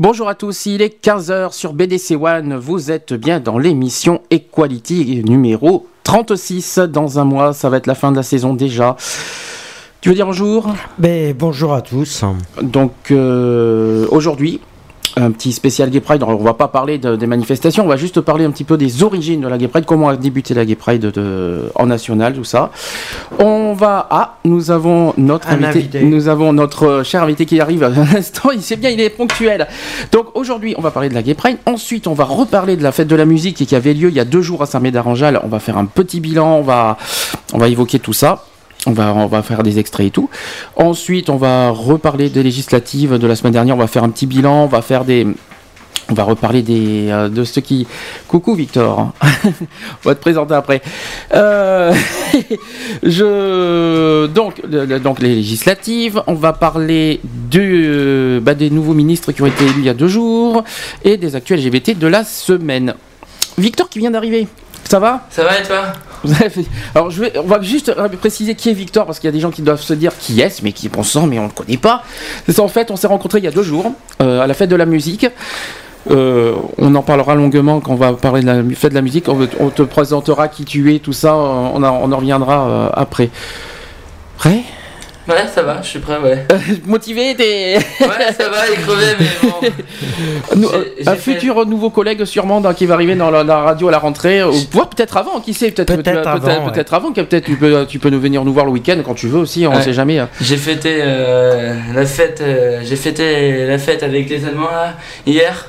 Bonjour à tous, il est 15h sur BDC One, vous êtes bien dans l'émission Equality numéro 36. Dans un mois, ça va être la fin de la saison déjà. Tu veux dire bonjour? Ben, bonjour à tous. Donc euh, aujourd'hui, un petit spécial Gay Pride. Alors, on va pas parler de- des manifestations, on va juste parler un petit peu des origines de la Gay Pride, comment a débuté la Gay Pride de- en national, tout ça. On va ah, nous avons notre Un invité, invité. nous avons notre euh, cher invité qui arrive à l'instant. Il sait bien, il est ponctuel. Donc aujourd'hui, on va parler de la Gay Pride. Ensuite, on va reparler de la fête de la musique qui avait lieu il y a deux jours à Saint-Médard-en-Jalles. On va faire un petit bilan, on va, on va évoquer tout ça. On va, faire des extraits et tout. Ensuite, on va reparler des législatives de la semaine dernière. On va faire un petit bilan. On va faire des. On va reparler des, euh, de ceux qui. Coucou Victor. on va te présenter après. Euh, je donc le- le- donc les législatives. On va parler bah, des nouveaux ministres qui ont été élus il y a deux jours et des actuels LGBT de la semaine. Victor qui vient d'arriver. Ça va Ça va et toi Alors, je vais, on va juste préciser qui est Victor, parce qu'il y a des gens qui doivent se dire qui est-ce, mais qui est bon sang, mais on ne le connaît pas. C'est ça, en fait, on s'est rencontrés il y a deux jours, euh, à la fête de la musique. Euh, on en parlera longuement quand on va parler de la fête de la musique. On, on te présentera qui tu es, tout ça. On, en- on en reviendra euh, après. Prêt? Ouais, ça va, je suis prêt, ouais. Motivé t'es- Ouais, ça va, il crevait, mais bon. Nous, J'ai- euh, j'ai Un fait- futur nouveau collègue sûrement dans- qui va arriver dans la, la radio à la rentrée, ou voire peut-être avant, qui sait, peut-être Peut-être tu vas- avant, peut-être ouais. peut-être avant, que peut-être tu peux, tu peux nous venir nous voir le week-end quand tu veux aussi, on ne Ouais. sait jamais. hein. J'ai fêté euh, la fête, euh, j'ai fêté la fête avec les Allemands là, hier.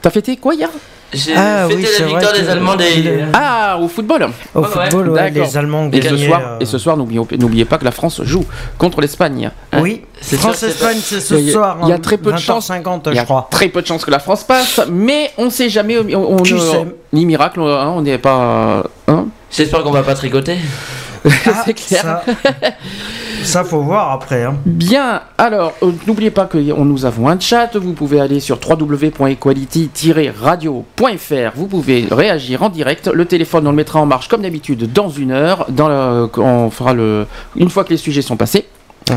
T'as fêté quoi hier? J'ai Ah fêté oui, c'est la vrai victoire que- des Allemands des. Ah, au football Au football, ouais, les Allemands ont Et ce gagné. soir, euh, et ce soir n'oubliez pas que la France joue contre l'Espagne. Oui, C'est sûr, France-Espagne, c'est ce Il y a- soir. il y a hein, très peu de chances. 20h50, Il y je a crois. très peu de chances que la France passe, mais on sait jamais. On, Ni miracle, hein, on n'est pas. Hein J'espère qu'on va pas tricoter. Ah, C'est clair. Ça, faut voir après. hein. Bien, alors euh, n'oubliez pas que nous avons un chat, vous pouvez aller sur www.equality-radio.fr, vous pouvez réagir en direct, le téléphone on le mettra en marche comme d'habitude dans une heure, dans le- on fera le, une fois que les sujets sont passés. Ouais.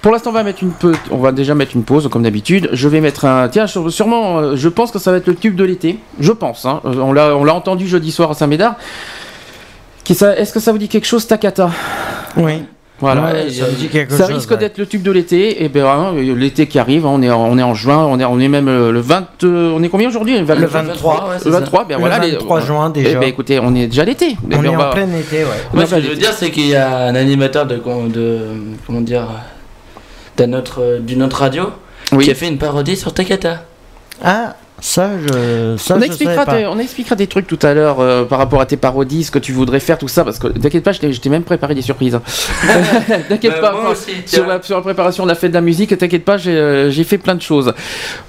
Pour l'instant, on va mettre une peu, on va déjà mettre une pause comme d'habitude. Je vais mettre un, tiens, sûrement, euh, je pense que ça va être le tube de l'été. Je pense. hein. Euh, On l'a, on l'a entendu jeudi soir à Saint-Médard. Est-ce que ça vous dit quelque chose, Takata? Oui. Voilà. Ouais, ça me dit quelque Ça chose, risque ouais. d'être le tube de l'été, et ben hein, l'été qui arrive, on est en, on est en juin, on est, on est même euh, le 20, euh, on est combien aujourd'hui Le 23. ouais, Le ça. 23, ben Le voilà. les- 23 juin, Eh déjà. ben écoutez, on est déjà l'été. Eh On ben, est va- en plein été, ouais. Moi, ce que je veux dire, c'est qu'il y a un animateur de. de comment dire. d'un autre- d'une autre radio Oui. qui a fait une parodie sur Takata. Ah, ça, je. Ça, on, je expliquera pas. des, on expliquera des trucs tout à l'heure euh, par rapport à tes parodies, ce que tu voudrais faire, tout ça, parce que t'inquiète pas, je t'ai même préparé des surprises. hein. t'inquiète Bah, pas, moi enfin, aussi, sur, la, sur la préparation de la fête de la musique, t'inquiète pas, j'ai euh, j'ai fait plein de choses.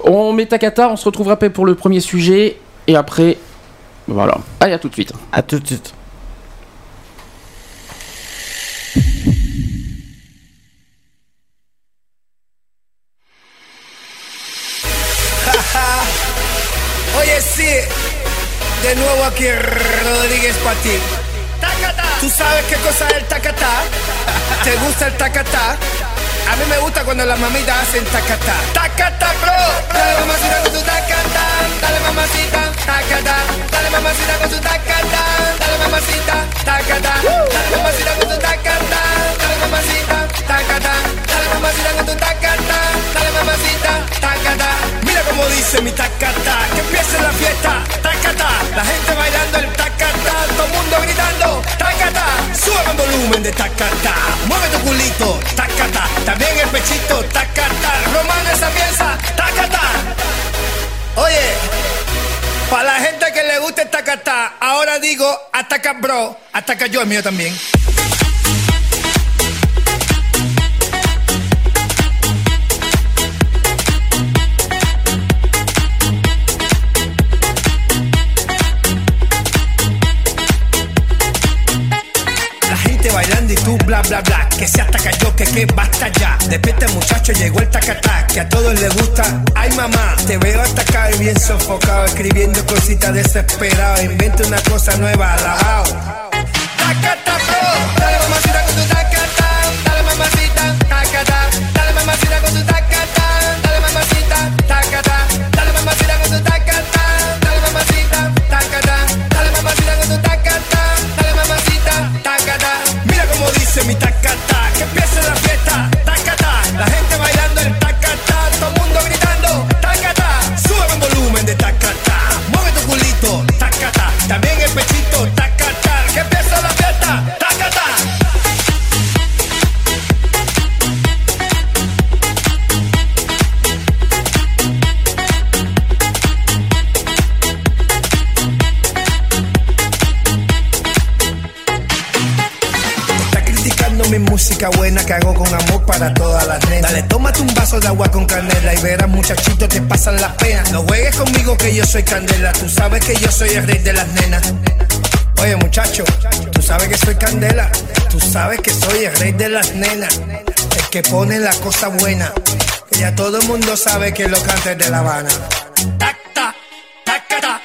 On met Takata, on se retrouvera après pour le premier sujet, et après, voilà. Allez, à tout de suite. À tout de suite. De nuevo aquí Rodríguez para ti. ¿Tú sabes qué cosa es el tacatá? ¿Te gusta el tacatá? A mí me gusta cuando las mamitas hacen tacatá. Tacatá, bro. Dale mamacita con tu tacatá. Dale mamacita, tacatá. Dale mamacita con tu tacatá. Dale mamacita, tacatá. Dale mamacita con tu tacatá. Dale mamacita, tacatá. Dale mamacita con tu tacatá. Dale mamacita, tacatá dice mi tacata, que empiece la fiesta, tacata, la gente bailando el tacata, todo el mundo gritando, tacata, sube el volumen de tacata, mueve tu culito, tacata, también el pechito, tacata, román esa pieza, tacata. Oye, para la gente que le gusta el tacata, ahora digo, ataca bro, ataca yo el mío también. Tú bla bla bla. Que se ataca yo, que que basta ya. Despierta muchacho, llegó el tacatá Que a todos les gusta, ay mamá Te veo acá y bien sofocado Escribiendo cositas desesperado. Inventa una cosa nueva, alabao. Tacata música buena que hago con amor para todas las nenas. Dale, tómate un vaso de agua con canela y verás, muchachito, te pasan las penas. No juegues conmigo que yo soy candela. Tú sabes que yo soy el rey de las nenas. Oye, muchacho, tú sabes que soy candela. Tú sabes que soy el rey de las nenas. El que pone la cosa buena. Que ya todo el mundo sabe que lo canta es de La Habana. Tacta, tacata.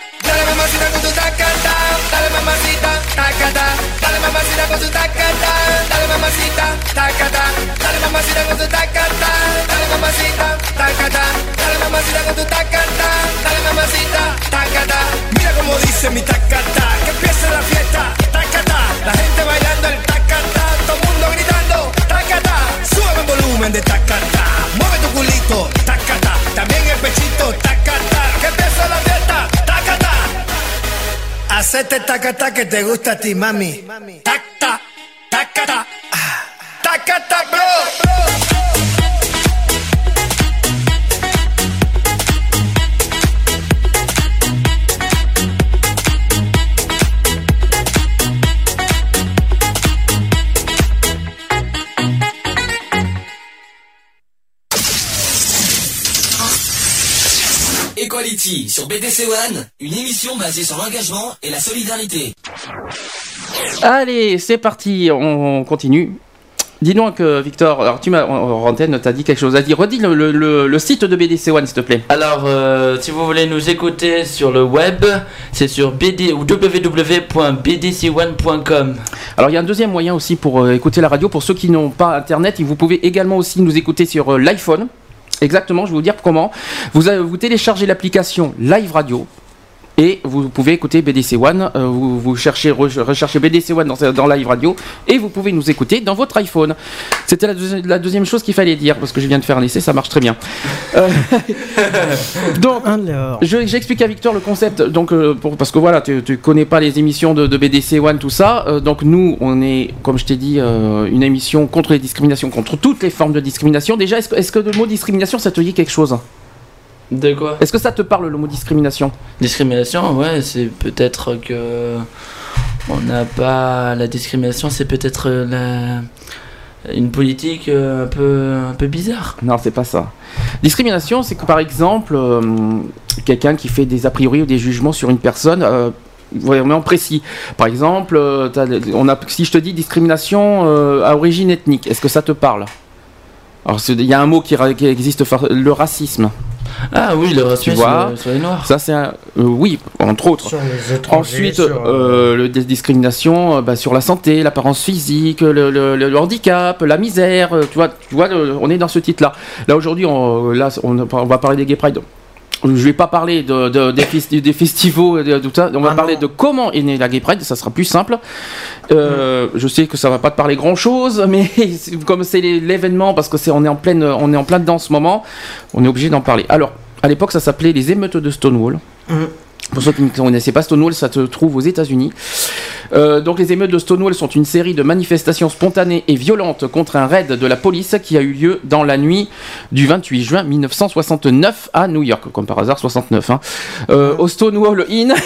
Mamacita con tu tacata. Dale mamacita, tacata. Dale mamacita con tu tacata. Mamacita, tacata. Dale mamacita con tu tacata. Dale mamacita, tacata. Dale mamacita con tu tacata. Dale mamacita, tacata. Mira como dice mi tacata. Que empiece la fiesta, tacata. La gente bailando el tacata. Todo el mundo gritando, tacata. Sube el volumen de tacata. Mueve tu culito, tacata. También el pechito, tacata. Que empiece la fiesta, tacata. Hacete tacata que te gusta a ti, mami. Tacta, tacata. Ah, Tacata, bro. Equality sur BDC One, une émission basée sur l'engagement et la solidarité. Allez, c'est parti, on continue. Dis donc, euh, Victor, alors tu m'as, antenne, t'as dit quelque chose à dire. Redis le, le- site de BDC One, s'il te plaît. Alors, euh, si vous voulez nous écouter sur le web, c'est sur bd ou www.bdc1.com. Alors, il y a un deuxième moyen aussi pour euh, écouter la radio. Pour ceux qui n'ont pas Internet, et vous pouvez également aussi nous écouter sur euh, l'iPhone. Exactement, je vais vous dire comment. Vous, vous téléchargez l'application Live Radio. Et vous pouvez écouter BDC One, euh, vous, vous cherchez, re- recherchez BDC One dans, dans Live Radio, et vous pouvez nous écouter dans votre iPhone. C'était la, deuxi- la deuxième chose qu'il fallait dire, parce que je viens de faire un essai, ça marche très bien. Euh, donc, je- j'explique à Victor le concept, donc euh, pour- parce que voilà, tu, tu connais pas les émissions de, de BDC One, tout ça. Euh, donc nous, on est, comme je t'ai dit, une émission contre les discriminations, contre toutes les formes de discrimination. Déjà, est-ce que le mot discrimination, ça te dit quelque chose? De quoi Est-ce que ça te parle le mot discrimination? Discrimination, ouais, c'est peut-être que on n'a pas la discrimination, c'est peut-être la une politique euh, un peu un peu bizarre. Non, c'est pas ça. Discrimination, c'est que par exemple, euh, quelqu'un qui fait des a priori ou des jugements sur une personne. euh, Vraiment précis. Par exemple, euh, on a, si je te dis discrimination euh, à origine ethnique, est-ce que ça te parle? Alors, c'est- il y a un mot qui, qui existe, le racisme. Ah oui, le racisme vois, sur, sur les noirs. Ça, c'est un- euh, oui, entre autres. sur les. Ensuite, sur, euh, le dis- discrimination euh, bah, sur la santé, l'apparence physique, le, le- le- le handicap, la misère. euh, tu vois, tu vois le- on est dans ce titre-là. Là aujourd'hui, on, là, on, on va parler des Gay Pride. Je vais pas parler de, de- des, festi- des festivals, de, tout ça. On va Ah parler non. de comment est née la Gay Pride. Ça sera plus simple. Euh, Je sais que ça va pas te parler grand-chose, mais c'est- comme c'est l'événement, parce que c'est on est en pleine, on est en plein dedans en ce moment, on est obligé d'en parler. Alors, à l'époque, ça s'appelait les émeutes de Stonewall. Mhm. Pour ceux qui ne connaissaient pas Stonewall, ça se trouve aux États-Unis. Euh, donc les émeutes de Stonewall sont une série de manifestations spontanées et violentes contre un raid de la police qui a eu lieu dans la nuit du 28 juin 1969 à New York, comme par hasard 69, hein. Euh, au Stonewall Inn.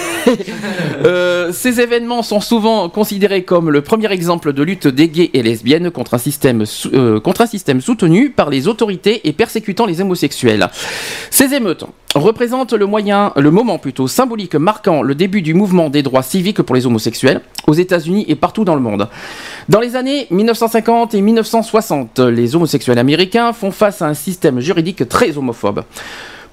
Euh, ces événements sont souvent considérés comme le premier exemple de lutte des gays et lesbiennes contre un système, contre un système soutenu par les autorités et persécutant les homosexuels. Ces émeutes représentent le moyen, le moment plutôt symbolique marquant le début du mouvement des droits civiques pour les homosexuels aux États-Unis et partout dans le monde. Dans les années 1950 et 1960, les homosexuels américains font face à un système juridique très homophobe.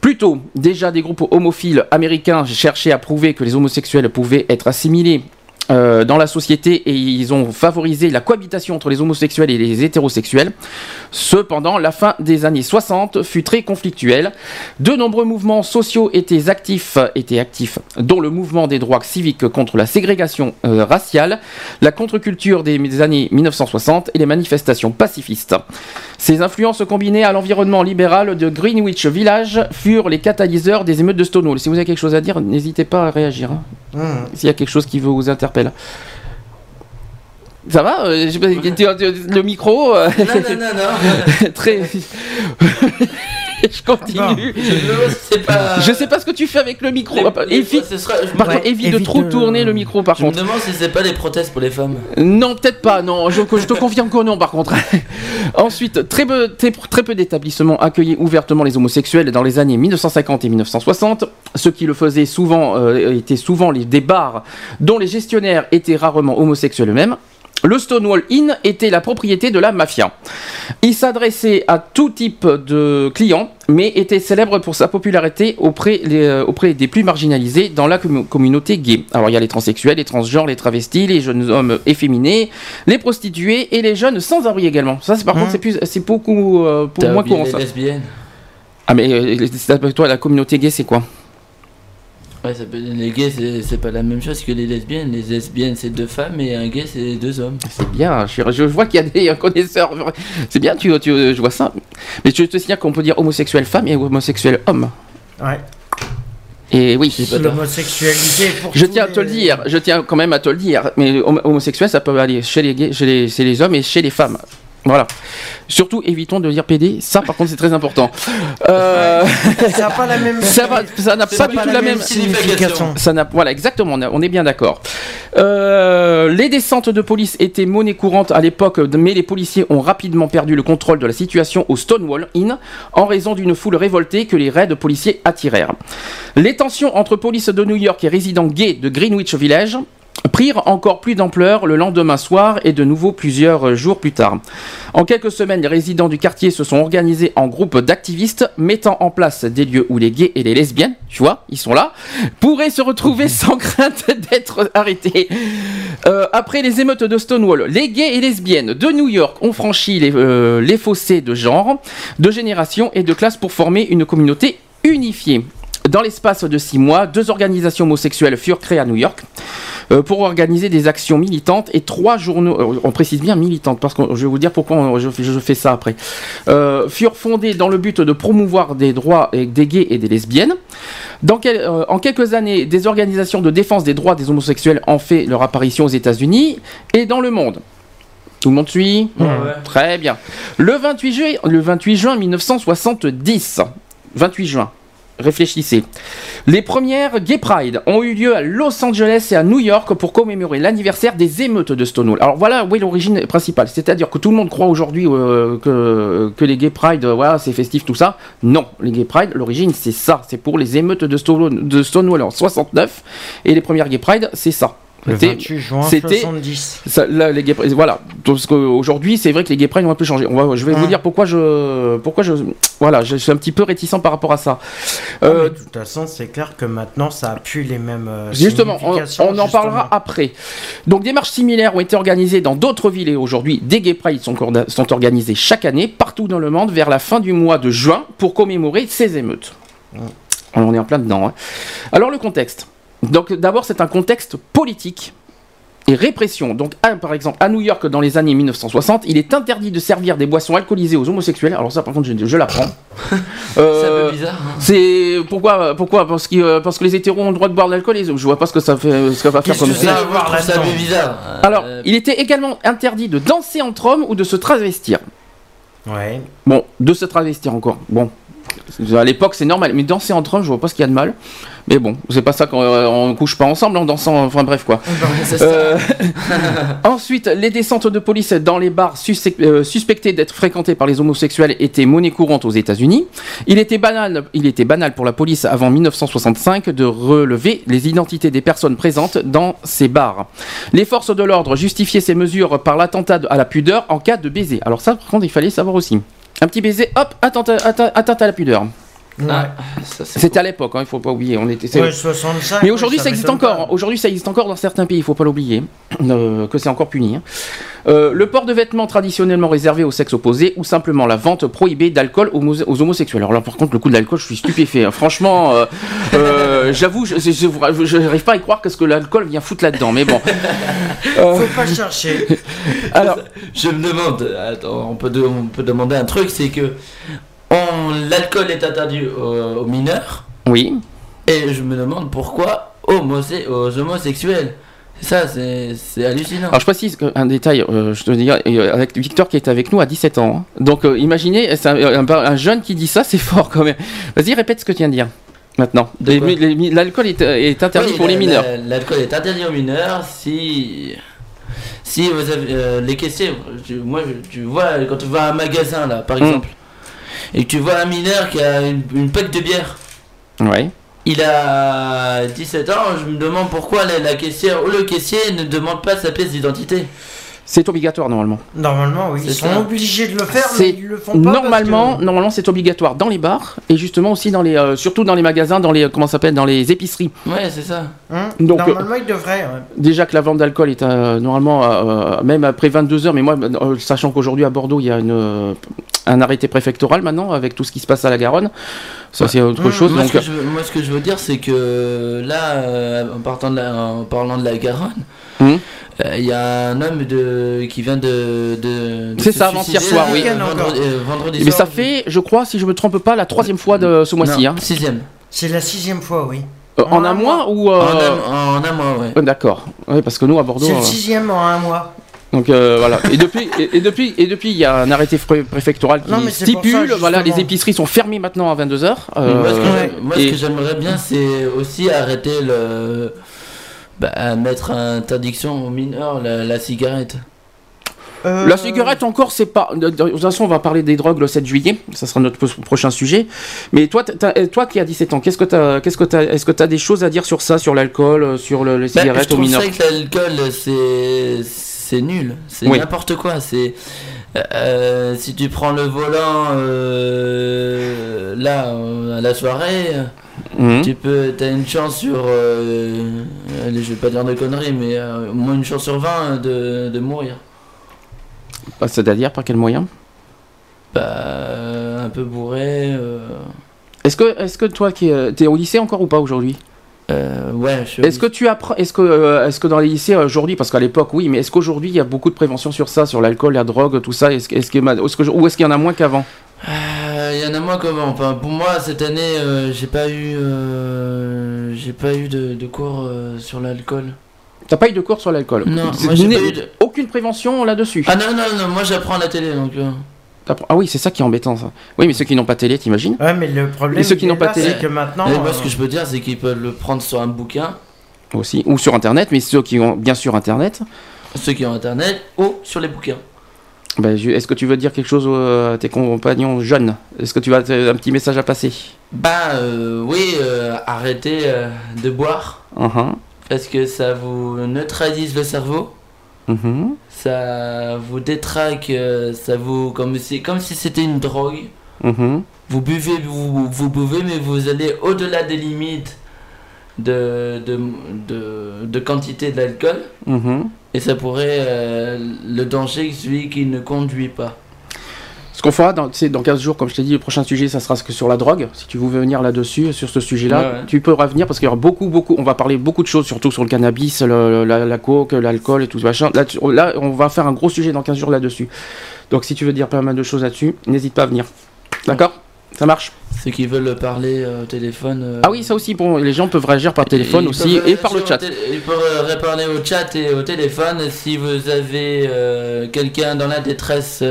Plus tôt, déjà des groupes homophiles américains cherchaient à prouver que les homosexuels pouvaient être assimilés euh, dans la société et ils ont favorisé la cohabitation entre les homosexuels et les hétérosexuels. Cependant, la fin des années 60 fut très conflictuelle. De nombreux mouvements sociaux étaient actifs, étaient actifs dont le mouvement des droits civiques contre la ségrégation euh, raciale, la contre-culture des années 1960 et les manifestations pacifistes. Ces influences combinées à l'environnement libéral de Greenwich Village furent les catalyseurs des émeutes de Stonewall. Si vous avez quelque chose à dire, n'hésitez pas à réagir. hein Hum. s'il y a quelque chose qui vous Ça va euh, Le micro euh, Non, non, non, non. Très. je continue. Je sais pas. Je sais pas ce que tu fais avec le micro. Les- les- Évite- ce sera- je me- Par Ouais, contre, évite, de trop de- tourner le micro par Je me contre. demande si c'est pas les prothèses pour les femmes. Non, peut-être pas, non, je, je te confirme que non par contre. Ensuite, très peu, très, très peu d'établissements accueillaient ouvertement les homosexuels dans les années 1950 et 1960. Ce qui le faisait souvent euh, étaient souvent les, des bars dont les gestionnaires étaient rarement homosexuels eux-mêmes. Le Stonewall Inn était la propriété de la mafia. Il s'adressait à tout type de clients, mais était célèbre pour sa popularité auprès, les- euh, auprès des plus marginalisés dans la commu- communauté gay. Alors il y a les transsexuels, les transgenres, les travestis, les jeunes hommes efféminés, les prostituées et les jeunes sans abri également. Ça, c'est par contre, c'est plus, c'est beaucoup, euh, pour moins courant les ça. lesbiennes? Ah mais euh, toi, la communauté gay, c'est quoi? Ouais, ça peut- les gays, c'est c'est pas la même chose que les lesbiennes. Les lesbiennes, c'est deux femmes et un gay, c'est deux hommes. C'est bien, je, je vois qu'il y a des connaisseurs. C'est bien, tu, tu- je vois ça. Mais je te signale qu'on peut dire homosexuel femme et homosexuel homme. Ouais. Et oui. C'est pas tort. L'homosexualité Je tiens à te le dire, je tiens quand même à te le dire. Mais homo- homosexuel, ça peut aller chez les gays, chez les, chez les hommes et chez les femmes. Voilà. Surtout, évitons de dire PD. Ça, par contre, c'est très important. Euh, Ça n'a pas la même. ça n'a pas du tout la même. signification. Ça n'a, voilà, exactement, on est bien d'accord. Euh, les descentes de police étaient monnaie courante à l'époque, mais les policiers ont rapidement perdu le contrôle de la situation au Stonewall Inn en raison d'une foule révoltée que les raids policiers attirèrent. Les tensions entre police de New York et résidents gays de Greenwich Village prirent encore plus d'ampleur le lendemain soir et de nouveau plusieurs jours plus tard. En quelques semaines, les résidents du quartier se sont organisés en groupes d'activistes mettant en place des lieux où les gays et les lesbiennes, tu vois, ils sont là, pourraient se retrouver sans crainte d'être arrêtés. Euh, après les émeutes de Stonewall, les gays et lesbiennes de New York ont franchi les, euh, les fossés de genre, de génération et de classe pour former une communauté unifiée. Dans l'espace de six mois, deux organisations homosexuelles furent créées à New York euh, pour organiser des actions militantes et trois journaux, euh, on précise bien militantes parce que je vais vous dire pourquoi on- je, je fais ça après, euh, furent fondés dans le but de promouvoir des droits des gays et des lesbiennes. Dans quel- en quelques années, des organisations de défense des droits des homosexuels ont fait leur apparition aux États-Unis et dans le monde. Tout le monde suit? Très bien. Le 28 juin, le 28 juin 1970, 28 juin, réfléchissez. Les premières Gay Pride ont eu lieu à Los Angeles et à New York pour commémorer l'anniversaire des émeutes de Stonewall. Alors voilà où est l'origine principale. C'est-à-dire que tout le monde croit aujourd'hui euh, que, les Gay Pride, euh, voilà, c'est festif, tout ça. Non, les Gay Pride, l'origine c'est ça. C'est pour les émeutes de Stonewall, de Stonewall en 69. Et les premières Gay Pride, c'est ça. C'était- 28 juin c'était- 70. ça, là, les gay pride- voilà. Parce qu'aujourd'hui, c'est vrai que les gay pride ont un peu changé. On va, je vais vous dire pourquoi je, pourquoi je, voilà, je suis un petit peu réticent par rapport à ça. Ah, Euh, de toute façon, c'est clair que maintenant, ça a plus les mêmes. euh, Justement, on, en parlera après. Donc, des marches similaires ont été organisées dans d'autres villes et aujourd'hui, des gay pride sont organisées chaque année partout dans le monde vers la fin du mois de juin pour commémorer ces émeutes. On est en plein dedans. hein. Alors, le contexte. Donc, d'abord, c'est un contexte politique. et répression. Donc, à- par exemple, à New York, dans les années 1960, il est interdit de servir des boissons alcoolisées aux homosexuels. Alors ça, par contre, je, je l'apprends. C'est un Euh, peu bizarre. hein. c'est pourquoi pourquoi parce que euh, parce que les hétéros ont le droit de boire de l'alcool et je vois pas ce que ça fait ce que ça va faire comme ça Ça, un peu bizarre. alors Euh, il était également interdit de danser entre hommes ou de se travestir Ouais. bon de se travestir encore bon à l'époque c'est normal mais danser entre hommes je vois pas ce qu'il y a de mal mais bon c'est pas ça qu'on euh, on couche pas ensemble en dansant enfin bref quoi. Euh, Ensuite, les descentes de police dans les bars euh, suspectés d'être fréquentés par les homosexuels étaient monnaie courante aux États-Unis. Il était banal, il était banal pour la police avant 1965 de relever les identités des personnes présentes dans ces bars. Les forces de l'ordre justifiaient ces mesures par l'attentat à la pudeur en cas de baiser. Alors ça, par contre, il fallait savoir aussi. Un petit baiser, hop, atteinte, atteinte- atteinte à la pudeur. Ah, C'était à l'époque, hein, il faut pas oublier. On était, c'est- Ouais, 65. mais aujourd'hui, ça existe encore. pas. Aujourd'hui, ça existe encore dans certains pays. Il faut pas l'oublier euh, que c'est encore puni. hein. Euh, le port de vêtements traditionnellement réservé au sexe opposé ou simplement la vente prohibée d'alcool aux, mos- aux homosexuels. Alors là, par contre, le coup de l'alcool, je suis stupéfait. hein. Franchement, euh, euh, j'avoue, je n'arrive pas à y croire qu'est-ce que l'alcool vient foutre là-dedans. Mais bon. Faut pas chercher. alors, Je me demande, attends, on peut, de- on peut demander un truc, c'est que l'alcool est interdit aux, aux mineurs, oui. et je me demande pourquoi aux homosexuels. Ça, c'est hallucinant. Alors je précise un détail, euh, je te dis, euh, avec Victor qui est avec nous à 17 ans. hein. Donc euh, imaginez, c'est un, un- un jeune qui dit ça, c'est fort quand même. Vas-y, répète ce que tu viens de dire. Maintenant, l'alcool est, est interdit Oui, pour les mineurs. la- L'alcool est interdit aux mineurs si. Si vous avez. euh, les caissiers, tu, moi, je- tu vois, quand tu vas à un magasin là, par Mm. exemple, et que tu vois un mineur qui a une, une pack de bière, Ouais. il a 17 ans, je me demande pourquoi la, la caissière ou le caissier ne demande pas sa pièce d'identité. C'est obligatoire normalement. Normalement, oui. Ils sont ça. obligés de le faire, C'est mais ils le font pas. parce Normalement, que- normalement c'est obligatoire dans les bars et justement aussi dans les, euh, surtout dans les magasins, dans les comment ça s'appelle, dans les épiceries. Ouais, c'est ça. Hein Donc, Normalement, ils devraient. ouais. Déjà que la vente d'alcool est euh, normalement euh, même après 22 heures, mais moi, euh, sachant qu'aujourd'hui à Bordeaux il y a une, euh, un arrêté préfectoral maintenant avec tout ce qui se passe à la Garonne, ça c'est autre Mmh, chose. Moi, donc ce que je, veux- moi, ce que je veux dire, c'est que là, euh, en, partant de la- en parlant de la Garonne, Mhm. euh, il y a un homme de, qui vient de. de, de C'est ça, avant-hier soir, euh, oui. Vendredi, euh, vendredi mais soir. ça fait, je crois, si je me trompe pas, la troisième fois de ce mois-ci. Hein. Sixième. C'est la sixième fois, oui. Euh, en en un mois ou euh, En, un, en un mois, ouais. ouais, D'accord. Oui, parce que nous à Bordeaux. C'est le euh, sixième en un mois. Donc euh, voilà. Et depuis, et, et depuis, et depuis, il y a un arrêté pré- préfectoral qui Non, ça, stipule, voilà, les épiceries sont fermées maintenant à 22 h moi, ce que, ouais. que j'aimerais bien, c'est aussi arrêter le. Bah, mettre interdiction aux mineurs la, la cigarette. Euh, La cigarette encore, c'est pas. De, toute façon, on va parler des drogues le 7 juillet. Ça sera notre prochain sujet. Mais toi, toi qui as 17 ans, qu'est-ce que t'as, qu'est-ce que t'as, est-ce que t'as des choses à dire sur ça, sur l'alcool, euh, sur le- les Bah, je cigarettes aux mineurs ça que l'alcool, c'est c'est nul, c'est Oui. n'importe quoi. C'est euh, si tu prends le volant euh, là euh, à la soirée, Mhm. tu peux, t'as une chance sur, euh, allez, je vais pas dire de conneries, mais au moins une chance sur 20 de, de mourir. Bah, C'est-à-dire par quel moyen? Bah, un peu bourré. Est-ce que, est-ce que toi qui es, t'es au lycée encore ou pas aujourd'hui? Euh, ouais, je suis Est-ce que tu apprends, est-ce que, euh, est-ce que dans les lycées aujourd'hui, parce qu'à l'époque oui, mais est-ce qu'aujourd'hui il y a beaucoup de prévention sur ça, sur l'alcool, la drogue, tout ça, est-ce, que- est-ce que, est-ce que, ou est-ce qu'il y en a moins qu'avant? Euh, Il y en a moins comment enfin, Pour moi, cette année, euh, j'ai pas eu, euh, j'ai pas eu de, de cours euh, sur l'alcool. T'as pas eu de cours sur l'alcool? Non, C'est- moi, j'ai pas eu de- Aucune prévention là-dessus. Ah non, non, non, moi j'apprends à la télé donc. Euh, Ah oui, c'est ça qui est embêtant ça. Oui, mais ceux qui n'ont pas télé, t'imagines Ouais, mais le problème, Et ceux qui n'ont pas télé c'est que maintenant. mais moi, euh, ce que je peux dire, c'est qu'ils peuvent le prendre sur un bouquin, Aussi. Ou sur internet, mais ceux qui ont bien sûr internet. ceux qui ont internet, ou sur les bouquins. Ben, je- Est-ce que tu veux dire quelque chose euh, à tes compagnons jeunes? Est-ce que tu as euh, un petit message à passer? Bah euh, oui, euh, arrêtez euh, de boire Mhm. parce que ça vous neutralise le cerveau, Mhm. ça vous détraque, euh, ça vous comme si comme si c'était une drogue. Mhm. Vous buvez, vous, vous buvez, mais vous allez au-delà des limites de, de, de, de quantité d'alcool. Mhm. Et ça pourrait. euh, le danger, celui qui ne conduit pas. Ce qu'on fera dans, dans 15 jours, comme je t'ai dit, le prochain sujet, ça sera que sur la drogue. Si tu veux venir là-dessus, sur ce sujet-là, Ouais, ouais. tu peux revenir parce qu'il y aura beaucoup, beaucoup. On va parler beaucoup de choses, surtout sur le cannabis, le- la, la coke, l'alcool et tout ce machin. Là, tu- là, on va faire un gros sujet dans 15 jours là-dessus. Donc, si tu veux dire pas mal de choses là-dessus, n'hésite pas à venir. D'accord? Ça marche? Ceux qui veulent parler euh, au téléphone. euh, Ah oui, ça aussi, bon, les gens peuvent réagir par téléphone ils aussi et par le chat. Ils peuvent euh, parler au chat et au téléphone. Si vous avez euh, quelqu'un dans la détresse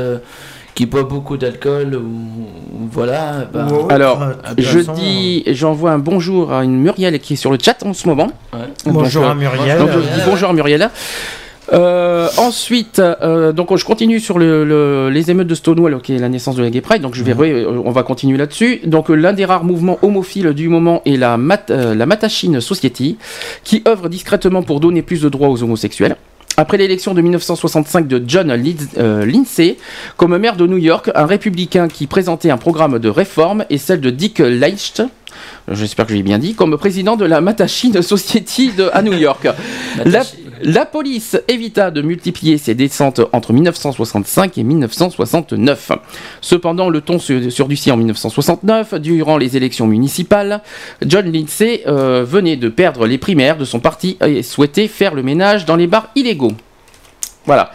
qui boit beaucoup d'alcool ou, ou voilà. bah, autre, Alors, Je dis, j'envoie un bonjour à une Muriel qui est sur le chat en ce moment. ouais. Bonjour Donc, à Muriel. Donc je Muriel, dis ouais. bonjour à Muriel. Euh, ensuite, euh, donc je continue sur le, le- les émeutes de Stonewall, qui est la naissance de la Gay Pride. Donc je vais, ouais, euh, on va continuer là-dessus. Donc l'un des rares mouvements homophiles du moment est la, Mat- euh, la Matachine Society, qui œuvre discrètement pour donner plus de droits aux homosexuels. Après l'élection de 1965 de John euh, Lindsay comme maire de New York, un républicain qui présentait un programme de réforme et celle de Dick Leicht, j'espère que j'ai bien dit, comme président de la Matachine Society de, à New York. La, la police évita de multiplier ses descentes entre 1965 et 1969. Cependant, le ton surdurcit en 1969, durant les élections municipales. John Lindsay euh, venait de perdre les primaires de son parti et souhaitait faire le ménage dans les bars illégaux. Voilà.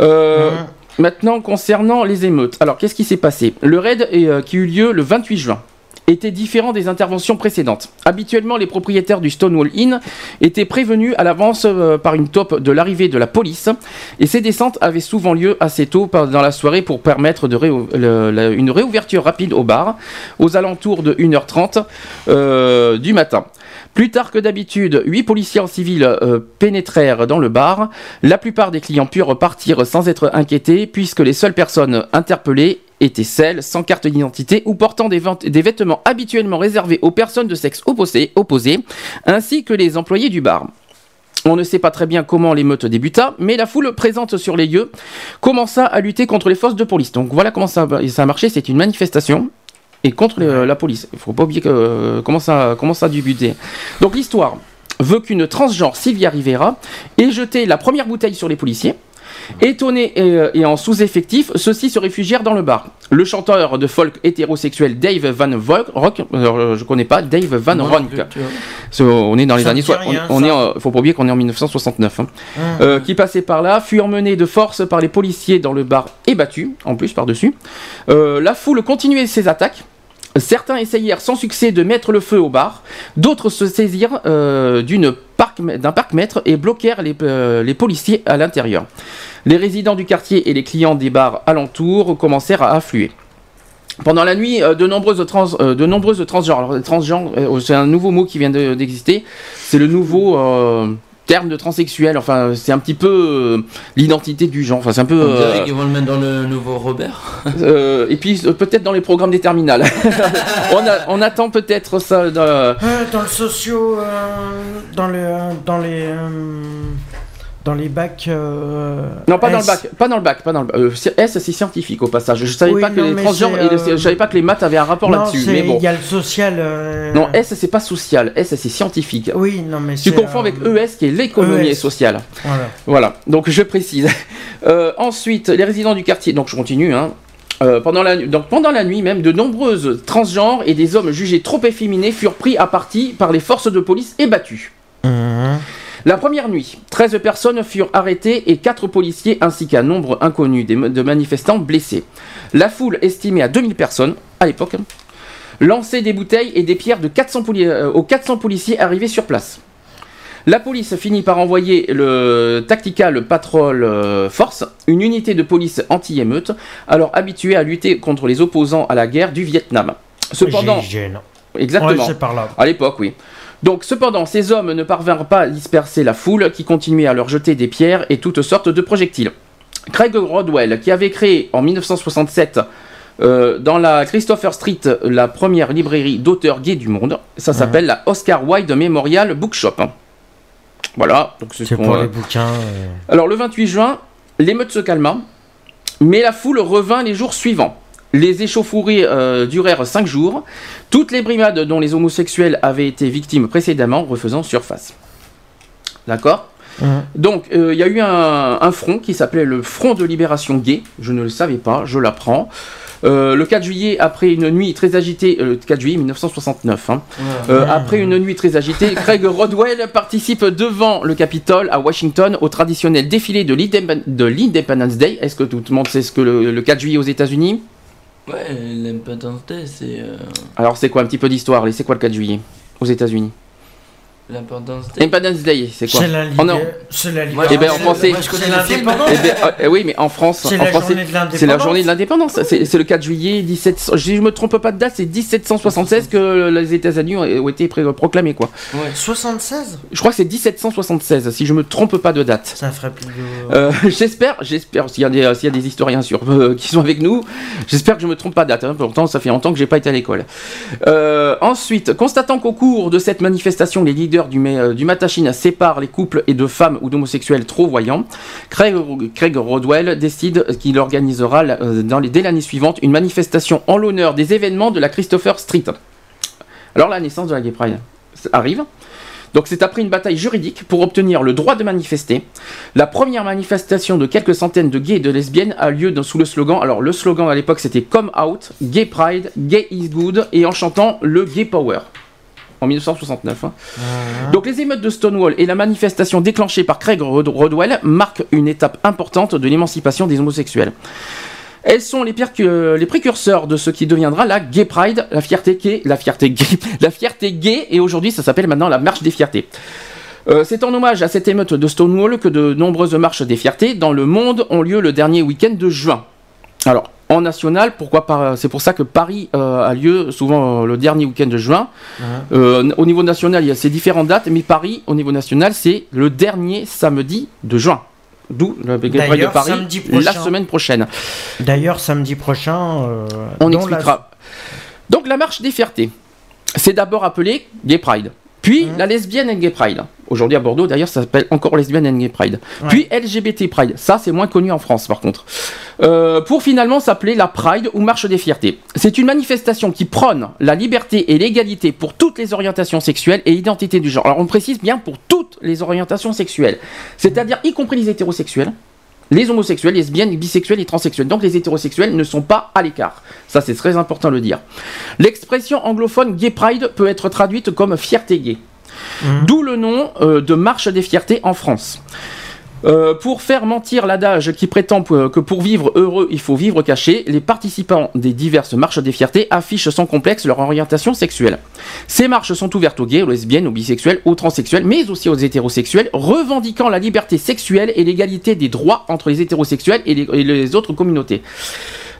Euh, Hein. Maintenant, concernant les émeutes. Alors, qu'est-ce qui s'est passé? Le raid est, euh, qui eut lieu le 28 juin était différent des interventions précédentes. Habituellement, les propriétaires du Stonewall Inn étaient prévenus à l'avance euh, par une taupe de l'arrivée de la police, et ces descentes avaient souvent lieu assez tôt dans la soirée pour permettre une réouverture rapide au bar, aux alentours de 1h30 euh, du matin. Plus tard que d'habitude, huit policiers en civil euh, pénétrèrent dans le bar. La plupart des clients purent repartir sans être inquiétés, puisque les seules personnes interpellées étaient celles sans carte d'identité ou portant des, vêtements habituellement réservés aux personnes de sexe opposé, ainsi que les employés du bar. On ne sait pas très bien comment l'émeute débuta, mais la foule présente sur les lieux commença à lutter contre les forces de police. Donc voilà comment ça a marché, c'est une manifestation et contre la police. Il faut pas oublier que, euh, comment, ça, comment ça a débuté. Donc l'histoire veut qu'une transgenre, Sylvia Rivera, ait jeté la première bouteille sur les policiers. Étonnés et, euh, et en sous-effectif, ceux-ci se réfugièrent dans le bar. Le chanteur de folk hétérosexuel Dave Van Rock, euh, je connais pas, Dave Van non Ronk. So, on est dans les Ça années rien, on, on ça. est, en- faut pas oublier qu'on est en 1969. hein. Hum. Euh, qui passait par là, fut emmené de force par les policiers dans le bar et battu, en plus par-dessus. Euh, la foule continuait ses attaques. Certains essayèrent sans succès de mettre le feu au bar, d'autres se saisirent euh, d'un parc-mètre et bloquèrent les, euh, les policiers à l'intérieur. Les résidents du quartier et les clients des bars alentours commencèrent à affluer. Pendant la nuit, euh, de nombreuses, de transgenres, c'est un nouveau mot qui vient de- d'exister, c'est le nouveau terme de transsexuel, enfin c'est un petit peu euh, l'identité du genre, enfin c'est un peu... Euh, qu'ils vont le mettre dans le nouveau Robert. euh, et puis euh, peut-être dans les programmes des terminales. on, a- on attend peut-être ça. dans- Euh, dans le socio, euh, dans le, dans les, euh, dans les bacs. euh, Non, pas dans le bac, pas dans le bac, pas dans le bac. Euh, S, c'est scientifique au passage. Je savais Oui, pas que non, les transgenres et euh, je savais pas que les maths avaient un rapport là-dessus. Mais bon. il y a le social. euh, Non, S, c'est pas social. S, c'est scientifique. Oui, non, mais Tu confonds euh, avec ES qui est l'économie ES. sociale. Voilà. Voilà, donc je précise. Euh, ensuite, les résidents du quartier, donc je continue, hein. Euh, pendant, la, donc pendant la nuit même, de nombreuses transgenres et des hommes jugés trop efféminés furent pris à partie par les forces de police et battus. Mhm. La première nuit, 13 personnes furent arrêtées et 4 policiers ainsi qu'un nombre inconnu de manifestants blessés. La foule estimée à 2000 personnes, à l'époque, lançait des bouteilles et des pierres de 400 poli- euh, aux 400 policiers arrivés sur place. La police finit par envoyer le Tactical Patrol euh, Force, une unité de police anti-émeute, alors habituée à lutter contre les opposants à la guerre du Vietnam. Cependant, exactement. Ouais, c'est par là. À l'époque, oui. Donc, cependant, ces hommes ne parvinrent pas à disperser la foule qui continuait à leur jeter des pierres et toutes sortes de projectiles. Craig Rodwell, qui avait créé en 1967 euh, dans la Christopher Street la première librairie d'auteurs gays du monde, ça s'appelle la Oscar Wilde Memorial Bookshop. Voilà, donc c'est ce pour euh, les bouquins. euh. alors le 28 juin, l'émeute se calma, mais la foule revint les jours suivants. Les échauffourées euh, durèrent 5 jours, toutes les brimades dont les homosexuels avaient été victimes précédemment refaisant surface. D'accord? Donc, euh, il y a eu un, un front qui s'appelait le Front de Libération Gay. Je ne le savais pas, je l'apprends. Euh, le 4 juillet, après une nuit très agitée, euh, le 4 juillet 1969, hein, euh, après une nuit très agitée, Craig Rodwell participe devant le Capitole à Washington au traditionnel défilé de l'Independence Day. Est-ce que tout le monde sait ce que le, le 4 juillet aux États-Unis? Ouais, Day, c'est. euh, Alors, c'est quoi un petit peu d'histoire? C'est quoi le 4 juillet? Aux États-Unis L'Independence Day. Independence Day, c'est quoi C'est la, Oh non. c'est la Moi, Eh ben, en libération- français- moi, je connais c'est le film. l'indépendance. Eh ben, euh, oui, mais en France, C'est en la journée de l'indépendance. c'est la journée de l'indépendance. C'est c'est le 4 juillet 17. Si je me trompe pas de date, c'est 1776 que les États-Unis ont, été proclamés, quoi. Ouais. 76 Je crois que c'est 1776, si je me trompe pas de date. Ça ferait plus de. Euh, j'espère, j'espère, s'il y, a des- s'il y a des historiens sur, euh, qui sont avec nous, j'espère que je me trompe pas de date. hein. Pourtant, ça fait longtemps que j'ai pas été à l'école. Euh, ensuite, constatant qu'au cours de cette manifestation, les leaders du, euh, du séparent les couples et de femmes ou d'homosexuels trop voyants, Craig, Rodwell décide qu'il organisera euh, dans les, dès l'année suivante une manifestation en l'honneur des événements de la Christopher Street. Alors la naissance de la Gay Pride arrive. Donc c'est après une bataille juridique pour obtenir le droit de manifester. La première manifestation de quelques centaines de gays et de lesbiennes a lieu dans- sous le slogan. Alors le slogan à l'époque c'était Come Out, Gay Pride, Gay is Good et en chantant le Gay Power. En 1969. hein. Donc les émeutes de Stonewall et la manifestation déclenchée par Craig Rod- Rodwell marquent une étape importante de l'émancipation des homosexuels. Elles sont les, les précurseurs de ce qui deviendra la Gay Pride, la fierté gay, la fierté gay, la fierté gay, et aujourd'hui ça s'appelle maintenant la marche des fiertés. Euh, c'est en hommage à cette émeute de Stonewall que de nombreuses marches des fiertés dans le monde ont lieu le dernier week-end de juin. Alors, en national, pourquoi pas C'est pour ça que Paris euh, a lieu souvent euh, le dernier week-end de juin. Euh, au niveau national, il y a ces différentes dates, mais Paris, au niveau national, c'est le dernier samedi de juin. D'où le de Paris la semaine prochaine. D'ailleurs, samedi prochain. On expliquera. Donc la marche des fiertés, c'est d'abord appelé Gay Pride, puis la lesbienne and Gay Pride. Aujourd'hui à Bordeaux, d'ailleurs, ça s'appelle encore lesbienne and Gay Pride. Puis LGBT Pride, ça c'est moins connu en France par contre. Euh, pour finalement s'appeler la Pride ou Marche des Fiertés. C'est une manifestation qui prône la liberté et l'égalité pour toutes les orientations sexuelles et identités du genre. Alors on précise bien pour toutes les orientations sexuelles, c'est-à-dire y compris les hétérosexuels. Les homosexuels, lesbiennes, bisexuels et transsexuels. Donc les hétérosexuels ne sont pas à l'écart. Ça, c'est très important de le dire. L'expression anglophone gay pride peut être traduite comme fierté gay. D'où le nom euh, de marche des fiertés en France. Euh, pour faire mentir l'adage qui prétend que pour vivre heureux, il faut vivre caché, les participants des diverses marches des fiertés affichent sans complexe leur orientation sexuelle. Ces marches sont ouvertes aux gays, aux lesbiennes, aux bisexuels, aux transsexuels, mais aussi aux hétérosexuels, revendiquant la liberté sexuelle et l'égalité des droits entre les hétérosexuels et les autres communautés.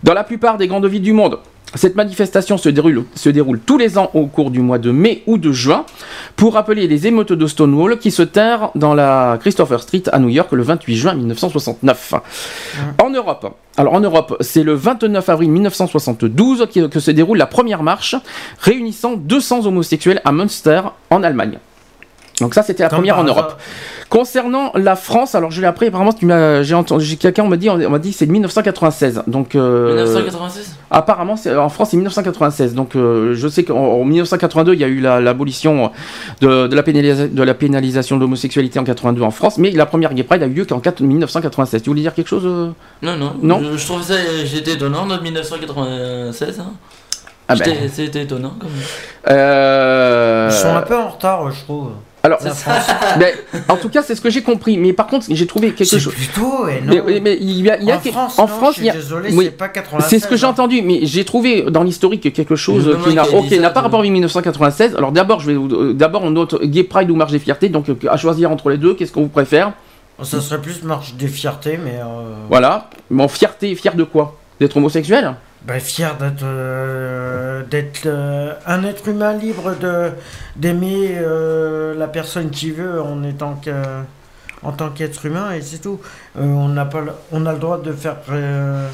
Dans la plupart des grandes villes du monde, cette manifestation se déroule, se déroule tous les ans au cours du mois de mai ou de juin pour rappeler les émeutes de Stonewall qui se tinrent dans la Christopher Street à New York le 28 juin 1969. En Europe, alors en Europe, c'est le 29 avril 1972 que, que se déroule la première marche réunissant 200 homosexuels à Münster en Allemagne. Donc ça, c'était la Comme première en Europe. Concernant la France, alors je l'ai appris, apparemment, j'ai entendu, quelqu'un m'a dit, on m'a dit que c'est de 1996. Donc, euh, 1996 apparemment, c'est- en France, c'est 1996. Donc, euh, je sais qu'en en 1982, il y a eu la- l'abolition de, de la pénalisa- de la pénalisation de l'homosexualité en 82 en France, mais la première Gay Pride a eu lieu qu'en 4 1996. Tu voulais dire quelque chose euh? Non, non. Non? Je, je trouve ça, j'étais étonnant de 1996. Hein. Ah ben. J'étais- C'était étonnant quand même. Euh, Ils sont un peu en retard, je trouve. Alors, mais, en tout cas, c'est ce que j'ai compris. Mais par contre, j'ai trouvé quelque C'est chose. plutôt. Et non. Mais, mais- mais il y a, il y a en que- France, en non, France, je il y suis a. désolé, oui. c'est pas 96. C'est ce que j'ai hein. entendu, mais j'ai trouvé dans l'historique quelque chose qui n'a pas rapport avec 1996. Alors d'abord, je vais vous- euh, d'abord on note Gay Pride ou Marche des Fiertés, donc euh, à choisir entre les deux, qu'est-ce qu'on vous préfère? Ça serait plus marche des fiertés, mais. euh, Voilà. Mais en fierté, fier de quoi? D'être homosexuel? Bah, fier d'être euh, d'être euh, un être humain libre de d'aimer euh, la personne qui veut en étant que en tant qu'être humain et c'est tout. Euh, on n'a pas le- on a le droit de faire euh,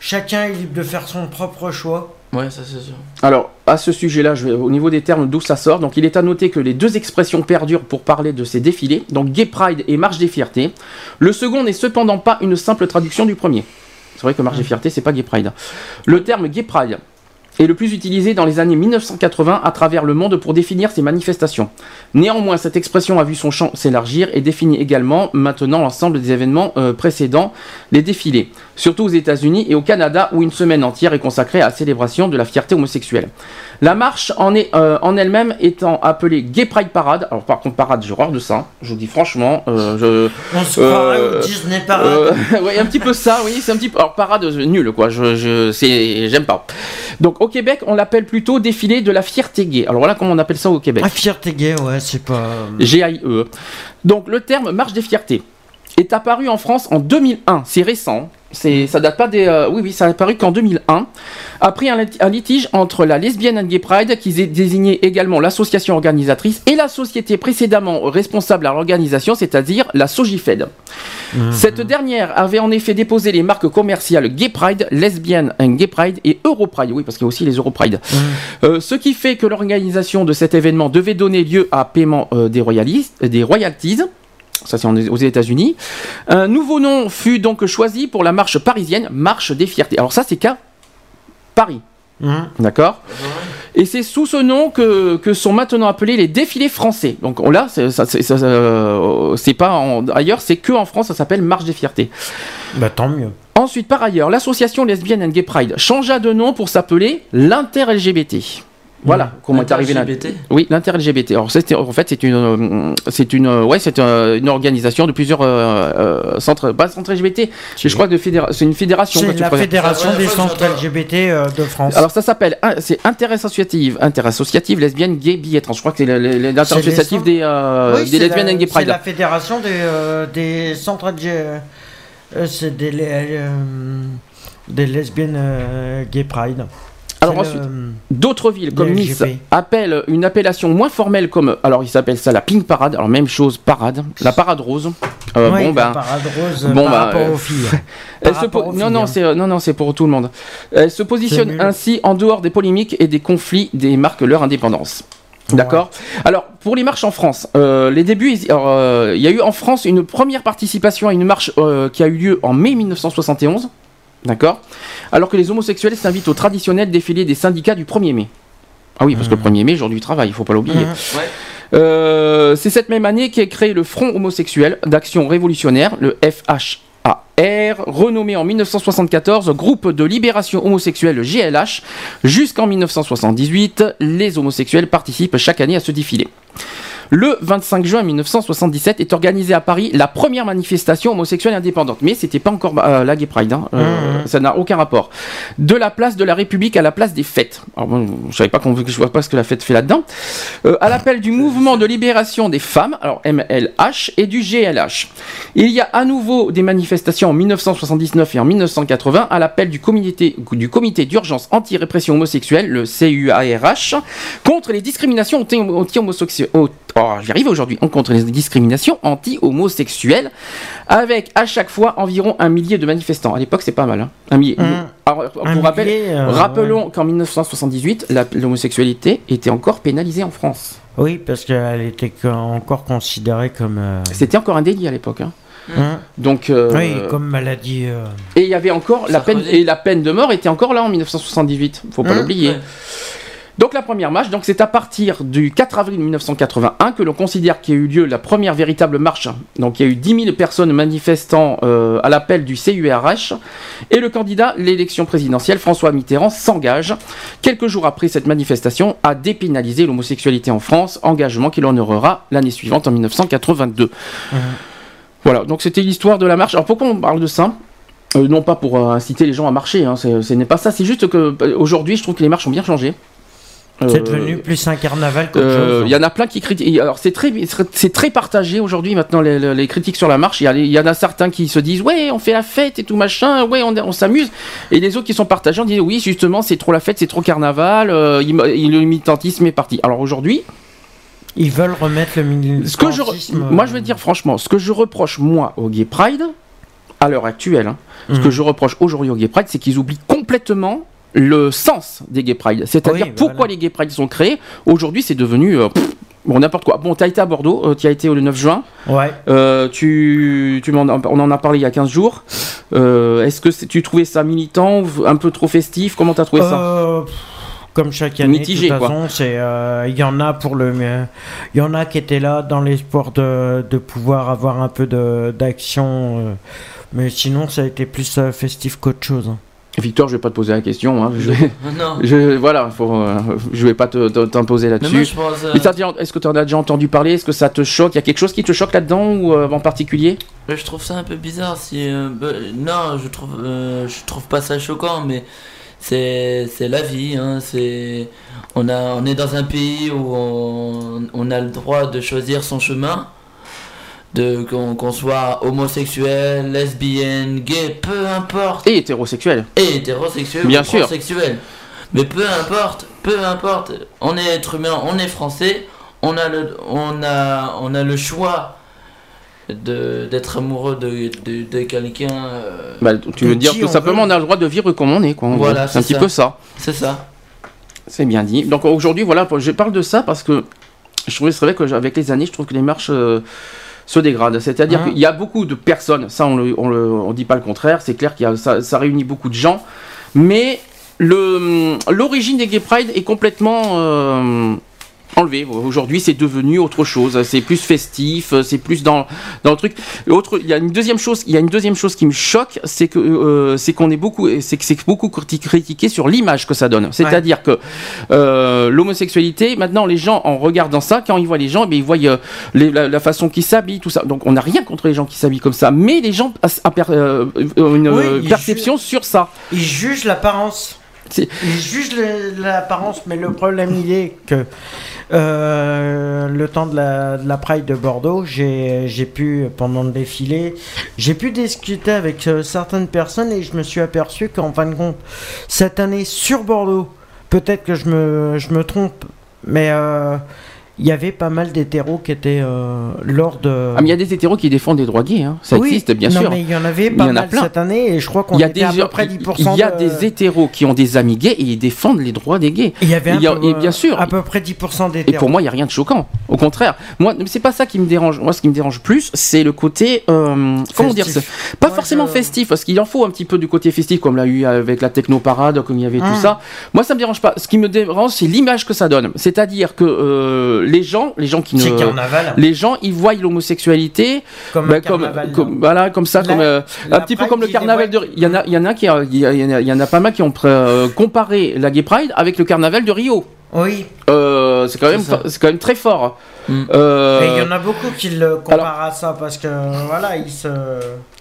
chacun est libre de faire son propre choix. Ouais, ça c'est sûr. Alors, à ce sujet-là, je vais- au niveau des termes d'où ça sort, donc il est à noter que les deux expressions perdurent pour parler de ces défilés, donc Gay Pride et Marche des Fiertés. Le second n'est cependant pas une simple traduction du premier. C'est vrai que Marche des Fiertés, c'est pas Gay Pride. Le terme Gay Pride est le plus utilisé dans les années 1980 à travers le monde pour définir ces manifestations. Néanmoins, cette expression a vu son champ s'élargir et définit également maintenant l'ensemble des événements euh, précédents, les défilés, surtout aux États-Unis et au Canada où une semaine entière est consacrée à la célébration de la fierté homosexuelle. La marche en, est, euh, en elle-même étant appelée Gay Pride Parade. Alors par contre parade, j'ai horreur de ça. Je vous dis franchement, euh, je, On se croirait au Disney Parade. euh, ouais, un petit peu ça, oui, c'est un petit peu. Alors, parade, euh, nul, quoi, je, je, c'est, j'aime pas. Donc, au Québec, on l'appelle plutôt défilé de la fierté gay. Alors, voilà comment on appelle ça au Québec. Ah, fierté gay, ouais, c'est pas. G-A-I-E. Donc, le terme marche des fiertés est apparu en France en 2001. C'est récent. C'est, ça date pas des. euh, oui, oui, ça a apparu qu'en 2001. Après un, lit- un litige entre la Lesbian and Gay Pride, qui dé- désignait également l'association organisatrice, et la société précédemment responsable à l'organisation, c'est-à-dire la Sogifed. Cette dernière avait en effet déposé les marques commerciales Gay Pride, Lesbian and Gay Pride et Europride. Oui, parce qu'il y a aussi les Europride. Euh, ce qui fait que l'organisation de cet événement devait donner lieu à paiement euh, des, royalistes, euh, des royalties. Ça, c'est aux États-Unis. Un nouveau nom fut donc choisi pour la marche parisienne, Marche des Fiertés. Alors, ça, c'est qu'à Paris. Hum. D'accord Et c'est sous ce nom que, que sont maintenant appelés les défilés français. Donc on- là, c'est ça- c'est- ça- euh, c'est pas en- ailleurs, c'est que en France, ça s'appelle Marche des Fiertés. Bah, tant mieux. Ensuite, par ailleurs, l'association lesbienne and gay pride changea de nom pour s'appeler l'inter-LGBT. Voilà comment est arrivé là. LGBT Oui, l'inter-LGBT. Alors en fait c'est une euh, c'est une euh, ouais c'est euh, une organisation de plusieurs euh, centres pas centres LGBT. Je crois que c'est une fédération. C'est la fédération C'est la des centres. LGBT euh, de France. Alors ça s'appelle c'est interassociative interassociative lesbienne gay bi et trans. Je crois que c'est l'inter-associative C'est les des euh, Oui, des c'est lesbiennes la- and gay C'est pride. la fédération des, euh, des centres de- euh, c'est des, euh, des lesbiennes euh, gay pride. Alors ensuite, D'autres villes comme Nice LGP. appellent une appellation moins formelle comme alors ils s'appellent ça la Pink Parade. Alors même chose parade, la parade rose. Euh, Ouais, bon ben parade rose bon, par bah, rapport euh, aux filles. Elle Par se rapport po- aux non, filles, non, hein. c'est non, non, c'est pour tout le monde. Elle se positionne ainsi en dehors des polémiques et des conflits des marques leur indépendance. D'accord? Alors pour les marches en France, euh, les débuts, euh, il y a eu en France une première participation à une marche euh, qui a eu lieu en mai 1971. D'accord. Alors que les homosexuels s'invitent au traditionnel défilé des syndicats du 1er mai. Ah oui, parce que le 1er mai, jour du travail, il faut pas l'oublier. Ouais. Euh, c'est cette même année qu'est créé le Front homosexuel d'action révolutionnaire, le FHAR, renommé en 1974 Groupe de libération homosexuelle GLH. Jusqu'en 1978, les homosexuels participent chaque année à ce défilé. Le 25 juin 1977 est organisée à Paris la première manifestation homosexuelle indépendante, mais c'était pas encore euh, la Gay Pride, hein. Euh, Mhm. ça n'a aucun rapport. De la place de la République à la place des fêtes. Alors bon, je savais pas qu'on je vois pas ce que la fête fait là-dedans. Euh, à l'appel du mouvement de libération des femmes, alors MLH et du GLH. Il y a à nouveau des manifestations en 1979 et en 1980 à l'appel du comité du comité d'urgence anti-répression homosexuelle, le CUARH, contre les discriminations anti- anti-homosexuelles. Oh, j'y arrive aujourd'hui. Contre les discriminations anti-homosexuelles, avec à chaque fois environ un millier de manifestants. À l'époque, c'est pas mal. Hein. Un millier. Mmh. Alors, pour Un rappel, millier, euh, rappelons qu'en 1978, la- l'homosexualité était encore pénalisée en France. Oui, parce qu'elle était co- encore considérée comme. euh, C'était encore un délit à l'époque. hein. hein, Donc, euh, Oui, comme maladie. euh, et il y avait encore la peine et la peine de mort était encore là en 1978. Faut pas l'oublier. Ouais. Donc la première marche, donc c'est à partir du 4 avril 1981 que l'on considère qu'il y a eu lieu la première véritable marche. Donc il y a eu 10 000 personnes manifestant euh, à l'appel du CURH et le candidat l'élection présidentielle François Mitterrand s'engage quelques jours après cette manifestation à dépénaliser l'homosexualité en France, engagement qu'il honorera l'année suivante en 1982. Voilà, donc c'était l'histoire de la marche. Alors pourquoi on parle de ça? Euh, non pas pour euh, inciter les gens à marcher, hein, ce n'est pas ça. C'est juste que aujourd'hui, je trouve que les marches ont bien changé. C'est Euh, devenu plus un carnaval qu'autre euh, chose. Il y en a plein qui critiquent. Alors c'est très, c'est très partagé aujourd'hui maintenant les, les- les critiques sur la marche. Il y, en a certains qui se disent ouais on fait la fête et tout machin, ouais on, on s'amuse. Et les autres qui sont partagés on dit oui justement c'est trop la fête, c'est trop carnaval, euh, le militantisme est parti. Alors aujourd'hui, Ils veulent remettre le militantisme. ce que je, re- moi je vais dire franchement, ce que je reproche moi au Gay Pride à l'heure actuelle, hein, ce Mhm. que je reproche aujourd'hui au Gay Pride, c'est qu'ils oublient complètement le sens des Gay Pride. C'est-à-dire Oui, pourquoi les Gay Pride sont créés. Aujourd'hui, c'est devenu euh, pff, bon n'importe quoi. Bon, t'as été à Bordeaux, tu as été le 9 juin. Ouais. Euh, tu, tu m'en- on en a parlé il y a 15 jours. Euh, Est-ce que tu trouvais ça militant, un peu trop festif? Comment t'as trouvé ça? Euh, comme chaque année, Mitigé, de toute façon, euh, il y en a pour le, il y en a qui étaient là dans l'espoir de, de pouvoir avoir un peu d'action, euh, mais sinon ça a été plus euh, festif qu'autre chose. hein. Victor, je vais pas te poser la question. hein, je, vais- Non. je- voilà, faut, euh, je vais pas t'imposer là-dessus. euh, Mais déjà- Est-ce que tu en as déjà entendu parler? Est-ce que ça te choque? Il y a quelque chose qui te choque là-dedans ou euh, en particulier? Je trouve ça un peu bizarre si euh, bah, non je trouve euh, je trouve pas ça choquant mais c'est c'est la vie hein, c'est on a on est dans un pays où on, on a le droit de choisir son chemin de qu'on soit homosexuel lesbienne gay peu importe Et hétérosexuel. et hétérosexuel Bien ou sûr. transsexuel mais peu importe peu importe on est être humain on est français on a le on a on a le choix d'être amoureux de, de, de quelqu'un euh, Bah, tu veux dire tout simplement veut. on a le droit de vivre comme on est. Quoi, Voilà, c'est un petit peu ça. c'est ça C'est bien dit. Donc aujourd'hui, voilà, je parle de ça parce que je trouvais c'est vrai que avec les années, je trouve que les marches euh, se dégradent. C'est-à-dire Hein. qu'il y a beaucoup de personnes, ça on le, on le- on dit pas le contraire, c'est clair a, ça, ça réunit beaucoup de gens, mais l'origine des Gay Pride est complètement euh, enlevée. Aujourd'hui, c'est devenu autre chose. C'est plus festif, c'est plus dans dans le truc. Autre, il y a une deuxième chose, il y a une deuxième chose qui me choque, c'est que euh, c'est qu'on est beaucoup, c'est que c'est beaucoup criti- critiqué sur l'image que ça donne. C'est-à-dire que euh, l'homosexualité, maintenant les gens en regardant ça, quand ils voient les gens, eh bien, ils voient euh, les- la, la façon qu'ils s'habillent, tout ça. Donc on n'a rien contre les gens qui s'habillent comme ça, mais les gens ont une Oui, perception sur ça. Ils jugent l'apparence. Ils jugent l'apparence, mais le problème il est que euh, le temps de la, de Pride de Bordeaux, j'ai j'ai pu, pendant le défilé, j'ai pu discuter avec euh, certaines personnes et je me suis aperçu qu'en fin de compte, cette année sur Bordeaux, peut-être que je me, je me trompe, mais euh, il y avait pas mal d'hétéros qui étaient euh, lors de... Ah, mais il y a des hétéros qui défendent les droits gays, hein. ça Oui, existe bien non, sûr. mais il y en avait y pas en mal plein. cette année et je crois qu'on était des à peu près il- 10%. il y a de- des hétéros qui ont des amis gays et ils défendent les droits des gays. Il y avait un y a- peu, et bien sûr. à peu près 10% Et d'hétéros. pour moi, il n'y a rien de choquant. Au contraire, moi, c'est pas ça qui me dérange. Moi, ce qui me dérange plus, c'est le côté, euh, comment dire ça? Pas Moi, forcément je- festif, parce qu'il en faut un petit peu du côté festif, comme l'a eu avec la technoparade, comme il y avait tout Hum. ça. Moi, ça me dérange pas. Ce qui me dérange, c'est l'image que ça donne. C'est-à-dire que euh, les gens, les gens qui ne, carnaval. les gens, ils voient l'homosexualité Comme bah, un comme, carnaval. comme- voilà, comme ça, La- comme euh, un petit peu comme le carnaval de. Il y en a, il y en a qui, il y, a- il y en a- il y en a pas mal qui ont euh, comparé la Gay Pride avec le carnaval de Rio. Oui, Euh, c'est quand même, C'est quand même très fort. Mm. Euh, il y en a beaucoup qui le comparent à ça parce que voilà, ils se.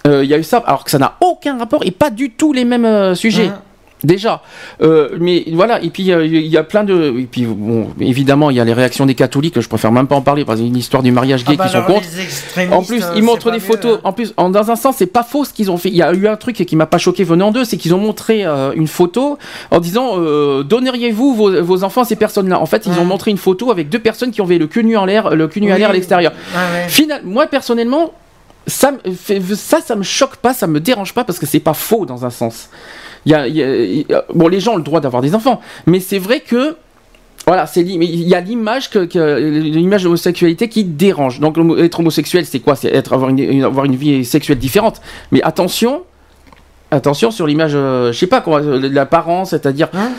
euh, il y a eu ça, alors que ça n'a aucun rapport et pas du tout les mêmes euh, sujets. Hein. Déjà, Euh, mais voilà, et puis euh, il y a plein de. Et puis, bon, évidemment, il y a les réactions des catholiques, je préfère même pas en parler, parce qu'il y a une histoire du mariage gay Ah bah qui sont contre. En plus, euh, ils c'est montrent des mieux, photos. hein. En plus, en, dans un sens, c'est pas faux ce qu'ils ont fait. Il y a eu un truc qui m'a pas choqué venant d'eux, c'est qu'ils ont montré euh, une photo en disant euh, donneriez-vous vos, vos enfants à ces personnes-là? En fait, ils ont montré une photo avec deux personnes qui ont le cul nu en l'air, le cul nu à l'air à l'extérieur. Ah ouais. Final, moi personnellement, ça, ça, ça me choque pas, ça me dérange pas parce que c'est pas faux dans un sens. Il y a, il y a- il y a- bon, les gens ont le droit d'avoir des enfants, mais c'est vrai que voilà, c'est il y a l'image que, que- l'image de l'homosexualité qui dérange. Donc être homosexuel, c'est quoi? C'est être avoir une, une- avoir une vie sexuelle différente. Mais attention, attention sur l'image, euh, je sais pas quoi, euh, l'apparence, c'est-à-dire Hein?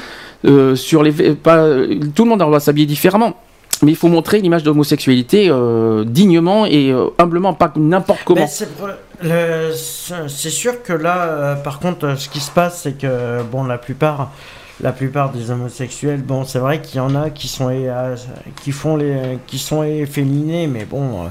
euh, sur les pas, tout le monde a le droit de s'habiller différemment. Mais il faut montrer l'image de l'homosexualité euh, dignement et euh, humblement, pas n'importe comment. Mais c'est sûr que là, euh, par contre, ce qui se passe, c'est que bon, la plupart, la plupart des homosexuels, bon, c'est vrai qu'il y en a qui sont qui font les, qui sont efféminés, mais bon,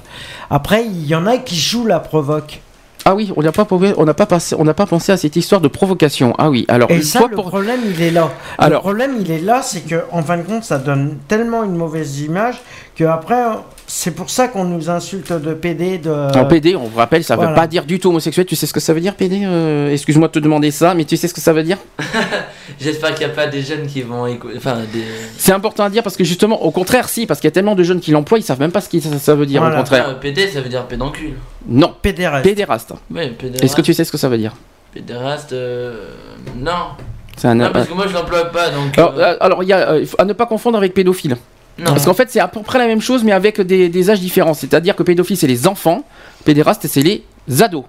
après, il y en a qui jouent la provoque. Ah oui, on n'a pas, on n'a pas, passé- on n'a pas pensé à cette histoire de provocation. Ah oui, alors Et ça, le pour- problème, il est là. Alors- le problème, il est là, c'est que en fin de compte, ça donne tellement une mauvaise image que après, c'est pour ça qu'on nous insulte de PD, de. En PD, on vous rappelle, ça ne veut pas dire du tout homosexuel. Tu sais ce que ça veut dire, PD Euh, Excuse-moi de te demander ça, mais tu sais ce que ça veut dire? J'espère qu'il n'y a pas des jeunes qui vont écouter. Enfin, des. C'est important à dire parce que justement, au contraire, si, parce qu'il y a tellement de jeunes qui l'emploient, ils savent même pas ce que ça, ça veut dire. Voilà. Au contraire, Ah, PD, ça veut dire pédoncule. non. pédéraste. Pédéraste. Pédéraste. Est-ce que tu sais ce que ça veut dire? Pédéraste. euh, Non. C'est un. Non, parce que moi je l'emploie pas donc. Alors, euh, euh, alors, il y a, euh, à ne pas confondre avec pédophile. Non. Parce qu'en fait, c'est à peu près la même chose, mais avec des, des âges différents. C'est-à-dire que pédophile, c'est les enfants, pédéraste, c'est les ados.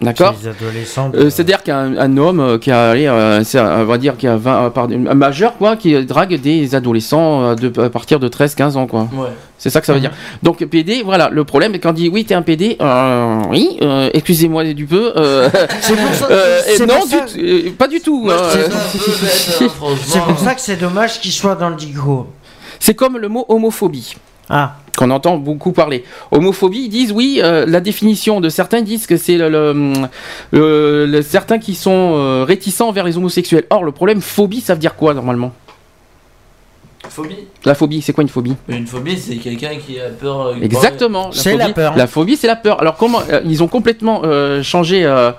D'accord Les adolescents. de- Euh, C'est-à-dire qu'un un homme euh, qui a, allez, euh, c'est, euh, on va dire, qui a 20, euh, pardon, un majeur, quoi, qui drague des adolescents euh, de, à partir de 13-15 ans, quoi. Ouais. C'est ça que ça veut Mhm. dire. Donc PD, voilà, le problème, quand on dit oui, t'es un PD, euh, oui, euh, excusez-moi du peu. euh, C'est pour ça, euh, c'est non, ça- du euh, pas du tout. C'est pour ça que c'est dommage qu'il soit dans le digo. C'est comme le mot homophobie. Ah, qu'on entend beaucoup parler. Homophobie, ils disent oui, euh, la définition de certains disent que c'est le, le- le- le- certains qui sont euh, réticents envers les homosexuels. Or, le problème, phobie, ça veut dire quoi normalement? Phobie. La phobie, c'est quoi une phobie? Une phobie, c'est quelqu'un qui a peur. euh, Exactement. C'est la peur. La phobie, c'est la peur. Alors comment euh, ils ont complètement euh, changé euh,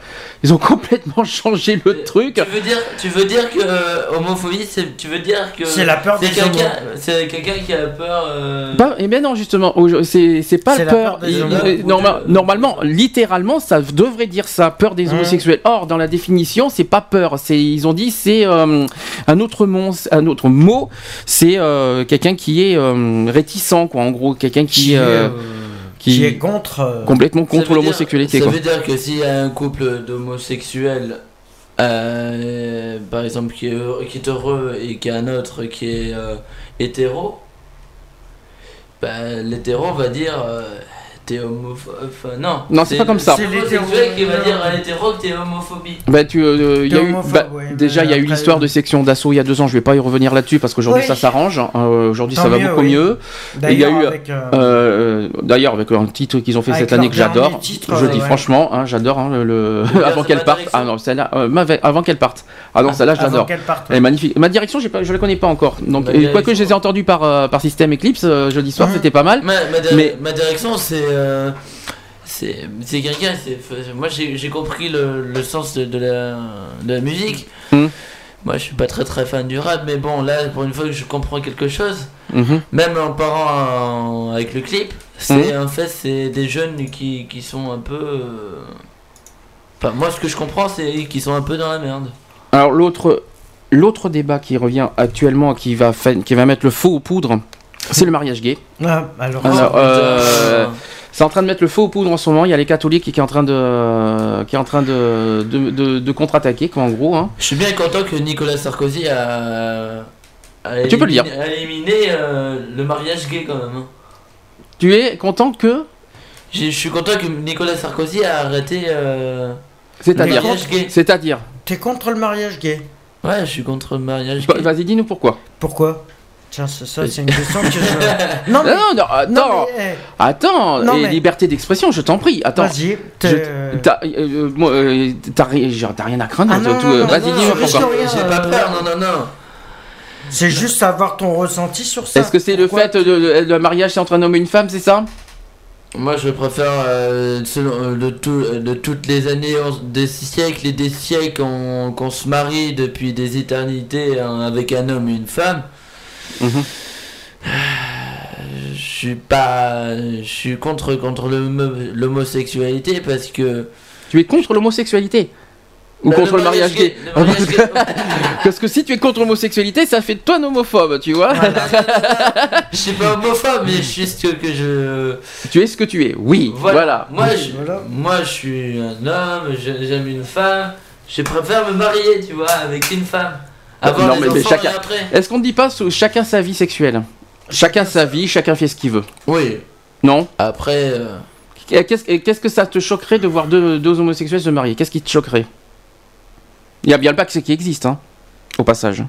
Ils ont complètement changé le truc. Tu veux dire, tu veux dire que euh, homophobie, c'est, tu veux dire que C'est la peur c'est des quelqu'un, homos. c'est quelqu'un qui a peur. euh, Pas, eh bien non, justement, c'est c'est pas peur. peur des Il- homos. il- norma- normalement, littéralement, ça devrait dire ça, peur des Mmh. homosexuels. Or, dans la définition, c'est pas peur. C'est ils ont dit c'est euh, un autre mot, un autre mot. C'est euh, quelqu'un qui est euh, réticent, quoi. En gros, quelqu'un qui, qui, est, euh, qui- qui est contre. complètement contre l'homosexualité. Ça quoi. veut dire que s'il y a un couple d'homosexuels, euh, par exemple, qui est, heureux- qui est heureux et qui a un autre qui est euh, hétéro, bah, l'hétéro va dire euh, t'es homophobe. Enfin, non. Non, c'est pas comme ça. C'est l'homosexuel qui va dire à l'hétéro que t'es homophobie. Bah, tu, euh, y a T'es eu, homophobe, bah, ouais, déjà, il y a eu après, l'histoire euh, de section d'assaut il y a deux ans. Je vais pas y revenir là-dessus parce qu'aujourd'hui Oui. ça s'arrange. Euh, aujourd'hui, ça va mieux, beaucoup oui. mieux. D'ailleurs, il y a eu, avec, euh, Euh, D'ailleurs, avec un titre qu'ils ont fait Avec cette année que j'adore, je euh, dis ouais. franchement, hein, j'adore hein, le, avant qu'elle parte. Ah non, celle-là, euh, avant qu'elle parte. Ah non, celle-là, parte. Elle est magnifique. Ma direction, je la connais pas encore. Donc, quoique je les ai entendus par euh, par système Eclipse euh, jeudi soir, Mhm. c'était pas mal. Ma direction, c'est. Euh, c'est c'est quelqu'un. c'est- Moi, j'ai j'ai compris le, le sens de, de la, de la musique. Hmm. Moi, je suis pas très très fan du rap, mais bon, là, pour une fois que je comprends quelque chose, Mhm. même en parlant en- avec le clip, c'est en fait, c'est des jeunes qui, qui sont un peu. euh, Enfin, moi, ce que je comprends, c'est qu'ils sont un peu dans la merde. Alors l'autre l'autre débat qui revient actuellement, qui va qui va mettre le feu aux poudres, c'est le mariage gay. Ah, alors, Alors, euh. C'est en train de mettre le feu aux poudres en ce moment. Il y a les catholiques qui est en train de qui est en train de de, de- de contre-attaquer, quoi, en gros. Hein. Je suis bien content que Nicolas Sarkozy a. a Tu peux le dire. éliminé- A éliminé euh, le mariage gay quand même. hein. Tu es content que Je suis content que Nicolas Sarkozy a arrêté euh, le c'est-à-dire mariage gay. c'est-à-dire T'es contre le mariage gay? Ouais, je suis contre le mariage Bah, gay. Vas-y, dis-nous pourquoi. Pourquoi? Tiens, c'est ça, c'est une question que je. Non, Non, non, non, attends, non, mais, eh, attends, Non, et mais- liberté d'expression, je t'en prie. Attends, vas-y. t'as euh, euh, t'as rien à craindre. Ah, euh, Vas-y, rien, J'ai pas euh, peur, non, non, non. C'est juste savoir ton ressenti sur ça. Est-ce que c'est le fait de, de- le mariage c'est entre un homme et une femme, c'est ça? Moi, je préfère, euh, selon, euh, de, tout, euh, de toutes les années, on- des siècles et des siècles, qu'on qu'on se marie depuis des éternités hein, avec un homme et une femme. Mhm. Je suis pas. Je suis contre, contre l'homo- l'homosexualité parce que. Tu es contre l'homosexualité Ou Bah, contre le mariage gay, le mariage gay- Parce que si tu es contre l'homosexualité, ça fait de toi un homophobe, tu vois Je suis pas homophobe, mais juste que, que je. Tu es ce que tu es, oui, voilà. Moi, Oui, je, voilà. moi, je suis un homme, je- j'aime une femme. Je préfère me marier, tu vois, avec une femme. Avoir Non, des mais- mais enfants chacun- et après. Est-ce qu'on ne dit pas sous- chacun sa vie sexuelle? Chacun sa vie, chacun fait ce qu'il veut. Oui. Non? Après, euh, Qu'est-ce que ça te choquerait de voir deux, deux homosexuels se marier? Qu'est-ce qui te choquerait? Il y a bien le Pax qui existe, hein, au passage.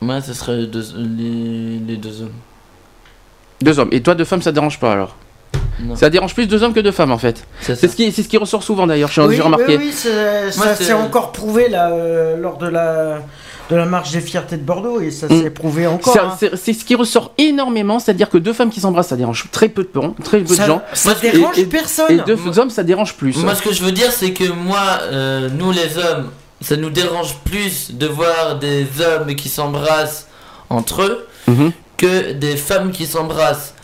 moi, ce serait deux- les, les deux hommes. Deux hommes. Et toi, deux femmes, ça te dérange pas alors? Non. Ça dérange plus deux hommes que deux femmes en fait. C'est ce qui, c'est ce qui ressort souvent d'ailleurs, j'ai Oui, remarqué. oui, ça c'est- s'est encore prouvé là, euh, lors de la, de la marche des fiertés de Bordeaux et ça Mm. s'est prouvé encore. C'est- hein. C'est c'est ce qui ressort énormément, c'est-à-dire que deux femmes qui s'embrassent, ça dérange très peu de, gens- très peu de ça, gens. ça Et- dérange et- personne. Et deux Moi- hommes, ça dérange plus. Moi, ce que je veux dire, c'est que moi, euh, nous les hommes, ça nous dérange plus de voir des hommes qui s'embrassent entre eux Mhm. que des femmes qui s'embrassent.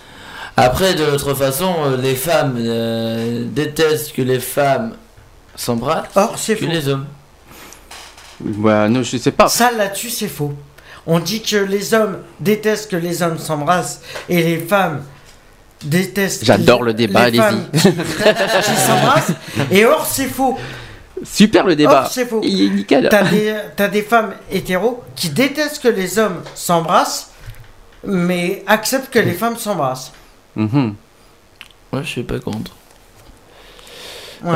Après, de l'autre façon, euh, les femmes euh, détestent que les femmes s'embrassent Or, c'est que les hommes. Bah, non, je sais pas. Ça là-dessus, c'est faux. On dit que les hommes détestent que les hommes s'embrassent et les femmes détestent. J'adore les- le débat, les femmes allez-y. qui- qui s'embrassent. Et or, c'est faux. Super le débat. Or, c'est faux. Il est nickel. T'as des, t'as des femmes hétéros qui détestent que les hommes s'embrassent, mais acceptent que les femmes s'embrassent. Mhm. Ouais, je suis pas contre.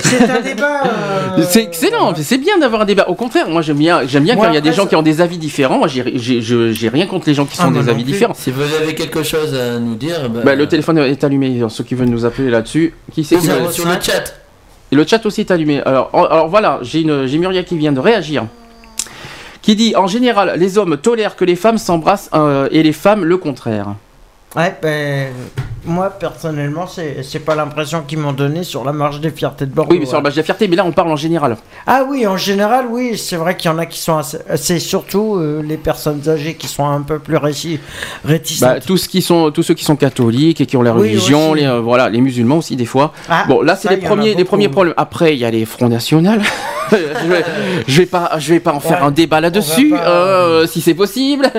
C'est un débat. euh, C'est excellent, c'est bien d'avoir un débat. Au contraire, moi j'aime bien, j'aime bien Moi, quand il y a des gens qui ont des avis différents. Moi j'ai- rien contre les gens qui Ah, sont moi des avis plus. différents. Si vous avez quelque chose à nous dire, bah, Bah, le téléphone est allumé, ceux qui veulent nous appeler là-dessus. Qui c'est qui sur, le chat. Et le chat aussi est allumé. Alors, alors voilà, j'ai une j'ai Muriel qui vient de réagir. Qui dit en général, les hommes tolèrent que les femmes s'embrassent euh, et les femmes le contraire. Ouais, ben. Moi, personnellement, c'est pas l'impression qu'ils m'ont donné sur la marche des fiertés de Bordeaux. Oui, mais sur la ouais. base de la fierté, mais là on parle en général. Ah oui, en général, oui, c'est vrai qu'il y en a qui sont assez. C'est surtout euh, les personnes âgées qui sont un peu plus réti- réticentes. Bah, tous, qui sont, tous ceux qui sont catholiques et qui ont la religion, les, euh, voilà, les musulmans aussi des fois. Ah, Bon, là, c'est les premiers, les premiers problèmes. Après, il y a les Fronts National. je, vais, je vais pas, je vais pas en faire Ouais, un débat là-dessus, euh, si c'est possible.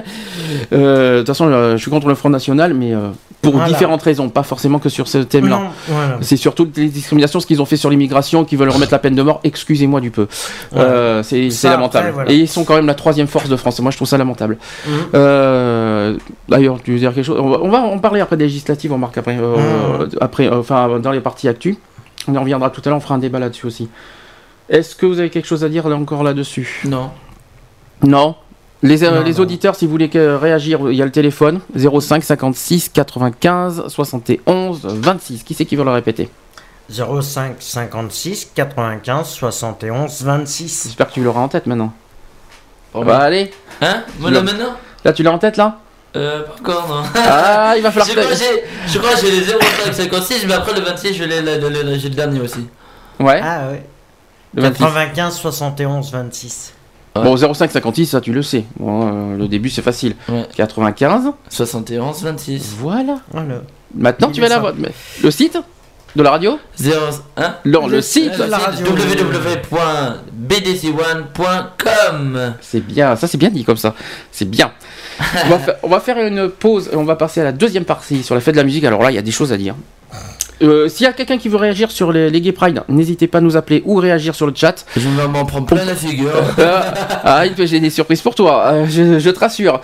De toute façon, je suis contre le Front National, mais pour Voilà. différentes raisons, pas forcément que sur ce thème-là. Voilà. C'est surtout les discriminations, ce qu'ils ont fait sur l'immigration, qui veulent remettre la peine de mort. Excusez-moi du peu. Euh, c'est lamentable. après. Et ils sont quand même la troisième force de France. Moi, je trouve ça lamentable. Mhm. Euh, D'ailleurs, tu veux dire quelque chose? On va, on va en parler après des législatives. On marque après, euh, Mhm. après, enfin, dans les parties actu. On y reviendra tout à l'heure. On fera un débat là-dessus aussi. Est-ce que vous avez quelque chose à dire là, encore là-dessus? Non. Non? Les, euh, Non, les non. auditeurs, si vous voulez que- réagir, il y a le téléphone 05 56 95 71 26. Qui c'est qui veut le répéter? 05 56 95 71 26. J'espère que tu l'auras en tête maintenant. Bon, Bah allez, Hein? Moi Le- là maintenant? Là tu l'as en tête là? Euh, pas encore, non. Ah, il va falloir Je que crois que j'ai- je crois que j'ai les 0,5 56, mais après le 26, je l'ai le, le- le- j'ai le dernier aussi. Ouais, Ah ouais. le 26. 95 71 26. Bon, 05 56, ça tu le sais. Bon, euh, le début c'est facile. Ouais. 95, 71, 26. voilà. Voilà. Maintenant tu vas l'avoir. Mais- Le site de la radio 0, hein Non, le Le site site de la radio. www.bdc1.com C'est bien, ça c'est bien dit comme ça. C'est bien. on, va faire, on va faire une pause et on va passer à la deuxième partie sur la fête de la musique. Alors là, il y a des choses à dire. Euh, S'il y a quelqu'un qui veut réagir sur les, les Gay Pride, n'hésitez pas à nous appeler ou réagir sur le chat. Je vais m'en prendre plein la figure. Ah, j'ai des surprises pour toi, euh, je, je te rassure.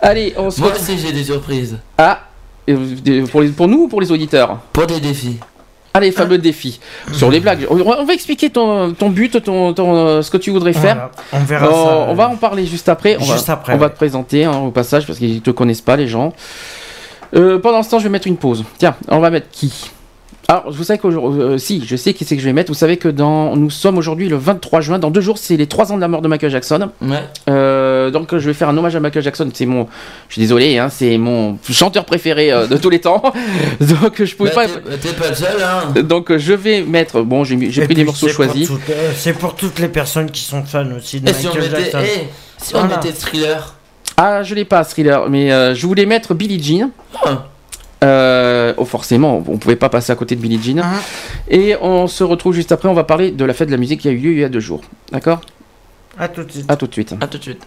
Allez, on se Moi aussi j'ai des surprises. Ah, euh, pour, les, pour nous ou pour les auditeurs Pour des défis. Allez, fameux défi. Sur les blagues. On, va expliquer ton, ton but, ton, ton, euh, ce que tu voudrais faire. Voilà. On verra ça. on va en parler juste après. On Juste va, après, On va te présenter hein, au passage parce qu'ils te connaissent pas les gens. Euh, pendant ce temps, je vais mettre une pause. Tiens, on va mettre qui? Alors, vous savez qu'aujourd'hui, euh, si, je sais qui c'est que je vais mettre. Vous savez que dans, nous sommes aujourd'hui le 23 juin. Dans deux jours, c'est les trois ans de la mort de Michael Jackson. Ouais. Euh, donc, je vais faire un hommage à Michael Jackson. C'est mon, je suis désolé, hein, c'est mon chanteur préféré euh, de tous les temps. donc, je pouvais Bah, pas. t'es- T'es pas le seul, hein. Donc, je vais mettre. Bon, j'ai mis- j'ai Et pris des morceaux c'est pour choisis. euh, C'est pour toutes les personnes qui sont fans aussi de Et si on Michael mettait, Jackson. eh, si on Voilà. mettait thriller? Ah, je l'ai pas, thriller, mais euh, je voulais mettre Billie Jean. Ah. Euh, oh, forcément, on pouvait pas passer à côté de Billie Jean. Hein Et on se retrouve juste après, on va parler de la fête de la musique qui a eu lieu il y a deux jours. D'accord? À tout de suite. À tout de suite. À tout de suite.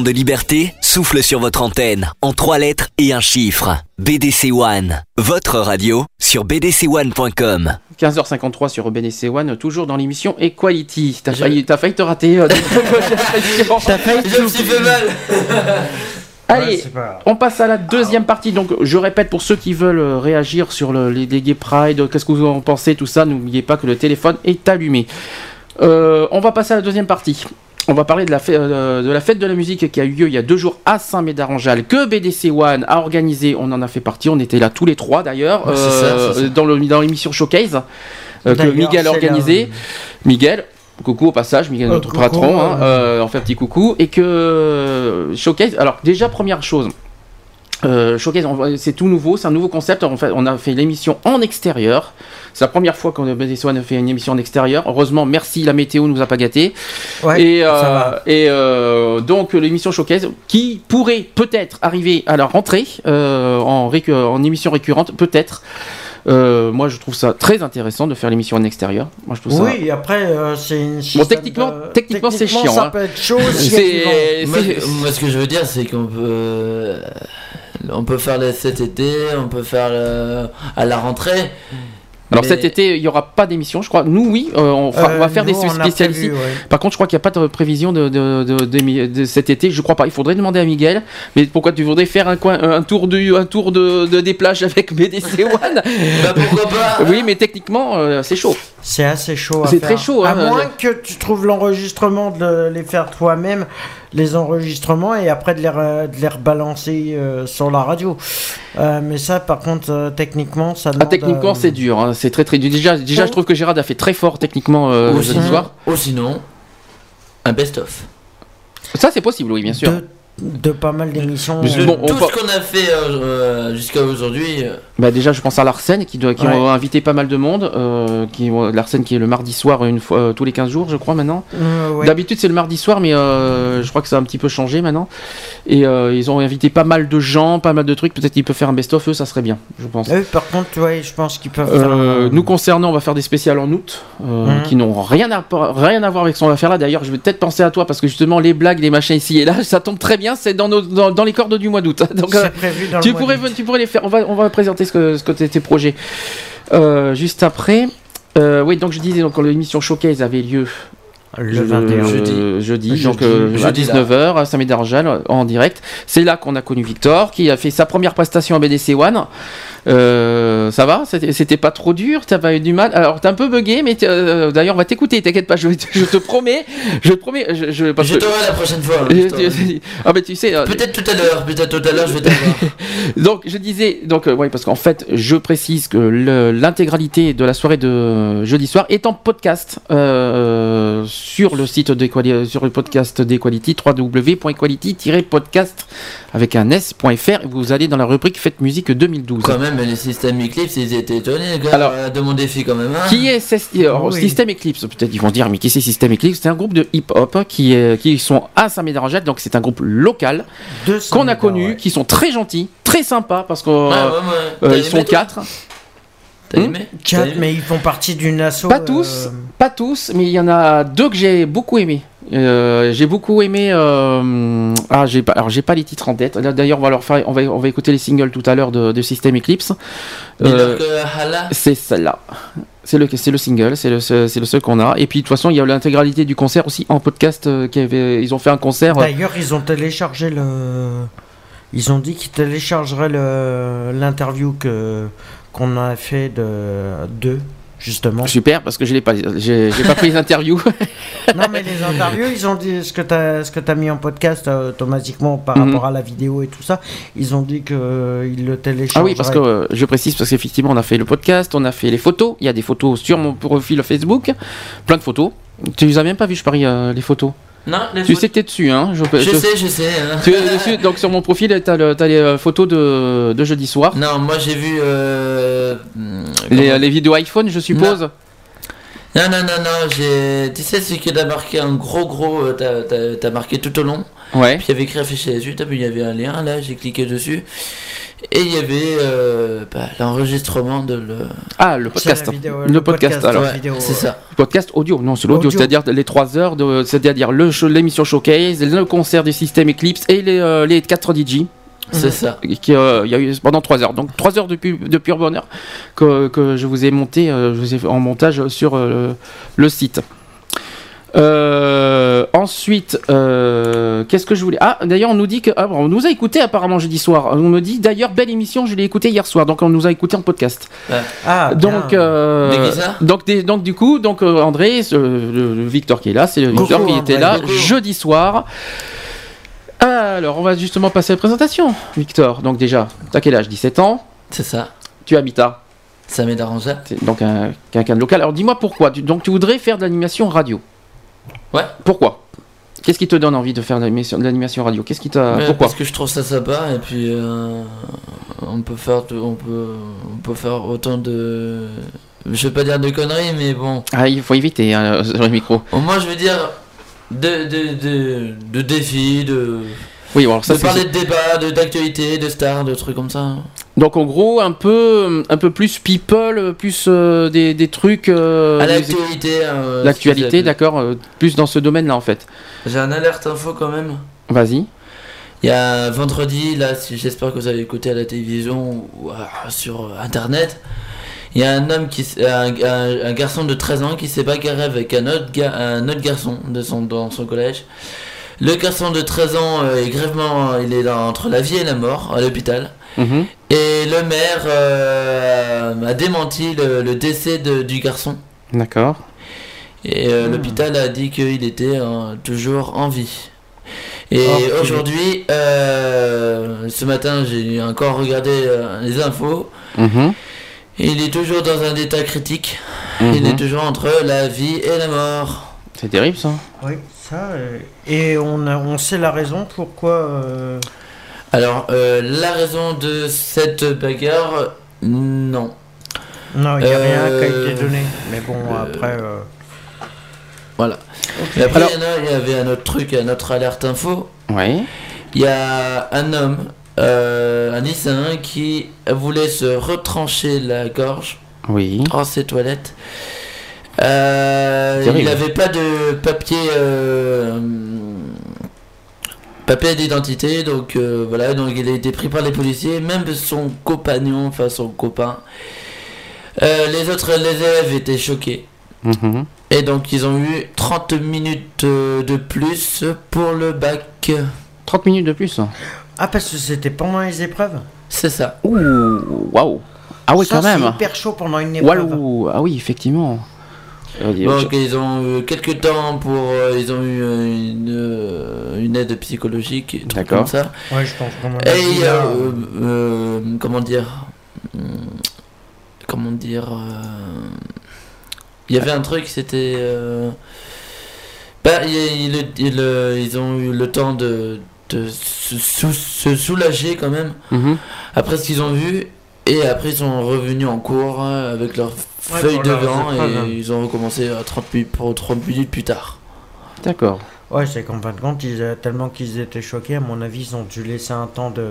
De liberté souffle sur votre antenne en trois lettres et un chiffre. BDC One, votre radio sur bdc1.com. 15h53 sur BDC One, toujours dans l'émission Equality. T'as failli, failli te rater. Euh, T'as failli Je me suis fait mal. Allez, on passe à la deuxième partie. Donc, je répète pour ceux qui veulent euh, réagir sur le, les, Gay Pride, qu'est-ce que vous en pensez, tout ça, n'oubliez pas que le téléphone est allumé. Euh, on va passer à la deuxième partie. On va parler de la, euh, de la, fête de la musique qui a eu lieu il y a deux jours à Saint-Médard-en-Jalles, que BDC One a organisé. On en a fait partie, on était là tous les trois d'ailleurs, euh, dans l'émission Showcase euh, que Miguel a organisé. Miguel, coucou au passage, Miguel, notre patron, hein, on fait un petit coucou. Et que Showcase, alors déjà, première chose. Showcase, c'est tout nouveau, c'est un nouveau concept. En fait, on a fait l'émission en extérieur. C'est la première fois qu'on a fait une émission en extérieur. Heureusement, merci, la météo nous a pas gâté. et euh, et euh, donc l'émission Showcase qui pourrait peut-être arriver à la rentrée euh, en, en émission récurrente, peut-être. Moi, je trouve ça très intéressant de faire l'émission en extérieur. Moi, je trouve oui, après, c'est une. Bon, techniquement, techniquement, c'est chiant. Ça hein. peut être chaud. moi, ce que je veux dire, c'est qu'on peut, on peut faire cet été, on peut faire à la rentrée. Alors cet été, il n'y aura pas d'émission, je crois. Nous, oui, euh, on, va euh, faire des spéciales ici. Par contre, je crois qu'il n'y a pas de prévision de, de, cet été. Je crois pas. Il faudrait demander à Miguel. Mais pourquoi tu voudrais faire un, coin, un tour, du, un tour de, des plages avec BDC One bah pourquoi pas? Oui, mais techniquement, euh, c'est chaud. C'est assez chaud. C'est très chaud. À hein, moins que tu trouves l'enregistrement de les faire toi-même les enregistrements et après de les, de les rebalancer euh, sur la radio. Euh, mais ça, par contre, euh, techniquement, ça ah, techniquement, c'est dur. Hein. c'est très très dur. Déjà, déjà je trouve que Gérard a fait très fort techniquement jeudi soir. Ou sinon, un best-of. Ça, c'est possible, oui, bien sûr. De de pas mal d'émissions. Mais De Bon, on tout ce qu'on a fait euh, euh, jusqu'à aujourd'hui, euh, Bah déjà, je pense à Larsen qui, doit- qui Ouais. ont invité pas mal de monde. Euh, qui Larsen qui est le mardi soir une fois euh, tous les 15 jours, je crois maintenant. Euh, ouais. D'habitude, c'est le mardi soir, mais euh, je crois que ça a un petit peu changé maintenant. Et euh, ils ont invité pas mal de gens, pas mal de trucs. Peut-être qu'ils peuvent faire un best-of, eux, ça serait bien, je pense. Eux, par contre, ouais, je pense qu'ils peuvent faire. Euh, un- nous concernant, on va faire des spéciales en août euh, Mhm. qui n'ont rien à, rien à voir avec ce qu'on va faire là. D'ailleurs, je vais peut-être penser à toi parce que justement, les blagues, les machins ici et là, ça tombe très bien. C'est dans, nos- dans, dans les cordes du mois d'août. Donc, euh, C'est prévu dans tu le mois pourrais, d'août. tu pourrais les faire. On va, on va présenter ce que, ce que tes projets. Euh, juste après. Euh, oui, donc je disais, donc l'émission Showcase avait lieu Le je- 21. jeudi, jeudi, Jeudi, donc euh, à jeudi, là. 19h à Saint-Médard-Angel en direct. C'est là qu'on a connu Victor, qui a fait sa première prestation à BDC One. Euh, ça va? C'était pas trop dur? T'as pas eu du mal? Alors t'es un peu bugué, mais euh, d'ailleurs on va t'écouter. T'inquiète pas, je, je te promets, je te promets, je, je- parce je que- t'aurai la prochaine fois. hein, ah mais tu sais, euh, Peut-être tout à l'heure, peut-être tout à l'heure, je vais t'avoir. donc je disais, donc euh, ouais, parce qu'en fait, je précise que l'intégralité de la soirée de jeudi soir est en podcast euh, sur le site sur le podcast d'Equality, www.equality-podcast avec un s.fr. Vous allez dans la rubrique Fête musique 2012. Quand même, les systèmes Eclipse, ils étaient étonnés Alors- de mon défi quand même. hein. Qui est Sys- alors, Oui. System Eclipse Peut-être ils vont dire, mais qui c'est System Eclipse? C'est un groupe de hip-hop qui, est- qui sont à Saint-Médard-en-Jalles, donc c'est un groupe local qu'on a connu, ouais. qui sont très gentils, très sympas, parce ouais, euh, ouais. euh, sont quatre. T'as Hmm? aimé? Quatre, aimé? mais ils font partie d'une asso. Pas tous, euh, pas tous, mais il y en a deux que j'ai beaucoup aimé. Euh, j'ai beaucoup aimé. euh, ah, j'ai pas. Alors, j'ai pas les titres en tête. Là, D'ailleurs, on va leur faire. On va, on va écouter les singles tout à l'heure de, de System Eclipse. Euh, c'est celle-là. C'est le, c'est le single, c'est le, c'est le seul qu'on a. Et puis de toute façon, il y a l'intégralité du concert aussi en podcast. euh, qui avait, ils ont fait un concert. D'ailleurs, ils ont téléchargé le. Ils ont dit qu'ils téléchargeraient le l'interview que qu'on a fait de d'eux justement. super parce que je l'ai pas, j'ai, pas pris les interviews. non, mais les interviews, ils ont dit ce que t'as ce que t'as mis en podcast euh, automatiquement par Mhm. rapport à la vidéo et tout ça. Ils ont dit que euh, ils le téléchargeraient. Ah oui, parce que euh, je précise parce qu'effectivement, on a fait le podcast, on a fait les photos. Il y a des photos sur mon profil Facebook, plein de photos. Tu les as même pas vues, je parie, euh, les photos. Non, Tu sais que t'es dessus, hein je, Je je- sais, je sais. hein. Tu es dessus, donc sur mon profil, t'as, le, t'as les euh, photos de, de jeudi soir. Non, moi j'ai vu. Euh... Les, comment- les vidéos iPhone, je suppose. Non, non, non, non, j'ai. Tu sais ce qui t'a marqué un gros, gros. euh, T'as, t'as- t'as marqué tout au long. Ouais. Puis il y avait écrit affiché dessus. T'as vu, il y avait un lien là, j'ai cliqué dessus. Et il y avait euh, bah, l'enregistrement de le. Ah, le podcast. vidéo, le, podcast, alors. Ouais, vidéo, c'est euh, ça. Podcast audio, non, c'est l'audio, Audio. c'est-à-dire les 3 heures, de, c'est-à-dire le show- l'émission Showcase, le concert du système Eclipse et les, euh, les 4 DJ. C'est ça. Qui, euh, il y a eu pendant 3 heures. Donc 3 heures de, pu- de pur bonheur que, que je vous ai monté, euh, je vous ai fait en montage sur euh, le site. Euh, ensuite, euh, qu'est-ce que je voulais? Ah, d'ailleurs, on nous dit que ah, on nous a écouté apparemment jeudi soir. On me dit d'ailleurs belle émission, je l'ai écouté hier soir, donc on nous a écouté en podcast. Ah, Donc, euh, donc, des- donc du coup, donc André, le, le Victor qui est là, c'est le Coucou, Victor qui était là coucou. jeudi soir. Alors, on va justement passer à la présentation, Victor. Donc déjà, t'as quel âge? 17 ans. C'est ça. Tu habites à Ça m'est d'arranger. donc un quelqu'un de local. Alors dis-moi pourquoi. Tu- donc tu voudrais faire de l'animation radio? Ouais. Pourquoi? Qu'est-ce qui te donne envie de faire de l'animation radio? Qu'est-ce qui t'a Pourquoi? Parce que je trouve ça sympa et puis euh, on peut faire tout- on peut on peut faire autant de je vais pas dire de conneries mais bon Ah, il faut éviter hein, sur le micro. moins je veux dire de de, de, de défis de, Oui, alors ça de parler de débats de d'actualités de stars de trucs comme ça Donc en gros, un peu, un peu plus people, plus euh, des, des trucs. euh, à l'actualité euh, L'actualité, d'accord, plus dans ce domaine-là en fait. j'ai- un alerte info quand même Vas-y. il y a vendredi là j'espère que vous avez écouté à la télévision ou sur internet il y a un homme qui un, un- un garçon de 13 ans qui s'est bagarré avec un autre, un autre garçon de son, dans son collège. Le garçon de 13 ans euh, est grèvement il est dans- entre la vie et la mort à l'hôpital. Mhm. Et le maire euh, a démenti le, le décès de- du garçon. D'accord. Et euh, l'hôpital a dit qu'il était euh, toujours en vie. Et Oh, aujourd'hui, euh, ce matin, j'ai encore regardé euh, les infos. Mhm. Il est toujours dans un état critique. Mhm. Il est toujours entre la vie et la mort. C'est terrible ça. Oui, Ça, euh, et on, a- on sait la raison pourquoi. euh, Alors, euh, la raison de cette bagarre, non. Non, il n'y a rien qui a été donné. Mais bon, euh, après. euh, Voilà. Après, Alors- il y en a- il y avait un autre truc, un autre alerte info. Oui. Il y a un homme, euh, un lycéen, qui voulait se retrancher la gorge Oui. dans ses toilettes. Euh, il n'avait pas de papier euh, papier d'identité donc euh, voilà donc il a été pris par les policiers même son compagnon enfin son copain Euh, les autres les élèves étaient choqués Mhm. et donc ils ont eu 30 minutes de plus pour le bac 30 minutes de plus. Ah, parce que c'était pendant les épreuves? C'est ça Ouh, waouh. Ah oui, Ça, quand même. C'est hyper chaud pendant une épreuve. Walou. Ah oui, effectivement. Donc ils ont eu quelques temps pour euh, ils ont eu euh, une, euh, une aide psychologique D'accord. comme ça Ouais, je pense qu'on Et dit, il y a, là. euh, euh, comment dire hum, Comment dire euh, Il y avait un truc, c'était. euh, bah, il, il- il- euh, ils ont eu le temps de, de se, sou- se soulager quand même mhm. après ce qu'ils ont vu. Et après, ils sont revenus en cours euh, avec leurs feuilles pour leurs devant et ils ont recommencé à 30 minutes, pour 30 minutes plus tard. D'accord. Ouais, c'est qu'en fin de compte, ils, euh, tellement qu'ils étaient choqués, à mon avis, ils ont dû laisser un temps de.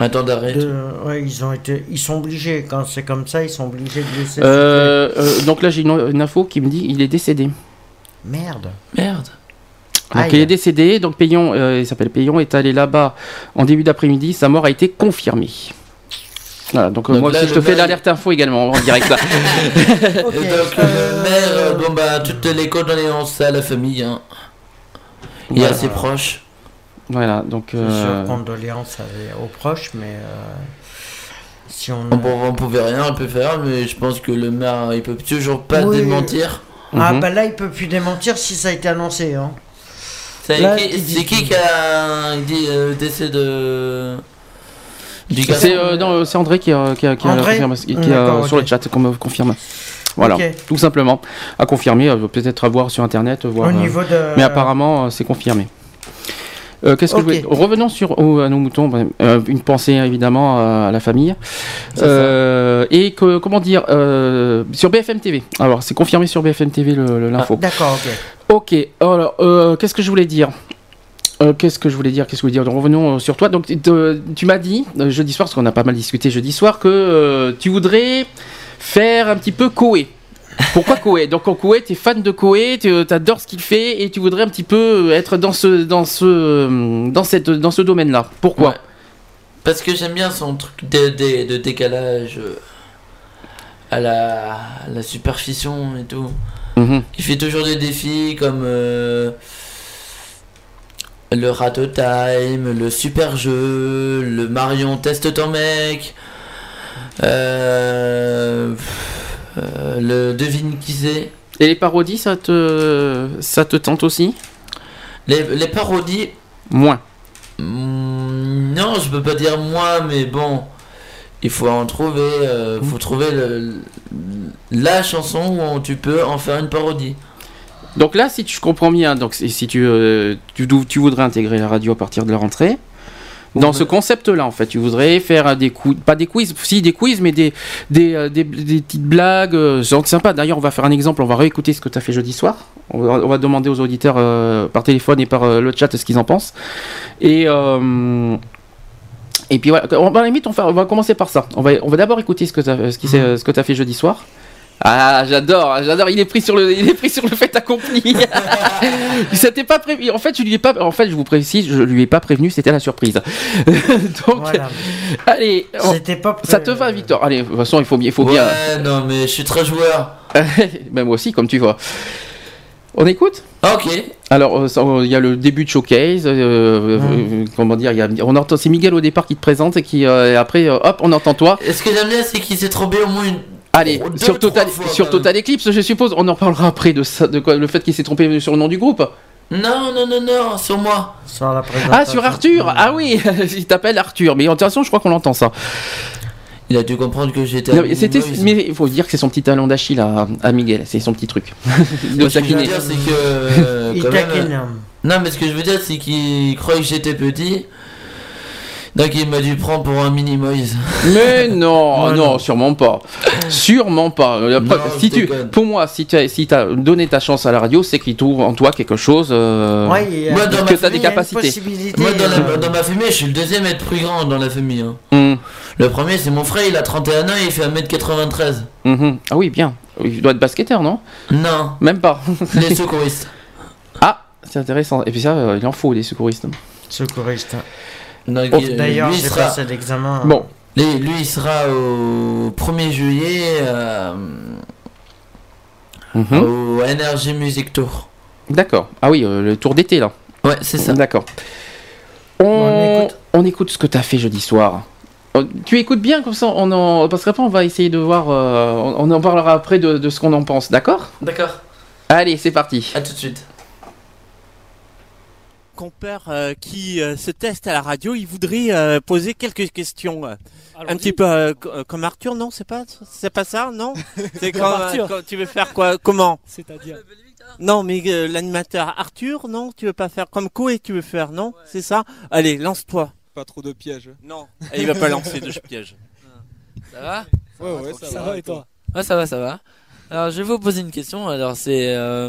Un temps d'arrêt. de- ouais, ils ont été. Ils sont obligés, quand c'est comme ça, ils sont obligés de laisser. Euh, euh, donc là, j'ai une, une info qui me dit il est décédé. Merde. Merde. Donc Aïe. il est décédé. Donc Payon, euh, il s'appelle Payon, est allé là-bas en début d'après-midi. Sa mort a été confirmée. Voilà, donc, euh, Donc moi là, aussi je te fais l'alerte info également en direct là. Donc euh, le maire, euh, bon bah toutes les condoléances à la famille hein, et Voilà. à ses proches. Voilà, donc euh, sûr, condoléances aux proches, mais. euh, si on. On, on, on pouvait rien on peut faire, mais je pense que le maire il peut toujours pas Oui. démentir. Ah, mhm. bah là, il peut plus démentir si ça a été annoncé. Hein. C'est Là, qui, il qui qui a dit euh, décès de c'est euh, c'est André qui a, qui a, qui a André confirmé- qui a- D'accord, sur le chat qu'on me confirme. Voilà, tout simplement. À confirmer, peut-être à voir sur internet, voir. Au euh, niveau de. Mais apparemment, euh, c'est confirmé. Euh, Qu'est-ce que Ok. je voulais- Revenons sur au- à nos moutons. euh, une pensée évidemment à, à la famille. Euh, et que comment dire sur BFM TV. Alors c'est confirmé sur BFM TV le- le- l'info. D'accord, ok. Ok. Alors euh, qu'est-ce que je voulais dire? Euh, Qu'est-ce que je voulais dire Qu'est-ce que je voulais dire? Revenons euh, sur toi. Donc te- tu m'as dit euh, jeudi soir, parce qu'on a pas mal discuté jeudi soir, que euh, tu voudrais faire un petit peu Koé. Pourquoi Koé? Donc en Koé, tu es fan de Koé, tu adores ce qu'il fait et tu voudrais un petit peu être dans ce dans ce euh, dans cette dans ce domaine-là. Pourquoi? Ouais. Parce que j'aime bien son truc de, de, de décalage euh, à la, à la superficie et tout. Mhm. Il fait toujours des défis comme euh, le Rato Time, le Super Jeu, le Marion Teste ton mec, euh, euh, le Devine qui c'est. Et les parodies, ça te ça te tente aussi? Les, les parodies, Moins. hmm, non, je peux pas dire moi, mais bon, il faut en trouver, euh, faut trouver le- la chanson où tu peux en faire une parodie. Donc là, si tu comprends bien, donc si tu, euh, tu, voudrais intégrer la radio à partir de la rentrée, dans Ouais. ce concept-là, en fait, tu voudrais faire des quiz, pas des quiz, si des quiz, mais des, des, euh, des, des petites blagues, euh, genre sympa. D'ailleurs, on va faire un exemple, on va réécouter ce que tu as fait jeudi soir. On va, on va demander aux auditeurs euh, par téléphone et par euh, le chat ce qu'ils en pensent. Et. et puis voilà, on, à la limite, on, fait- on va commencer par ça. On va, on va d'abord écouter ce que tu as, ce qui s'est- ce que t'as fait jeudi soir. Ah, j'adore, j'adore. Il est pris sur le, il est pris sur le fait accompli. c'était pas prévu. En fait, je lui ai pas. En fait, je vous précise, je lui ai pas prévenu. C'était la surprise. Donc, Voilà. allez, on- pas. ça te va, Victor? Allez, de toute façon, il faut bien, il faut ouais, bien. non, mais je suis très joueur. ben moi aussi, comme tu vois. On écoute? Ok. Alors, euh, il y a le début de showcase. euh, euh, comment dire il y a, On entend, c'est Miguel au départ qui te présente et qui euh, et après, hop, on entend toi. Et ce que j'aime bien, c'est qu'il s'est trompé au moins une. Allez, Oh, deux, sur Total, fois, sur même. Total Eclipse, je suppose. On en parlera après de ça, de quoi, le fait qu'il s'est trompé sur le nom du groupe. Non, non, non, non, sur moi. Sur la. Ah, sur Arthur Ah oui, il t'appelle Arthur. Mais de toute façon, je crois qu'on l'entend ça. Il a dû comprendre que j'étais. Mais c'était, Minimoys. mais il faut dire que c'est son petit talent d'Achille à, à Miguel, c'est son petit truc. de Moi, ce que je veux taquiner. dire, c'est que. euh, Il taquine. euh, Non, mais ce que je veux dire, c'est qu'il croyait que j'étais petit. Donc il m'a dû prendre pour un mini-moise. Mais non, Ouais, non, non. sûrement pas. Sûrement pas. Non, si tu, pour moi, si tu as, si as donné ta chance à la radio, c'est qu'il trouve en toi quelque chose. euh, Ouais, Moi, dans que ma t'as des capacités. Moi, dans, la- dans ma famille, je suis le deuxième à être plus grand dans la famille. hein. hum, Le premier, c'est mon frère, il a 31 ans et il fait 1m93. mhm. Ah oui, bien. Il doit être basketteur, non? Non, Même pas. les secouristes. ah, c'est intéressant. Et puis ça, euh, il en faut des secouristes. Secouriste. Oh, il- D'ailleurs, j'ai sera, passé l'examen. Bon, lui, lui, il sera au 1er juillet euh, mhm. au Energy Music Tour. d'accord. Ah oui, euh, le tour d'été là. Ouais, c'est ça. D'accord. On, on écoute. on écoute ce que tu as fait jeudi soir. Euh, Tu écoutes bien comme ça, on en... parce qu'après on va essayer de voir, euh, on on en parlera après de, de ce qu'on en pense, d'accord? D'accord. Allez, c'est parti. À tout de suite. Compère euh, qui euh, se teste à la radio, il voudrait euh, poser quelques questions. un petit peu co- comme Arthur, non C'est pas, c'est pas ça, non C'est Comme quand, tu veux faire quoi Comment C'est-à-dire Non, mais euh, l'animateur Arthur, non Tu veux pas faire comme Koé Tu veux faire, non C'est ça Allez, lance-toi. Pas trop de pièges. Non, il va pas lancer de piège. Ça va Ouais, ouais, ça, Ça va. va et toi Ouais, ça va, ça va. Alors, je vais vous poser une question. Alors, c'est euh,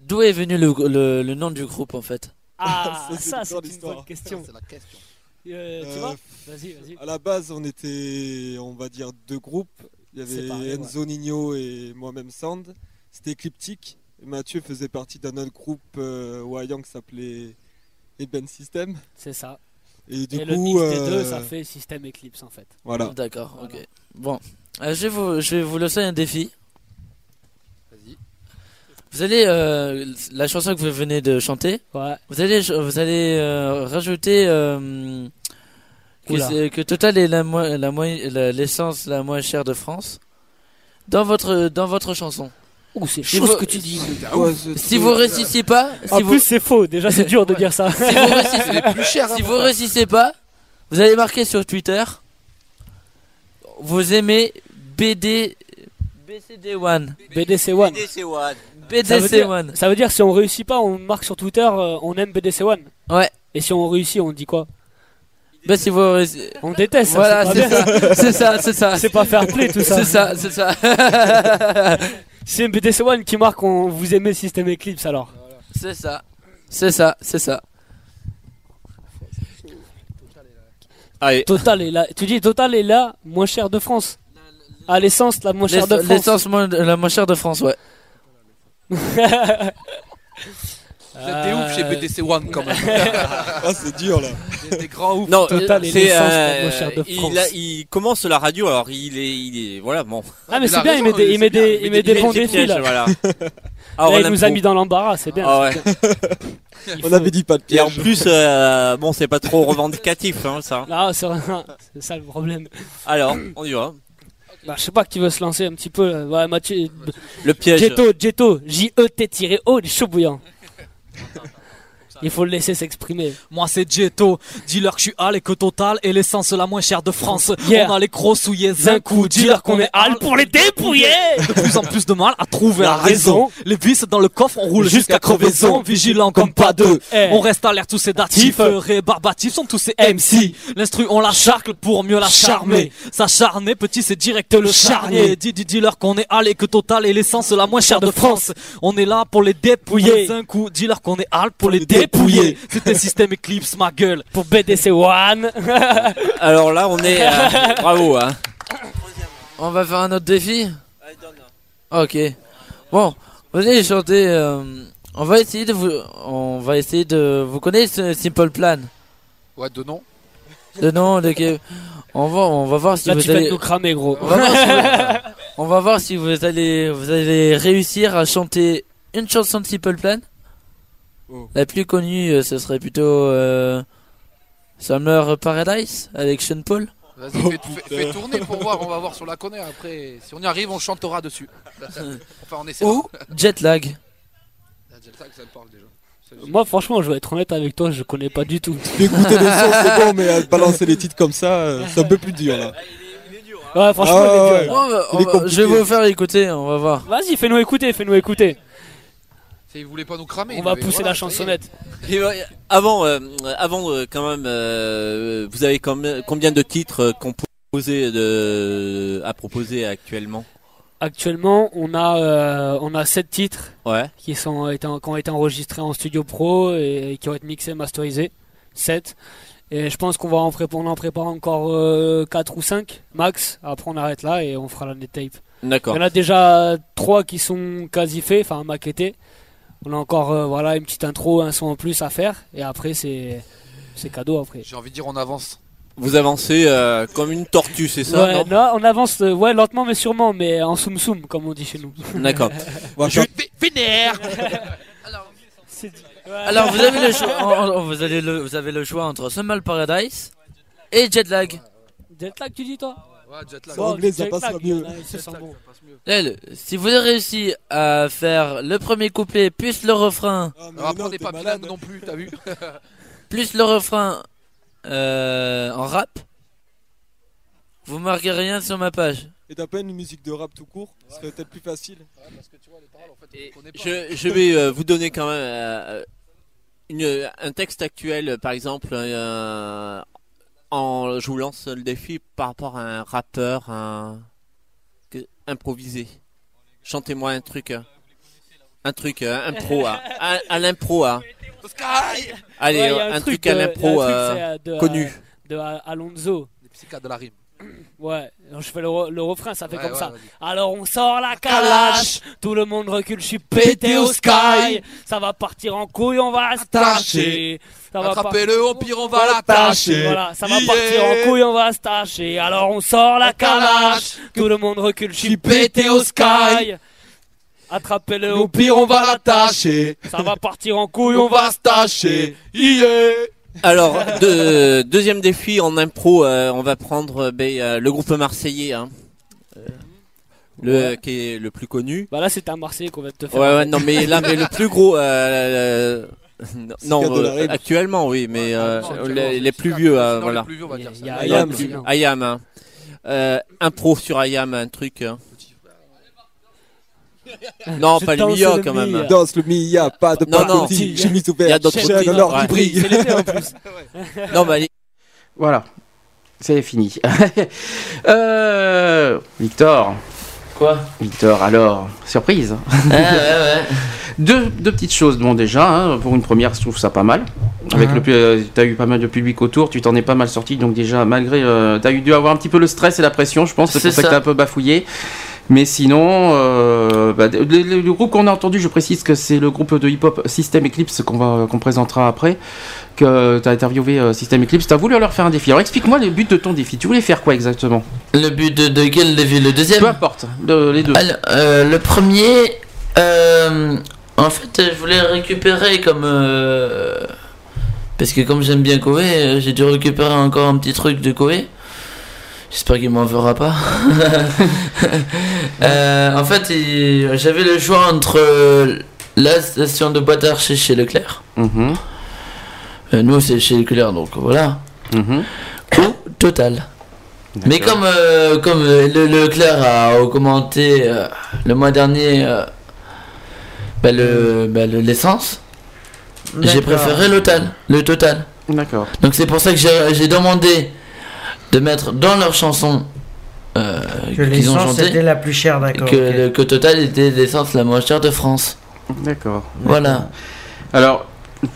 d'où est venu le, le, le nom du groupe en fait? Ah, Ça, c'est ça une bonne question. C'est la question. Euh, tu Euh, vois Vas-y, vas-y. À la base, on était, on va dire, deux groupes. Il y avait ouais. Enzo Nino et moi-même Sand. C'était Ecliptic. Et Mathieu faisait partie d'un autre groupe euh, Wayang qui s'appelait Eben System. C'est ça. Et du et coup, le mix des euh, deux, ça fait système Eclipse en fait. voilà. D'accord, Voilà. ok. Bon, Euh, je, vais vous, je vais vous lancer un défi. Vous allez, euh, la chanson que vous venez de chanter, Ouais. vous allez, vous allez euh, rajouter euh, que, que Total est la, mo- la, l'essence la moins chère de France dans votre, dans votre chanson. Ouh, c'est Si chaud vous- ce que tu dis. Ouais, c'est- Si vous réussissez pas, En si vous, plus, c'est faux. Déjà, c'est dur de dire ça. si vous réussissez, plus chers. si vous réussissez pas, vous allez marquer sur Twitter. Vous aimez BD BCD One. BDC One. BDC One. BDC One. ça veut dire si on réussit pas, on marque sur Twitter, euh, on aime BDC One. Ouais. Et si on réussit, on dit quoi? Bah si vous. On déteste. Voilà, c'est ça. C'est ça, c'est ça. C'est pas fair play tout ça. C'est ça, c'est ça. C'est BDC One qui marque on vous aimez System Eclipse alors. C'est ça. C'est ça, c'est ça. Allez, Total est là. Tu dis Total est là, moins cher de France. Ah, l'essence la moins chère de France. L'essence la moins chère de France, ouais. Vous êtes des ouf chez Euh, BTC One quand même. Ah, c'est dur là. Des, des grands ouf. non, Total euh, est c'est euh, de France. il, a- il commence la radio, alors il est, il est, voilà, bon. Ah, mais Il c'est bien, raison, il met des, il c'est met des, il il met des des bons défis pièges, là. voilà. Ah, Là, on il nous a mis dans l'embarras, c'est bien. Ah ouais. Il On faut- avait dit pas de Et en piège. plus, euh, bon, c'est pas trop revendicatif, hein, ça. Ah, c'est vrai, c'est ça le problème. Alors, on y va. Bah, je sais pas qui veut se lancer un petit peu. là. Ouais, Mathieu. Le piège. Jetto, Jetto, J-E-T-O, il est chaud bouillant. Il faut le laisser s'exprimer. Moi c'est Jetto, dis-leur que je suis Al et que Total est l'essence la moins chère de France. Yeah. On a les gros souillés Un d'un coup, dis-leur qu'on est Al pour les dépouiller. De plus en plus de mal à trouver La raison. Les vis dans le coffre, on roule Jusqu'à crevaison. Vigilant comme pas deux. On reste alerte tous ces datifs. Tif. Rébarbatifs sont tous ces MC. L'instru, on la charcle pour mieux la charmer. S'acharner, petit, c'est direct le Charnier. charnier. Dis, dis, dis-leur qu'on est Al et que Total est l'essence la moins chère de France. On est là pour les Dépouiller. Un coup, dis-leur qu'on est Al pour les dépouiller. C'était système Eclipse, ma gueule. Pour BDC One. Alors là, on est, euh, bravo, hein. On va faire un autre défi Ok. Bon, vous allez chanter. euh, on va essayer de vous. On va essayer de. Vous connaissez Simple Plan? Ouais, de nom. Le nom de On va, on va voir si Là, vous tu vas allez. nous cramer, gros. On va, voir si vous... on va voir si vous allez, vous allez réussir à chanter une chanson de Simple Plan. Oh. La plus connue, euh, ce serait plutôt euh, Summer Paradise avec Sean Paul. Vas-y, Oh, fais, fais- putain. fais tourner pour voir. On va voir si on la connaît. Après, si on y arrive, on chantera dessus. enfin, on. Ou Jet Lag. ça me parle déjà. Moi, franchement, je vais être honnête avec toi, je connais pas du tout. Écouter les sons, c'est bon, mais euh, balancer les titres comme ça, euh, c'est un peu plus dur là. Ouais, franchement, Ah, il est ouais. dur. On va- on Il est va- compliqué. je vais vous faire écouter, on va voir. Vas-y, fais-nous écouter, fais-nous écouter. Il voulait pas nous cramer. On va pousser voilà, la chansonnette. Et, avant, euh, avant euh, quand même, euh, vous avez combien, combien de titres euh, composés de, à proposer actuellement? Actuellement, on a, euh, on a 7 titres Ouais. qui, sont, qui ont été enregistrés en studio pro et qui ont été mixés, masterisés. 7. Et je pense qu'on va en préparer, on en prépare encore 4 ou 5 max. Après, on arrête là et on fera la net tape. Il D'accord. y en a déjà 3 qui sont quasi faits, enfin maquettés. On a encore euh, voilà, une petite intro, un son en plus à faire. Et après, c'est c'est cadeau après. J'ai envie de dire, on avance. Vous avancez euh, comme une tortue, c'est ça Ouais, non non, on avance euh, ouais, lentement mais sûrement, mais en soum soum, comme on dit chez nous. D'accord. Je vénère Alors vous avez le choix, vous avez le, vous avez le choix entre Summer Paradise et Jetlag. Jetlag, tu dis toi? Ouais, anglais, ça mieux. si vous avez réussi à faire le premier couplet plus le refrain, mais Alors après, non, on n'est t'es pas malade. bilingue non plus, t'as vu plus le refrain euh, en rap, vous marquez rien sur ma page. Et t'as pas une musique de rap tout court? Ce serait peut-être plus facile. Je, je vais euh, vous donner quand même euh, une, un texte actuel, par exemple, euh, en, je vous lance le défi par rapport à un rappeur un, que- improvisé. Chantez-moi un truc, un truc, euh, impro, à, à, à l'impro, à. Allez, Ouais, y a euh, un, truc, à a un l'impro truc, euh, euh, connu. de Alonso. Les psychiatres de la rime. Ouais, alors je fais le, re- le refrain, ça fait Ouais, comme ouais, ça. Alors on sort la calache, tout le monde recule, je suis pété au sky. Ça va partir en couille, on va se tâcher. Ça va par- Attrapez-le, au pire, on va l'attacher. Voilà, ça va Yeah. partir en couille, on va se tâcher. Alors on sort la calache, tout le monde recule, je suis pété au sky. Attrapez-le, au pire on va l'attacher. Ça va partir en couille, on va se tâcher. Yeah. Alors, de- deuxième défi en impro, euh, on va prendre euh, ben, euh, le groupe marseillais, hein. Le Ouais. qui est le plus connu. Bah là c'est un Marseillais qu'on va te faire. Ouais, ouais, non, mais là, mais le plus gros, euh, euh, non, de la euh, actuellement, oui, mais euh, les, les plus vieux, euh, voilà. Les plus vieux, on va dire Il y a ça. Ayam, Ayam, hein. Euh, impro sur Ayam, un truc. hein. Non, Je pas danse Mia le quand même. Mia. Danse le Mia, pas de Non, non. Chemise Il y a d'autres ouais. qui brille. Non, bah, allez. Voilà, c'est fini. Euh, Victor, Quoi? Victor, alors, surprise. Ouais, ouais, ouais. Deux, deux petites choses. Bon, déjà, hein, pour une première, je trouve ça pas mal. Avec le, euh, t'as eu pas mal de public autour, tu t'en es pas mal sorti. Donc déjà, malgré, euh, t'as eu dû avoir un petit peu le stress et la pression, je pense. C'est pour ça, que ça. t'as un peu bafouillé. Mais sinon, euh, bah, le, le- le groupe qu'on a entendu, je précise que c'est le groupe de hip-hop System Eclipse qu'on va qu'on présentera après. Que t'as interviewé euh, System Eclipse. T'as voulu leur faire un défi. Alors explique-moi le but de ton défi. Tu voulais faire quoi exactement? Le but de, de quel défi? Le deuxième? Peu importe, le- les deux. Alors, euh, le premier, en fait, je voulais récupérer comme. parce que comme j'aime bien Koé, j'ai dû récupérer encore un petit truc de Koé. J'espère qu'il m'en fera pas. Euh, en fait, j'avais le choix entre la station de boîte à archer chez Leclerc. Mhm, Euh, nous, c'est chez Leclerc, donc voilà. mhm. Ou Total. Mais comme, euh, comme le, Leclerc a euh, le mois dernier bah, le, bah, le- l'essence, j'ai préféré le total. Le total. D'accord. Donc c'est pour ça que j'ai demandé de mettre dans leur chanson euh, Que qu'ils ont chanté était la plus chère, d'accord. que, que Total était l'essence la moins chère de France. D'accord. Voilà. Alors,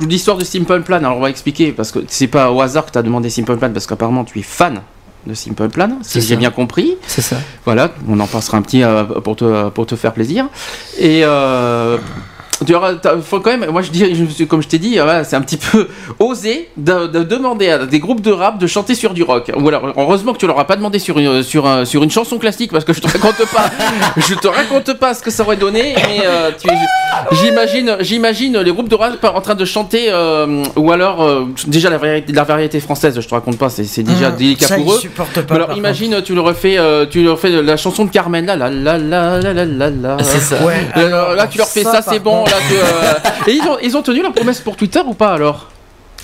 l'histoire de Simple Plan, alors on va expliquer, parce que c'est pas au hasard que tu as demandé Simple Plan, parce qu'apparemment tu es fan de Simple Plan, si j'ai bien compris. C'est ça. Voilà, on en passera un petit euh, pour, te, pour te faire plaisir. Et euh, tu auras, faut quand même, moi je dis, je, comme je t'ai dit, voilà, c'est un petit peu osé de, de, demander à des groupes de rap de chanter sur du rock. Ou alors, heureusement que tu leur as pas demandé sur une, sur, un, sur une chanson classique parce que je te raconte pas, je te raconte pas ce que ça aurait donné. Mais euh, j'imagine, j'imagine les groupes de rap en train de chanter euh, ou alors euh, déjà la variété, la variété française, je te raconte pas, c'est déjà mmh, délicat ça, pour eux. Pas, alors imagine, contre. tu leur refais, euh, tu leur fais la chanson de Carmen là, là, là, là, là, là, là. C'est ça. Ouais, euh, alors, là, tu leur fais ça, ça c'est bon euh, Et ils ont tenu la promesse pour Twitter ou pas alors?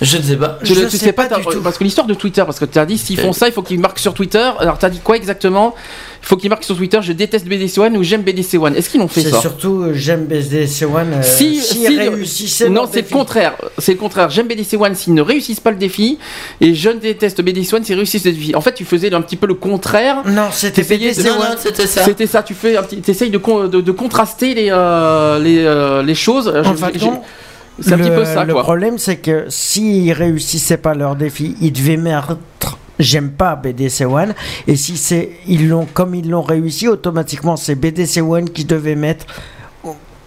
Je ne sais pas. Tu, Je le- tu sais sais pas, du tout. parce que l'histoire de Twitter, parce que tu as dit s'ils font ça, il faut qu'ils marquent sur Twitter. Alors tu as dit quoi exactement? Il faut qu'ils marquent sur Twitter je déteste BDC One ou j'aime BDC One. Est-ce qu'ils l'ont fait C'est ça? surtout euh, j'aime BSDC One. euh, si, s'ils si- réussissaient non, c'est le contraire. C'est le contraire. J'aime BDC One s'ils ne réussissent pas le défi, et je déteste BDC One s'ils réussissent le défi. En fait, tu faisais un petit peu le contraire. Non, c'était BDC de- One. c'était ça. C'était ça. Tu fais, un petit- t'essayes de, con- de, de contraster les euh, les, euh, les choses. En Je- c'est un petit le- peu ça, Le quoi. problème, c'est que s'ils réussissaient pas leur défi, ils devaient mettre j'aime pas BDC One. Et si c'est ils l'ont comme ils l'ont réussi, automatiquement c'est BDC One qui devait mettre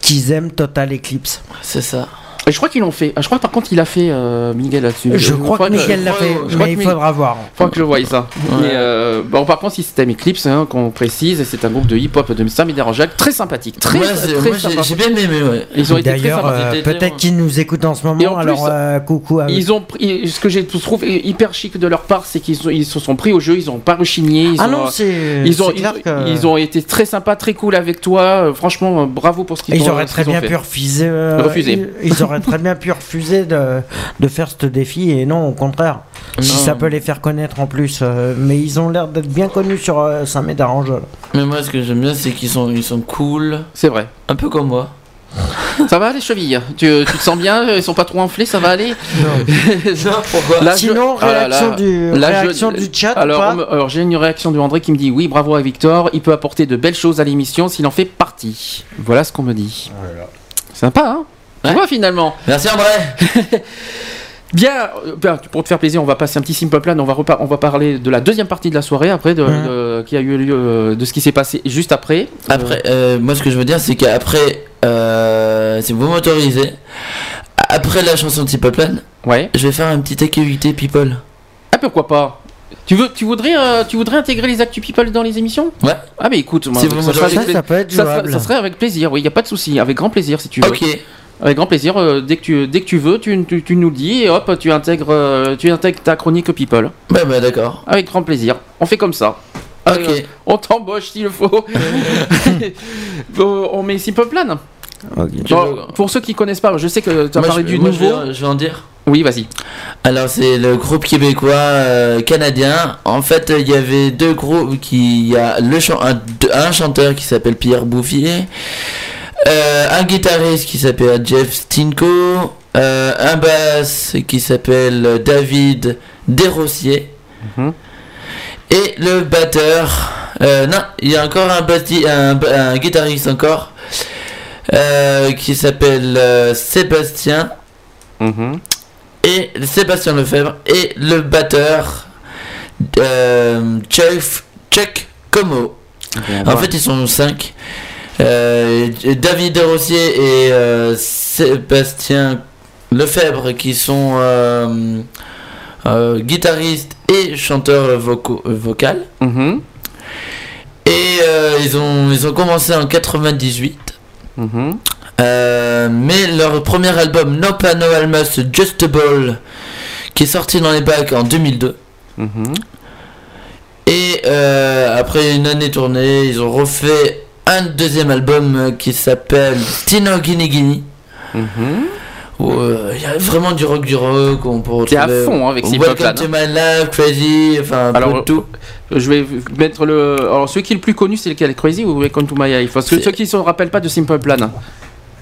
qu'ils aiment Total Eclipse. C'est ça. Et je crois qu'ils l'ont fait. Ah, Je crois par contre qu'il a fait euh, Miguel là-dessus. Je crois que crois Miguel l'a fait, je mais que il Mi- faudra voir. Faut que je voie ça. Ouais. Mais, euh, bon, par contre, système Eclipse, hein, qu'on précise, c'est un groupe de hip-hop de et d'Arangel très sympathique, très, Ouais, très j'ai- bien aimé, ouais. Ils ont été très D'ailleurs, euh, peut-être très- qu'ils nous écoutent en ce en moment, plus, alors euh, coucou à. Ils ont pris, ce que j'ai trouvé hyper chic de leur part, c'est qu'ils ils se sont pris au jeu, ils ont pas rechigné. Ils Ah ont, non, c'est ils ont, c'est clair ils, que- ils ont été très sympas, très cool avec toi. Franchement, bravo pour ce qu'ils Ils ont auraient ce très qu'ils ont bien fait. pu refuser. Refuser. Ils, ils auraient très bien pu refuser de, de faire ce défi et non, au contraire. Si Non. ça peut les faire connaître en plus. euh, mais ils ont l'air d'être bien connus sur euh, Saint-Médard-en-Jalles. Mais moi, ce que j'aime bien, c'est qu'ils sont, ils sont cool. C'est vrai. Un peu comme moi. Ça va les chevilles? Tu, tu te sens bien? Ils sont pas trop enflés Ça va aller? Non, pourquoi? Là, Sinon, je- ah là réaction, là. du, Là, je- réaction du chat. Alors, pas on me- alors, j'ai une réaction de André qui me dit oui, bravo à Victor, il peut apporter de belles choses à l'émission s'il en fait partie. Voilà ce qu'on me dit. Sympa, hein? Tu Ouais. vois finalement. Merci André. Bien, euh, bien, pour te faire plaisir, on va passer un petit simple plan. On va, on va parler de la deuxième partie de la soirée après, de, de- qui a eu lieu, euh, de ce qui s'est passé juste après. Après, euh, moi, ce que je veux dire, c'est qu'après, euh, si vous m'autorisez, après la chanson de Simple Plan, ouais. je vais faire un petit activité people. Ah pourquoi pas? Tu, veux, tu, voudrais, euh, tu voudrais intégrer les Actu People dans les émissions? Ouais. Ah mais écoute, moi, Si vous ça, serait m'autorisez, avec ça, ça peut être ça serait- jouable. ça serait avec plaisir, oui, il n'y a pas de souci, avec grand plaisir si tu veux. Ok. Avec grand plaisir, euh, dès, que tu, dès que tu veux, tu, tu, tu nous le dis et hop, tu intègres, euh, tu intègres ta chronique People. Bah, bah, d'accord. Avec grand plaisir. On fait comme ça. Allez, Ok. on t'embauche s'il le faut. Bon, on met Simple Plan. Tu Bon, pour ceux qui connaissent pas, je sais que tu as Moi, parlé je- du moi, je nouveau. vais- Je vais en dire. Oui, vas-y. Alors c'est le groupe québécois euh, canadien. En fait, il y avait deux groupes qui il y a le chan- un, un chanteur qui s'appelle Pierre Bouffier, euh, un guitariste qui s'appelle Jeff Stinko, euh, un basse qui s'appelle David Desrossiers, mm -hmm. et le batteur. Euh, non, il y a encore un, guitariste encore qui s'appelle Sébastien. Mhm. Et Sébastien Lefebvre et le batteur Jeff Chuck Como. En fait, ils sont 5. David Desrossiers et euh, Sébastien Lefebvre qui sont euh, euh, guitaristes et chanteurs vocaux, euh, vocal. Mhm. Et euh, ils, ont, ils ont commencé en 98. Mhm. Euh, mais leur premier album No Plan No Almost Just a Ball qui est sorti dans les bacs en 2002 Mhm. et euh, après une année tournée ils ont refait un deuxième album euh, qui s'appelle Tino Guinea Guinea Mhm. euh, il y a vraiment du rock du rock on peut T'es à fond, hein, avec Simple Welcome to my life Crazy enfin Alors, tout Je vais mettre le. Alors, celui qui est le plus connu, c'est lequel Crazy ou Welcome to My Life? Parce que ceux qui ne se rappellent pas de Simple Plan,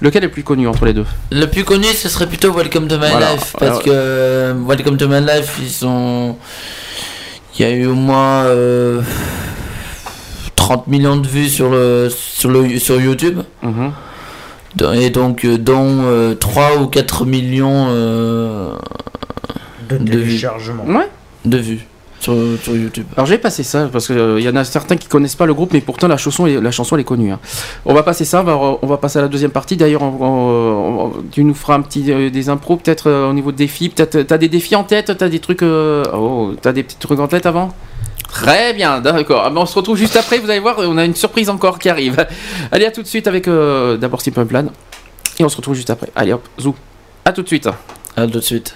lequel est le plus connu entre les deux? Le plus connu ce serait plutôt Welcome to my Voilà. life parce Alors- que euh, Welcome to my life ils sont il y a eu au moins euh, 30 millions de vues sur le sur le sur YouTube Mhm. et donc euh, dont euh, 3 ou 4 millions euh, De de vues. Ouais. de vues sur, sur YouTube. Alors j'ai passé ça parce qu'il y en a certains qui connaissent pas le groupe, mais pourtant la chanson, est- la chanson elle est connue. hein. On va passer ça, on va, on va passer à la deuxième partie. D'ailleurs, on- on- on- tu nous feras un petit euh, des impros peut-être euh, au niveau de défis. Peut-être t'as des défis en tête, t'as des trucs, euh, oh, t'as des petits trucs en tête avant? Très bien, d'accord. Ah on se retrouve juste après. Vous allez voir, on a une surprise encore qui arrive. Allez, à tout de suite avec euh, d'abord Simple Plan et on se retrouve juste après. Allez hop, zou. À tout de suite. À tout de suite.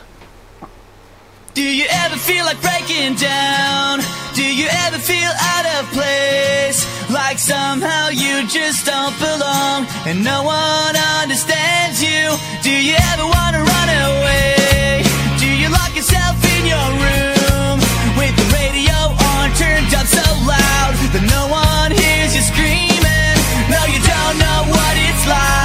Do you ever feel like breaking down? Do you ever feel out of place? Like somehow you just don't belong and no one understands you? Do you ever wanna run away? slide.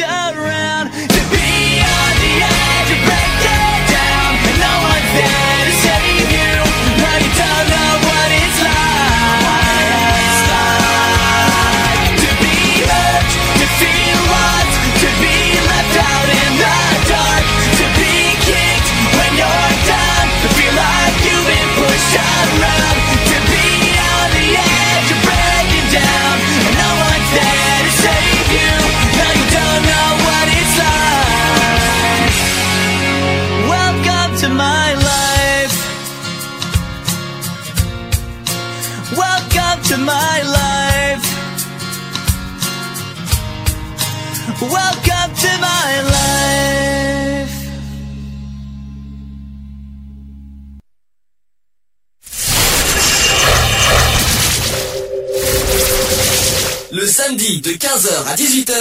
Around, 15h à 18h.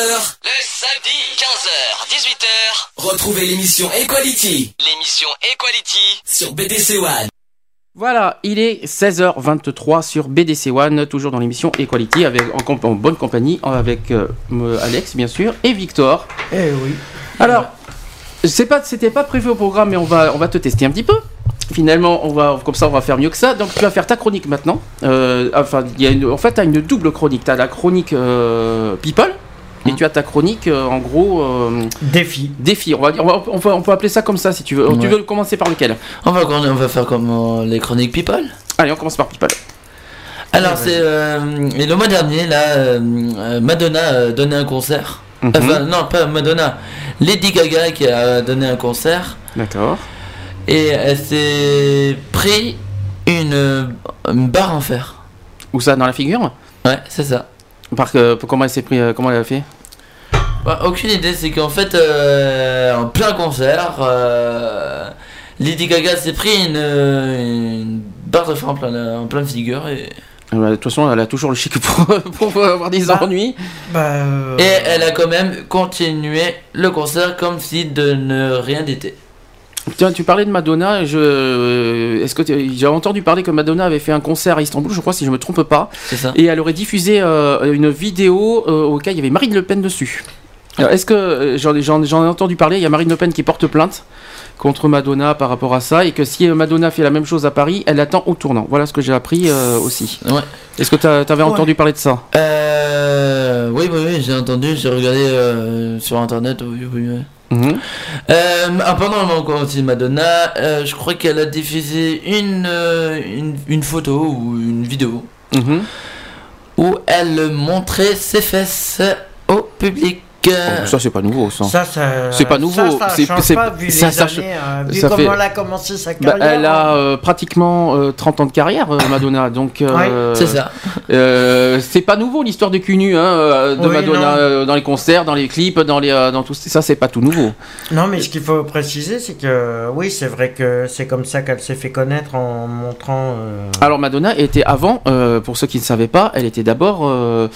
Le samedi 15h 18h. Retrouvez l'émission Equality. L'émission Equality sur BDC One. Voilà, il est 16h23 sur BDC One, toujours dans l'émission Equality, avec, en, comp- en bonne compagnie, avec euh, Alex, bien sûr, et Victor. Eh oui. Alors, c'est pas, c'était pas prévu au programme, mais on va, on va te tester un petit peu. Finalement, on va, comme ça, on va faire mieux que ça. Donc, tu vas faire ta chronique maintenant. Euh, enfin, il y a une, en fait, tu as une double chronique. Tu as la chronique euh, People. Et tu as ta chronique, euh, en gros... euh, défi. Défi, on, va, on, va- on peut, on peut appeler ça comme ça si tu veux. Tu veux commencer par lequel? On va, on va faire comme euh, les chroniques People. Allez, on commence par People. Alors, c'est euh, et le mois dernier, là, Madonna a donné un concert. Mhm. Enfin, non, pas Madonna. Lady Gaga qui a donné un concert. D'accord. Et elle s'est pris une, une barre en fer. Où ça, dans la figure? Ouais, c'est ça. Par que, comment elle s'est pris, euh, comment elle a fait? Bah, aucune idée, c'est qu'en fait, euh, en plein concert, euh, Lady Gaga s'est pris une, une barre de fer en plein, en pleine figure et, Euh, bah, De toute façon, elle a toujours le chic pour, pour avoir des ennuis. Bah, euh, et elle a quand même continué le concert comme si de ne rien n'était. Tiens, tu parlais de Madonna. Je, euh, est-ce que j'ai entendu parler que Madonna avait fait un concert à Istanbul, je crois, si je me trompe pas. C'est ça. Et elle aurait diffusé euh, une vidéo euh, auquel il y avait Marine Le Pen dessus. Alors, est-ce que euh, j'en, ai- entendu parler Il y a Marine Le Pen qui porte plainte contre Madonna par rapport à ça, et que si Madonna fait la même chose à Paris, elle attend au tournant. Voilà ce que j'ai appris euh, aussi. Ouais. Est-ce que tu avais Ouais. entendu parler de ça? Euh, oui, oui, oui, j'ai entendu, j'ai regardé euh, sur internet. Oui, oui, oui. Mhm. Euh, ah, pendant le concert de Madonna, euh, je crois qu'elle a diffusé une, euh, une, une photo ou une vidéo Mhm. où elle montrait ses fesses au public. Oh, ça, c'est pas nouveau, ça. Ça, ça- c'est pas nouveau. ça, change pas, vu les années, euh, vu comment fait- elle a commencé sa Bah, carrière. elle a euh, pratiquement euh, 30 ans de carrière, euh, Madonna. Donc, euh, C'est ça. euh, c'est pas nouveau l'histoire du cul nu hein, euh, de Oui, Madonna euh, dans les concerts, dans les clips, dans les, euh, dans tout ça. C'est pas tout nouveau. Non, mais ce qu'il faut préciser, c'est que oui, c'est vrai que c'est comme ça qu'elle s'est fait connaître en montrant. euh, Alors Madonna était avant, euh, pour ceux qui ne savaient pas, elle était d'abord euh,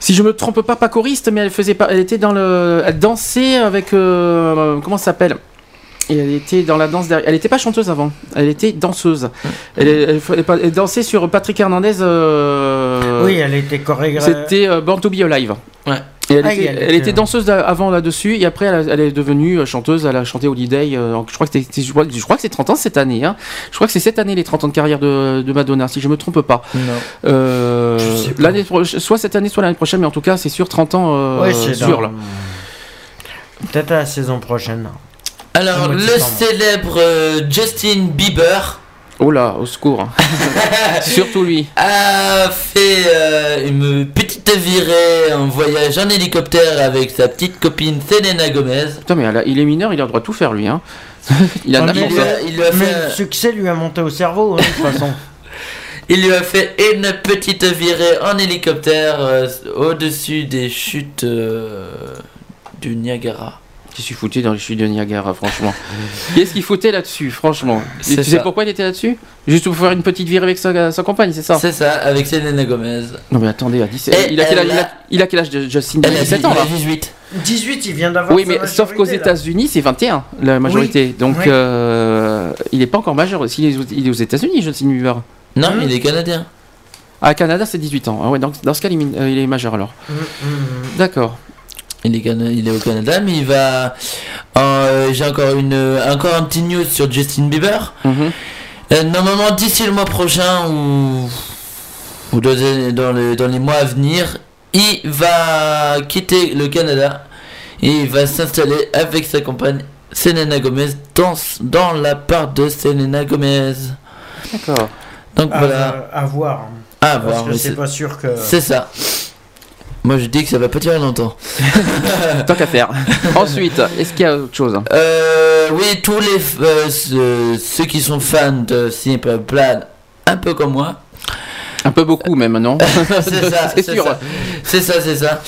Si je me trompe pas, pas choriste, mais elle faisait pas, elle était dans le, elle dansait avec, euh, comment ça s'appelle? Et elle était dans la danse derrière. Elle était pas chanteuse avant, elle était danseuse. Elle, elle- elle- elle dansait sur Patrick Hernandez. euh, Oui, elle était chorégraphe. C'était euh, Born to Be Alive. Ouais. Et elle, Ah, était, elle elle était- était danseuse d'a- avant là-dessus, et après elle, a- elle est devenue euh, chanteuse, elle a chanté Holiday, euh, je crois que c'était- je crois, je crois que c'est 30 ans cette année, hein. je crois que c'est cette année les 30 ans de carrière de, de Madonna, si je me trompe pas. Non. Euh, l'année soit cette année, soit l'année prochaine, mais en tout cas c'est sûr 30 ans euh, Ouais, c'est sûr dans- là. Peut-être à la saison prochaine. Alors, le célèbre euh, Justin Bieber Oh là, au secours. Surtout lui. a fait euh, une petite virée, un voyage en hélicoptère avec sa petite copine Selena Gomez. Putain, mais elle a- il est mineur, il a le droit de tout faire lui. Hein. il a Ah, n'importe Il lui quoi. a, il lui a Mais fait, le succès lui a monté au cerveau, hein, de toute façon. il lui a fait une petite virée en hélicoptère euh, au-dessus des chutes euh, du Niagara. Qui suis foutu dans les chutes de Niagara, franchement. Qu'est-ce qu'il foutait là-dessus, franchement Tu sais pourquoi il était là-dessus Juste pour faire une petite virée avec sa, sa compagne, c'est ça C'est ça, avec Selena Gomez. Non mais attendez, à 17 Et il, a quel âge, il, a, il a quel âge de Justin Elle a 17 dit- ans là 18. 18, il vient d'avoir Oui, mais sauf qu'aux. États-Unis, c'est 21 la majorité. Donc Oui. euh, il n'est pas encore majeur. S'il est, aux- il est aux États-Unis, Justin Bieber. Non, Hein il est canadien. Ah, Canada, c'est 18 ans. Ah ouais, donc dans ce cas, il est, euh, majeur alors. Mm, mm, mm. D'accord. Il est, il est au Canada, mais il va. Euh, J'ai encore une, encore un petit news sur Justin Bieber. Mhm. Euh, normalement, d'ici le mois prochain ou, ou dans, les, dans, les, dans les mois à venir, il va quitter le Canada et il va s'installer avec sa compagne Selena Gomez dans, dans la part de Selena Gomez. D'accord. Donc À, voilà, à voir. à Parce voir. que c'est- pas sûr que. C'est ça. Moi je dis que ça va pas durer longtemps. Tant qu'à faire. Ensuite, est-ce qu'il y a autre chose? Euh, oui, tous les euh, ceux, ceux qui sont fans de Simple Plan, un peu comme moi. Un peu beaucoup même, non? C'est ça, C'est sûr. ça. C'est ça, c'est ça.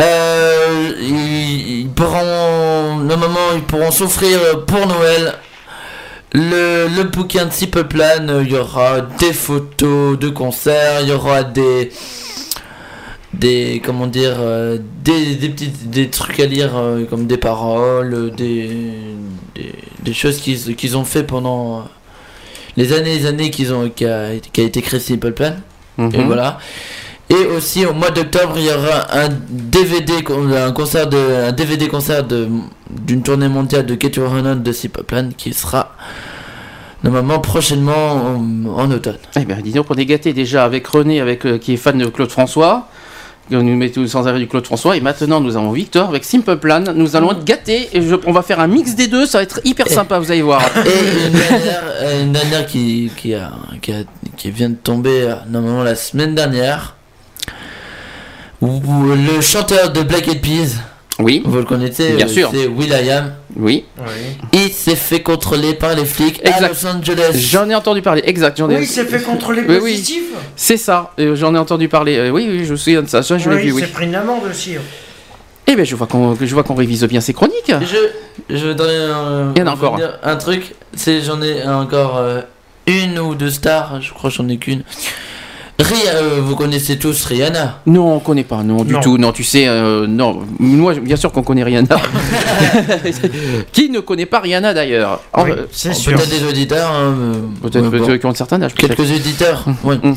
Euh, ils, ils pourront, normalement, ils pourront s'offrir pour Noël le, le bouquin de Simple Plan. Il y aura des photos de concerts, il y aura des des comment dire euh, des, des petits des trucs à lire euh, comme des paroles des des, des choses qu'ils qu'ils ont fait pendant euh, les années et les années qu'ils ont qui a, qui a été créé Simple Plan et Mhm. voilà et aussi au mois d'octobre il y aura un DVD un concert de un DVD concert de d'une tournée mondiale de Kate Renan de Simple Plan qui sera normalement prochainement en, en automne Eh bien, dis donc, on est gâtés déjà avec René, avec, euh, qui est fan de Claude François. Nous met tous sans arrêt du Claude François. Et maintenant, nous avons Victor avec Simple Plan. Nous allons être gâtés. Et je- on va faire un mix des deux. Ça va être hyper sympa, vous allez voir. Et une dernière, une dernière qui, qui, a, qui, a- qui vient de tomber euh, normalement la semaine dernière. Où, où le chanteur de Black Eyed Peas, Oui, vous le connaissez, Bien euh, sûr. c'est Will.i.am. oui. Oui. Il s'est fait contrôler par les flics à. Los Angeles. J'en ai entendu parler. Exact. J'en ai... Oui, il s'est fait contrôler Oui, oui. positif. C'est ça. Euh, J'en ai entendu parler. Euh, oui, oui, je me souviens de ça. Ça, je l'ai Oui, vu, il oui. s'est pris une amende aussi. Eh bien, je vois qu'on je vois qu'on révise bien ces chroniques. Je, je voudrais euh, Il y en a encore revenir un truc. C'est j'en ai encore euh, une ou deux stars. Je crois que j'en ai qu'une. Ria, euh, vous connaissez tous Rihanna? Non, on connaît pas, non, du Non. tout. Non, tu sais, euh, non. Moi, bien sûr qu'on connaît Rihanna. Qui ne connaît pas Rihanna d'ailleurs? Oui, euh, c'est sûr. Peut-être des auditeurs. hein, euh, Peut-être ouais, bon. qui ont un certain âge. Quelques éditeurs. ouais. Mm.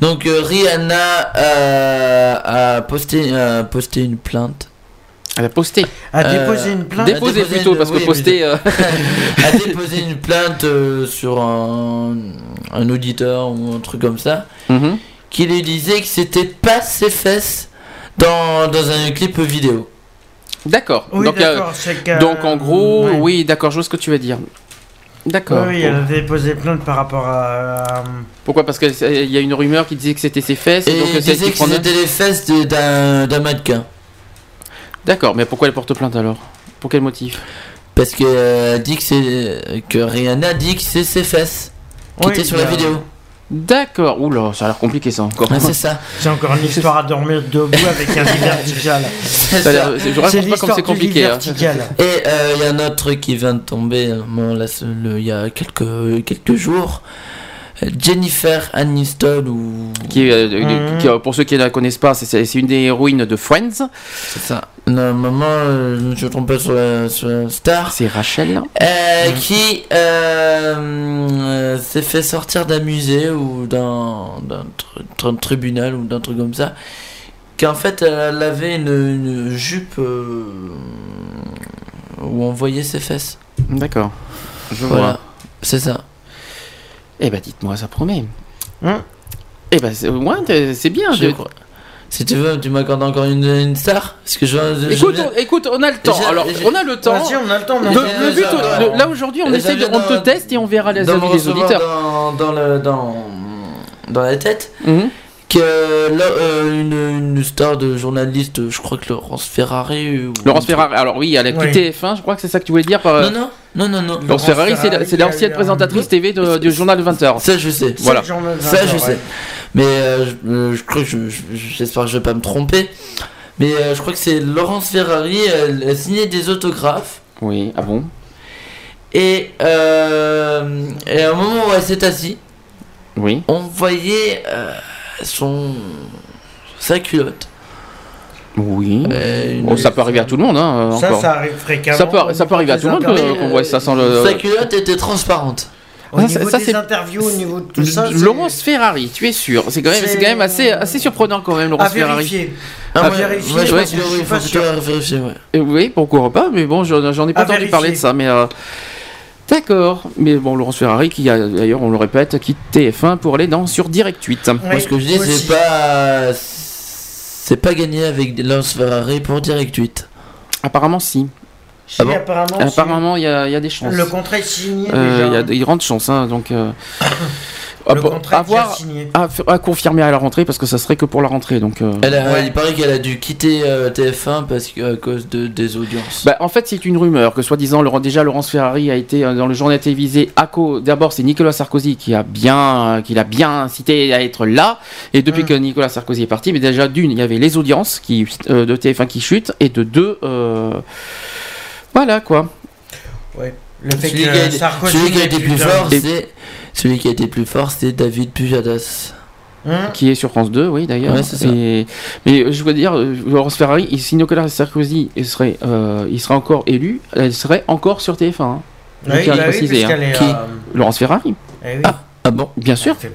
Donc euh, Rihanna euh, a posté, a posté une plainte. Elle a posté. A Euh, déposé une plainte. plutôt, une- parce que oui, poster. euh, a déposé une plainte euh, sur un, un auditeur ou un truc comme ça mhm. qui lui disait que c'était pas ses fesses dans, dans un clip vidéo. D'accord. Oui, donc, euh, que- donc en gros, Ouais. oui, d'accord, je vois ce que tu veux dire. D'accord. Oui, elle a déposé plainte par rapport à. à- Pourquoi? Parce qu'il y a une rumeur qui disait que c'était ses fesses. Et donc il c'est elle disait que prenait- c'était les fesses d'un mannequin. D'accord, mais pourquoi elle porte plainte alors? Pour quel motif? Parce que euh, dit que c'est que Rihanna dit que c'est ses fesses qui Oui, étaient sur la bah, vidéo. D'accord. Oula, ça a l'air compliqué ça encore. Ah, c'est ça. C'est encore une histoire à dormir debout avec un lit vertical. C'est Ça a l'air- ça. je raconte pas comme l'histoire c'est du lit compliqué. hein. vertical. Et euh, il y a un autre truc qui vient de tomber euh, bon, là, ce- le- il y a quelques, quelques jours. Jennifer Aniston ou. Qui, euh, de- Mhm. qui, euh, pour ceux qui ne la connaissent pas, c'est- une des héroïnes de Friends. C'est ça. Non, maman, euh, je me suis trompé sur la, sur la star. C'est Rachel. Euh, Qui euh, euh, s'est fait sortir d'un musée ou d'un d'un tr- d'un tribunal ou d'un truc comme ça. Qu'en fait, elle avait une, une jupe euh, où on voyait ses fesses. D'accord. Je Voilà. vois. C'est ça. Eh ben, dites-moi, ça promet. Hein eh ben, c'est ouais, c'est bien. Je. Si tu veux, tu m'accordes encore une, une star Parce que je, je- Écoute, je- on, écoute, on a le temps. J'ai- Alors, j'ai- on a le temps. Vas-y, on a le temps. Le, mais- le but, le- là aujourd'hui, on déjà, essaie de, on te teste et on verra les avis des auditeurs. Dans, dans, le, dans, dans la tête. Mhm. que là, euh, une, une star de journaliste, je crois que Laurence Ferrari. ou- Laurence Ferrari. Alors oui, elle a quitté F1. Je crois que c'est ça que tu voulais dire. Par... Non, non, non, non, non. Laurence Ferrari, c'est la- c'est l'ancienne présentatrice TV de- du journal de 20h. Ça, je sais. Voilà. Ça, je sais. Mais euh, je, euh, je crois que je- je- j'espère que je vais pas me tromper. Mais euh, je crois que c'est Laurence Ferrari, elle, elle signait des autographes. Oui, ah bon? Et, euh, et à un moment où elle s'est assise, Oui. on voyait euh, son sa culotte. Oui. Euh, une- Bon, ça peut arriver à tout le monde, hein, euh, Ça, encore. ça arrive fréquemment. Ça peut, ça peut arriver à tout le monde qu'on voit ça sans le. Sa culotte était transparente. Au Ah, niveau ça, des interviews, au niveau de tout ça, Laurence Ferrari, tu es sûr C'est quand même, c'est quand même assez, assez surprenant quand même, Laurence À Ferrari. vérifier. Ah, à vérifier. ouais, je je oui, pas sûr. vérifier, ouais. Euh, Oui, pourquoi pas, mais bon, j'en ai pas À entendu vérifier. parler de ça, mais. euh, D'accord, mais bon, Laurence Ferrari, qui a d'ailleurs, on le répète, quitte TF1 pour aller dans sur Direct 8. Moi, ce que je dis, c'est pas. C'est pas gagné avec Laurence Ferrari pour Direct 8. Apparemment, si. Si, Ah bon apparemment, Apparemment, il y, a il y a des chances. Le contrat est signé Euh, déjà. Il y a des grandes chances, hein, donc. euh, Le à- contrat à voir- à, à confirmer à la rentrée parce que ça serait que pour la rentrée, donc. euh, Elle a- Il paraît qu'elle a dû quitter euh, TF1 parce que, à cause de, des audiences. Bah, en fait, c'est une rumeur que soi-disant, déjà Laurence Ferrari a été euh, dans le journal télévisé à cause. D'abord, c'est Nicolas Sarkozy qui a bien, euh, qui l'a bien incité à être là. Et Mm. depuis que Nicolas Sarkozy est parti, mais déjà d'une, il y avait les audiences qui, euh, de TF1 qui chutent, et de deux, euh, voilà quoi. Ouais. Le fait celui, que Sarkozy celui qui a été plus fort, c'est celui qui a été plus fort, c'est David Pujadas. Hein Qui est sur France 2, oui d'ailleurs. Ouais. Et- Mais je veux dire, euh, Laurence Ferrari, il- si Nicolas Sarkozy il serait, euh, il serait encore élu, elle serait encore sur TF1. hein. Oui, tiens à bah puisqu'elle hein. est, Qui euh, Laurence Ferrari. eh oui. Ah bon Bien sûr. Euh,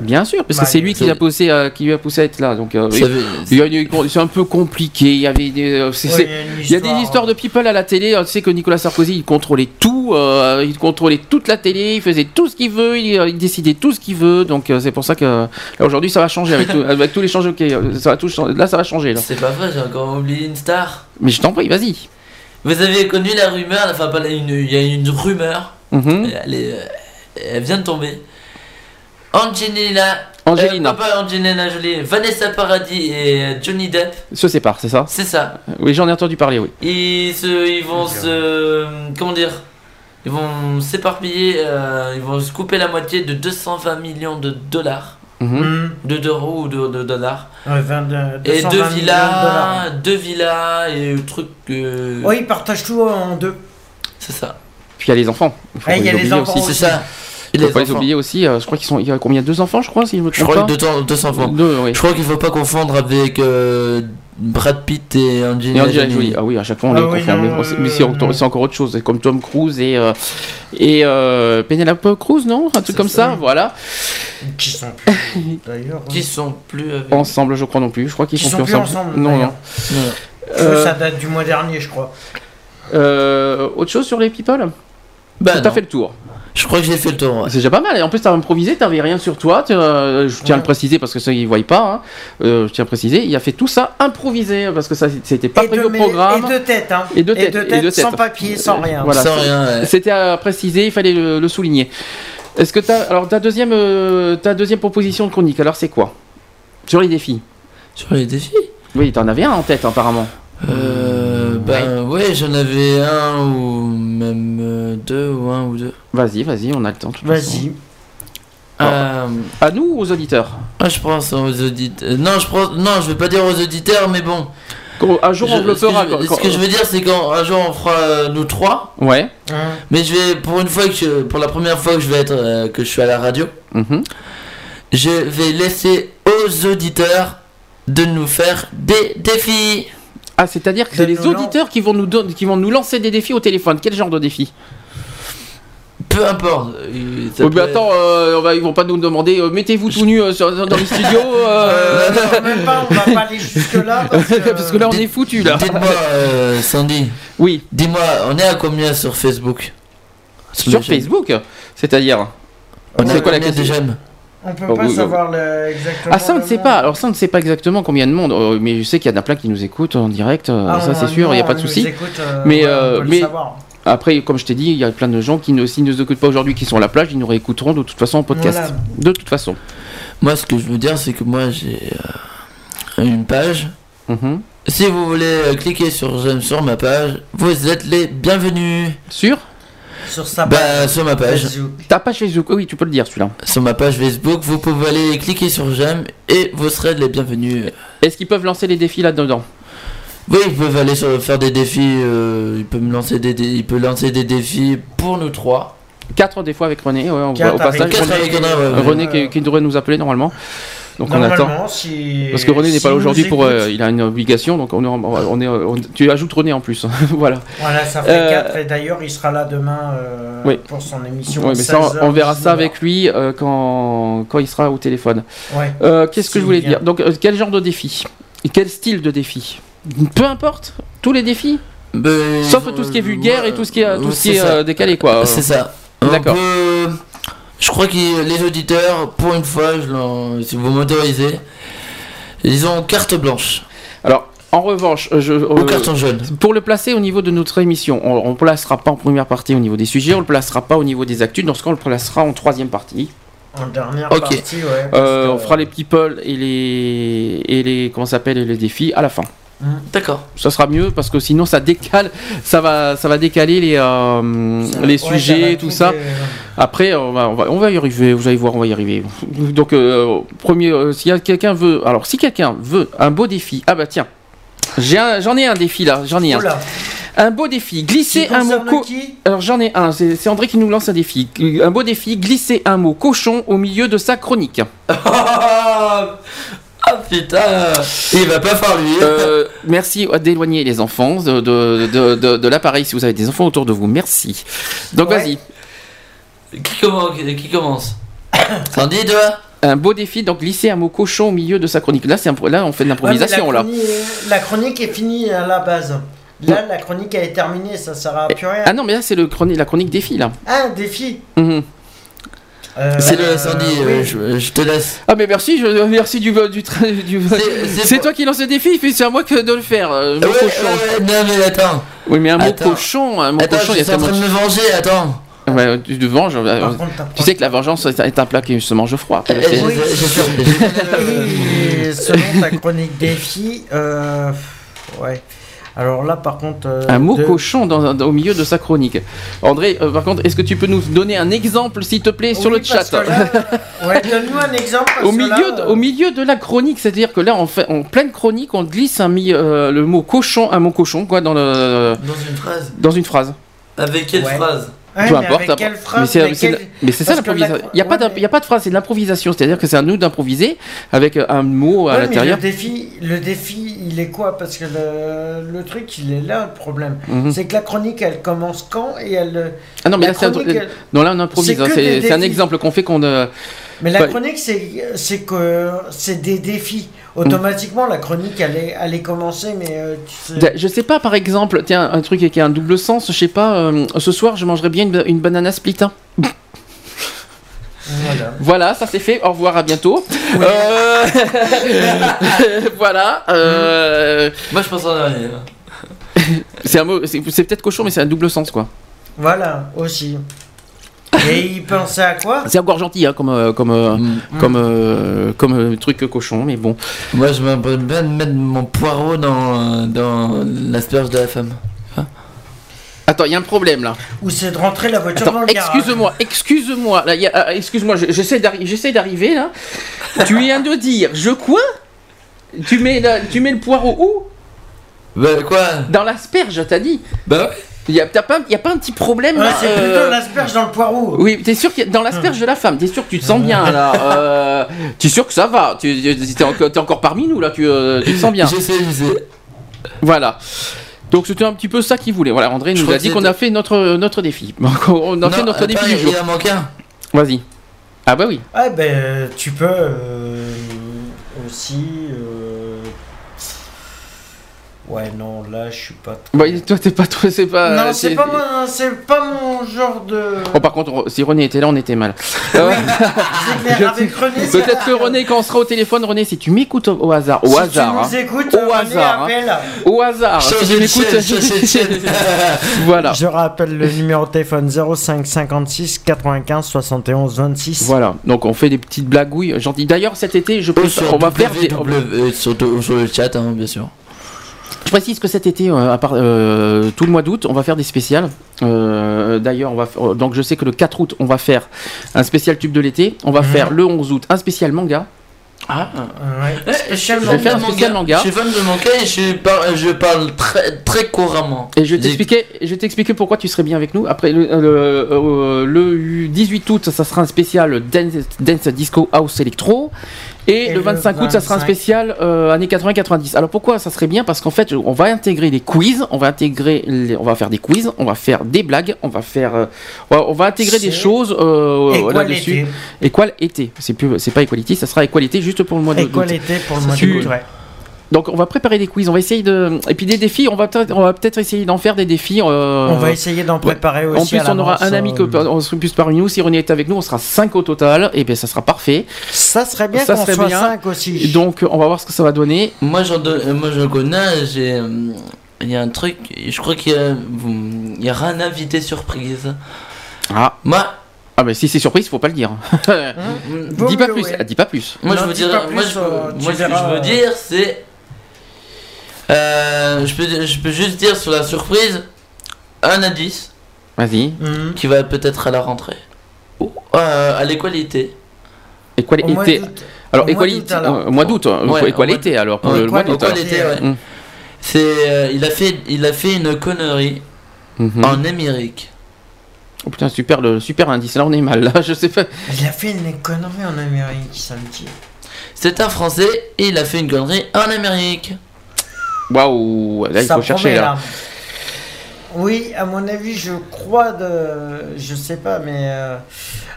Bien sûr, parce que c'est lui qui l'a poussé, à- qui lui a poussé à être là. Donc, euh, c'est un peu compliqué. Il y avait des, euh, il y a une il y a des histoire. histoires de people à la télé. euh, Tu sais que Nicolas Sarkozy, il contrôlait tout. euh, il contrôlait toute la télé. Il faisait tout ce qu'il veut. Il, il décidait tout ce qu'il veut. Donc, euh, c'est pour ça que là, aujourd'hui, ça va changer avec, tout- avec tous les changements. Ça va tout, changer. là, ça va changer. C'est pas vrai, j'ai encore oublié une star. Mais je t'en prie, vas-y. Vous avez connu la rumeur, enfin pas la- une, il y a une rumeur, Mhm. elle, est, elle vient de tomber. Angelina, Angelina. euh, pas Angelina Jolie, Vanessa Paradis et euh, Johnny Depp, Se sépare, c'est ça c'est ça. Oui, j'en ai entendu parler, oui. Ils, se, ils vont se. Comment dire Ils vont s'éparpiller, euh, ils vont se couper la moitié de 220 millions de dollars. Mhm. Hum. De d'euros ou de, de dollars. Ouais, 22, Et 220 deux de villas, deux villas et truc. euh, Oui, ils partagent tout en deux. C'est ça. Puis il y a les enfants. Il Ah, y a les enfants aussi. C'est ça. Et Il faut les pas les oublier aussi. euh, je crois qu'ils sont. Il y a combien Deux enfants, je crois, si je me Je trompe crois pas que 200, 200 enfants. Deux, oui. Je crois qu'il faut pas confondre avec euh, Brad Pitt et Et Angelina Jolie. Jolie. Ah oui, à chaque fois on Ah les oui, confond. non, mais euh, c'est- encore, autre chose. C'est comme Tom Cruise et euh, et euh, Penelope Cruz, non? Un truc comme ça, ça. voilà. Qui sont plus, d'ailleurs. Qui sont plus avec. Ensemble, je crois non plus. Je crois qu'ils Qui sont, sont plus ensemble. ensemble, Non, non. Euh, Ça date du mois dernier, je crois. euh, autre chose sur les people? Bah, T'as non. fait le tour. Je crois que j'ai fait le tour. ouais. C'est déjà pas mal. Et en plus, t'as improvisé, t'avais rien sur toi. euh, je tiens à le préciser parce que ça, ils voient pas. hein. Euh, je tiens à préciser. Il a fait tout ça improvisé parce que ça, c'était pas et, prévu de, au programme. et de tête, hein. Et de tête, et de tête. sans papier, sans rien. Voilà, Sans rien. ouais. C'était à préciser, il fallait le, le souligner. Est-ce que t'as alors ta deuxième euh, ta deuxième proposition de chronique Alors c'est quoi? Sur les défis. Sur les défis? Oui, t'en avais un en tête apparemment. Euh, ben ouais, j'en avais un ou même euh, deux ou un ou deux. Vas-y, vas-y, on a le temps. Vas-y. Euh, À nous ou aux auditeurs moi je pense aux auditeurs. Non, je pense. Non, je vais pas dire aux auditeurs, mais bon. Un jour, on Je- le ce que fera. je- quand- Ce que je veux dire, c'est qu'un jour on fera euh, nous trois. Ouais. Mais je vais, pour une fois que je- pour la première fois que je vais être, euh, que je suis à la radio, Mhm. je vais laisser aux auditeurs de nous faire des défis. Ah, c'est-à-dire que c'est les auditeurs qui vont, nous don- qui vont nous lancer des défis au téléphone. Quel genre de défi Peu importe. euh, ça Oh, mais attends, euh, on va, ils vont pas nous demander euh, mettez-vous tout nu euh, sur- dans les studios. euh, Même pas, on va pas aller jusque-là. Parce que, Parce que là, on est foutu là. Dites-moi, euh, Sandy. Oui. Dis-moi, on est à combien sur Facebook? Sur Facebook C'est-à-dire On est à C'est quoi la combien de question? j'aime On peut pas oui, savoir le- exactement. Ah ça on ne sait pas. Alors ça on ne sait pas exactement combien de monde. Euh, mais je sais qu'il y en a plein qui nous écoutent en direct. euh, Ah, ça c'est sûr, il n'y a pas de souci. euh, mais ouais, on euh, peut le mais savoir. après comme je t'ai dit, il y a plein de gens qui ne s'ils ne nous écoutent pas aujourd'hui, qui sont à la plage, ils nous réécouteront de toute façon en podcast. Voilà. De toute façon. Moi, ce que je veux dire, c'est que moi, j'ai euh, une page. Mhm. Si vous voulez euh, cliquer sur j'aime sur ma page, vous êtes les bienvenus. Sur Sur sa Bah, page sur ma page. Facebook. Ta page Facebook, oui, tu peux le dire celui-là. Sur ma page Facebook, vous pouvez aller cliquer sur j'aime et vous serez les bienvenus. Est-ce qu'ils peuvent lancer les défis là-dedans Oui, ils peuvent aller sur- faire des défis. euh, ils peuvent me lancer des, dé- ils peuvent lancer des défis pour nous trois. 4 des fois avec René, ouais, on Quatre voit au passage. Quatre René, qui devrait nous appeler normalement. Donc on Normalement, attend. si- Parce que René n'est pas là aujourd'hui pour. euh, il a une obligation, donc on est. en- on est on- tu ajoutes René en plus. voilà. Voilà, ça fait Euh, 4 et d'ailleurs il sera là demain euh, Oui. pour son émission. Ouais, mais ça, on- 16h, on verra ça 19h. avec lui euh, quand, quand il sera au téléphone. Ouais. Euh, Qu'est-ce que je voulais dire? Donc, euh, quel genre de défi Et Quel style de défi Peu importe, tous les défis? Ben, Sauf tout ce qui est vulgaire et tout ce qui est, tout ce qui est euh, décalé, quoi. C'est ça. D'accord. Je crois que les auditeurs, pour une fois, je l'en- si vous m'autorisez, ils ont carte blanche. Alors, en revanche, euh, je, carton jaune. pour le placer au niveau de notre émission, on ne placera pas en première partie au niveau des sujets, on le placera pas au niveau des actus, dans ce cas, on le placera en troisième partie. En dernière partie, ouais. Euh, que- on fera les people et les et les comment s'appelle et les défis à la fin. D'accord. Ça sera mieux parce que sinon ça décale, ça va ça va décaler les euh, les ouais, ça va sujets tout ça. euh, Après on va, on va on va y arriver, vous allez voir, on va y arriver. Donc euh, premier euh, s'il y a quelqu'un veut alors si quelqu'un veut un beau défi, ah bah tiens. J'en ai un défi là, j'en ai un. Oula. Un beau défi, glisser un mot co- Alors j'en ai un, c'est c'est André qui nous lance un défi. Un beau défi, glisser un mot cochon au milieu de sa chronique. Ah putain Il va pas faire lui. Euh, merci d'éloigner les enfants de, de, de, de- de l'appareil si vous avez des enfants autour de vous. Merci. Donc Ouais. vas-y. Qui commence, qui commence Sandy, toi Un beau défi, donc glisser un mot cochon au milieu de sa chronique. Là, c'est un- là on fait de l'improvisation. Ouais, mais la là. chronique- La chronique est finie à la base. Là, la chronique elle est terminée, ça sert à plus rien. Ah non, mais là c'est le chroni- la chronique défi là. Ah, un défi. Mhm. Euh, C'est le oui. euh, je, je te laisse. Ah mais merci, je, merci du, du, tra- du- c'est toi qui lance le défi, c'est à moi que de le faire. euh, mot Ouais, cochon. ouais, non mais attends. Oui, mais un mot cochon, un mot Attends, cochon, il y a suis en train de me venger, attends. Ouais, tu te venges. euh, Par contre, t'as tu sais que la vengeance est un plat qui se mange froid. C'est- je- Oui. Et selon ta chronique défi, euh, ouais. Alors là, par contre. euh, Un mot de- cochon dans, dans- au milieu de sa chronique. André, euh, par contre, est-ce que tu peux nous donner un exemple, s'il te plaît, sur le chat là- Ouais, donne-nous un exemple. parce au, que milieu là, de, euh, au milieu de la chronique, c'est-à-dire que là, on fait, en pleine chronique, on glisse un, mi- euh, le mot cochon, un mot cochon, quoi, dans, le, Dans une phrase. dans une phrase. Avec quelle Ouais. phrase? Ouais, Peu mais importe. avec après- quelle phrase, mais c'est mais mais ça l'improvisation. Il n'y a, pas ouais, y a pas de phrase, c'est de l'improvisation. C'est-à-dire que c'est à nous d'improviser avec un mot à Ouais, l'intérieur. le défi, le défi, il est quoi? Parce que le, le truc, il est là, le problème. Mhm. C'est que la chronique, elle commence quand et elle. Ah non, mais là, c'est un, elle- non, là, on improvise. c'est hein, un exemple qu'on fait qu'on. euh, Mais la chronique, c'est c'est que c'est des défis. Automatiquement, la chronique, est commencée, mais euh, tu sais. Je sais pas, par exemple, tiens, un truc qui a un double sens, je sais pas, euh, ce soir je mangerai bien une, une banana split. hein. Voilà. Voilà, ça c'est fait, au revoir, à bientôt. Euh, voilà. euh, Moi je pense en dernier. c'est un mot, c'est peut-être cochon, mais c'est un double sens quoi. Voilà, aussi. Et il pensait à quoi? C'est encore gentil hein, comme, euh, comme, euh, Mm. comme, euh, comme euh, truc cochon, mais bon. Moi je m'aimerais bien mettre mon poireau dans, dans l'asperge de la femme. Attends, il y a un problème là. Ou c'est de rentrer la voiture Attends, dans le garage excuse-moi, excuse-moi. Là, euh, excuse-moi, je- j'essaie d'arri- j'essaie d'arriver là. tu viens de dire, je quoi? Tu mets, la- tu mets le poireau où? Bah quoi? Dans l'asperge, t'as dit? Bah ouais. Il y a, t'as pas, y a pas un petit problème Ouais, là c'est euh, plutôt l'asperge dans le poireau. Oui, t'es sûr que dans l'asperge de la femme, t'es sûr que tu te sens bien là euh, Tu es sûr que ça va Tu t'es encore, t'es encore parmi nous là, tu, euh, tu te sens bien Je sais, je sais. Voilà. Donc c'était un petit peu ça qu'il voulait. Voilà, André nous a dit qu'on a fait notre, notre défi. on a fait notre attends, défi du il- jour. Il en manque un. Vas-y. Ah bah oui. Ouais, ben tu peux euh, aussi. Ouais, non, là je suis pas. Bah, toi t'es pas trop, c'est pas. non, c'est pas, mon- c'est pas mon genre de. Oh par contre, si René était là, on était mal. Euh, C'est clair, avec René, c'est Peut-être que René, quand on sera au téléphone, René, si tu m'écoutes au, au hasard, au Si hasard, tu hein. nous écoutes, au René hasard, hein. appelle. au hasard, si de chaîne. voilà. Je rappelle le numéro de téléphone 05 56 95 71 26. Voilà, donc on fait des petites blagouilles gentilles. D'ailleurs, cet été, je préfère, on va faire des, sur le chat, hein, bien sûr. Je précise que cet été, euh, à part, euh, tout le mois d'août, on va faire des spéciales. Euh, D'ailleurs, on va f- donc je sais que le 4 août, on va faire un spécial tube de l'été. On va Mhm. faire le 11 août un spécial manga. Ah. Ouais. Je vais faire un spécial manga. Je suis fan de manga et je parle, je parle très, très couramment. Et je vais t'expliquer, je vais t'expliquer pourquoi tu serais bien avec nous. Après le, le, le 18 août, ça sera un spécial dance, dance disco house electro. Et, Et le le 25 août, ça sera un 25. spécial euh, années 80-90. Alors pourquoi ça serait bien? Parce qu'en fait, on va intégrer des quiz, on va intégrer, les- on va faire des quiz, on va faire des blagues, on va faire, euh, on va- intégrer des choses euh, Equality. là-dessus. Equal été, c'est plus, c'est pas equality, ça sera equality juste pour le mois d'août. Equality pour le mois d'août, ouais. Donc on va préparer des quiz, on va essayer de et puis des défis, on va peut-être on va peut-être essayer d'en faire des défis. euh, On va essayer d'en préparer En aussi plus, à on aura un ami que euh, on sera plus parmi nous. Si René est avec nous, on sera 5 au total. Et bien, ça sera parfait. Ça serait bien Ça qu'on serait soit bien. 5 aussi. Donc, on va voir ce que ça va donner. Moi, j'en donne- euh, moi je connais, j'ai. Il y a un truc, je crois qu'il y, a- il y aura un invité surprise. Ah. Moi, Ah, ben si c'est surprise, faut pas le dire. Vaut dis pas plus. ouais. Ah, dis pas plus. Moi, Non, je veux dis dire, moi, plus, je, euh, moi, ce que je veux dire, c'est. Euh, je, peux, je peux juste dire sur la surprise un indice Vas-y. Mhm. qui va peut-être à la rentrée. Ou euh, à l'équalité. Équalité. Au mois d'août. Alors, Au mois équalité. alors. euh, mois d'août. hein. Ouais, équalité, alors, pour Ouais, le mois d'août. hein. équalité, ouais. Mm. C'est, euh, il, a fait, il a fait une connerie Mhm. en Amérique. Oh putain, super, le, super indice. Là, on est mal. Là, je sais pas. Il a fait une connerie en Amérique, ça me dit. C'est un Français et il a fait une connerie en Amérique. Waouh. Là, il Ça faut chercher, là. Oui, à mon avis, je crois de. Je sais pas, mais. euh,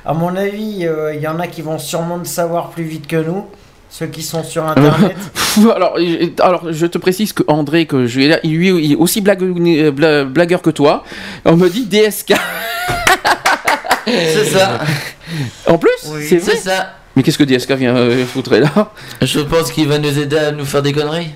À mon avis, euh, il y en a qui vont sûrement le savoir plus vite que nous. Ceux qui sont sur internet. alors, euh, alors, je te précise que André, que je, lui, il est aussi blague, bla- blagueur que toi. On me dit DSK. C'est ça. En plus, Oui. c'est vrai. C'est ça. Mais qu'est-ce que DSK vient euh, foutre là? Je pense qu'il va nous aider à nous faire des conneries.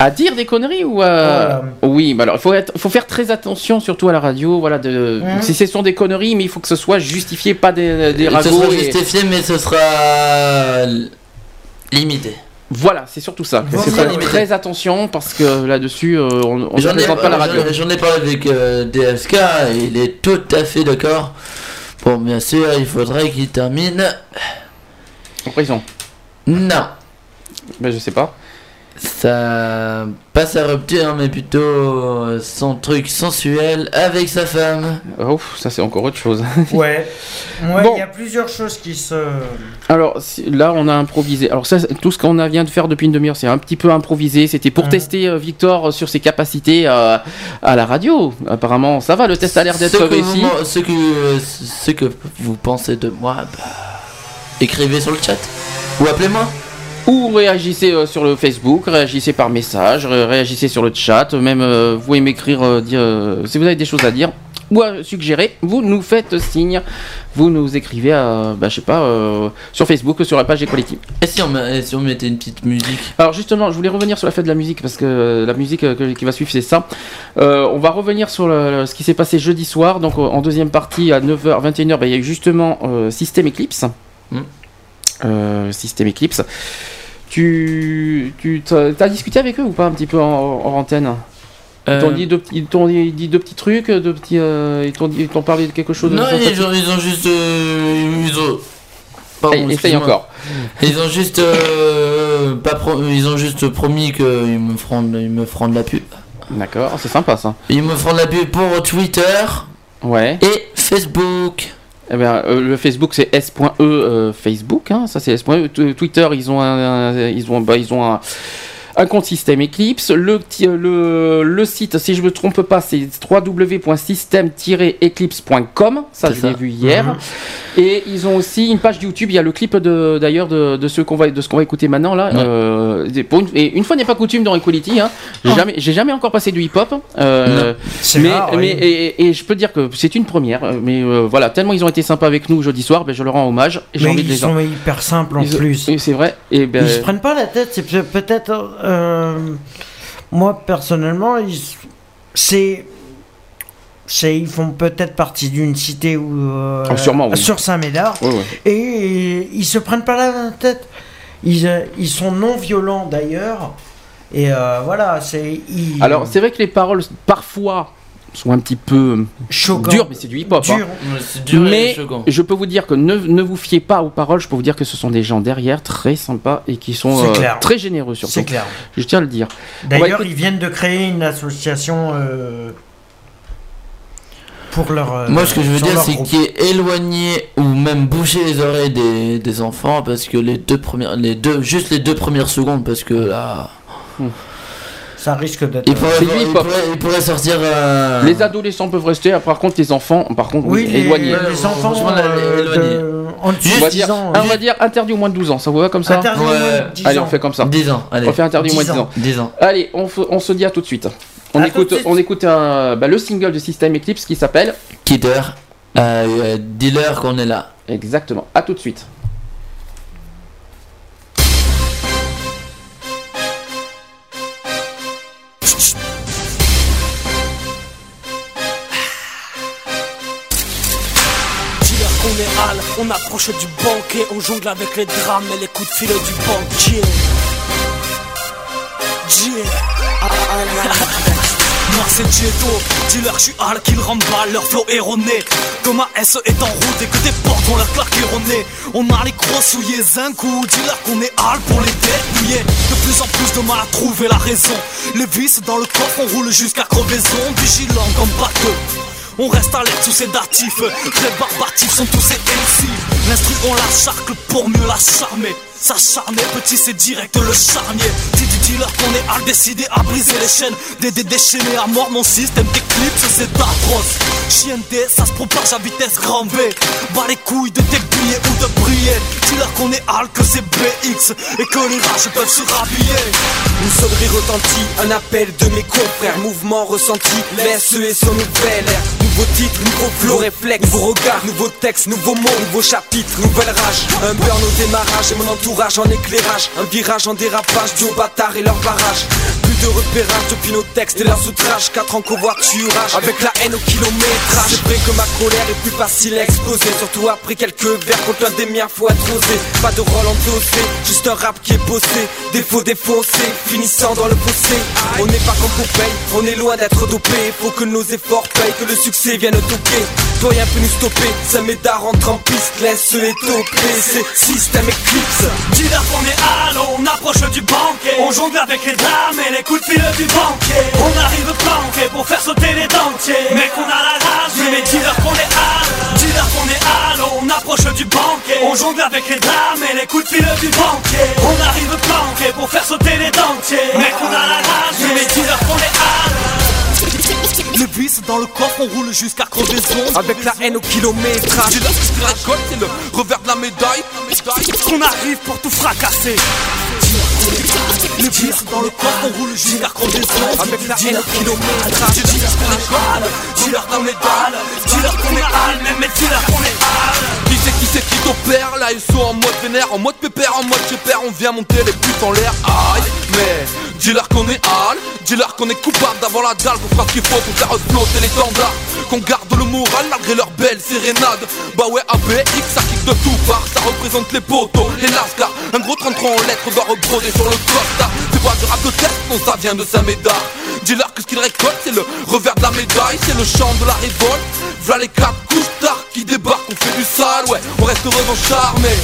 À dire des conneries ou à... Voilà. Oui, bah alors il faut, être- faut faire très attention, surtout à la radio. Voilà, de... Si ce sont des conneries, mais il faut que ce soit justifié, pas des, des ce ragots. sera et- justifié, mais ce sera limité. Voilà, c'est surtout ça. Vaut C'est très attention parce que là-dessus, euh, on ne J'en ai, présente pas la radio. j'en- ai parlé avec euh, DSK et il est tout à fait d'accord. Bon, bien sûr, il faudrait qu'il termine. En prison. Non. Ben, je sais pas. Ça. Pas sa rupture, mais plutôt euh, son truc sensuel avec sa femme. Oh, ça c'est encore autre chose. Ouais. Ouais, il Bon. y a plusieurs choses qui se. Alors si- là, on a improvisé. Alors ça, c'est- tout ce qu'on a- vient de faire depuis une demi-heure, c'est un petit peu improvisé. C'était pour tester euh, Victor sur ses capacités euh, à la radio. Apparemment, ça va. Le test a l'air d'être Ce que, réussi. vous, ce, que, ce que vous pensez de moi, bah, écrivez sur le chat. Ou appelez-moi. Ou réagissez euh, sur le Facebook, réagissez par message, ré- réagissez sur le chat. Même euh, vous pouvez m'écrire euh, dire, si vous avez des choses à dire ou à suggérer, vous nous faites signe. Vous nous écrivez, à, bah, je sais pas, sur Facebook, sur la page Equality. Et si on, met- et si on mettait une petite musique Alors justement, je voulais revenir sur la fête de la musique parce que euh, la musique euh, que- qui va suivre c'est ça. Euh, on va revenir sur le- ce qui s'est passé jeudi soir. Donc euh, en deuxième partie à 9h, 21h, bah, il y a eu justement euh, System Eclipse. Hmm. Euh, System Eclipse. Tu, tu t'as t'as discuté avec eux ou pas un petit peu en, en antenne? Ils t'ont Euh, dit, deux petits- ils t'ont dit dit deux petits trucs, deux petits, euh, ils t'ont dit- ils t'ont parlé de quelque chose de Non, ils ont, ils ont juste. euh, ils ont... Pardon, Allez, essaye excuse-moi. encore. Ils ont juste. euh, pas pro- ils ont juste promis qu'ils me feront, ils me feront de la pub. D'accord, c'est sympa ça. Ils me feront de la pub pour Twitter Ouais. et Facebook. Eh bien, euh, le Facebook c'est s.e euh, Facebook, hein, ça c'est s.e. Twitter ils ont un, un- ils ont bah, ils ont un, un compte système Eclipse. Le, le, le site, si je me trompe pas, c'est www.système-eclipse.com. Ça je l'ai vu hier. Mhm. Et ils ont aussi une page YouTube. Il y a le clip de d'ailleurs de, de ce qu'on va de ce qu'on va écouter maintenant là. Euh, pour une, et une fois n'est pas coutume dans Equality. Hein, j'ai jamais j'ai jamais encore passé du hip hop. Euh, mais, rare, mais oui. et, et je peux dire que c'est une première. euh, Mais euh, voilà, tellement ils ont été sympas avec nous jeudi soir, ben, je leur rends hommage. Et j'ai Mais envie de ils les sont hyper simples en Ils- plus. c'est vrai. Et ben, Ils se prennent pas la tête, c'est peut- peut-être. Euh, moi, personnellement, ils, c'est. c'est- Ils font peut-être partie d'une cité où, euh, Ah, sûrement, oui. sur Saint-Médard. Et ils se prennent pas la tête. Ils, euh, ils sont non violents d'ailleurs. Et euh, voilà, c'est. ils- Alors c'est vrai que les paroles parfois sont un petit peu Choquant. dures, mais c'est du hip-hop. hein. Dur. C'est dur et Mais je peux vous dire que ne, ne vous fiez pas aux paroles, je peux vous dire que ce sont des gens derrière très sympas et qui sont euh, très généreux surtout. C'est clair. Je tiens à le dire. D'ailleurs, écouter- ils viennent de créer une association euh, pour leur. euh, Moi, ce que je veux dire, c'est qu'il est éloigné ou même boucher les oreilles des, des enfants parce que les deux premières, les deux, juste les deux premières secondes, parce que là, Ça risque d'être. il pourrait, il hip-hop. pourrait- il pourrait sortir. euh, Les adolescents peuvent rester, par contre les enfants, par contre, Oui, les, éloignés. les enfants euh, éloignés. de- en dessous On va, 10 dire, ans. on va dire interdit au moins de 12 ans, ça vous va comme ça Interdit au Ouais. moins de 10 Allez, ans. on fait comme ça. 10 ans, allez. On fait interdit au moins de 10 10 ans. ans. 10 ans. Allez, on, f- on se dit à tout de suite. On À écoute, on écoute un- bah, le single de System Eclipse qui s'appelle Kidder, euh, euh, dealer qu'on est là. Exactement. À tout de suite. On approche du banquet, on jongle avec les drames et les coups de fil du banquier. Yeah. Ah, ah, ah. Moi c'est Dieto, dis-leur que je suis hal, qu'ils remballent leur flow erroné. Que ma S est en route et que des portes vont leur claquer au. On a les crocs souillés un coup, dis-leur qu'on est hal pour les dépouiller. De plus en plus de mal à trouver la raison. Les vis dans le coffre, on roule jusqu'à crevaison, vigilant comme bateau. On reste alerte sous ces datifs. Rébarbatifs sont tous ces MC L'instru on la charcle pour mieux la charmer. S'acharner petit c'est direct le charnier Dis du dealer qu'on est à décider à briser les chaînes. Des déchaînés à mort mon système d'éclipse c'est atroce Chien D ça se propage à vitesse grand Bas les couilles de débiller ou de briller Dis-leur qu'on est hal que c'est BX Et que les rages peuvent se rhabiller. Une sonnerie retentit, un appel de mes confrères, mouvement ressenti, laisse et son nouvel air. Nouveau titre, nouveau flow, réflexe, nouveau regard, nouveau texte, nouveau mot, nouveau chapitre, nouvelle rage. Un burn au démarrage et mon entourage en éclairage. Un virage en dérapage, du bâtard et leur barrage. Plus de repérage depuis nos textes et leurs outrages. Quatre ans covoiturage, avec la haine au kilométrage. C'est vrai que ma colère est plus facile à exploser, surtout après quelques verres contre un des miens, faut être osé. Pas de rôle endossé, juste un rap qui est bossé. Défaut défoncé, finissant dans le fossé. On n'est pas comme Popeye, on est loin d'être dopé. Faut que nos efforts payent, que le succès vienne toquer. Toi rien peut nous stopper, ça m'aide rentre en piste, laisse étoper. C'est système éclipse. Dis-leur qu'on est hal, on approche du banquet. On jongle avec les dames et les coups de fil du banquier On arrive planqué pour faire sauter les dentiers. Mais qu'on a la rage, oui, mais dis-leur qu'on est hal Dis-leur qu'on est hal, on approche du banquet. On jongle avec les dames et les coups de fil du banquier On arrive planqué pour faire sauter les dentiers. Mais qu'on a la rage, oui, mais dis-leur qu'on est hal les vis dans le coffre, on roule jusqu'à crevaison Avec la haine au kilométrage. Ce qu'ils récoltent, c'est le revers de la médaille. Qu'on arrive pour tout fracasser? Les vis dans le coffre, on roule jusqu'à crevaison Avec la haine. kilométrage. Dis-leur qu'on est hal, dis-leur qu'on est hal Dis-leur qu'on est hal, mais mais dis-leur qu'on est hal Qui c'est qui c'est qui t'opère Là ils sont en mode vénère, en mode pépère, en mode pépère On vient monter les putes en l'air. Aïe mais dis-leur qu'on est hal Dis-leur qu'on est coupable d'avoir la dalle Qu'on fera ce qu'il faut pour faire exploser les standards Qu'on garde le moral malgré leur belle sérénade. Bah ouais ABX ça kick de tout part Ça représente les poteaux, les lascars. Un gros 33 en lettres doit rebroder sur le costa C'est pas du rap de tête, non ça vient de Saint-Médard Dis-leur que ce qu'ils récoltent c'est le revers de la médaille C'est le chant de la révolte Voilà les quatre couches tard qui débarquent, on fait du sale, ouais, on reste revanchard, mais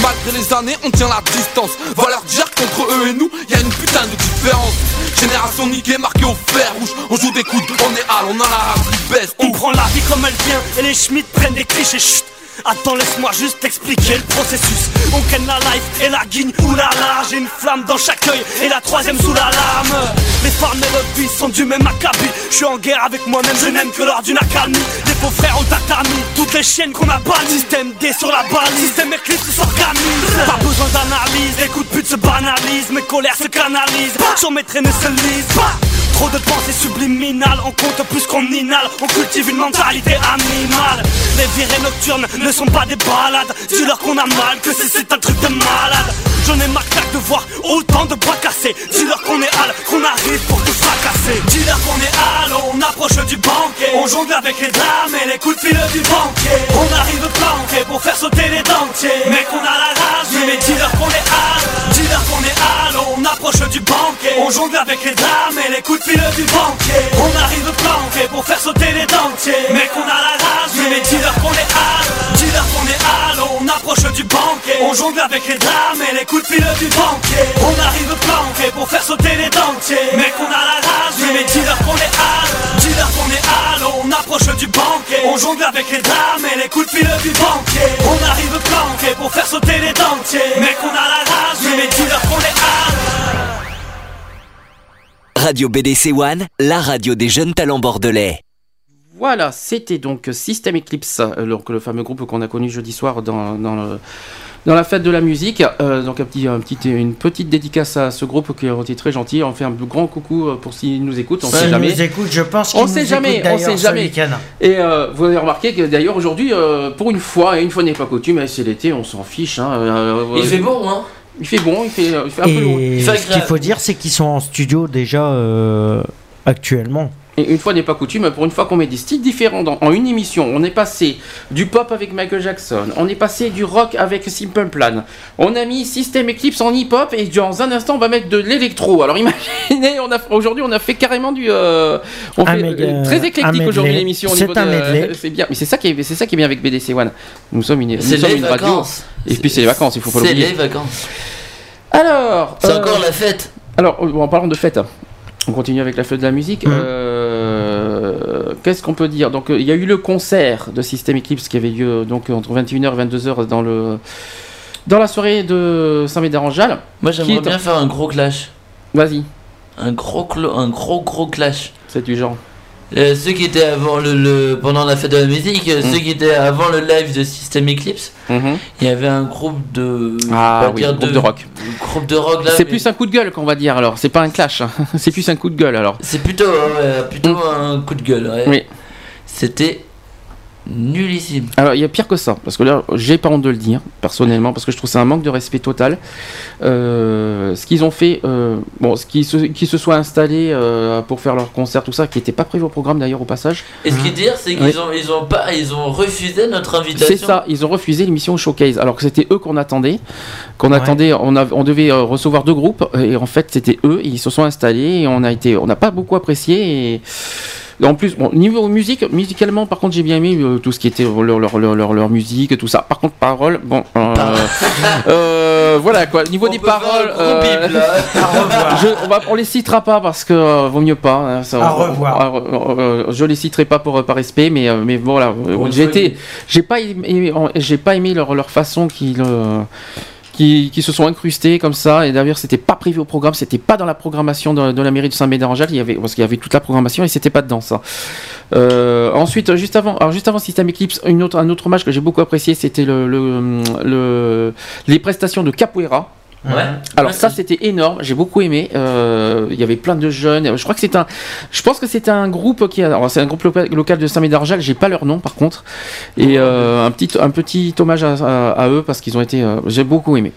malgré les années, on tient la distance. Va leur dire qu'entre eux et nous, y a une putain de différence. Génération niquée, marquée au fer rouge, on joue des coudes, on est hal, on a la rage qui baisse. On prend la vie comme elle vient et les Schmitt prennent des clichés. Chut. Attends, laisse-moi juste t'expliquer le processus. On ken la life et la guigne, oulala. J'ai une flamme dans chaque œil et la troisième sous la lame. Les femmes et leur vie sont du même acabit. Je suis en guerre avec moi-même, je n'aime que lors d'une accalmie. Les faux frères ont tatami, toutes les chiennes qu'on a bannies. Système D sur la balise, système éclipse s'organise. Pas besoin d'analyse, les coups de pute se banalisent. Mes colères se canalisent, sur mes traînées se lisent. Trop de pensées subliminales, on compte plus qu'on inhale, on cultive une mentalité animale. Les virées nocturnes ne sont pas des balades, dis-leur qu'on a mal, que c'est- c'est un truc de malade. J'en ai marre claque de voir autant de bois cassés, dis-leur qu'on est hal, qu'on arrive pour tout fracasser. Dis-leur qu'on est hal, on approche du banquet, on jongle avec les dames et les coups de fil du banquier. On arrive planqué pour faire sauter les dentiers, mais qu'on a la rage, mais dis-leur qu'on est hal, dis-leur qu'on est hal, on approche du banquet, on jongle avec les dames et les coups de du banquier. On arrive planqué pour faire sauter les dentiers, mais qu'on a la rage, mais dis-leur qu'on est hal, dis-leur qu'on est hal, on approche du banquet, on jongle avec les dames et les coups de fil du banquier. On arrive planqué pour faire sauter les dentiers, mais qu'on a la rage, mais dis-leur qu'on est hal, dis-leur qu'on est hal, on approche du banquet, on jongle avec les dames et les coups de fil du banquier. On arrive planqué pour faire sauter les dentiers, mais qu'on a la Radio BDC One, la radio des jeunes talents bordelais. Voilà, c'était donc System Eclipse, euh, donc le fameux groupe qu'on a connu jeudi soir dans, dans, le- dans la fête de la musique. Euh, donc un petit, un petit, une petite dédicace à ce groupe qui est très gentil. On fait un grand coucou euh, pour s'ils nous écoutent. On sait jamais. nous écoutent, je pense On qu'ils sait nous jamais, écoutent on sait ce jamais. Et euh, vous avez remarqué que d'ailleurs aujourd'hui, euh, pour une fois, et une fois n'est pas coutume, eh, c'est l'été, on s'en fiche. hein, euh, Il euh, fait bon, hein Il fait bon, il fait, il fait un peu lourd. Et ce qu'il faut dire, c'est qu'ils sont en studio déjà euh, actuellement. Et une fois n'est pas coutume, pour une fois qu'on met des styles différents dans, en une émission, on est passé du pop avec Michael Jackson, on est passé du rock avec Simple Plan, on a mis System Eclipse en hip-hop et dans un instant on va mettre de l'électro. Alors imaginez, on a aujourd'hui on a fait carrément du, euh, on fait euh, très un éclectique aujourd'hui l'émission. au C'est niveau un de- medley. C'est bien, mais c'est ça qui est, c'est ça qui est bien avec BDC One. Nous sommes une, nous C'est sommes les une radio. vacances. Et puis c'est les vacances, il faut pas C'est l'oublier. les vacances. Alors, C'est euh, encore la fête. Alors, euh, en parlant de fête, on continue avec la fête de la musique. Euh, Qu'est-ce qu'on peut dire? Donc, euh, il y a eu le concert de System Eclipse qui avait lieu donc entre 21h et 22h dans le dans la soirée de Saint-Médard-en-Jalles. Moi j'aimerais bien faire un gros clash. Vas-y. Un gros, clo- un gros gros clash. C'est du genre. Euh, ceux qui étaient avant le, le- pendant la fête de la musique, euh, Mm. ceux qui étaient avant le live de System Eclipse, Mhm. il y avait un groupe de Ah oui, dire groupe de rock. Groupe de rock là. C'est mais plus un coup de gueule qu'on va dire alors. C'est pas un clash. hein. C'est plus un coup de gueule alors. C'est plutôt ouais, plutôt un coup de gueule. ouais. Oui. C'était nullissime. Alors il y a pire que ça, parce que là j'ai pas honte de le dire personnellement, parce que je trouve c'est un manque de respect total. Euh, ce qu'ils ont fait, euh, bon, ce qui se, qui se soit euh, pour faire leur concert, tout ça, qui n'était pas prévu au programme d'ailleurs au passage. Et ce qui est dire, c'est qu'ils Oui. ont ils ont pas ils ont refusé notre invitation. C'est ça, ils ont refusé l'émission Showcase, alors que c'était eux qu'on attendait, qu'on Ouais. attendait, on, a- on devait recevoir deux groupes, et en fait c'était eux, et ils se sont installés, et on a été, on n'a pas beaucoup apprécié, et en plus, bon, niveau musique, musicalement par contre j'ai bien aimé euh, tout ce qui était leur, leur, leur, leur, leur musique, tout ça. Par contre paroles, bon, euh, euh, voilà quoi, niveau des paroles, euh, je, on, va, on les citera pas parce que euh, vaut mieux pas. hein, ça- À revoir. euh, je les citerai pas pour par respect, mais euh, mais voilà, j'ai fois, été, j'ai pas aimé, j'ai pas aimé leur, leur façon qu'ils euh, qui, se sont incrustés comme ça et d'ailleurs c'était pas prévu au programme c'était pas dans la programmation de, la mairie de Saint-Médard-en-Jalles il y avait parce qu'il y avait toute la programmation et c'était pas dedans ça. Euh, ensuite juste avant alors juste avant System Eclipse une autre, un autre match que j'ai beaucoup apprécié c'était le- les prestations de Capoeira Ouais. alors ça c'était énorme, j'ai beaucoup aimé. Euh, Il y avait plein de jeunes. Je crois que c'est un, je pense que c'est un groupe qui a, alors, c'est un groupe local, de Saint-Médard-Jalles. J'ai pas leur nom par contre. Et euh, un petit, un petit hommage à, à- à eux parce qu'ils ont été, euh, j'ai beaucoup aimé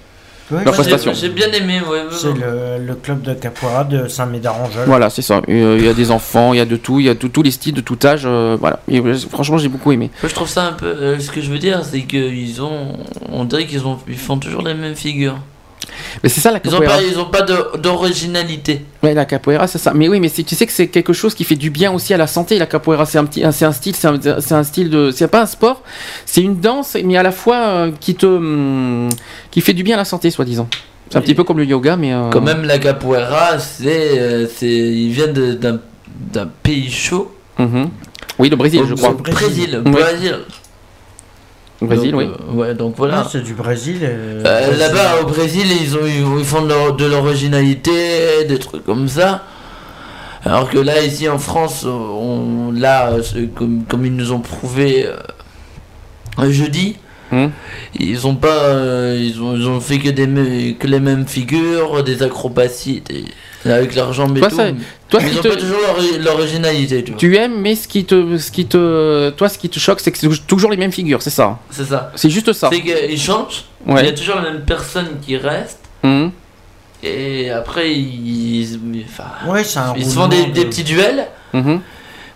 Ouais, leur j'ai- prestation. J'ai bien aimé. Ouais, C'est le, le club de capoeira de Saint-Médard-en-Jalles. Voilà, c'est ça. Euh, Il y a des enfants, il y a de tout, il y a tout- tous les styles de tout âge. euh, voilà. Et, euh, franchement, j'ai beaucoup aimé. Moi, je trouve ça un peu. euh, ce que je veux dire, c'est qu'ils ont. On dirait qu'ils ont, ils font toujours les mêmes figures. Mais c'est ça la capoeira. pas, ils ont pas de- d'originalité. Ouais, la capoeira, c'est ça. Mais oui, mais tu sais que c'est quelque chose qui fait du bien aussi à la santé. La capoeira, c'est un petit, c'est un style, c'est un, style de, c'est pas un sport, c'est une danse, mais à la fois euh, qui te, hum, qui fait du bien à la santé, soi-disant. C'est un petit peu comme le yoga, mais. euh, Quand même, la capoeira, c'est, euh, ils viennent d'un, pays chaud. mhm. Oui, le Brésil, je crois. Brésil, Ouais. Brésil. Le Brésil, Donc, oui. euh, ouais, donc voilà. Ah, c'est du Brésil. euh, Euh, Brésil. Là-bas, au Brésil, ils, ont, ils font de, l'originalité, des trucs comme ça. Alors que là, ici en France, on, là, comme, comme ils nous ont prouvé euh, jeudi, Hmm. ils ont pas, euh, ils ont, ils ont fait que des, que les mêmes figures, des acrobaties, des- avec jambes et Toi, tout. ça- toi, Mais ce ils qui ont te- pas toujours l'ori- l'originalité, tu aimes, mais ce qui te, ce qui te, toi, ce qui te choque, c'est que c'est toujours les mêmes figures, c'est ça. C'est ça. C'est juste ça. C'est qu'ils changent, Ouais. il y a toujours la même personne qui reste. Mhm. Et après, ils, enfin, Ouais, c'est un ils se font des, petits duels. Mhm.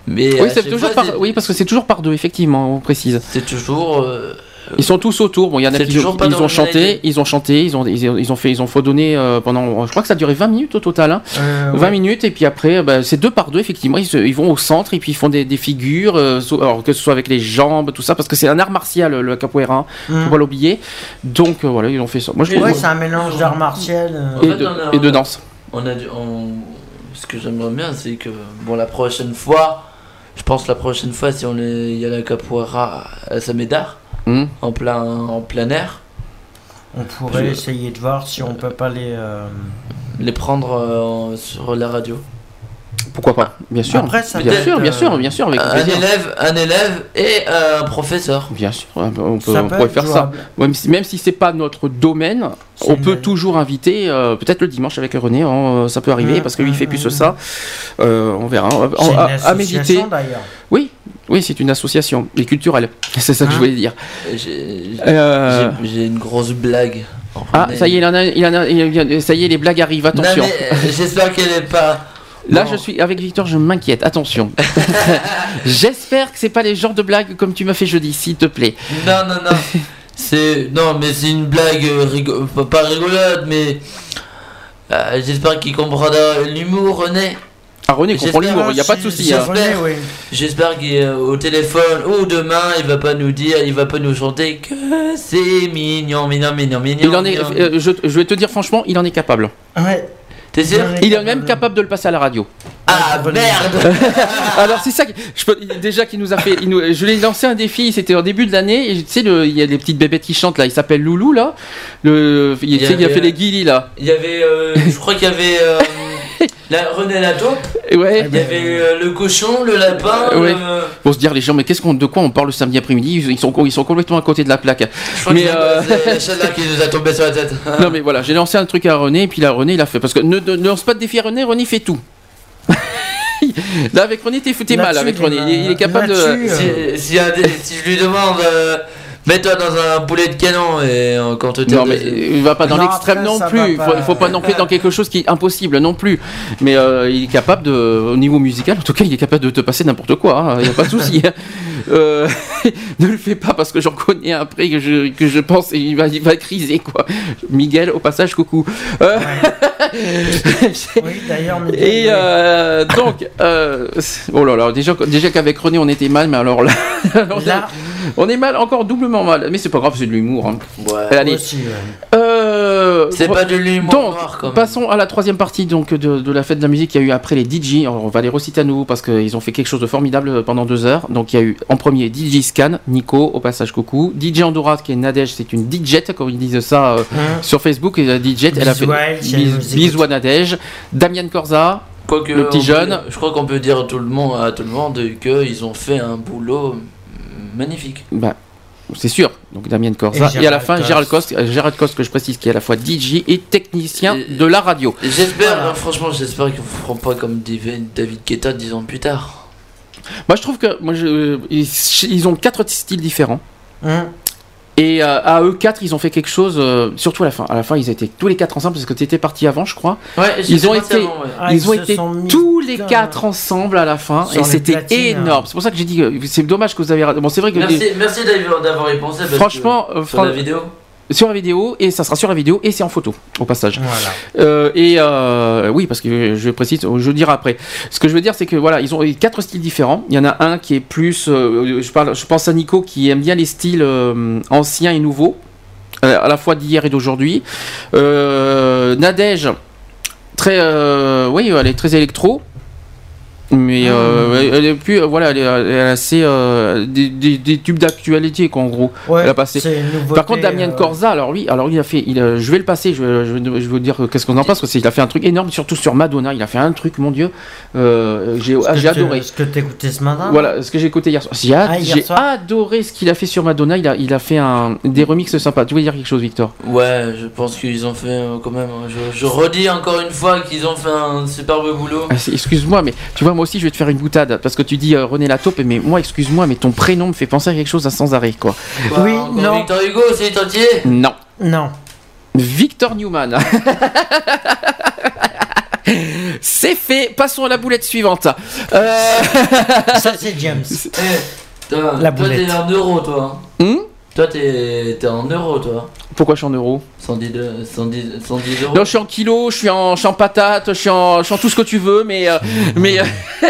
Mais Oui, toujours fois, par, c'est- oui, parce que c'est toujours par deux, effectivement, on précise. C'est toujours. euh, Ils sont tous autour. Bon, il y en a qui ils ont chanté, ils ont chanté, ils ont, ils ont, ils ont fait, ils ont faudonné euh, pendant, je crois que ça a duré 20 minutes au total, hein. Euh, 20 ouais. minutes et puis après, bah, c'est deux par deux effectivement. Ils, se- ils vont au centre et puis ils font des, des figures, euh, so- alors que ce soit avec les jambes, tout ça, parce que c'est un art martial le capoeira, hein, Mhm. faut pas l'oublier. Donc euh, voilà, ils ont fait ça. Moi je trouve Ouais, c'est un mélange d'art martial. euh, En et fait, de, on a- et de danse. On a dû, on- Ce que j'aimerais bien, c'est que bon, la prochaine fois, je pense la prochaine fois, si on est... il y a la capoeira à Samédard, Mhm. en plein en plein air, On pourrait Je- essayer de voir si on peut pas les. euh, les prendre euh, sur la radio. Pourquoi pas Bien sûr. Après, ça bien peut sûr, être, bien euh, sûr, bien sûr, avec un plaisir. élève, un élève et un professeur. Bien sûr, on peut, Ça on peut pourrait faire ça. Même si, même si c'est pas notre domaine, on peut toujours inviter, euh, peut-être le dimanche avec René, hein, ça peut arriver Mmh, parce que lui il fait mmh, plus mmh. ça. Euh, on verra. Une à, à méditer. Oui, oui, c'est une association et culturelle. C'est ça que je Hein voulais dire. J'ai Euh, une grosse blague. Ah, ça y est, il en a, il en a- il en a- ça y est, les blagues arrivent. Attention. euh, J'espère qu'elle est pas. Là, je suis avec Victor, je m'inquiète. Attention. J'espère que c'est pas les genres de blagues comme tu m'as fait jeudi, s'il te plaît. Non, non, non. C'est non, mais c'est une blague euh, pas- rigolote, mais euh, j'espère qu'il comprendra l'humour, René. Ah, René comprend J'espère l'humour, il n'y a pas de souci. si hein. J'espère qu'au téléphone ou demain, il va pas nous dire, il va pas nous chanter que c'est mignon, mignon, mignon, mignon. Il en est, mignon. euh, je, je vais te dire franchement, il en est capable. Ouais. T'es sûr Il est même capable de le passer à la radio. Ah merde Alors c'est ça, que- je peux, déjà qu'il nous a fait, il nous- je lui ai lancé un défi, c'était au début de l'année, et tu sais, le- il y a des petites bébêtes qui chantent là, il s'appelle Loulou là, le, il, Il y tu sais, il a fait les guilis là. Il y avait, euh, je crois qu'il y avait euh, la, René Lato, ouais. il y avait euh, le cochon, le lapin, Ouais. le- Pour se dire les gens, mais qu'est-ce qu'on, de quoi on parle le samedi après-midi? Ils sont, ils sont complètement à côté de la plaque. Je crois Mais que c'est- euh, c'est celle-là qui nous a tombé sur la tête. non mais voilà, j'ai lancé un truc à René, et puis là René il a fait, parce que ne, ne lance pas de défi à René, René fait tout. là avec René t'es t'es mal avec il René, est- il, est- il est capable de. euh, Si, je lui demande, euh, mets-toi dans un boulet de canon et euh, quand te Non mais il va pas dans l'extrême non plus. Il faut, faut pas non plus dans quelque chose qui est impossible non plus. Mais euh, il est capable de, au niveau musical, en tout cas, il est capable de te passer n'importe quoi. hein. Il n'y a pas de souci. hein. Euh, ne le fais pas parce que j'en connais un après que je que je pense il va il va criser quoi. Miguel, au passage, coucou. Euh, Oui, d'ailleurs, Miguel, Et euh, donc, euh, oh là là, déjà, déjà qu'avec René on était mal, mais alors Là- on est mal, encore doublement mal. Mais c'est pas grave, c'est de l'humour. hein. Ouais. Allez, Aussi, ouais. euh, C'est pas de l'humour donc, noir, quand même. passons à la troisième partie donc de, de la fête de la musique. Il y a eu après les DJ. On va les reciter à nouveau parce qu'ils ont fait quelque chose de formidable pendant deux heures. Donc il y a eu en premier DJ Scan, Nico, au passage coucou. DJ Andorra qui est Nadège, c'est une DJ comme ils disent ça euh, Hein sur Facebook. Et la DJ, elle a fait Bisous à Nadège. Damien Corza, Quoique, le petit peut- jeune. je crois qu'on peut dire à tout le monde, à tout le monde qu'ils ont fait un boulot magnifique. bah, c'est sûr. Donc Damien Corza. Et Et, à la fin, Coste. Gérald Coste, euh, Gérald Coste que je précise qui est à la fois DJ et technicien Et- de la radio. J'espère, Voilà. hein, franchement, j'espère qu'ils ne feront pas comme David Guetta dix ans plus tard. Moi, je trouve que moi, je- ils, ils ont quatre styles différents. Hein Et euh, à eux quatre, ils ont fait quelque chose, euh, surtout à la fin. À la fin, ils étaient tous les quatre ensemble parce que tu étais parti avant, je crois. Ouais, Ils ont été, avant, ouais. Ah, ils ils ont été tous les quatre ensemble à la fin et c'était énorme. C'est pour ça que j'ai dit que c'est dommage que vous avez. raté. Bon, c'est vrai que Merci, les- merci d'avoir y pensé. parce que Franchement, euh, sur Fran- la vidéo. Sur la vidéo et ça sera sur la vidéo et c'est en photo au passage. Voilà. Euh, et euh, oui, parce que je précise, je le dirai après. Ce que je veux dire, c'est que voilà, ils ont quatre styles différents. Il y en a un qui est plus, euh, je parle, je pense à Nico qui aime bien les styles anciens et nouveaux, à la fois d'hier et d'aujourd'hui. Nadège, très, oui, elle est très électro. Mais euh, elle, elle est plus, euh, voilà, elle est, elle est assez euh, des, des- des tubes d'actualité quoi en gros. Ouais, elle a passé. nouveauté, Par contre, Damien euh, Corza, alors lui, alors il a fait, il a- je vais le passer, je, je, vais- je vais vous dire qu'est-ce qu'on en pense parce qu'il a fait un truc énorme, surtout sur Madonna. Il a fait un truc, mon dieu, euh, j'ai Ce que ah, adoré. Ce que t'as écouté ce matin? Voilà, ce que j'ai écouté hier soir. J'ai Ah, adoré ce qu'il a fait sur Madonna. Il a, il a fait un, des remixes sympas. Tu veux dire quelque chose, Victor? Ouais, je pense qu'ils ont fait euh, quand même. Je, je redis encore une fois qu'ils ont fait un superbe boulot. Ah, Excuse-moi, mais tu vois, moi aussi, je vais te faire une boutade parce que tu dis euh, René Lataupe, mais moi, excuse-moi, mais ton prénom me fait penser à quelque chose à sans arrêt, quoi. Bah, encore Victor Hugo, c'est entier Non. Non. Victor Newman. C'est fait. Passons à la boulette suivante. Euh, Ça, c'est James. Toi, La toi, boulette. t'es en euros, toi. Hmm? Toi, t'es t'es en euros, toi. Pourquoi je suis en euros 110, de- 110, 110 euros. Non, je suis en kilos, je suis en, je suis en patates, je suis en, je suis en tout ce que tu veux, mais, euh, mais euh,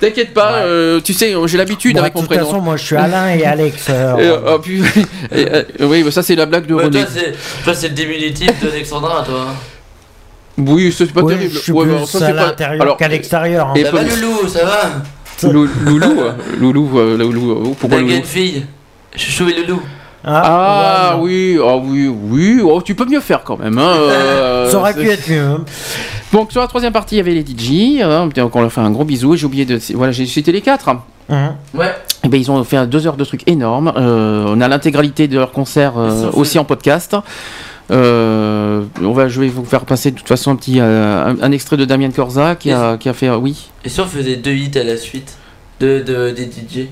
t'inquiète pas, euh, tu sais, j'ai l'habitude Bon, avec de mon toute prénom. façon, moi, je suis Alain et Alex. euh, Et, euh, oh, puis- et, euh, oui, mais ça c'est la blague de Ouais, René. toi, c'est le diminutif d'Alexandra, toi. Oui, c'est pas Oui, terrible. je suis Ouais, plus bah, ça, à c'est pas- l'intérieur Alors, qu'à l'extérieur. hein. et Ça va, Loulou, ça va Lou- Loulou, Loulou, Loulou, euh, pourquoi Loulou gaine fille. Chouchou et Loulou. Ah, oui, ah oui, oui, oh, tu peux mieux faire quand même. Hein, euh, Ça aurait pu c'est- être mieux. hein. Donc sur la troisième partie, il y avait les DJ. hein, donc on leur fait un gros bisou. J'ai oublié de, voilà, j'ai cité les quatre. Hein. Ouais. Et ben ils ont fait deux heures de trucs énormes. Euh, on a l'intégralité de leur concert euh, aussi en podcast. Euh, on va, je vais vous faire passer de toute façon un petit, euh, un, un extrait de Damien Corza qui a, qui a fait, euh, oui. Et si on faisait deux hits à la suite de, de, des DJ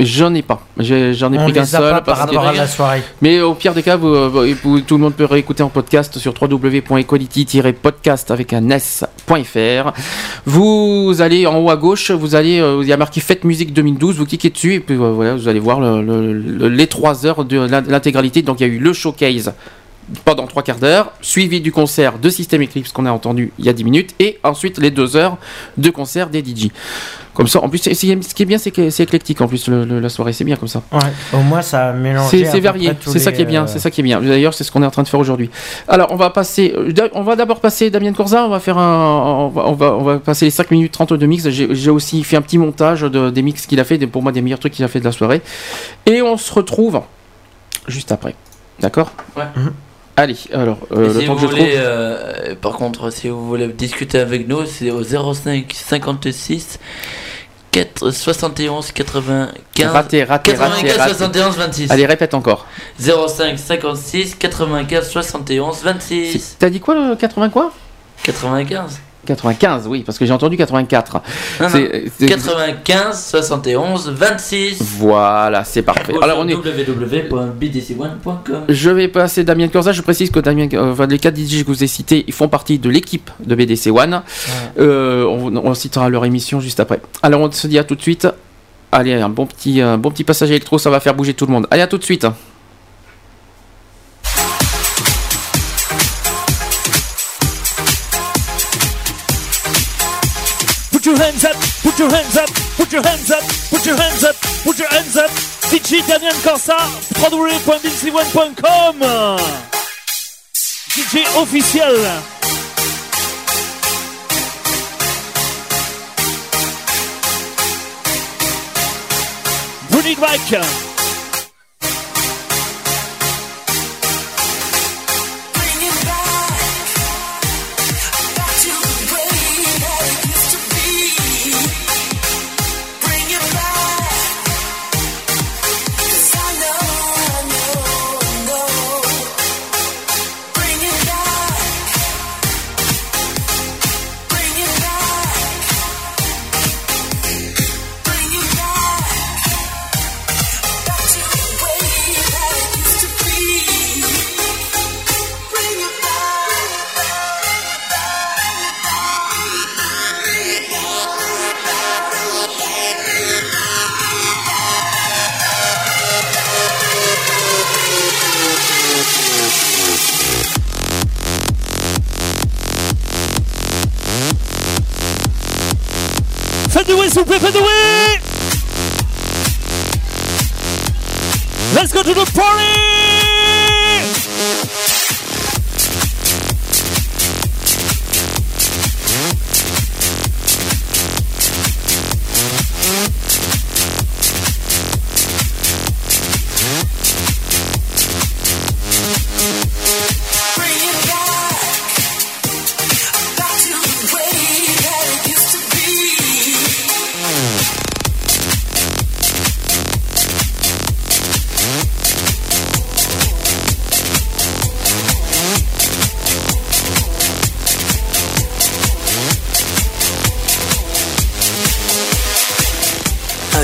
J'en ai pas. J'en ai pris qu'un seul. pas par rapport à la soirée. Mais au pire des cas, vous, vous- vous- tout le monde peut réécouter en podcast sur www.equality-podcast avec un s.fr. Vous allez en haut à gauche, vous allez, euh, il y a marqué Fête Musique 2012, vous cliquez dessus et puis euh, voilà, vous allez voir le- le- le- les trois heures de l'in- l'intégralité. Donc il y a eu le showcase pendant trois quarts d'heure, suivi du concert de System Eclipse qu'on a entendu il y a 10 minutes, et ensuite les deux heures de concert des DJ. Comme ça, en plus, ce qui est bien, c'est que c'est éclectique en plus le- le- la soirée, c'est bien comme ça. Ouais. Au moins, ça a mélangé. C'est varié, c'est ça qui est bien, euh, c'est ça qui est bien. D'ailleurs, c'est ce qu'on est en train de faire aujourd'hui. Alors, on va passer, euh, on va d'abord passer Damien Corza, on va faire un, on va, on va, on va passer les 5 minutes 30 de mix. J'ai aussi fait un petit montage de, des mix qu'il a fait, des- pour moi des meilleurs trucs qu'il a fait de la soirée. Et on se retrouve juste après. D'accord? Ouais. Allez, alors, euh, le si temps que je voulez, trouve. euh, par contre, si vous voulez discuter avec nous, c'est au 05 56 4, 71 95 Raté, raté, raté, 95 raté. 71 26. Allez, répète encore. 05 56 95 71 26. T'as dit quoi le 80 quoi 95. 95, oui, parce que j'ai entendu 84. Non, non. C'est- c'est- 95 71 26. Voilà, c'est parfait. Alors, on est. www.bdc1.com. Je vais passer Damien Corza. Je précise que Damien, euh, enfin, les quatre DJ que je vous ai cités, ils font partie de l'équipe de BDC One. Euh, on, on citera leur émission juste après. Alors on se dit à tout de suite. Allez, un bon petit, un bon petit passage électro, ça va faire bouger tout le monde. Allez, à tout de suite. Your hands up, put your hands up, put your hands up, put your hands up, put your hands up. DJ Damien Corsa, www.bdc1.com. DJ officiel. Bring it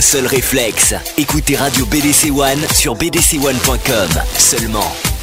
seul réflexe, écoutez Radio BDC One sur bdc1.com seulement.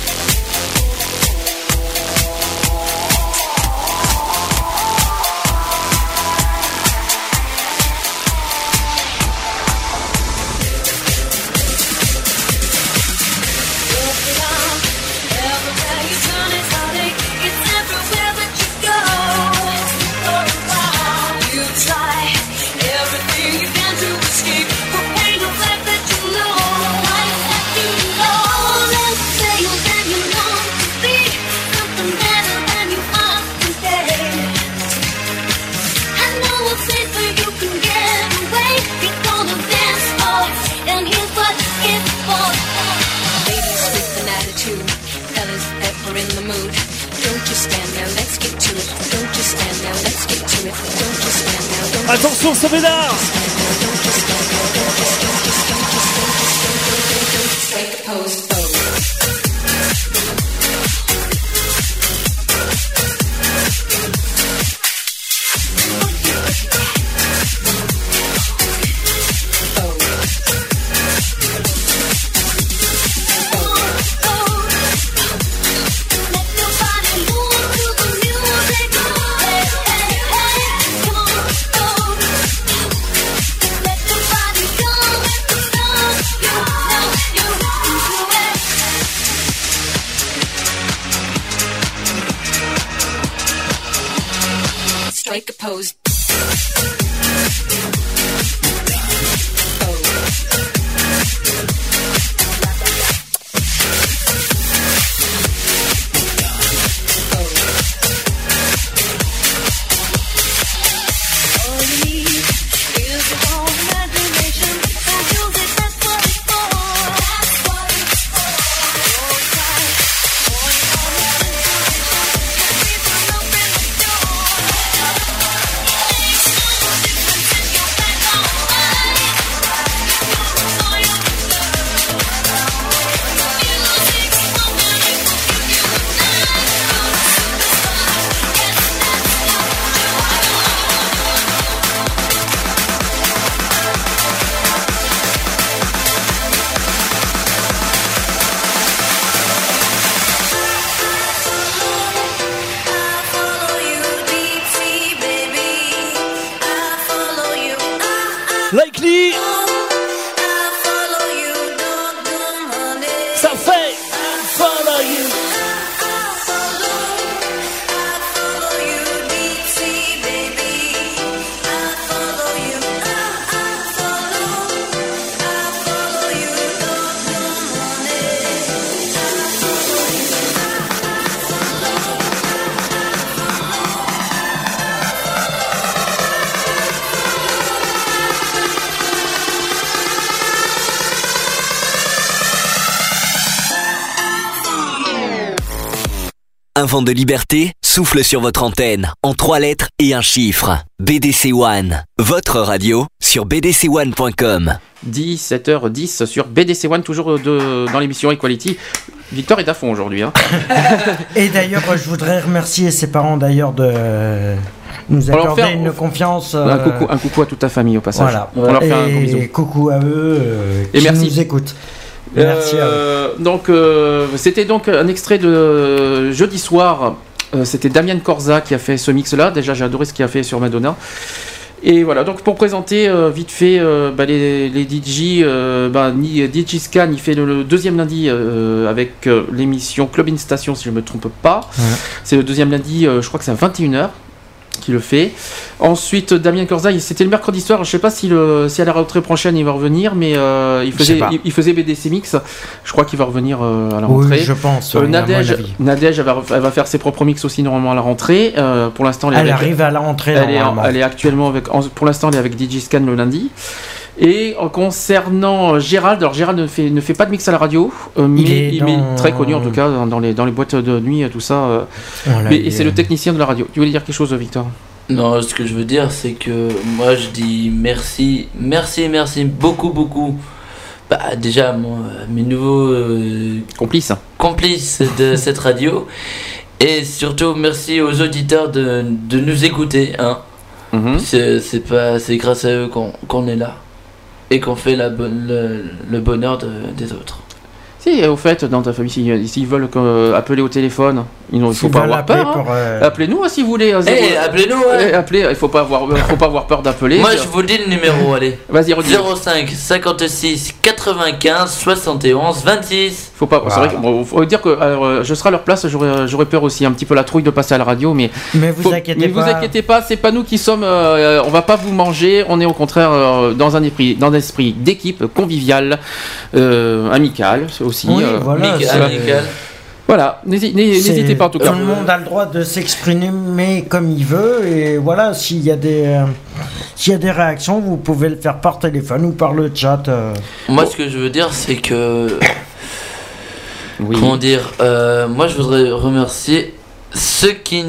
Vent de liberté souffle sur votre antenne en trois lettres et un chiffre. BDC One, votre radio sur bdc1.com. 17h10 sur BDC One, toujours de- dans l'émission Equality. Victor est à fond aujourd'hui. hein. Et d'ailleurs, je voudrais remercier ses parents d'ailleurs de nous On leur accorder fait- une confiance. Un, euh, coucou, un coucou à toute ta famille au passage. Voilà. On leur fait un gros Et bisou. coucou à eux euh, Et qui merci. nous écoutent. Merci à. Euh, donc, euh, c'était donc un extrait de jeudi soir. Euh, c'était Damien Corza qui a fait ce mix-là. Déjà, j'ai adoré ce qu'il a fait sur Madonna. Et voilà, donc pour présenter euh, vite fait euh, bah, les, les DJ, euh, bah, ni, DJ Scan, il fait le, le deuxième lundi euh, avec euh, l'émission Club In Station, si je ne me trompe pas. C'est le deuxième lundi, euh, je crois que c'est à 21h. Qui le fait. Ensuite, Damien Corzaille, c'était le mercredi soir. Je sais pas si, le, si à la rentrée prochaine il va revenir, mais euh, il, faisait, il, il faisait BDC Mix. Je crois qu'il va revenir euh, à la Oui, rentrée. je pense, Euh, oui, Nadège. Nadège elle va, elle va faire ses propres mix aussi normalement à la rentrée. Euh, pour l'instant, elle, est Elle avec- arrive à la rentrée, Elle est, en- normalement. elle est actuellement avec. pour l'instant, elle est avec DJ Scan le lundi. Et en concernant Gérald, alors Gérald ne fait, ne fait pas de mix à la radio, euh, mais Il est il est dans- très connu en tout cas dans, les, dans les boîtes de nuit, tout ça. euh. Voilà, Mais- il et c'est est- le technicien de la radio. Tu voulais dire quelque chose, Victor? Non, ce que je veux dire, c'est que moi je dis merci, merci, merci beaucoup, beaucoup. Bah, déjà, euh, mes nouveaux euh, complices. complices de cette radio. Et surtout, merci aux auditeurs de, de nous écouter. Hein. Mhm. C'est c'est pas, c'est grâce à eux qu'on qu'on est là. Et qu'on fait le, bonheur de- des autres. Si, au fait, dans ta famille, s'ils veulent euh, appeler au téléphone, il ne faut pas avoir peur. hein. euh, Appelez-nous hein, si vous voulez. hein, Eh, appelez-nous, ouais. Eh, appelez, il faut pas avoir, faut pas avoir peur d'appeler. Moi, je vous dis le numéro, allez. Vas-y, redis. 05 56 95 71 26. Faut pas. C'est vrai que, bon, faut dire que alors, euh, je serai à leur place, j'aurais j'aurais peur aussi un petit peu la trouille de passer à la radio, mais. Mais vous inquiétez mais vous pas. inquiétez pas, c'est pas nous qui sommes. euh, on va pas vous manger. On est au contraire euh, dans un esprit, dans un esprit d'équipe convivial, euh, amical aussi. Oui, euh, voilà, C'est- n'hésitez pas en tout cas. Tout le monde a le droit de s'exprimer comme il veut et voilà, s'il y a des euh, s'il y a des réactions, vous pouvez le faire par téléphone ou par le chat. euh. Moi, ce que je veux dire, c'est que. Comment dire euh, Moi, je voudrais remercier ceux qui,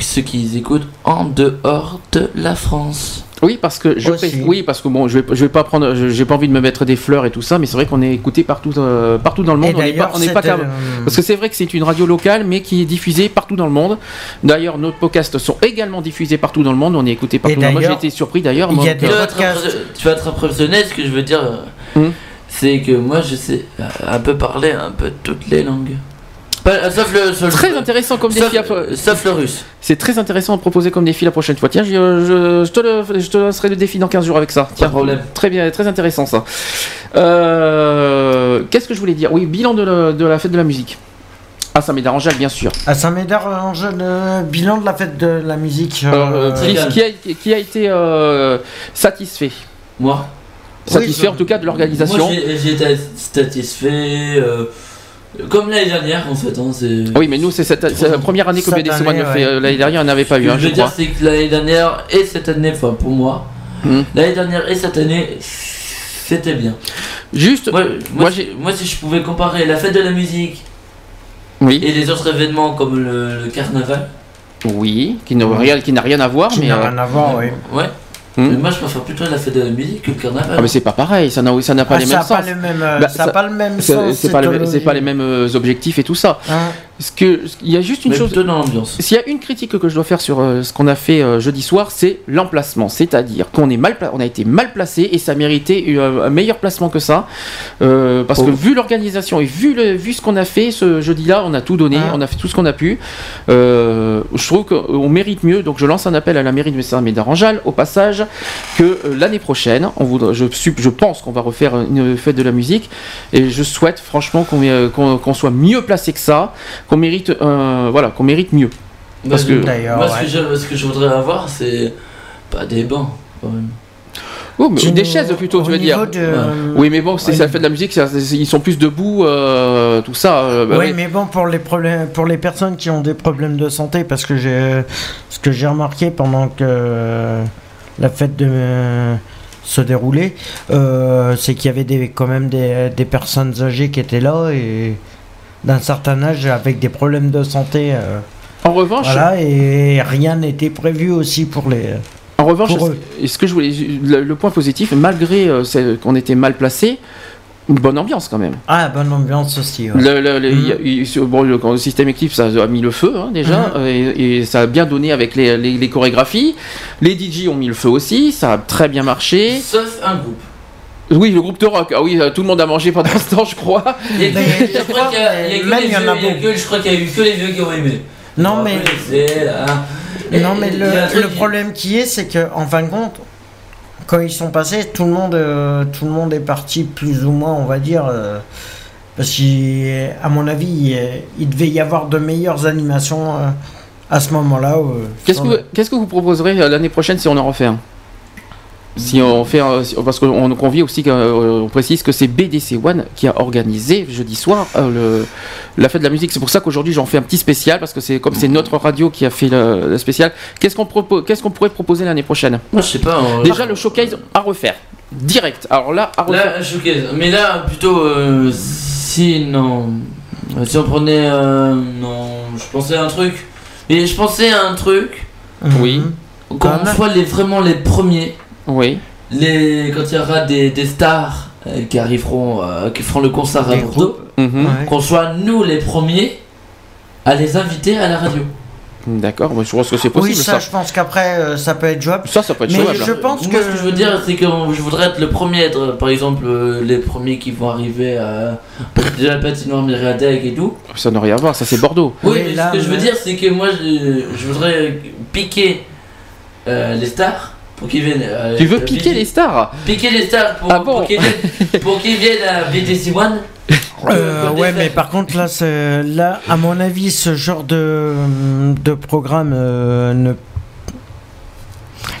ceux qui écoutent en dehors de la France. Oui, parce que je Aussi. oui, parce que bon, je vais, je vais pas prendre, je- j'ai pas envie de me mettre des fleurs et tout ça, mais c'est vrai qu'on est écouté partout, euh, partout dans le monde. Et on n'est pas, on euh, parce que c'est vrai que c'est une radio locale, mais qui est diffusée partout dans le monde. D'ailleurs, nos podcasts sont également diffusés partout dans le monde. On est écouté partout. dans le monde. Moi, j'ai été surpris d'ailleurs. Tu moi, vas, que- être impré- tu vas être impressionné, ce que je veux dire, Hmm. c'est que moi, je sais un peu parler un peu toutes les langues. Pas- euh, sauf le, sauf Très intéressant comme sauf- défi. à- Sauf le russe. C'est très intéressant de proposer comme défi la prochaine fois. Tiens, je, je- je te, le, je te lancerai le défi dans 15 jours avec ça. Tiens, problème. Très bien, très intéressant ça. Euh, Qu'est-ce que je voulais dire? Oui, bilan de la, de la fête de la musique. Ah, ça m'est d'Arangel, bien sûr. À Saint-Médard, en jeu de bilan de la fête de la musique. Euh, euh, qui, a, qui a été euh, satisfait? Moi? Satisfait Oui, en tout cas de l'organisation. Moi, j'ai été satisfait. Comme l'année dernière, en fait. hein, c'est- Oui, mais nous, c'est cette- c'est la première année que Cette BDC année, One le fait. ouais. L'année dernière, il n'y en avait pas Ce eu, que hein, je je veux dire, c'est que l'année dernière et cette année, enfin pour moi, l'année dernière et cette année, c'était bien. Juste, moi, moi, moi, si, moi, si je pouvais comparer la fête de la musique Oui. et les autres événements comme le, le carnaval. Oui, qui n'a rien, qui n'a rien à voir, Qui mais. n'a euh, rien à voir, oui. Ouais. Hmm. Mais moi, je préfère plutôt la fête de la musique que le carnaval. Ah mais c'est pas pareil, ça n'a ça n'a pas Ah, les ça mêmes a pas sens. le même, euh, Bah, ça a pas le même sens, C'est pas, le- cette c'est pas les mêmes euh, objectifs et tout ça. Hein. Ce que il y a juste une Mais chose. dans l'ambiance. S'il y a une critique que je dois faire sur euh, ce qu'on a fait euh, jeudi soir, c'est l'emplacement. C'est-à-dire qu'on est mal, pla- on a été mal placé et ça méritait euh, un meilleur placement que ça, Euh, parce que vu l'organisation et vu le, vu ce qu'on a fait ce jeudi-là, on a tout donné, Hein. on a fait tout ce qu'on a pu. Je trouve qu'on mérite mieux, donc je lance un appel à la mairie de Messain-Médarangeal au passage que l'année prochaine, on voudra, je, pense qu'on va refaire une fête de la musique et je souhaite franchement qu'on soit mieux placé que ça, qu'on mérite, euh, voilà, qu'on mérite mieux. Parce que moi, ce, que je, ce que je voudrais avoir, c'est pas des bancs, quand même. Oh, mais des chaises plutôt, tu veux dire. de-. Oui, mais bon, c'est Ouais. ça fait de la musique, ça- ils sont plus debout, euh, tout ça. euh, bah oui, mais bon, pour les, problèmes, pour les personnes qui ont des problèmes de santé, parce que j'ai ce que j'ai remarqué pendant que la fête de, euh, se déroulait, euh, c'est qu'il y avait des, quand même des, des personnes âgées qui étaient là et d'un certain âge avec des problèmes de santé. euh, En revanche, voilà, et rien n'était prévu aussi pour les. En revanche, Pour ce- que je voulais, le, le point positif, malgré euh, qu'on était mal placé, une bonne ambiance quand même. Ah, bonne ambiance aussi. ouais. Le, il bon, système équipe, ça a mis le feu hein, déjà, euh, et, et ça a bien donné avec les, les- les chorégraphies. Les DJ ont mis le feu aussi, ça a très bien marché. Sauf un groupe. Oui, le groupe de rock. Ah oui, euh, tout le monde a mangé pendant ce temps, je crois. Il y a que- je crois qu'il y a- eu que les vieux qui ont aimé. Non, Bon, mais-. Et- Non, mais le, problème qui est, c'est que en fin de compte, quand ils sont passés, tout le monde, euh, tout le monde est parti plus ou moins, on va dire, euh, parce qu'à mon avis, il, il devait y avoir de meilleures animations euh, à ce moment-là. euh, Qu'est-ce que, qu'est-ce que vous proposerez l'année prochaine si on en refait un? Si on fait parce qu'on convie aussi qu'on précise que c'est BDC One qui a organisé jeudi soir euh, le, la fête de la musique. C'est pour ça qu'aujourd'hui j'en fais un petit spécial parce que c'est comme c'est notre radio qui a fait le, le spécial. Qu'est-ce qu'on propose Qu'est-ce qu'on pourrait proposer l'année prochaine? Moi, je sais pas. on- Déjà le showcase à refaire direct. Alors là à refaire. Là, showcase. Mais là, plutôt, euh, si, non. Euh, Si on prenait. euh, non, je pensais à un truc. Mais je pensais à un truc. Oui. Quand on soit les, vraiment les premiers. Oui. Les, quand il y aura des, des stars euh, qui arriveront, euh, qui feront le concert à Des Bordeaux, Mhm. Ouais. qu'on soit nous les premiers à les inviter à la radio. D'accord, moi, je pense que c'est possible Oui, ça, ça. je pense qu'après, euh, ça peut être jouable. Ça, ça peut être Mais jouable. je pense Moi, que. ce que je veux dire, c'est que je voudrais être le premier, à être, par exemple, euh, les premiers qui vont arriver à. Déjà, la patinoire Myriadec et tout. Ça n'a rien à voir, ça c'est Bordeaux. Oui, mais ce que je veux dire, c'est que moi, je, je voudrais piquer euh, les stars pour qu'ils viennent. euh, Tu veux euh, piquer les stars Piquer les stars pour, pour qu'ils viennent, pour qu'ils viennent à BTC One. Euh, ouais, mais par contre, là, c'est- là, à mon avis, ce genre de, de programme euh, ne.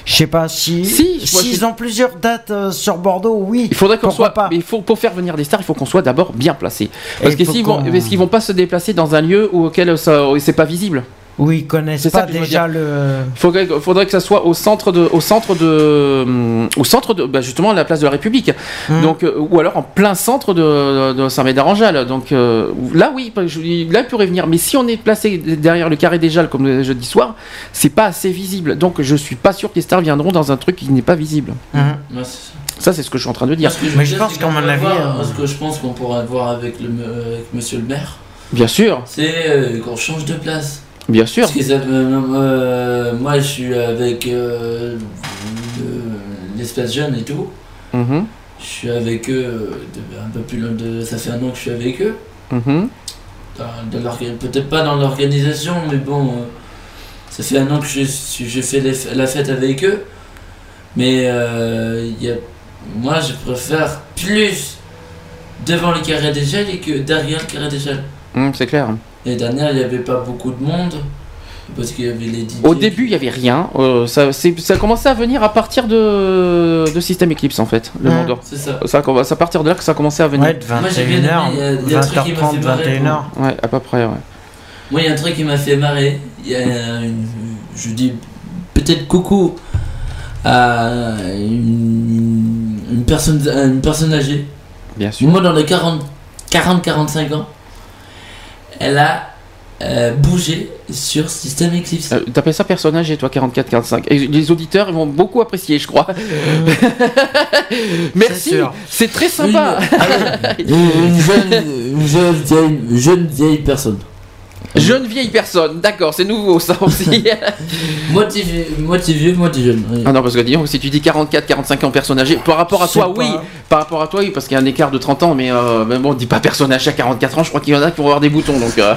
Je sais pas si. Si, S'ils que- ont plusieurs dates euh, sur Bordeaux, oui. Il faudrait qu'on soit. Mais il faut, pour faire venir des stars, il faut qu'on soit d'abord bien placé. Parce faut s'ils vont, qu'ils vont pas se déplacer dans un lieu où auquel c'est pas visible. Oui, ils connaissent pas je déjà le. Faudrait, faudrait que ça soit au centre de, au centre de, hum, au centre de, bah, justement la place de la République. Hum. Donc, euh, ou alors en plein centre de, de Saint-Médard-en-Jalles. Donc euh, là, oui, je- là, il pourrait venir. Mais si on est placé derrière le carré des Jalles comme le jeudi soir, c'est pas assez visible. Donc, je suis pas sûr que les stars viendront dans un truc qui n'est pas visible. Ouais, c'est ça. C'est ce que je suis en train de dire. Ce que veux dire, c'est qu'on pourrait voir- Ce que je pense qu'on pourra voir avec, le, avec monsieur le maire, Bien sûr, c'est euh, qu'on change de place. Bien sûr. Parce que ça, euh, moi, je suis avec euh, le- l'espace jeune et tout. Mhm, Je suis avec eux de- un peu plus loin de. Ça fait un an que je suis avec eux. mhm. Peut-être pas dans l'organisation, mais bon, euh, ça fait un an que je, fais les- la fête avec eux. Mais euh, il y a, moi, je préfère plus devant le carré d'échelle et que derrière le carré d'échelle. Hum, c'est clair. L'année dernière, il n'y avait pas beaucoup de monde. Parce qu'il y avait les DJ. Au début, il y avait rien. Euh, ça, c'est- ça a commencé à venir à partir de, de System Eclipse en fait, le Ouais, Mordor. c'est ça. Ça c'est à partir de là que ça a commencé à venir. Ouais, de Moi, j'ai bien aimé, il y a- il y a un truc qui m'a fait 20h30, marrer, 21h. Ouais, à peu près, ouais. Moi, il y a un truc qui m'a fait marrer. Il y a une- je dis peut-être coucou à une, une personne, une personne âgée. Bien sûr. Moi, dans les 40-45 ans, elle a euh, bougé sur System Eclipse. Euh, T'appelles ça personnage et toi 44-45. Et les auditeurs vont beaucoup apprécier, je crois. Merci, sûr. c'est très sympa. Une, une jeune, une jeune vieille, une jeune vieille personne. Jeune vieille personne, d'accord, c'est nouveau ça aussi. moitié, vieux- moitié vieux, moitié jeune. oui. Ah non, parce que disons, si tu dis 44-45 ans personne âgée, par rapport à toi, pas. oui. Par rapport à toi, oui, parce qu'il y a un écart de 30 ans, mais, euh, mais bon, dis pas personne âgée à 44 ans, je crois qu'il y en a qui vont avoir des boutons, donc... euh,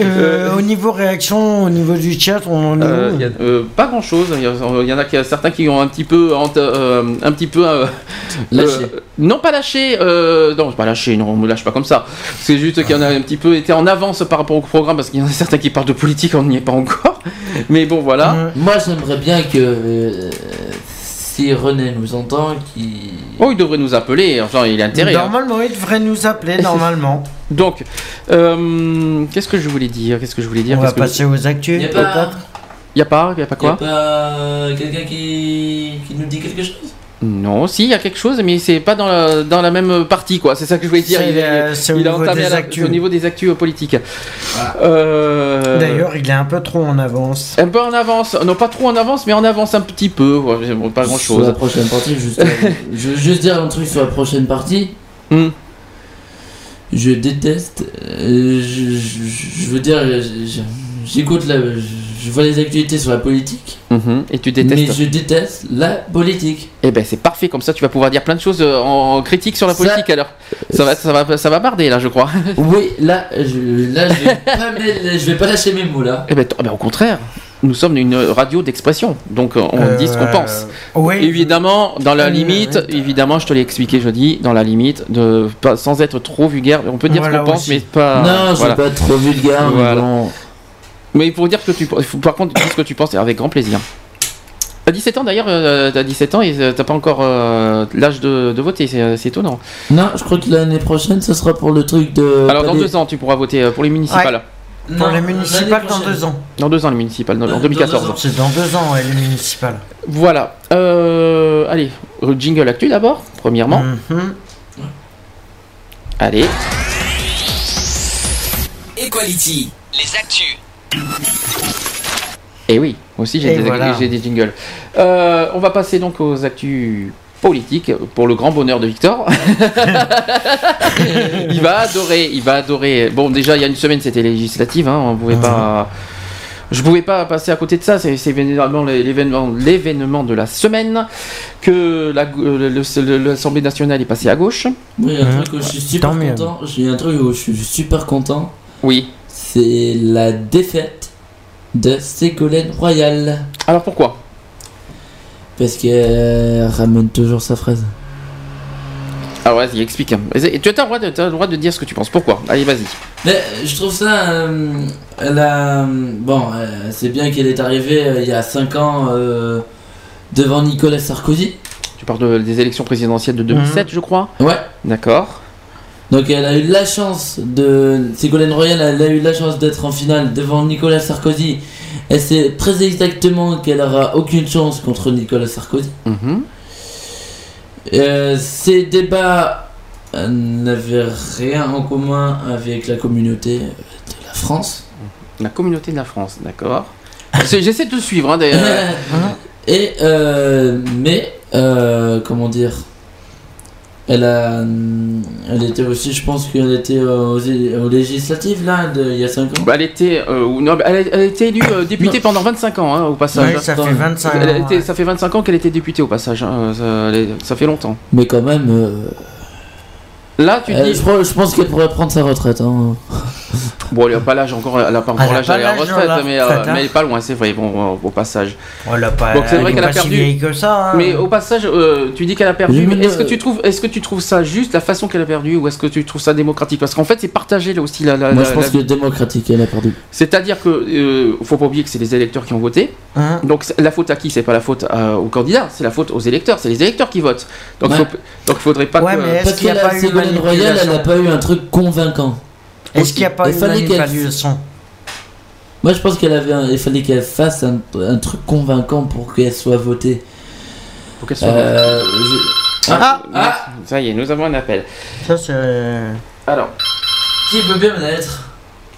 Euh, au niveau réaction, au niveau du chat, on en est Euh, où y a- euh, pas grand chose. Il y, a- en a qui- certains qui ont un petit peu, euh, un petit peu, euh, Lâché. euh, non pas lâché, euh, non pas lâché, non on me lâche pas comme ça. C'est juste qu'il y en a un petit peu été en avance par rapport au programme parce qu'il y en a certains qui parlent de politique, on n'y est pas encore. Mais bon voilà. Moi, j'aimerais bien que euh, si René nous entend, qu'il. Oh, il devrait nous appeler. Enfin, il a intérêt. hein. Normalement, il devrait nous appeler, normalement. Donc, euh, qu'est-ce que je voulais dire? Qu'est-ce que je voulais dire? On va que- passer aux actus, Y a pas- peut-être Y a pas, y a pas Y a quoi pas quelqu'un qui, qui nous dit quelque chose? Non, si, il y a quelque chose, mais c'est pas dans la, dans la même partie, quoi. C'est ça que je voulais dire. Il, est- euh, il a entamé des à la- actus. au niveau des actus euh, politiques. Euh, D'ailleurs, il est un peu trop en avance. un peu en avance, non pas trop en avance, mais en avance un petit peu, ouais, bon, pas grand Sur la chose. prochaine partie, juste, je veux juste dire un truc sur la prochaine partie. Hmm. Je déteste. euh, je, je- je veux dire, j'écoute la. Je, je vois les actualités sur la politique. Mhm, Et tu détestes. Mais je déteste la politique. Eh ben c'est parfait, comme ça tu vas pouvoir dire plein de choses euh, en, critique sur la Ça- politique alors. Ça va, ça va, ça va barder là, je crois. Oui, là, je, là, je vais pas, mettre- je vais pas lâcher mes mots là. Eh ben, eh ben, au contraire, nous sommes une radio d'expression, donc euh, on Euh, dit ce qu'on pense. oui. Évidemment, dans la Euh, limite, évidemment, je te l'ai expliqué jeudi, dans la limite, de pas, sans être trop vulgaire, on peut dire Voilà ce qu'on pense, mais pas. non, je voilà. vais pas être trop vulgaire, Voilà. mais bon. Mais il faut dire ce que tu faut- par contre, dis ce que tu penses avec grand plaisir. T'as 17 ans d'ailleurs, euh, t'as 17 ans et euh, t'as pas encore euh, l'âge de, de voter, c'est étonnant. Non, je crois que l'année prochaine, ce sera pour le truc de. Alors dans deux ans, tu pourras voter pour les municipales. Pour Non, les municipales, dans deux ans. Dans deux ans, les municipales, en Dans 2014. deux ans. C'est dans deux ans, ouais, les municipales. Voilà. Euh, allez, jingle actu d'abord, premièrement. Mhm. Allez. Equality, les actus. Et oui, aussi j'ai des, voilà. j'ai des jingles. Euh, on va passer donc aux actus politiques pour le grand bonheur de Victor. il va adorer, il va adorer. Bon, déjà il y a une semaine c'était législative, hein, on pouvait pas. Je pouvais pas passer à côté de ça. C'est évidemment l'événement, de la semaine que la- euh, l'Assemblée nationale est passée à gauche. Oui, un truc où je suis super Tant mieux. content. Il y a un truc où je suis super content. Oui. C'est la défaite de Ségolène Royal. Alors pourquoi? Parce qu'elle ramène toujours sa fraise. Ah vas-y, explique. Et Tu as le droit de, t'as le droit de dire ce que tu penses. Pourquoi? Allez, vas-y. Mais euh, je trouve ça. euh, elle a. Bon, euh, c'est bien qu'elle est arrivée euh, il y a 5 ans euh, devant Nicolas Sarkozy. Tu parles de- des élections présidentielles de 2007, je crois? Ouais. D'accord. Donc elle a eu la chance de. Ségolène Royal, elle a eu la chance d'être en finale devant Nicolas Sarkozy. Elle sait très exactement qu'elle aura aucune chance contre Nicolas Sarkozy. Mhm. Euh, ces débats n'avaient rien en commun avec la communauté de la France. La communauté de la France, d'accord. J'essaie de te suivre, hein, d'ailleurs. Et euh, mais euh, comment dire Elle a, elle était aussi, je pense qu'elle était aux, aux législatives là, de, il y a 5 ans. Bah, elle était, euh, non, elle, a, elle a été élue euh, députée pendant 25 ans, hein, au passage. Oui, ça fait 25 Elle a ans, été- ouais. Ça fait 25 ans qu'elle était députée au passage. hein, Ça, elle est- ça fait longtemps. Mais quand même. Euh, Là, tu euh, dis. je, pense qu'elle pourrait prendre sa retraite. hein. Bon, elle a pas l'âge encore, elle a pas encore Elle a l'âge d'aller à la retraite, mais, euh, retraite, hein. mais elle est pas loin, c'est vrai, bon, au, passage. Oh, elle a pas- Donc c'est vrai est qu'elle a si perdu. vieille que ça, hein. Mais au passage, euh, tu dis qu'elle a perdu. Mais mais est-ce que tu trouves, est-ce que tu trouves ça juste la façon qu'elle a perdu, ou est-ce que tu trouves ça démocratique? Parce qu'en fait, c'est partagé là aussi la. la- Moi la- je pense la- que démocratique, elle a perdu. C'est-à-dire que euh, faut pas oublier que c'est les électeurs qui ont voté. Hein Donc la faute à qui? C'est pas la faute à- aux candidats, c'est la faute aux électeurs. C'est les électeurs qui votent. Donc Ouais. il faudrait pas Ouais, que. mais Ségolène Royal, elle n'a pas eu un truc convaincant. Est-ce qu'il n'y a pas eu qu'elle- manipulation Moi je pense qu'elle avait un- il fallait qu'elle fasse un, un truc convaincant pour qu'elle soit votée. Pour qu'elle soit Euh, je- Ah, Ça y est, nous avons un appel. Ça, c'est. Alors, Qui peut bien me l'être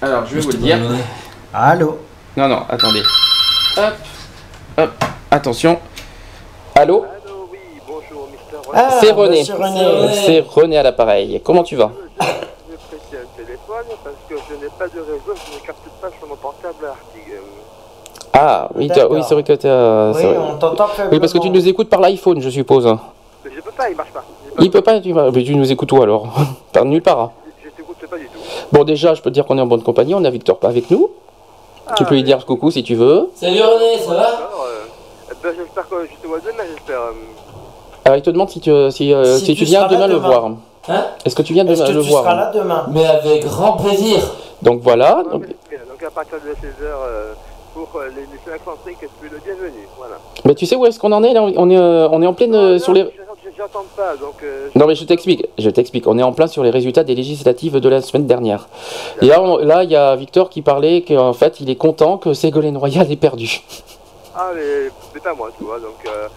alors je vais Je vous le dire. Allô Non, non, attendez. Hop, hop, attention. Allô Ah, C'est René. René. C'est René à l'appareil. Comment tu vas J'ai prêté un téléphone parce que je n'ai pas de réseau, je ne capte pas sur mon portable. Ah, oui, t'as- oui c'est vrai que t'as. c'est Oui, on t'entend Oui, parce que tu nous écoutes par l'iPhone, je suppose. Mais je peux pas, il marche pas. Il peut pas, tu, mais tu nous écoutes où alors Par nulle part. hein. Je t'écoute pas du tout. Bon, déjà, je peux te dire qu'on est en bonne compagnie, on a Victor avec nous. tu peux lui dire coucou si tu veux. Salut René, ça va euh, eh ben, j'espère que je te vois demain, j'espère. Euh. Alors, il te demande si tu, si, euh, Si si tu tu viens demain le voir. Hein Est-ce que tu viens Est-ce demain que le tu voir seras là demain Mais avec grand plaisir. Donc voilà. Donc, à partir de 16h, pour euh, les missions excentriques, tu es le bienvenu. Voilà. mais tu sais où est-ce qu'on en est là? On est, euh, on est en pleine euh, sur les. Je- J'entends pas, donc. euh, Non mais je t'explique, je t'explique. On est en plein sur les résultats des législatives de la semaine dernière. Et là, on- là, il y a Victor qui parlait qu'en fait, il est content que Ségolène Royal ait perdu. Ah, mais, mais pas moi, tu vois. Donc, euh,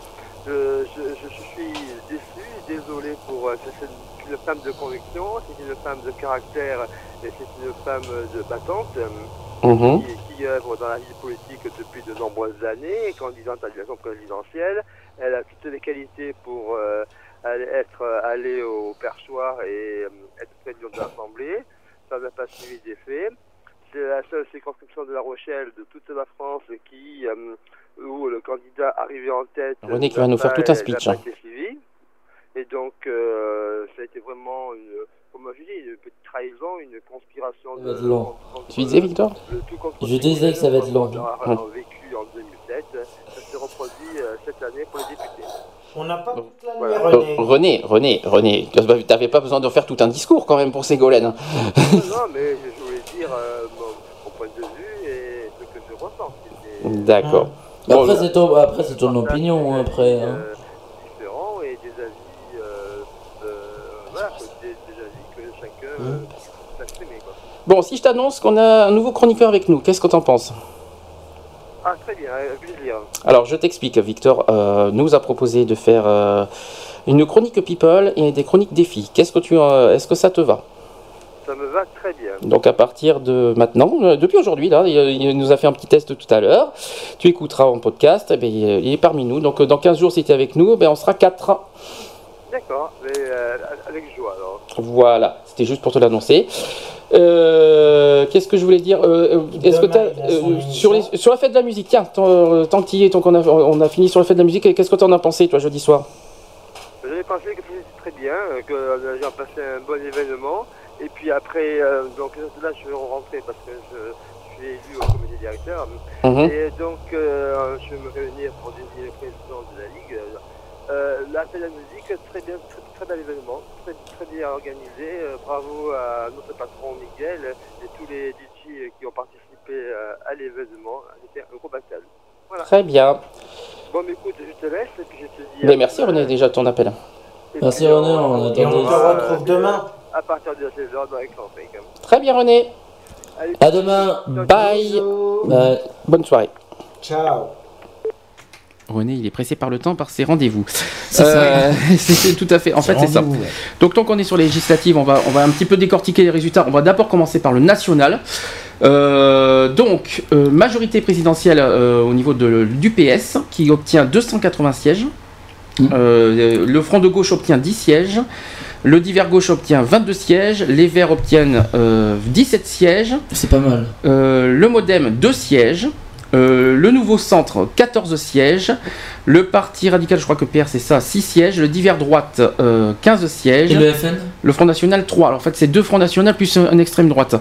je, je, je suis déçu, désolé pour. euh, c'est c'est une femme de conviction, c'est une femme de caractère et c'est une femme de battante. Mhm. qui, qui œuvre dans la vie politique depuis de nombreuses années, candidate à l'élection présidentielle. Elle a toutes les qualités pour euh, aller- être euh, allée au perchoir et euh, être présidente de l'Assemblée. Ça n'a pas suivi d'effet. C'est la seule circonscription de La Rochelle de toute la France qui, euh, où le candidat arrivé en tête René qui va nous faire tout un speech, hein. suivi. Et donc, euh, ça a été vraiment, une, comme je dis, une petite trahison, une conspiration Ça va de, être long. Tu disais Victor tout contre Je disais que ça va être long. On a vécu en 2007, ça s'est reproduit euh, cette année pour les députés. On n'a pas toute l'année, Voilà. Euh, René, René, René, t'avais pas besoin de faire tout un discours quand même pour Ségolène. non, mais je voulais dire euh, mon, mon point de vue et ce que D'accord. Après, Bon, c'est ton, après, c'est ton opinion, hein, après. hein. différents et des avis, euh, euh, voilà, quoi, des, des avis que chacun euh, peut s'exprimer, quoi. Bon, si je t'annonce qu'on a un nouveau chroniqueur avec nous, qu'est-ce que t'en penses? Ah, très bien, plaisir. Alors, je t'explique. Victor euh, nous a proposé de faire euh, une chronique people et des chroniques défis. Qu'est-ce que tu, euh, est-ce que ça te va? Ça me va très bien. Donc, à partir de maintenant, depuis aujourd'hui, là, il, nous a fait un petit test tout à l'heure. Tu écouteras en podcast. eh bien, il est- parmi nous. Donc, dans 15 jours, si tu es avec nous, ben, on sera 4. D'accord, euh, avec. Voilà, c'était juste pour te l'annoncer. Euh, Qu'est-ce que je voulais dire Euh, Est-ce que euh, sur, les, sur la fête de la musique, tiens, tant, tant qu'il y est, tant qu'on a, on a fini sur la fête de la musique, qu'est-ce que tu en as pensé, toi, jeudi soir? J'avais pensé que c'était très bien, que j'ai passé un bon événement. Et puis après, euh, donc là, je vais rentrer parce que je, je suis élu au comité directeur. Mhm. Et donc, euh, je vais me réunir pour désigner le président de la Ligue. Euh, la fête de la musique, très bien, très, très bel événement, très, bien organisé. Euh, bravo à notre patron Miguel et tous les DJ qui ont participé euh, à l'événement. C'était un gros battle. Voilà. Très bien. Bon, mais écoute, je te laisse et puis je te dis. Ben, merci René déjà de ton appel. Merci René, on attend. Et on se retrouve demain. À partir de 16h dans les campings. Très bien René. À demain. Bye. Bye. Bonne soirée. Ciao. René, il est pressé par le temps, par ses rendez-vous. C'est Euh, tout à fait. En fait, c'est ça. ouais. Donc, tant qu'on est sur les législatives, on va, on va un petit peu décortiquer les résultats. On va d'abord commencer par le national. Euh, donc, euh, majorité présidentielle au niveau de, du PS, qui obtient 280 sièges. Euh, le Front de gauche obtient 10 sièges. Le Divers gauche obtient 22 sièges. Les Verts obtiennent euh, 17 sièges. C'est pas mal. Euh, le Modem, 2 sièges. Euh, le Nouveau Centre, 14 sièges. Le Parti Radical, je crois que PR c'est ça, 6 sièges. Le Divers Droite, euh, 15 sièges. Et le FN Le Front National, 3. Alors en fait, c'est deux Front National plus un, un extrême droite.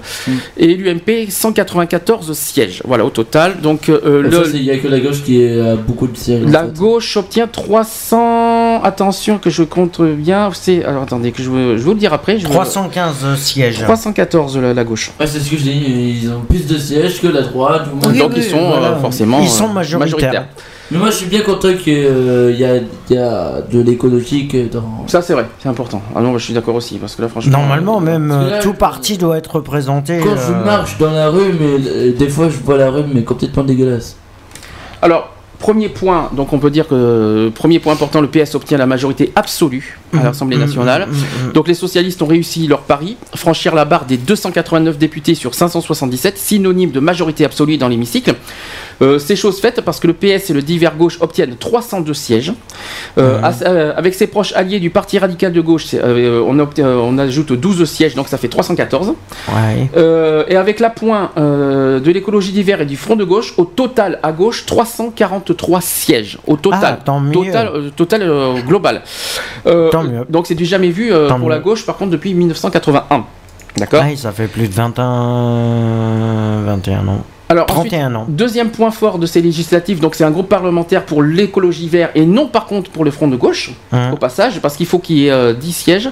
Et l'UMP, 194 sièges. Voilà, au total. Donc, euh, le- c'est- Il n'y a que la gauche qui a beaucoup de sièges. en la fait. gauche obtient 300. Attention que je compte bien. C'est alors attendez que je, veux- je vais vous le dire après. Je vais- 315 sièges. 314 la, la gauche. Ouais, c'est ce que je dis, ils ont plus de sièges que la droite. ou moins. Donc ils sont euh, forcément Ils sont euh, majoritaires. Mais moi je suis bien content qu'il y, a- il y a de l'écologique dans. Ça c'est vrai, c'est important. Ah non, je suis d'accord aussi parce que là franchement. Normalement, même Parce que euh, là, tout parti doit être représenté. Quand je euh, marche dans la rue, mais euh, des fois je vois la rue, mais complètement dégueulasse. Alors, premier point, donc on peut dire que euh, premier point important, le PS obtient la majorité absolue à l'Assemblée nationale. Donc les socialistes ont réussi leur pari, franchir la barre des 289 députés sur 577, synonyme de majorité absolue dans l'hémicycle. Euh, c'est chose faite parce que le PS et le divers gauche obtiennent 302 sièges. Euh, Mhm. euh, avec ses proches alliés du Parti radical de gauche, on, obtient- on ajoute 12 sièges, donc ça fait 314. Ouais. Euh, et avec l'appoint de l'écologie d'hiver et du front de gauche, au total à gauche, 343 sièges. Au total. Ah, tant mieux. Total, total global. Tant mieux. Donc c'est du jamais vu pour la gauche, par contre, depuis 1981. D'accord? Ouais, ça fait plus de 21, 21 ans. Alors, 31 ensuite, ans. Deuxième point fort de ces législatives, donc c'est un groupe parlementaire pour l'écologie vert et non par contre pour le front de gauche, Hein. au passage, parce qu'il faut qu'il y ait euh, 10 sièges.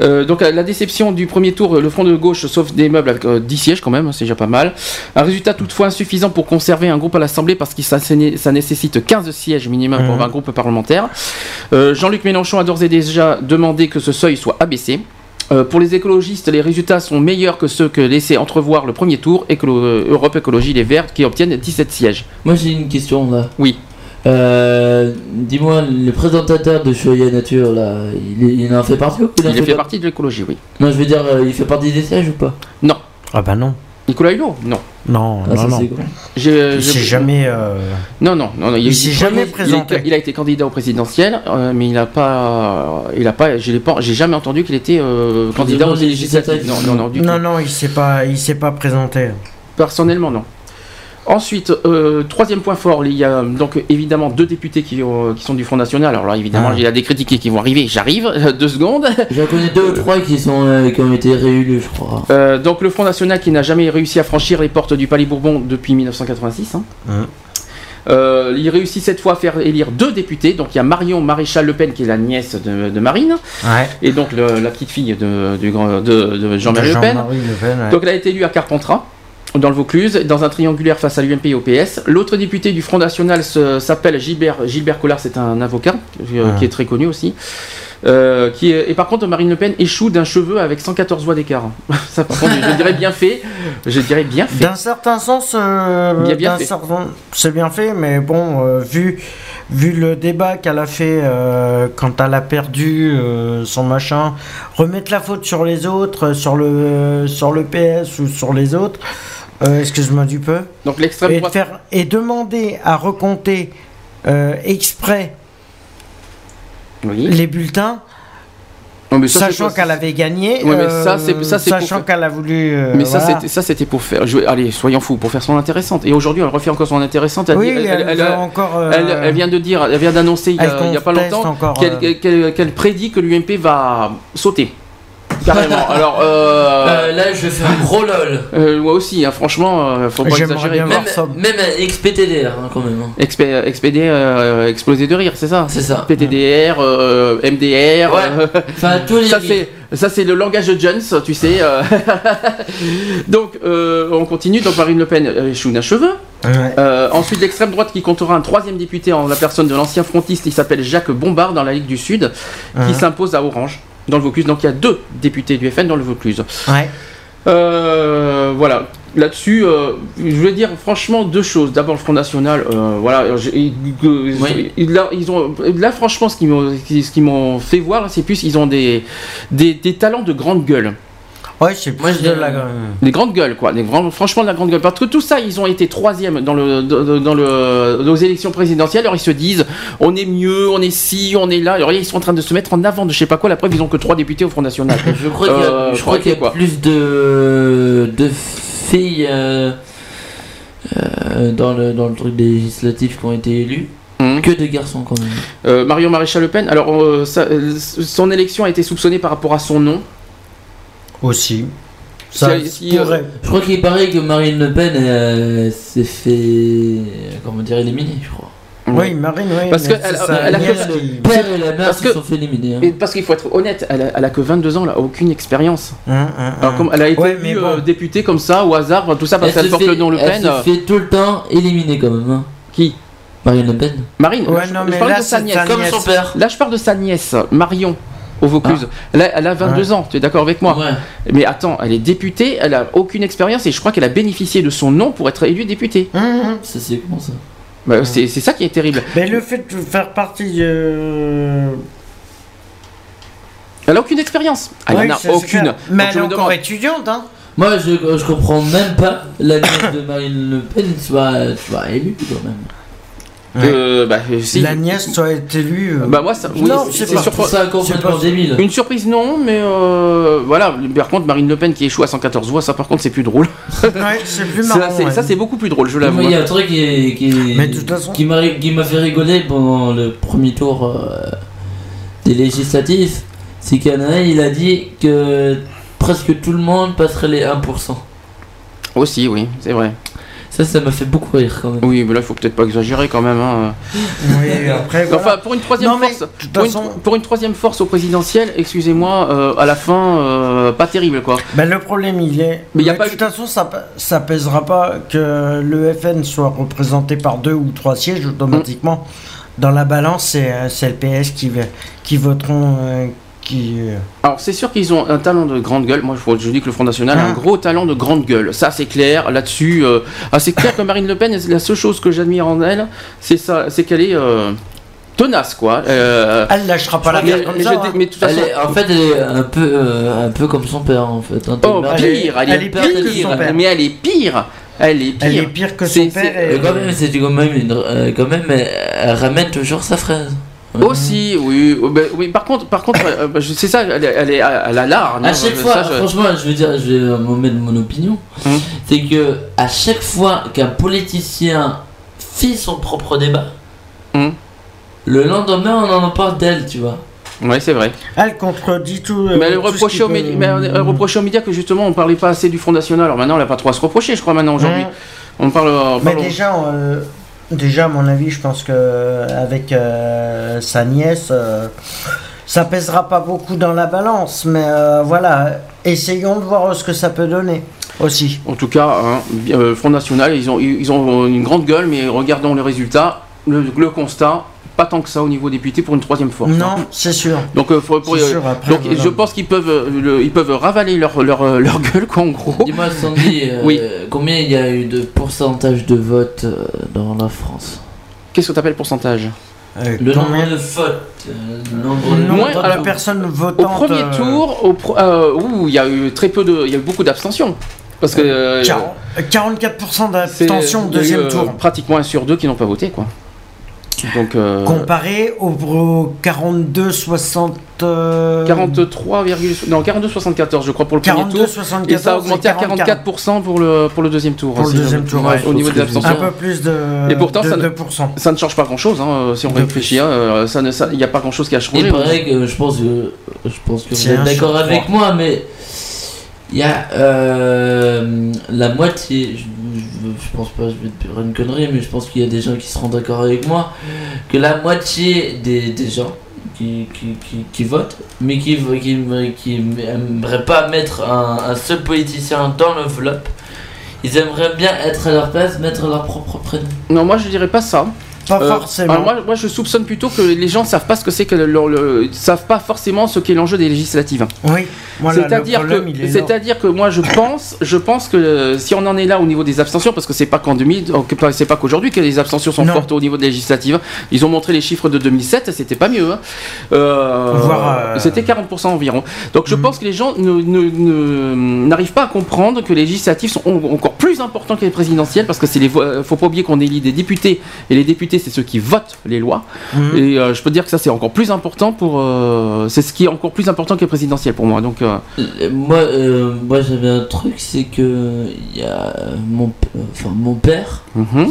Euh, donc à la déception du premier tour, le front de gauche sauve des meubles avec euh, 10 sièges quand même, c'est déjà pas mal. Un résultat toutefois insuffisant pour conserver un groupe à l'Assemblée parce que ça, ça né- ça nécessite 15 sièges minimum pour avoir un groupe parlementaire. Euh, Jean-Luc Mélenchon a d'ores et déjà demandé que ce seuil soit abaissé. Euh, pour les écologistes, les résultats sont meilleurs que ceux que laissait entrevoir le premier tour et que Europe Écologie Les Verts qui obtiennent 17 sièges. Moi j'ai une question là. Oui. Euh, Dis-moi, le présentateur de Choya Nature là, il, il en fait partie ou Il, en fait, pas- partie de l'écologie, oui. Non, je veux dire, euh, il fait partie des sièges ou pas? Non. Ah bah non. Nicolas Hulot? Non. Non, Ah, non, non. Il s'est jamais. euh, Non, non, non, non, Il s'est jamais il- présenté. Il, a été candidat au présidentiel, euh, mais il n'a pas, il a pas, je l'ai pas, j'ai jamais entendu qu'il était euh, candidat aux législatives. Non, non, non, du Non, non, il s'est pas, il s'est pas présenté. Personnellement, non. Ensuite, euh, troisième point fort, il y a donc évidemment deux députés qui, ont- qui sont du Front National. Alors là, évidemment, Ah. il y a des critiques qui vont arriver. J'arrive, deux secondes. J'en connais deux ou trois qui, sont, euh, qui ont été réélus, je crois. Euh, donc le Front National qui n'a jamais réussi à franchir les portes du Palais Bourbon depuis 1986. hein. Hein. Euh, il réussit cette fois à faire élire deux députés. Donc il y a Marion Maréchal Le Pen qui est la nièce de, de Marine Ouais. et donc le- la petite fille de, Jean-Marie Le Pen. Jean-Marie Le Pen, ouais. Donc elle a été élue à Carpentras. Dans le Vaucluse, dans un triangulaire face à l'UMP et au PS. L'autre député du Front National s'appelle Gilbert, Gilbert Collard, c'est un avocat euh, Ah. qui est très connu aussi. Euh, qui est- et par contre, Marine Le Pen échoue d'un cheveu avec 114 voix d'écart. Ça, par contre, je dirais bien fait. Je dirais bien fait. D'un certain sens, euh, Bien, certain- c'est bien fait, mais bon, euh, vu, vu le débat qu'elle a fait quand elle a perdu son machin, remettre la faute sur les autres, sur le, sur le PS ou sur les autres, euh, excuse-moi du peu. Donc l'extrême et, droite- faire, et demander à recompter euh, exprès les bulletins. Non, mais ça, c'est sachant qu'elle avait gagné, Ouais, mais ça, c'est- ça, sachant faire- qu'elle a voulu. euh, Mais ça, voilà. c'était, ça, c'était pour faire. jouer- allez, soyons fous, pour faire son intéressante. Et aujourd'hui, elle refait encore son intéressante. Elle, Oui, dit- elle veut encore, euh, elle- elle vient de dire, elle vient d'annoncer il y a, pas longtemps euh. qu'elle prédit que l'UMP va sauter. Carrément. Alors, euh, Euh, là, je fais un gros lol. euh, moi aussi, hein, franchement, euh, faut pas exagérer. Même, même euh, XPTDR, hein, quand même. hein. Expédé, euh, exploser de rire, c'est ça C'est ça. PTDR, euh, MDR. Ouais. euh, Enfin, tous les- ça, c'est, ça, c'est le langage de Jones, tu sais. Donc, euh, on continue. Donc, Marine Le Pen échoue d'un cheveu. Euh, ensuite, l'extrême droite qui comptera un troisième député en la personne de l'ancien frontiste, il s'appelle Jacques Bombard dans la Ligue du Sud, qui s'impose à Orange, dans le Vaucluse. Donc, il y a deux députés du FN dans le Vaucluse. Ouais. Euh, voilà. Là-dessus, euh, je voulais dire franchement deux choses. D'abord, le Front National, euh, voilà, ils- ils- là, ils ont, là, franchement, ce qui m'ont, ce qui m'ont fait voir, c'est plus, ils ont des, des, des talents de grande gueule. Ouais, c'est plus de la. Des grandes gueules, quoi. Des grands- franchement, de la grande gueule. Parce que tout ça, ils ont été troisième dans le, dans, dans le, aux élections présidentielles. Alors ils se disent, on est mieux, on est ci, on est là. Alors ils sont en train de se mettre en avant de je sais pas quoi. La preuve, ils ont que trois députés au Front National. Je crois qu'il y a, Euh, je crois qu'il y a quoi. plus de, de filles euh, euh, dans, le, dans le truc législatif qui ont été élus que de garçons quand même. Euh, Marion Maréchal Le Pen, alors euh, euh, son élection a été soupçonnée par rapport à son nom. Aussi. Ça, si, euh, Je crois qu'il paraît que Marine Le Pen euh, s'est fait comment dire éliminer, je crois. Oui, Marine, oui. Parce que elle, elle a que qui- père et la mère parce se que- sont fait éliminer. hein. et parce qu'il faut être honnête, elle a, elle a que 22 ans, elle a aucune expérience. Hum, Alors, comme elle a été Ouais, mais élue, bon. euh, députée comme ça au hasard, tout ça parce Elle qu'elle se porte fait- le nom Le elle Pen. se euh, fait tout le temps éliminer quand même. hein. Qui? Marine Le Pen. Marine, Ouais, je, non, je mais parle là, de sa nièce. Comme son père. Là, je parle de sa nièce, Marion, au Vaucluse. Ah. Là, elle a 22 ans, tu es d'accord avec moi Mais attends, elle est députée, elle a aucune expérience et je crois qu'elle a bénéficié de son nom pour être élue députée. Hum, Ça c'est comment ça Bah, c'est c'est ça qui est terrible. Mais le fait de faire partie. euh, Elle a aucune expérience. Elle oui, en a aucune. clair. Mais Donc, elle est encore demande- étudiante, hein. Moi je, je comprends même pas la de Marine Le Pen soit, soit élue quand même. Euh, bah, si. La nièce soit élue. euh, Bah moi ça, oui, non, c'est c'est pas ça complètement débile. Une surprise non, mais euh, voilà. Par contre Marine Le Pen qui échoue à 114 voix, ça par contre c'est plus drôle. Ouais, c'est plus Ça, marrant. c'est- ouais. ça, c'est beaucoup plus drôle, je Moi, l'avoue. Il y a un truc qui, qui, Mais de toute façon- qui m'a qui m'a fait rigoler pendant le premier tour euh, des législatifs, c'est qu'il y en a un, il a dit que presque tout le monde passerait les 1%. Aussi, oui, c'est vrai. Ça, ça m'a fait beaucoup rire quand même. Oui, mais là, il faut peut-être pas exagérer quand même. hein. Oui, après. Enfin, voilà. pour une troisième Non, mais, force, pour une, façon- pour une troisième force au présidentiel, excusez-moi, euh, à la fin, euh, pas terrible quoi. Ben, le problème, il est. Mais il y a de pas toute façon, ça, ça pèsera pas que le FN soit représenté par deux ou trois sièges automatiquement. Dans la balance, c'est euh, c'est le PS qui, va- qui voteront. euh, qui, euh, Alors c'est sûr qu'ils ont un talent de grande gueule. Moi je, je dis que le Front National a un Ah. gros talent de grande gueule. Ça c'est clair. Là-dessus, euh, ah, c'est clair que Marine Le Pen, la seule chose que j'admire en elle, c'est ça, c'est qu'elle est euh, tenace quoi. Euh, Elle lâchera pas la comme mais ça. hein. Elle est- en fait, elle est un peu, euh, un peu comme son père en fait. hein. oh pire, elle est, elle est pire que son père. Mais elle est pire. Elle est pire. Elle est pire que son père. et- quand même, c'est quand même, une, quand même, elle, elle ramène toujours sa fraise. Aussi, oui. Oh, ben, oui. Par contre, par contre, euh, bah, c'est ça. Elle, est- elle est, elle a l'art. non, À chaque ça, fois, je- franchement, je veux dire, je vais me mettre mon opinion, Hum. c'est que à chaque fois qu'un politicien fait son propre débat, Hum. le lendemain on en parle d'elle, tu vois. Ouais, c'est vrai. Elle contredit tout. euh, Mais elle tout reprochait aux, peut- médias, mais elle reprochait aux médias que justement on parlait pas assez du Front National. Alors maintenant, elle a pas trop à se reprocher, je crois, maintenant aujourd'hui. On parle. on Mais parle- déjà, euh, déjà, à mon avis, je pense que avec euh, sa nièce, euh, ça pèsera pas beaucoup dans la balance. Mais euh, voilà, essayons de voir ce que ça peut donner. Aussi. En tout cas, hein, euh, Front National, ils ont, ils ont une grande gueule, mais regardons les résultats, le, le constat, pas tant que ça au niveau député pour une troisième fois. Non, c'est sûr. Donc, euh, pour- euh, sûr, après, donc voilà. je pense qu'ils peuvent, euh, le- ils peuvent ravaler leur, leur, leur gueule, quoi, en gros. Dis-moi, Sandy, euh, Oui. combien il y a eu de pourcentage de vote euh, dans la France? Qu'est-ce que tu appelles pourcentage Le nombre de votes. euh, le nombre de Moins, votes. personnes Au votantes. premier euh, tour, au pro- euh, ouh, il y a eu très peu de, il y a eu beaucoup d'abstentions. Parce que euh, 40 44% c'est- d'abstention au il y a eu, deuxième tour. Pratiquement un sur deux qui n'ont pas voté, quoi. Donc. euh, Comparé au, au 42 60 euh, 43, non 42 74 je crois pour le premier 42, tour 74 et ça a augmenté à et 44. 44% pour le pour le deuxième tour Pour le aussi, deuxième euh, tour, ouais, au niveau des Un peu plus de et pourtant de ça, ne, 2%. ça ne change pas grand chose si on réfléchit hein, euh, ça ne ça- il n'y a pas grand chose qui a changé Il paraît que je pense que je pense que vous êtes d'accord avec moi, mais il y a euh, la moitié. Je, je, pense pas, je vais te dire une connerie, mais je pense qu'il y a des gens qui seront d'accord avec moi que la moitié des, des gens qui, qui, qui, qui votent, mais qui qui, qui aimeraient pas mettre un, un seul politicien dans l'enveloppe. Ils aimeraient bien être à leur place, mettre leur propre prénom. non moi je dirais pas ça Pas Euh, forcément. alors moi, moi, je soupçonne plutôt que les gens savent pas ce que c'est que le, le- le- savent pas forcément ce qu'est l'enjeu des législatives. Oui, voilà, c'est-à-dire que c'est-à-dire que moi je pense je pense que euh, si on en est là au niveau des abstentions parce que c'est pas qu'en 2000 oh, que pas- c'est pas qu'aujourd'hui que les abstentions sont fortes au niveau des législatives. Ils ont montré les chiffres de 2007, c'était pas mieux. hein. Euh. C'était 40% environ. Donc je pense que les gens ne- ne- ne- n'arrivent pas à comprendre que les législatives sont en- encore plus importants que les présidentielles parce que c'est les faut pas oublier qu'on élit des députés et les députés c'est ceux qui votent les lois. Mhm. Et euh, je peux dire que ça c'est encore plus important pour euh, c'est ce qui est encore plus important que les présidentielles pour moi. Donc euh, Moi, euh, moi j'avais un truc, c'est que il y a mon, enfin, mon père, Mhm.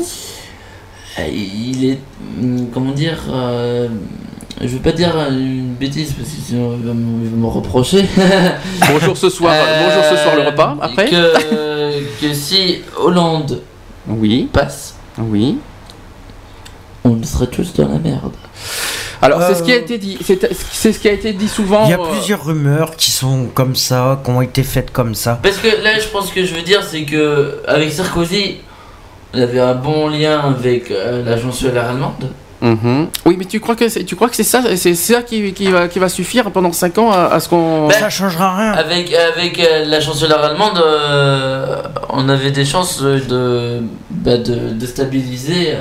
il est, hum, comment dire, euh, je veux pas dire une bêtise parce que sinon il va me, il va me reprocher. bonjour ce soir, bonjour ce soir le repas après. Que, que si Hollande oui passe, oui, on serait tous dans la merde. Alors c'est ce qui a Euh, été dit, c'est c'est ce qui a été dit souvent. Il y a euh, plusieurs rumeurs qui sont comme ça, qui ont été faites comme ça. Parce que là, je pense que je veux dire, c'est que avec Sarkozy, il avait un bon lien avec euh, la chancelière allemande. Mhm. Oui, mais tu crois que c'est, tu crois que c'est ça, c'est ça qui, qui va, qui va suffire pendant 5 ans à, à ce qu'on. Ben, changera rien. Avec, avec euh, la chancelière allemande, euh, on avait des chances de, bah, de, de stabiliser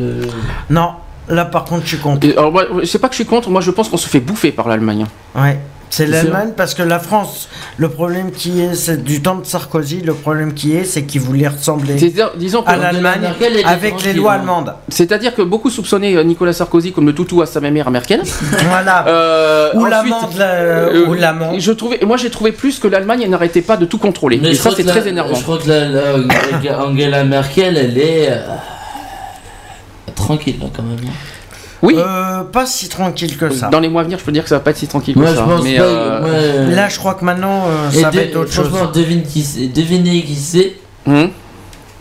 euh. Non, là par contre je suis contre. Et alors moi, sais pas que je suis contre, moi je pense qu'on se fait bouffer par l'Allemagne. Ouais. C'est C'est l'Allemagne parce que la France, le problème qui est, c'est du temps de Sarkozy, le problème qui est, c'est qu'il voulait ressembler C'est-à-dire, disons que à l'Allemagne avec les lois hein. allemandes. C'est-à-dire que beaucoup soupçonnaient euh, Nicolas Sarkozy comme le toutou à sa mère à Merkel. Voilà. Euh, Ou l'amende, la- euh. Je trouvais, moi j'ai trouvé plus que l'Allemagne n'arrêtait pas de tout contrôler. Mais Et ça c'est la- très énervant. Je crois que la, la- Angela Merkel, elle est. tranquille là quand même. hein. Oui. Euh, pas si tranquille que ça. Dans les mois à venir, je peux dire que ça va pas être si tranquille Moi, que je ça. pense mais, pas, euh, Là, je crois que maintenant, euh, Et ça de- va être autre chose. franchement, devine qui c'est- devinez qui c'est Hum.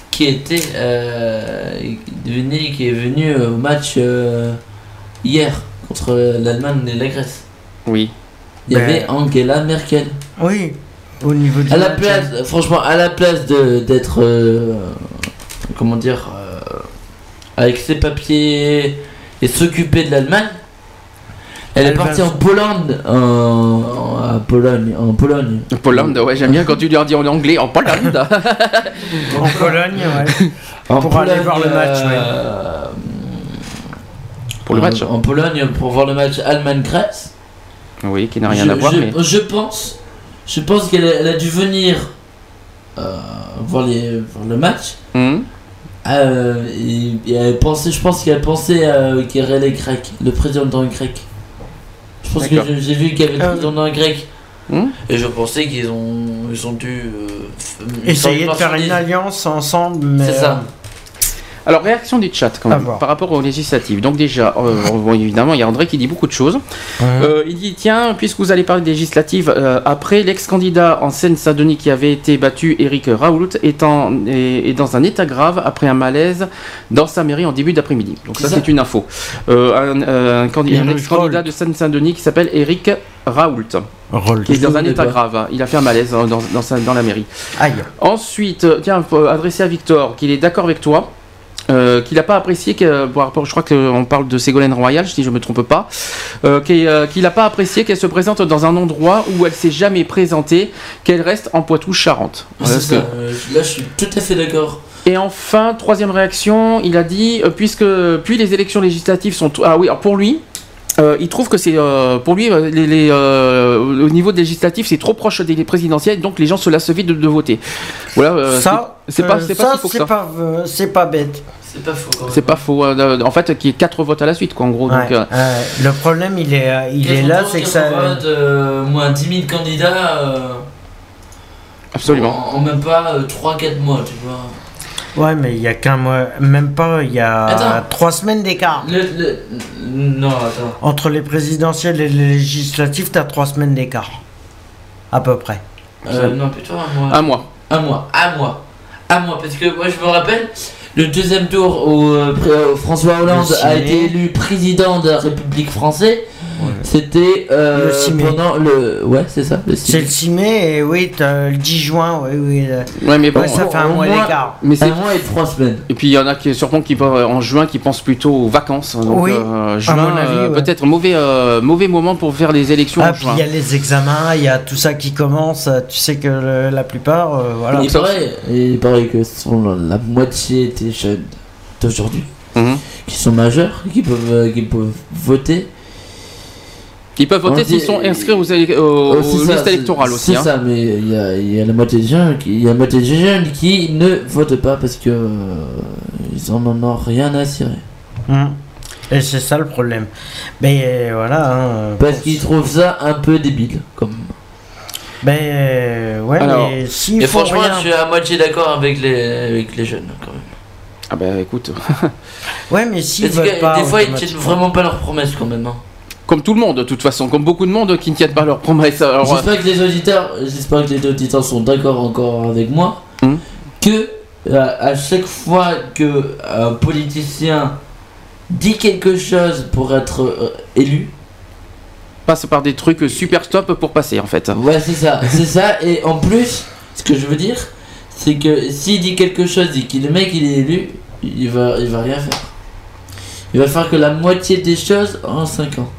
qui était. Euh, devinez qui est venu au match euh, hier contre l'Allemagne et la Grèce. Oui. Il y Ben- avait Angela Merkel. Oui, au niveau du À la place, franchement, à la place de d'être, euh, comment dire, euh, avec ses papiers et s'occuper de l'Allemagne, elle, est Elle partie en Pologne, en, en- à Pologne, en Pologne. Pologne, ouais, j'aime bien quand tu leur dis en anglais, en Pologne. En Pologne, ouais. En Pour aller Pologne, voir le match, ouais. euh, Pour le en- match. En Pologne, pour voir le match Allemagne-Grèce. Oui, qui n'a rien je, à voir, je, mais. je pense, je pense qu'elle a, dû venir euh, voir, les, voir le match. Hum. Euh, elle pensait, je pense qu'elle pensait à Kerele grec, le président grec. Je pense que j'ai vu qu'il y avait le Euh. président grec. Hum. Et je pensais qu'ils ont, ils ont dû euh, Essayer de faire une alliance ensemble, mais. C'est ça. Alors, réaction du chat quand même, par rapport aux législatives. Donc déjà, euh, bon, évidemment, il y a André qui dit beaucoup de choses. Euh, il dit, tiens, puisque vous allez parler des législatives, euh, après, l'ex-candidat en Seine-Saint-Denis qui avait été battu, Éric Raoult, est, en- est- est dans un état grave après un malaise dans sa mairie en début d'après-midi. Donc ça, ça c'est une info. Euh, un, euh, ex-candidat de Seine-Saint-Denis qui s'appelle Éric Raoult, qui est dans un état grave. Il a fait un malaise dans, dans, dans sa- dans la mairie. Aïe. Ensuite, tiens, faut adresser à Victor qu'il est d'accord avec toi. Euh, qu'il n'a pas apprécié, que, par rapport- je crois qu'on parle de Ségolène Royal, si je ne me trompe pas, euh, qu'il euh, n'a pas apprécié qu'elle se présente dans un endroit où elle s'est jamais présentée, qu'elle reste en Poitou-Charentes. Voilà que- ça, euh, là, je suis tout à fait d'accord. et enfin, troisième réaction, il a dit, euh, puisque puis les élections législatives sont... Ah oui, alors pour lui, euh, il trouve que c'est... euh, pour lui, les, les, euh, au niveau législatif, c'est trop proche des présidentielles, donc les gens se lassent vite de, de voter. Voilà, euh, ça, c'est pas, si c'est pas bête. C'est pas faux. C'est pas faux. euh, en fait, qu'il y ait 4 votes à la suite, quoi, en gros. Donc, euh, euh, le problème, il est, euh, il est là, c'est que ça. vote, euh, moins 10 000 candidats. euh, absolument. En, en même pas 3-4 mois, tu vois. Ouais, mais il y a qu'un mois, même pas, il y a Attends. trois semaines d'écart. Le, le- Non, attends. Entre les présidentielles et les législatives, t'as trois semaines d'écart. À peu près. Euh, non, plutôt un mois. Un mois. Un mois, un mois. Un mois, parce que moi je me rappelle, le deuxième tour où euh, euh, François Hollande a été élu président de la République française, c'était euh, Le six mai. pendant le. Ouais, c'est ça, le six C'est le 6 mai et oui, t'as le 10 juin, oui, oui. euh, Ouais, mais bon. ouais, ça fait un au mois moins- d'écart. Mais c'est- Un mois et trois semaines. Et puis il y en a qui sûrement qui peuvent- en juin qui pensent plutôt aux vacances. Donc, Oui, euh, à juin, mon avis, euh, ouais. peut-être mauvais euh, mauvais moment pour faire les élections Ah, en puis juin. il y a les examens, il y a tout ça qui commence. euh, Tu sais que le- la plupart, euh, voilà. il, paraît, il paraît que ce sont la, la moitié des jeunes d'aujourd'hui Mhm. qui sont majeurs, qui peuvent, euh, qui peuvent voter. Ils peuvent voter s'ils sont inscrits aux, Oh, aux ça, listes c'est- électorales aussi. C'est hein. ça, mais il y a, il y a la moitié des qui, il y a la moitié des jeunes qui ne votent pas parce que euh, ils en ont rien à cirer. Hum. Et c'est ça le problème. Mais euh, voilà. hein, Parce qu'ils trouvent ça un peu débile. Comme... Ben euh, ouais, Alors, mais si franchement, rien. je suis à moitié d'accord avec les, avec les jeunes quand même. Ah bah écoute. Ouais, mais pas. des fois, ils tiennent vraiment pas leurs promesses quand même. hein. Comme tout le monde, de toute façon, comme beaucoup de monde qui ne tiennent pas leurs promesses. Alors, euh, J'espère que les auditeurs, j'espère que les auditeurs sont d'accord encore avec moi Hum. que euh, à chaque fois que un politicien dit quelque chose pour être euh, élu, passe par des trucs super stop pour passer en fait. Ouais, c'est ça, c'est ça. Et en plus, ce que je veux dire, c'est que s'il dit quelque chose et que le mec il est élu, il va, il va rien faire. Il va faire que la moitié des choses en 5 ans.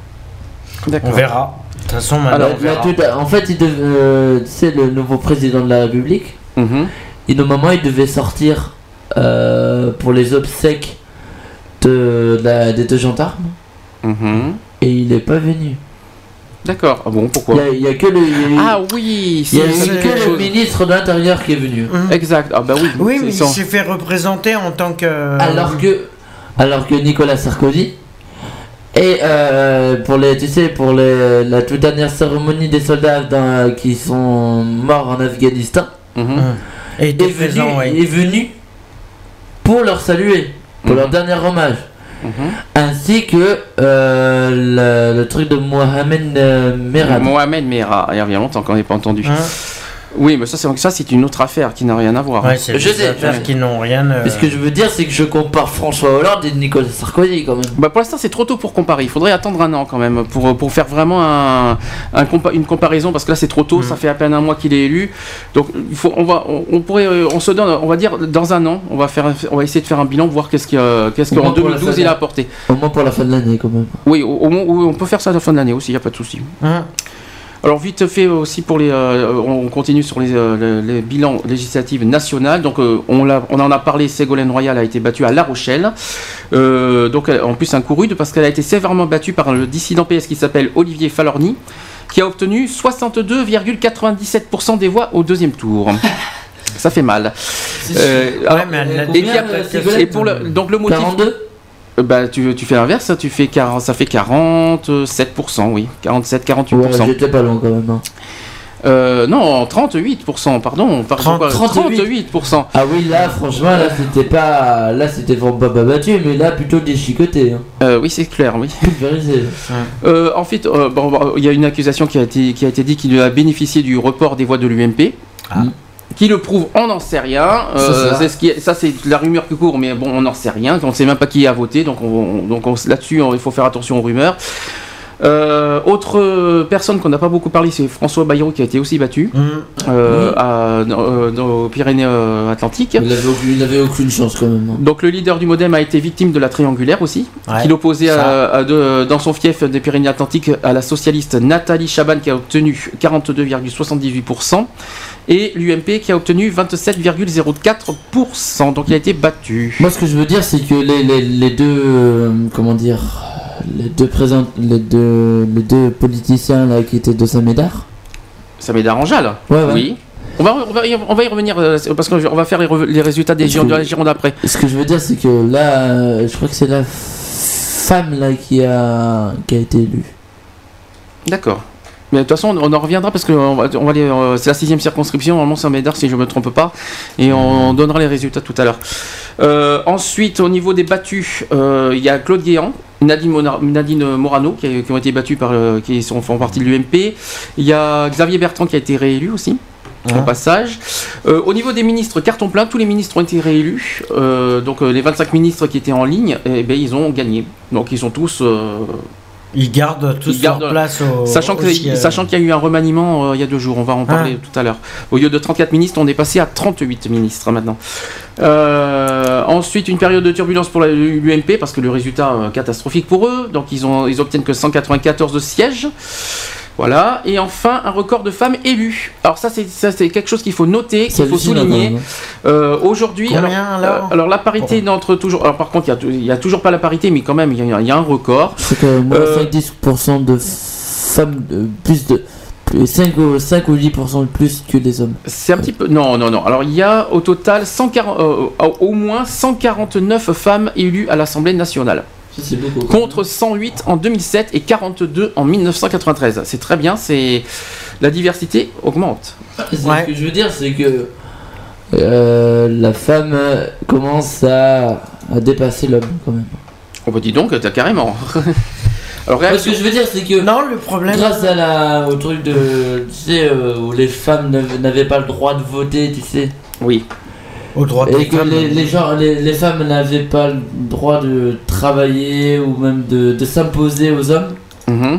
On verra. De toute façon, maintenant, Alors, on verra. là, tout- en fait, il dev- euh, tu sais, le nouveau président de la République, Mhm. et normalement, il devait sortir euh, pour les obsèques de, la- des deux gendarmes, Mhm. et il n'est pas venu. D'accord. Ah bon, pourquoi Il y a- que le, Ah oui, il y a c'est que le ministre de l'Intérieur qui est venu. Exact. Ah bah oui. Oui, c'est mais il s'est fait représenter en tant que. Alors que, alors que Nicolas Sarkozy et euh, pour les, tu sais, pour les, la toute dernière cérémonie des soldats dans- qui sont morts en Afghanistan, Mhm. Et il est venu, ouais. est venu pour leur saluer, pour leur dernier hommage, Mhm. ainsi que euh, le, le truc de Mohamed euh, Merab. Mohamed Merah. Il y a bien longtemps qu'on n'ait pas entendu. Hein Oui, mais ça, c'est ça, c'est une autre affaire qui n'a rien à voir. Ouais, Je des sais, affaires qui n'ont rien. euh, Mais ce que je veux dire, c'est que je compare François Hollande et Nicolas Sarkozy quand même. Bah pour l'instant c'est trop tôt pour comparer. Il faudrait attendre un an quand même pour, pour faire vraiment un, un compa- une comparaison parce que là c'est trop tôt. Ça fait à peine un mois qu'il est élu. Donc il faut on va on, on pourrait euh, on se donne on va dire dans un an on va faire on va essayer de faire un bilan voir qu'est-ce qu'en pour la 2012 fin il a apporté. Au moins pour la fin de l'année quand même. Oui au, au on peut faire ça à la fin de l'année aussi. Il y a pas de souci. hein. Alors vite fait aussi pour les, euh, on continue sur les, euh, les- les bilans législatifs nationaux. Donc euh, on, l'a- on en a parlé, Ségolène Royal a été battue à La Rochelle. Euh, donc elle- en plus un coup rude parce qu'elle a été sévèrement battue par le dissident PS qui s'appelle Olivier Falorni, qui a obtenu 62,97% des voix au deuxième tour. Ça fait mal. Euh, alors, mais elle l'a et, a- pour le, donc le motif. 42 Euh, Bah, tu, tu fais l'inverse, tu fais 40, ça fait 47%, oui. 47, 48%. Ouais, j'étais pas loin quand même. hein. Euh, non, 38%, pardon. pardon 38. 38%. Ah oui, là, franchement, là, c'était pas. Là, c'était vraiment pas battu, mais là, plutôt déchiqueté. Hein. Euh, oui, c'est clair, oui. Euh, en fait, euh, bon, bon, il y a une accusation qui a été, qui a été dit qu'il a bénéficié du report des voix de l'UMP. Qui le prouve, on n'en sait rien. Euh, C'est ça. c'est ce qui est- ça, c'est la rumeur qui court, mais bon, on n'en sait rien. On ne sait même pas qui a voté, donc, on- on- donc on- là-dessus, il faut faire attention aux rumeurs. Euh, autre personne qu'on n'a pas beaucoup parlé, c'est François Bayrou qui a été aussi battu euh, à- dans, euh, dans- aux Pyrénées-Atlantiques. Il avait, aucune, il avait aucune chance quand même. hein. Donc le leader du Modem a été victime de la triangulaire aussi, Ouais, qu'il opposait à- à de- dans son fief des Pyrénées-Atlantiques à la socialiste Nathalie Chaban qui a obtenu 42,78% et l'UMP qui a obtenu 27,04%. Donc il a été battu. Moi, ce que je veux dire, c'est que les, les, les deux. euh, comment dire les deux, présent, les, deux, les deux politiciens là qui étaient de Saint-Médard. Saint-Médard en Jalles Ouais, ouais. Oui. On va, on, va y, on va y revenir euh, parce qu'on va faire les, résultats des Girondes, de la Gironde après. Ce que je veux dire, c'est que là, euh, je crois que c'est la femme là qui a, qui a été élue. D'accord. Mais de toute façon, on en reviendra parce que on va, on va aller, euh, c'est la sixième circonscription, normalement c'est en Médard si je ne me trompe pas, et on donnera les résultats tout à l'heure. Euh, ensuite, au niveau des battus, euh, il y a Claude Guéant, Nadine, Mona- Nadine Morano qui, a- qui ont été battus par, euh, qui sont, font partie de l'UMP. Il y a Xavier Bertrand qui a été réélu aussi. Au passage. Euh, au niveau des ministres, carton plein, tous les ministres ont été réélus. Euh, donc euh, les 25 ministres qui étaient en ligne, eh ben, ils ont gagné. Donc ils sont tous. Ils gardent tous ils gardent- leur place au. Sachant qu'il y a eu un remaniement euh, il y a deux jours, on va en parler tout à l'heure. Au lieu de 34 ministres, on est passé à 38 ministres maintenant. Euh, ensuite, une période de turbulence pour l'UMP parce que le résultat euh, catastrophique pour eux. Donc ils ont ils obtiennent que 194 sièges. Voilà. Et enfin, un record de femmes élues. Alors ça, c'est ça, c'est quelque chose qu'il faut noter, qu'il faut souligner. Euh, Aujourd'hui, alors, Combien, alors euh, alors la parité d'entre toujours. Alors par contre, il y a toujours pas la parité, mais quand même, il y a, il y a un record. C'est que moins Euh, 5-10% de femmes, de, plus de. 5 ou, 5 ou 10% de plus que les hommes. C'est un petit peu. Non, non, non. Alors, il y a au total 140, euh, au moins 149 femmes élues à l'Assemblée nationale. Beaucoup. Contre 108 en 2007 et 42 en 1993. C'est très bien, c'est. La diversité augmente. Ce que je veux dire, c'est que euh, la femme commence à, à dépasser l'homme quand même. On va dire donc, t'as carrément. Alors, Moi, ce que je veux dire, c'est que non, le problème. grâce à la, au truc de, tu sais, euh, où les femmes n'avaient pas le droit de voter, tu sais. Oui. Au droit Et des que femmes. les, les gens, les, les femmes n'avaient pas le droit de travailler ou même de, de s'imposer aux hommes. Mhm.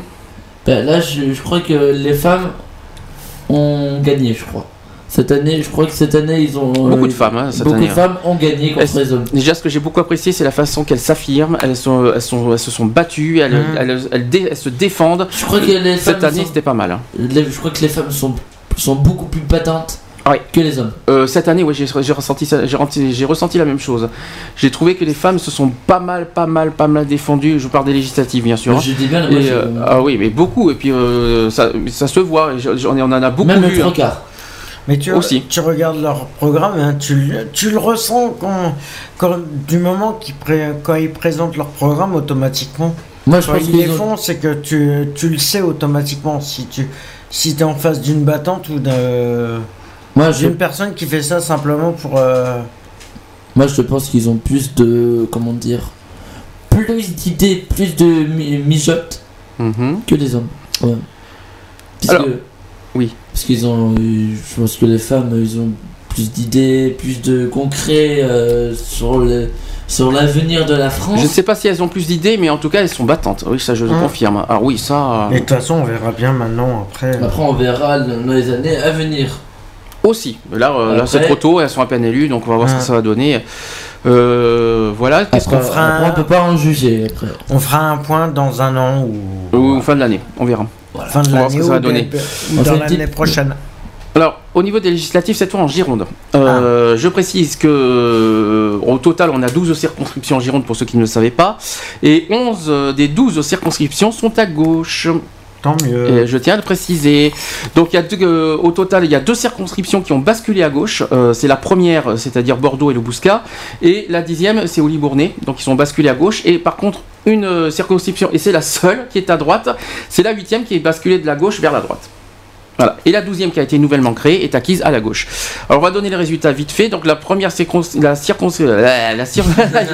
Ben là, je, je crois que les femmes ont gagné, je crois. Cette année, je crois que cette année, ils ont. Beaucoup euh, de femmes, hein, cette beaucoup année, de hein. femmes ont gagné contre Elles- les hommes. Déjà, ce que j'ai beaucoup apprécié, c'est la façon qu'elles s'affirment. Elles, sont, elles, sont, elles se sont battues, elles, Mhm. elles, elles dé- elles se défendent. Je crois que les Cette femmes année, sont- c'était pas mal. hein. Les- je crois que les femmes sont, sont beaucoup plus patentes que les hommes. Euh, cette année, oui, j'ai ressenti, j'ai ressenti la même chose. J'ai trouvé que les femmes se sont pas mal, pas mal, pas mal défendues. Je parle des législatives, bien sûr. Hein. je dis bien, moi, Et, je- euh, ah oui, mais beaucoup. Et puis euh, ça, ça se voit. on en a beaucoup Même le trois hein. Mais tu, Aussi. tu regardes leur programme, hein, tu, le- tu le ressens quand, quand- du moment qu'ils pré- quand ils présentent leur programme automatiquement. Moi, je quand pense ils les ont- font, c'est que tu, tu le sais automatiquement si tu si es en face d'une battante ou d'un- Moi, je- d'une personne qui fait ça simplement pour. euh, Moi, je pense qu'ils ont plus de. Comment dire Plus d'idées, plus de mi- mijotes Mhm. que les hommes. Ouais. Parce Alors, que- oui. Parce qu'ils ont. euh, Je pense que les femmes, ils ont plus d'idées, plus de concret euh, sur le- sur l'avenir de la France. Je ne sais pas si elles ont plus d'idées, mais en tout cas, elles sont battantes. Oui, ça, je le Hein. confirme. Alors oui, ça. euh, Et de toute façon, on verra bien maintenant après. Après, on verra dans les années à venir. Aussi. Là, euh, là c'est trop tôt. Elles sont à peine élues, donc on va voir ce que ça va donner. Euh, voilà. Qu'est-ce qu'on fera un- on peut pas en juger. Après. On fera un point dans un an ou Ou fin de l'année, on verra. fin de On va voir ce l'année que ou, ça va donner. ou dans l'année prochaine. Alors, au niveau des législatives, cette fois en Gironde. Euh, Je précise que euh, au total, on a 12 circonscriptions en Gironde pour ceux qui ne le savaient pas. Et 11 euh, des 12 circonscriptions sont à gauche. Tant mieux. Je tiens à le préciser. Donc, il y a euh, au total, il y a deux circonscriptions qui ont basculé à gauche. Euh, c'est la première, c'est-à-dire Bordeaux et le Bouscat. Et la dixième, c'est Oli-Bournay. Donc, ils sont basculés à gauche. Et par contre, une euh, circonscription, et c'est la seule qui est à droite, c'est la huitième qui est basculée de la gauche vers la droite. Voilà. Et la douzième qui a été nouvellement créée est acquise à la gauche. Alors on va donner les résultats vite fait. Donc la première circons... circonscription, la, la cir-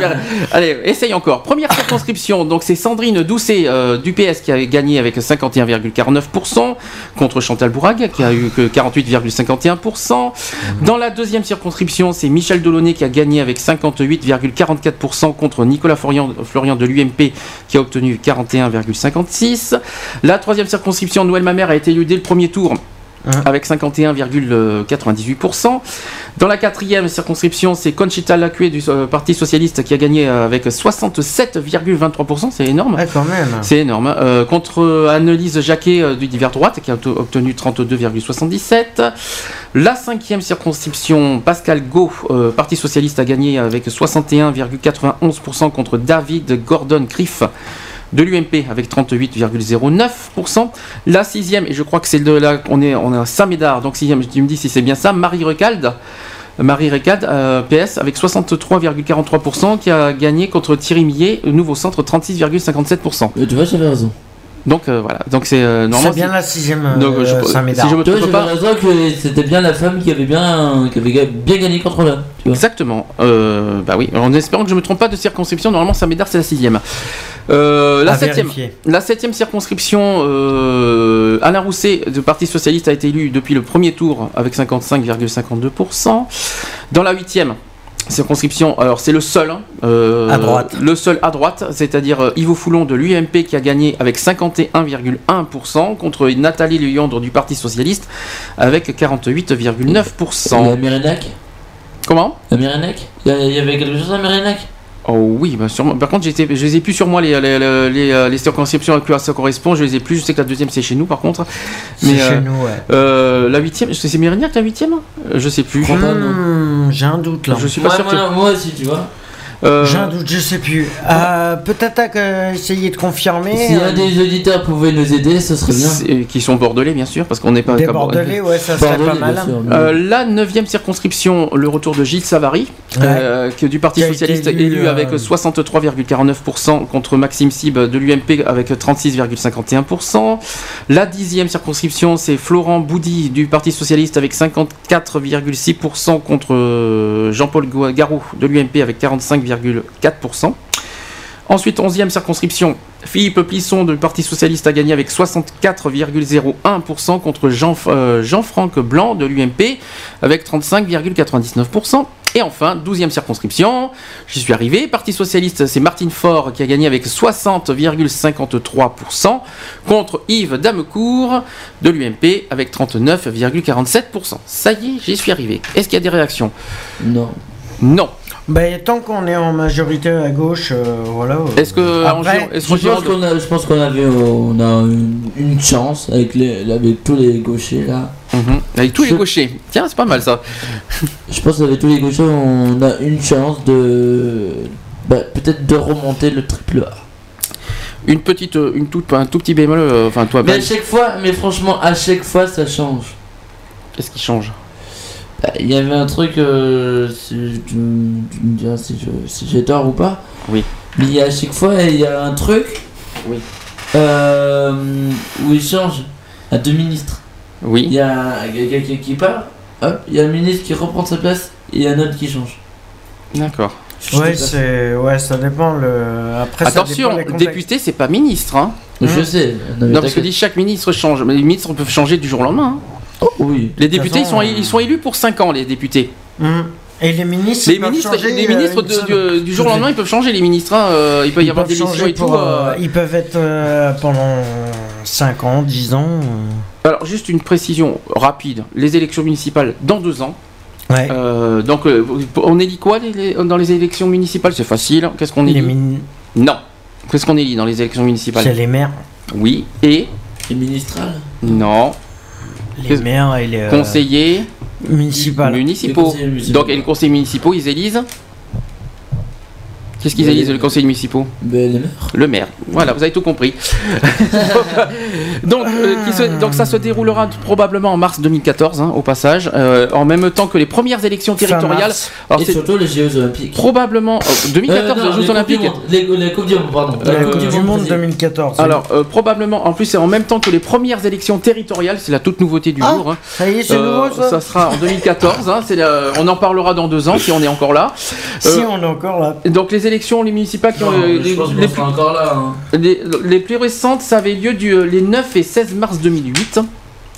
allez, essaye encore. Première circonscription. Donc c'est Sandrine Doucet euh, du PS qui a gagné avec 51,49% contre Chantal Bourag qui a eu que 48,51%. Dans la deuxième circonscription, c'est Michel Delaunay qui a gagné avec 58,44% contre Nicolas Florian, de l'UMP qui a obtenu 41,56%. La troisième circonscription, Noël Mamère a été élue dès le premier tour avec 51,98%. Dans la quatrième circonscription, c'est Conchita Lacue du euh, Parti Socialiste qui a gagné euh, avec 67,23%, c'est énorme. quand même. C'est énorme. Euh, contre Annelise Jacquet euh, du Divers Droite qui a obte- obtenu 32,77. La cinquième circonscription, Pascal Gau, Parti Socialiste, a gagné avec 61,91% contre David Gordon Criff de l'UMP avec 38,09%. La sixième, et je crois que c'est de là qu'on est, on est à Saint-Médard, donc sixième, tu me dis si c'est bien ça, Marie Recalde. Marie Recalde, euh, PS, avec 63,43%, qui a gagné contre Thierry Millet, nouveau centre, 36,57%. tu vois, j'avais raison. Donc euh, voilà, donc c'est euh, normalement. C'est bien la sixième euh, Donc, je- Saint-Médard. Si je me trompe j'avais pas. raison que c'était bien la femme qui avait bien, qui avait bien gagné contre vois. Exactement. Euh, bah oui, en espérant que je me trompe pas de circonscription, normalement Saint-Médard c'est la sixième. Euh, la septième, la septième circonscription, euh, Alain Rousset du Parti socialiste a été élu depuis le premier tour avec 55,52%. Dans la huitième circonscription, alors c'est le seul, hein, euh, À droite. le seul à droite, c'est-à-dire euh, Yves Foulon de l'UMP qui a gagné avec 51,1% contre Nathalie Leyandre du Parti socialiste avec 48,9%. La Mérinac Comment? La Mérinac Il y a- il y avait quelque chose à Mérinac Oh oui, bah sûrement. Par contre, j'étais- je les ai plus sur moi, les, les, les, les, euh, circonscriptions à quoi ça correspond. Je les ai plus. Je sais que la deuxième, c'est chez nous, par contre. C'est chez nous, ouais. euh, la huitième, c'est c'est Mérignac, la huitième? Euh, Je sais plus. Hmm, J'ai un doute là. Je suis pas Ouais, sûr moi, que- non, moi aussi, tu vois. Euh, J'ai un doute, je sais plus. Euh, Peut-être euh, essayer de confirmer. Si euh, un des auditeurs pouvait nous aider, ce serait bien. Qui sont bordelais, bien sûr, parce qu'on n'est pas. Des Bordelais, ouais, ça serait Bordelais, pas mal. Euh, la neuvième circonscription, le retour de Gilles Savary, euh, que du Parti Socialiste élu, élu euh, avec 63,49% contre Maxime Sib de l'UMP avec 36,51%. La dixième circonscription, c'est Florent Boudy du Parti Socialiste avec 54,6% contre euh, Jean-Paul Garou de l'UMP avec 45,4%. Ensuite, 11e circonscription, Philippe Plisson du Parti Socialiste a gagné avec 64,01% contre Jean, euh, Jean-Franck Blanc de l'UMP avec 35,99%. Et enfin, 12e circonscription, j'y suis arrivé, Parti Socialiste, c'est Martine Faure qui a gagné avec 60,53% contre Yves Damecourt de l'UMP avec 39,47%. Ça y est, j'y suis arrivé. Est-ce qu'il y a des réactions? Non. Non. Ben, tant qu'on est en majorité à gauche, euh, voilà. Est-ce que en Après, est-ce Je pense qu'on a, je pense qu'on avait, on a une, une chance avec les, avec tous les gauchers là. Mhm. Avec tous les gauchers. Tiens, c'est pas mal ça. Je pense qu'avec tous les gauchers, on a une chance de, bah, peut-être de remonter le triple A. Une petite, euh, une toute, un tout petit bémol. euh, Enfin, toi, Mais à chaque fois, mais franchement, à chaque fois, ça change. qu'est-ce qui change? Il y avait un truc, euh, si tu, tu me diras si j'ai tort ou pas. Oui. Mais il y a à chaque fois, il y a un truc. Oui. euh, où il change à deux ministres. Il Oui. y a un- quelqu'un qui part, hop, il y a un ministre qui reprend sa place et il y a un autre qui change. D'accord. Ouais, c'est, ouais, ça dépend. Le... Après, ça Attention, dépend député, c'est pas ministre. Hein. Je sais. Non, mais Non, parce que dit chaque ministre change. Mais les ministres peuvent changer du jour au lendemain. hein. Oh, oui. Les députés, ils sont, euh, ils sont élus pour 5 ans, les députés. Hum. Et les ministres, Les ministres, changer, les euh, ministres de- semble. du, du jour au lendemain, ils peuvent changer les ministres. hein, euh, il peut y Ils avoir peuvent des missions et tout. pour, euh. euh, Ils peuvent être euh, pendant 5 ans, 10 ans. euh. Alors, juste une précision rapide. Les élections municipales dans deux ans. Ouais. Euh, donc, euh, on élit quoi les- les- dans les élections municipales? C'est facile. Qu'est-ce qu'on Les élit? min- Non. Qu'est-ce qu'on élit dans les élections municipales? C'est les maires. Oui. Et? Les ministrales? Non. Les maires et les euh, Conseillers municipales. Les municipaux. conseillers municipaux. Donc, et les conseillers municipaux, ils élisent Qu'est-ce qu'ils élisent les- conseils municipaux Ben, les maires. Le maire. Voilà, vous avez tout compris. donc, euh, qui se- donc ça se déroulera probablement en mars 2014, hein, au passage, euh, en même temps que les premières élections territoriales. Alors, Et surtout les Jeux Olympiques. Probablement oh, 2014, Euh, non, les Jeux Olympiques. du Monde. Les, les Coupes du Monde, pardon. La La Coupe Coupe du Monde vas-y. 2014. Alors, euh, probablement, en plus, c'est en même temps que les premières élections territoriales, c'est la toute nouveauté du Ah, jour. hein. ça y est, c'est nouveau, ça sera en 2014, hein, la- on en parlera dans deux ans si on est encore là. Si on est encore là. donc les élections les municipales qui ont Non, euh, mais je les, pense qu'on les sera plus, encore là. hein. les- les plus récentes, ça avait lieu du, les 9 et 16 mars 2008.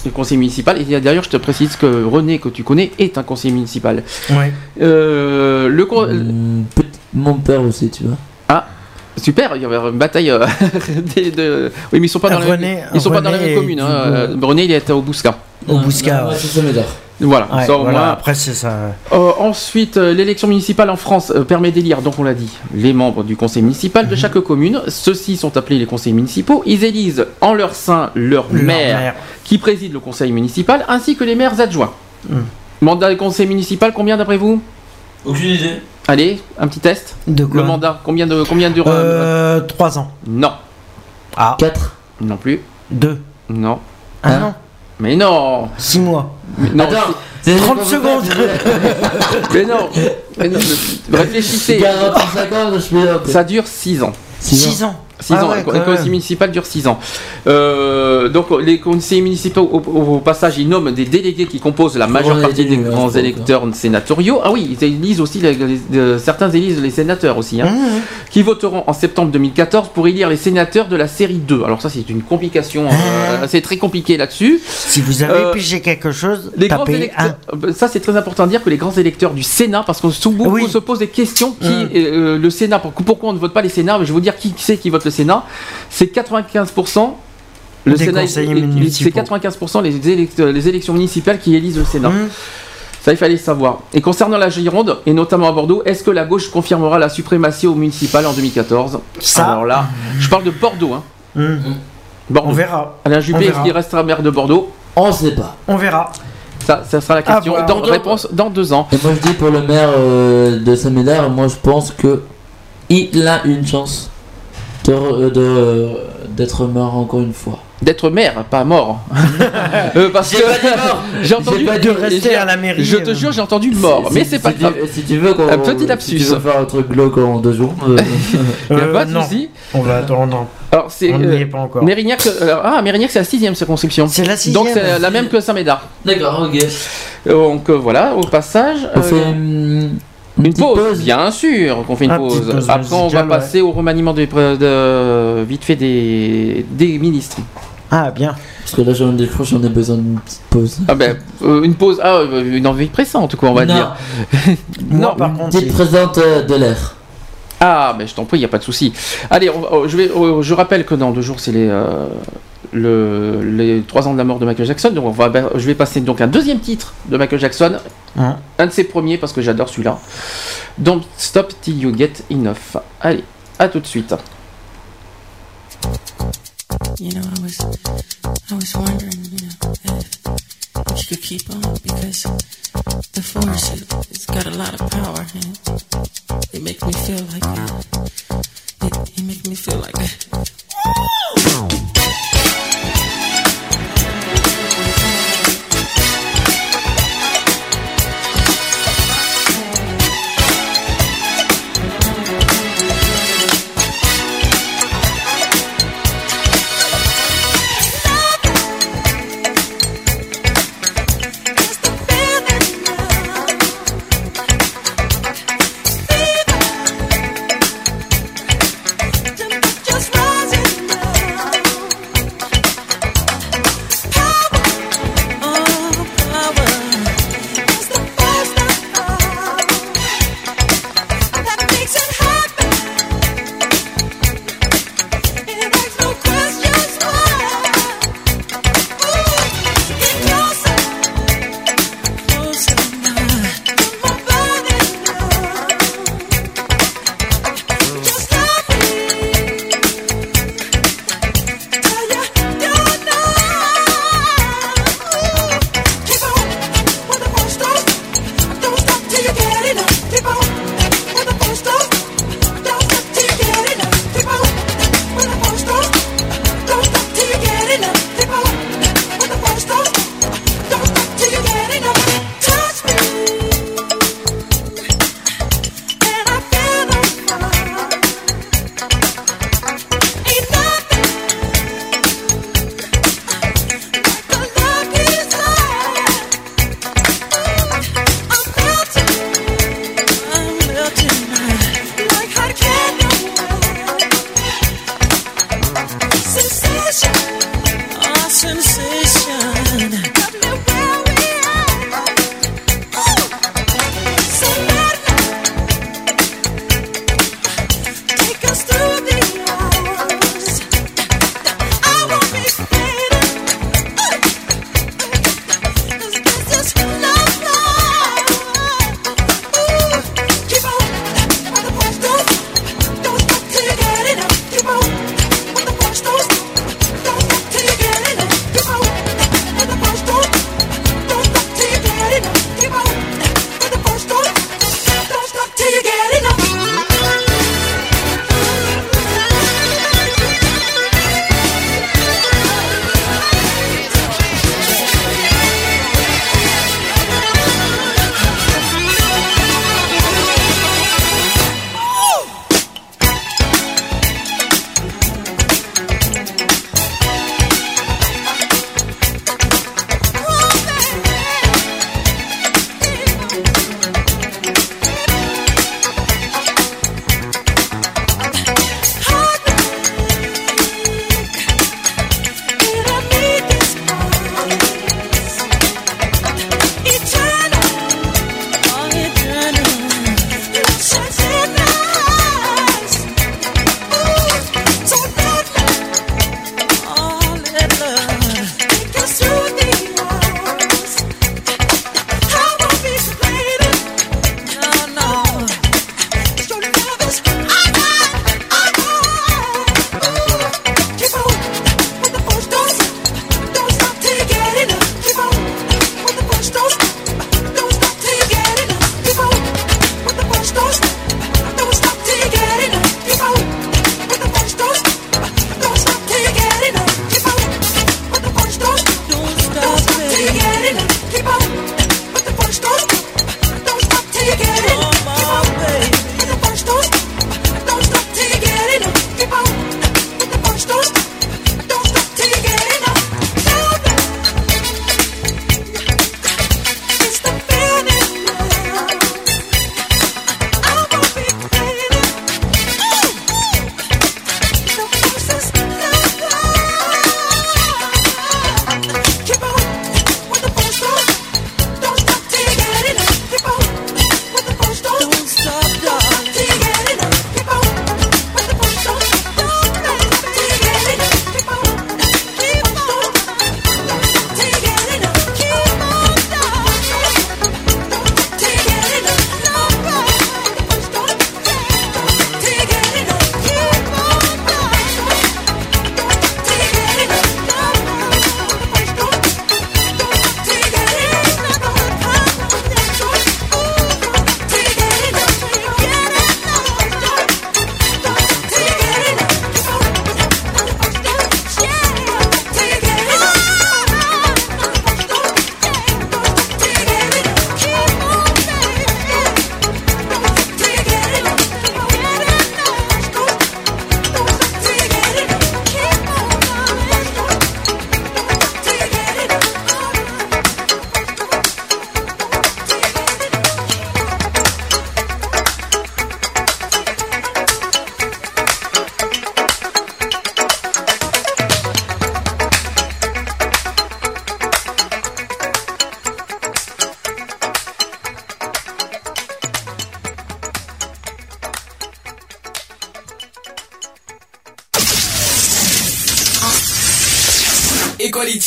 Le conseil municipal, et d'ailleurs je te précise que René, que tu connais, est un conseiller municipal. Ouais. Euh, le con- Mon père aussi, tu vois. Ah, super, il y avait une bataille euh, des- de... Oui, mais ils sont pas dans, René- la, ils sont pas dans la René même commune. hein. Euh, René, il est au Bousca. Au Bousca. Ouais, ouais. Voilà, Ouais, ça au voilà, moins. Après, c'est ça. Euh, ensuite, euh, l'élection municipale en France euh, permet d'élire, donc on l'a dit, les membres du conseil municipal de Mhm. chaque commune. Ceux-ci sont appelés les conseils municipaux. Ils élisent en leur sein leur, Leur maire, maire. qui préside le conseil municipal, ainsi que les maires adjoints. Mhm. Mandat du conseil municipal, combien d'après vous? Aucune idée. Allez, un petit test. De quoi? Le mandat, combien de combien dure Euh, 3 ans. Non. Ah. 4. Non plus. 2. Non. Ah non. Mais non. 6 mois. Mais non. Attends, c'est- c'est- 30 c'est- secondes. Mais non. Mais non, mais- Réfléchissez. 45 ans, je. Ça dure 6 ans. 6 ans. 6 Ah ans, ouais, quand conseil municipal dure 6 ans. Euh, donc les conseillers municipaux, au, passage, ils nomment des délégués qui composent la majeure partie des grands électeurs sénatoriaux. Ah oui, ils élisent aussi, les- les- de- certains élisent les sénateurs aussi, hein, Mmh. qui voteront en septembre 2014 pour élire les sénateurs de la série 2. Alors ça, c'est une complication, euh, c'est très compliqué là-dessus. Si vous avez Euh, pigé quelque chose, Les grands électeurs, euh, ça c'est très important de dire que les grands électeurs du Sénat, parce qu'on se, beaucoup Oui. se pose des questions qui euh, le Sénat, pour- pourquoi on ne vote pas les Sénats Mais Je vais vous dire qui c'est qui vote le Sénat. C'est 95%. Le Des Sénat, c'est 95% les, élect- les élections municipales qui élisent le Sénat. Mm. Ça, il fallait le savoir. Et concernant la Gironde, et notamment à Bordeaux, est-ce que la gauche confirmera la suprématie au municipal en 2014 Ça- Alors là, je parle de Bordeaux. Hein. Mmh. Bordeaux. On verra. Alain Juppé, est-ce qu'il restera maire de Bordeaux? On sait pas. On verra. Ça, ça sera la Ah, question. voilà. dans, réponse dans deux ans. Et moi je dis pour le maire euh, de Saint-Médard, moi je pense que il a une chance de re- de- d'être mort encore une fois. D'être maire, pas mort. Euh, parce que j'ai entendu pas de rester à la mairie. Je te jure, j'ai entendu mort, Si- mais si- c'est pas si grave. tu, si tu veux qu'on Un petit lapsus. Si tu veux faire un truc glauque en deux jours. euh, Il a Euh, pas de souci. On va attendre. Alors c'est On n'y euh, est pas encore. Mérignac. euh, ah, Mérignac, c'est la sixième circonscription. C'est la sixième. Donc c'est la même que Saint-Médard. D'accord, ok. Donc euh, voilà, au passage. On euh, fait une petite pause, bien sûr qu'on fait une Ah, pause. Après, on va passer au remaniement de, vite fait des, des ministres. Ah, bien. Parce que là j'en ai, j'en ai besoin d'une petite pause. Ah ben, euh, une pause, ah, euh, une envie pressante, quoi, on va Non. dire. Moi, par contre, Petite présente euh, de l'air. Ah, mais je t'en prie, il n'y a pas de souci. Allez, on oh, je, vais, oh, je rappelle que dans deux jours, c'est les, euh, le, les trois ans de la mort de Michael Jackson. Donc, on va, je vais passer donc un deuxième titre de Michael Jackson. Hein. Un de ses premiers, parce que j'adore celui-là. Don't Stop Till You Get Enough. Allez, à tout de suite. You know, I was, I was wondering, you know, if, if you could keep on because the force it, it's got a lot of power and it makes me feel like it, it makes me feel like Just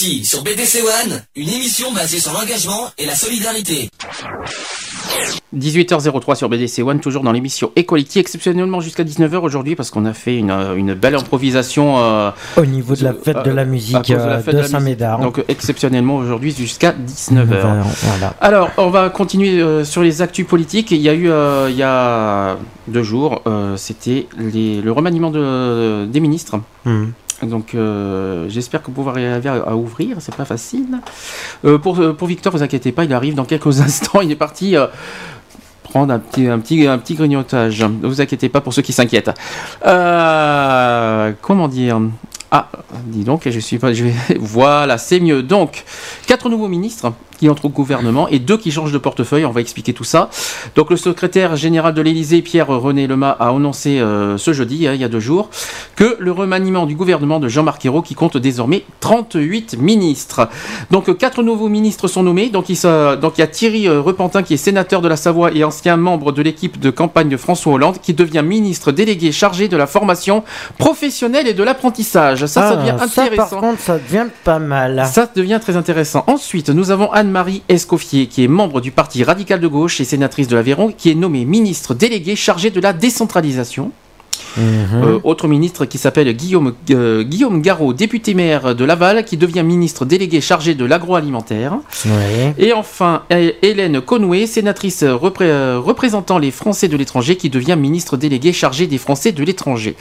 Sur BDC One, une émission basée sur l'engagement et la solidarité. 18h03 sur BDC One, toujours dans l'émission Equality, exceptionnellement jusqu'à 19h aujourd'hui parce qu'on a fait une, euh, une belle improvisation. euh, Au niveau de la fête de la à musique de la euh, fête de la Saint-Médard. Donc exceptionnellement aujourd'hui jusqu'à 19h. Voilà. Alors, on va continuer euh, sur les actus politiques. Il y a eu, euh, il y a deux jours, euh, c'était le remaniement de- des ministres. Mhm. Donc, euh, j'espère que vous pourrez arriver à, ouvrir. C'est pas facile. Euh, pour, euh, pour Victor, vous inquiétez pas, il arrive dans quelques instants. Il est parti. prendre un petit, un petit, grignotage. Ne vous inquiétez pas pour ceux qui s'inquiètent. Comment dire? Ah, dis donc, je suis pas. Je voilà, c'est mieux. Donc, quatre nouveaux ministres qui entrent au gouvernement et deux qui changent de portefeuille. On va expliquer tout ça. Donc, le secrétaire général de l'Élysée, Pierre-René Lema, a annoncé euh, ce jeudi, hein, il y a deux jours, que le remaniement du gouvernement de Jean-Marc Ayrault, qui compte désormais 38 ministres. Donc, quatre nouveaux ministres sont nommés. Donc, il, se- donc, il y a Thierry euh, Repentin, qui est sénateur de la Savoie et ancien membre de l'équipe de campagne de François Hollande, qui devient ministre délégué chargé de la formation professionnelle et de l'apprentissage. Ça, ça Ah, devient ça, intéressant. par contre, ça devient pas mal. Ça devient très intéressant. Ensuite, nous avons Anne-Marie Escoffier, qui est membre du Parti radical de gauche et sénatrice de l'Aveyron, qui est nommée ministre déléguée chargée de la décentralisation. Mhm. Euh, autre ministre qui s'appelle Guillaume, euh, Guillaume Garot, député maire de Laval, qui devient ministre délégué chargé de l'agroalimentaire. Ouais. Et enfin, Hé- Hélène Conway, sénatrice repré- euh, représentant les Français de l'étranger, qui devient ministre délégué chargé des Français de l'étranger.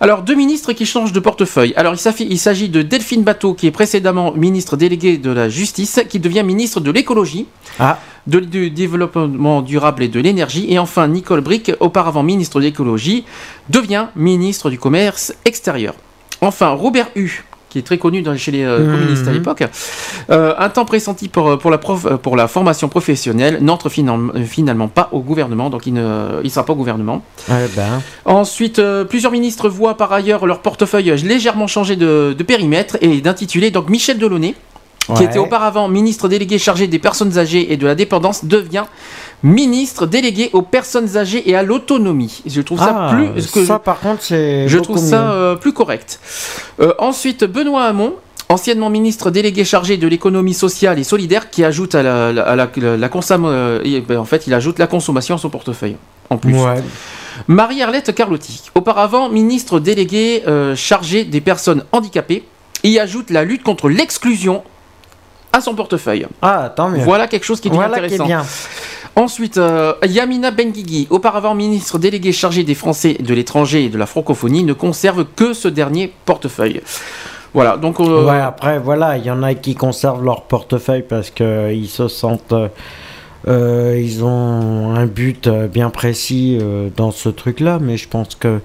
Alors, deux ministres qui changent de portefeuille. Alors, il s'agit de Delphine Bateau, qui est précédemment ministre délégué de la Justice, qui devient ministre de l'écologie, Ah. de- du développement durable et de l'énergie. Et enfin, Nicole Brick, auparavant ministre de l'écologie, devient ministre du commerce extérieur. Enfin, Robert Hu, qui est très connu dans- chez les euh, Mhm. communistes à l'époque, euh, un temps pressenti pour, pour, la prof- euh, pour la formation professionnelle, n'entre euh, finalement pas au gouvernement, donc il ne il sera pas au gouvernement. Ben. Ensuite, euh, plusieurs ministres voient par ailleurs leur portefeuille légèrement changer de, de périmètre et d'intitulé. Donc Michel Delaunay, qui était auparavant ministre délégué chargé des personnes âgées et de la dépendance, devient ministre délégué aux personnes âgées et à l'autonomie. Je trouve ça Ah, plus que ça, par contre, c'est. je trouve ça euh, plus correct. Euh, ensuite, Benoît Hamon, anciennement ministre délégué chargé de l'économie sociale et solidaire, qui ajoute à la, la, à la- la- la consomm- euh, ben, en fait, il ajoute la consommation à son portefeuille. En plus. Ouais. Marie-Arlette Carlotti, auparavant ministre déléguée chargée des personnes handicapées, y ajoute la lutte contre l'exclusion à son portefeuille. Ah, tant mieux. Voilà quelque chose qui est Voilà qui est intéressant. bien. Ensuite, euh, Yamina Benguigui, auparavant ministre délégué chargé des Français de l'étranger et de la francophonie, ne conserve que ce dernier portefeuille. Voilà, donc. euh, Ouais, après, voilà, il y en a qui conservent leur portefeuille parce qu'ils se sentent. euh, euh, ils ont un but euh, bien précis euh, dans ce truc-là, mais je pense que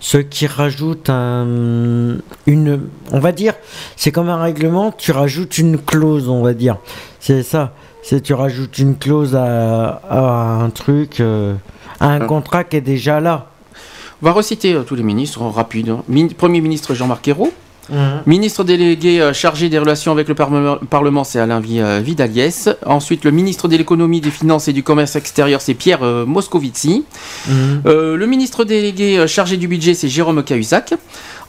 ceux qui rajoutent un, une. On va dire, c'est comme un règlement, tu rajoutes une clause, on va dire. C'est ça. C'est tu rajoutes une clause à, à un truc, euh, à un contrat qui est déjà là. On va reciter euh, tous les ministres rapide. hein. Min- Premier ministre Jean-Marc Ayrault. Mhm. Ministre délégué euh, chargé des relations avec le Parlement, c'est Alain euh, Vidaliès. Ensuite, le ministre de l'économie, des finances et du commerce extérieur, c'est Pierre euh, Moscovici. Mhm. Euh, le ministre délégué chargé du budget, c'est Jérôme Cahuzac.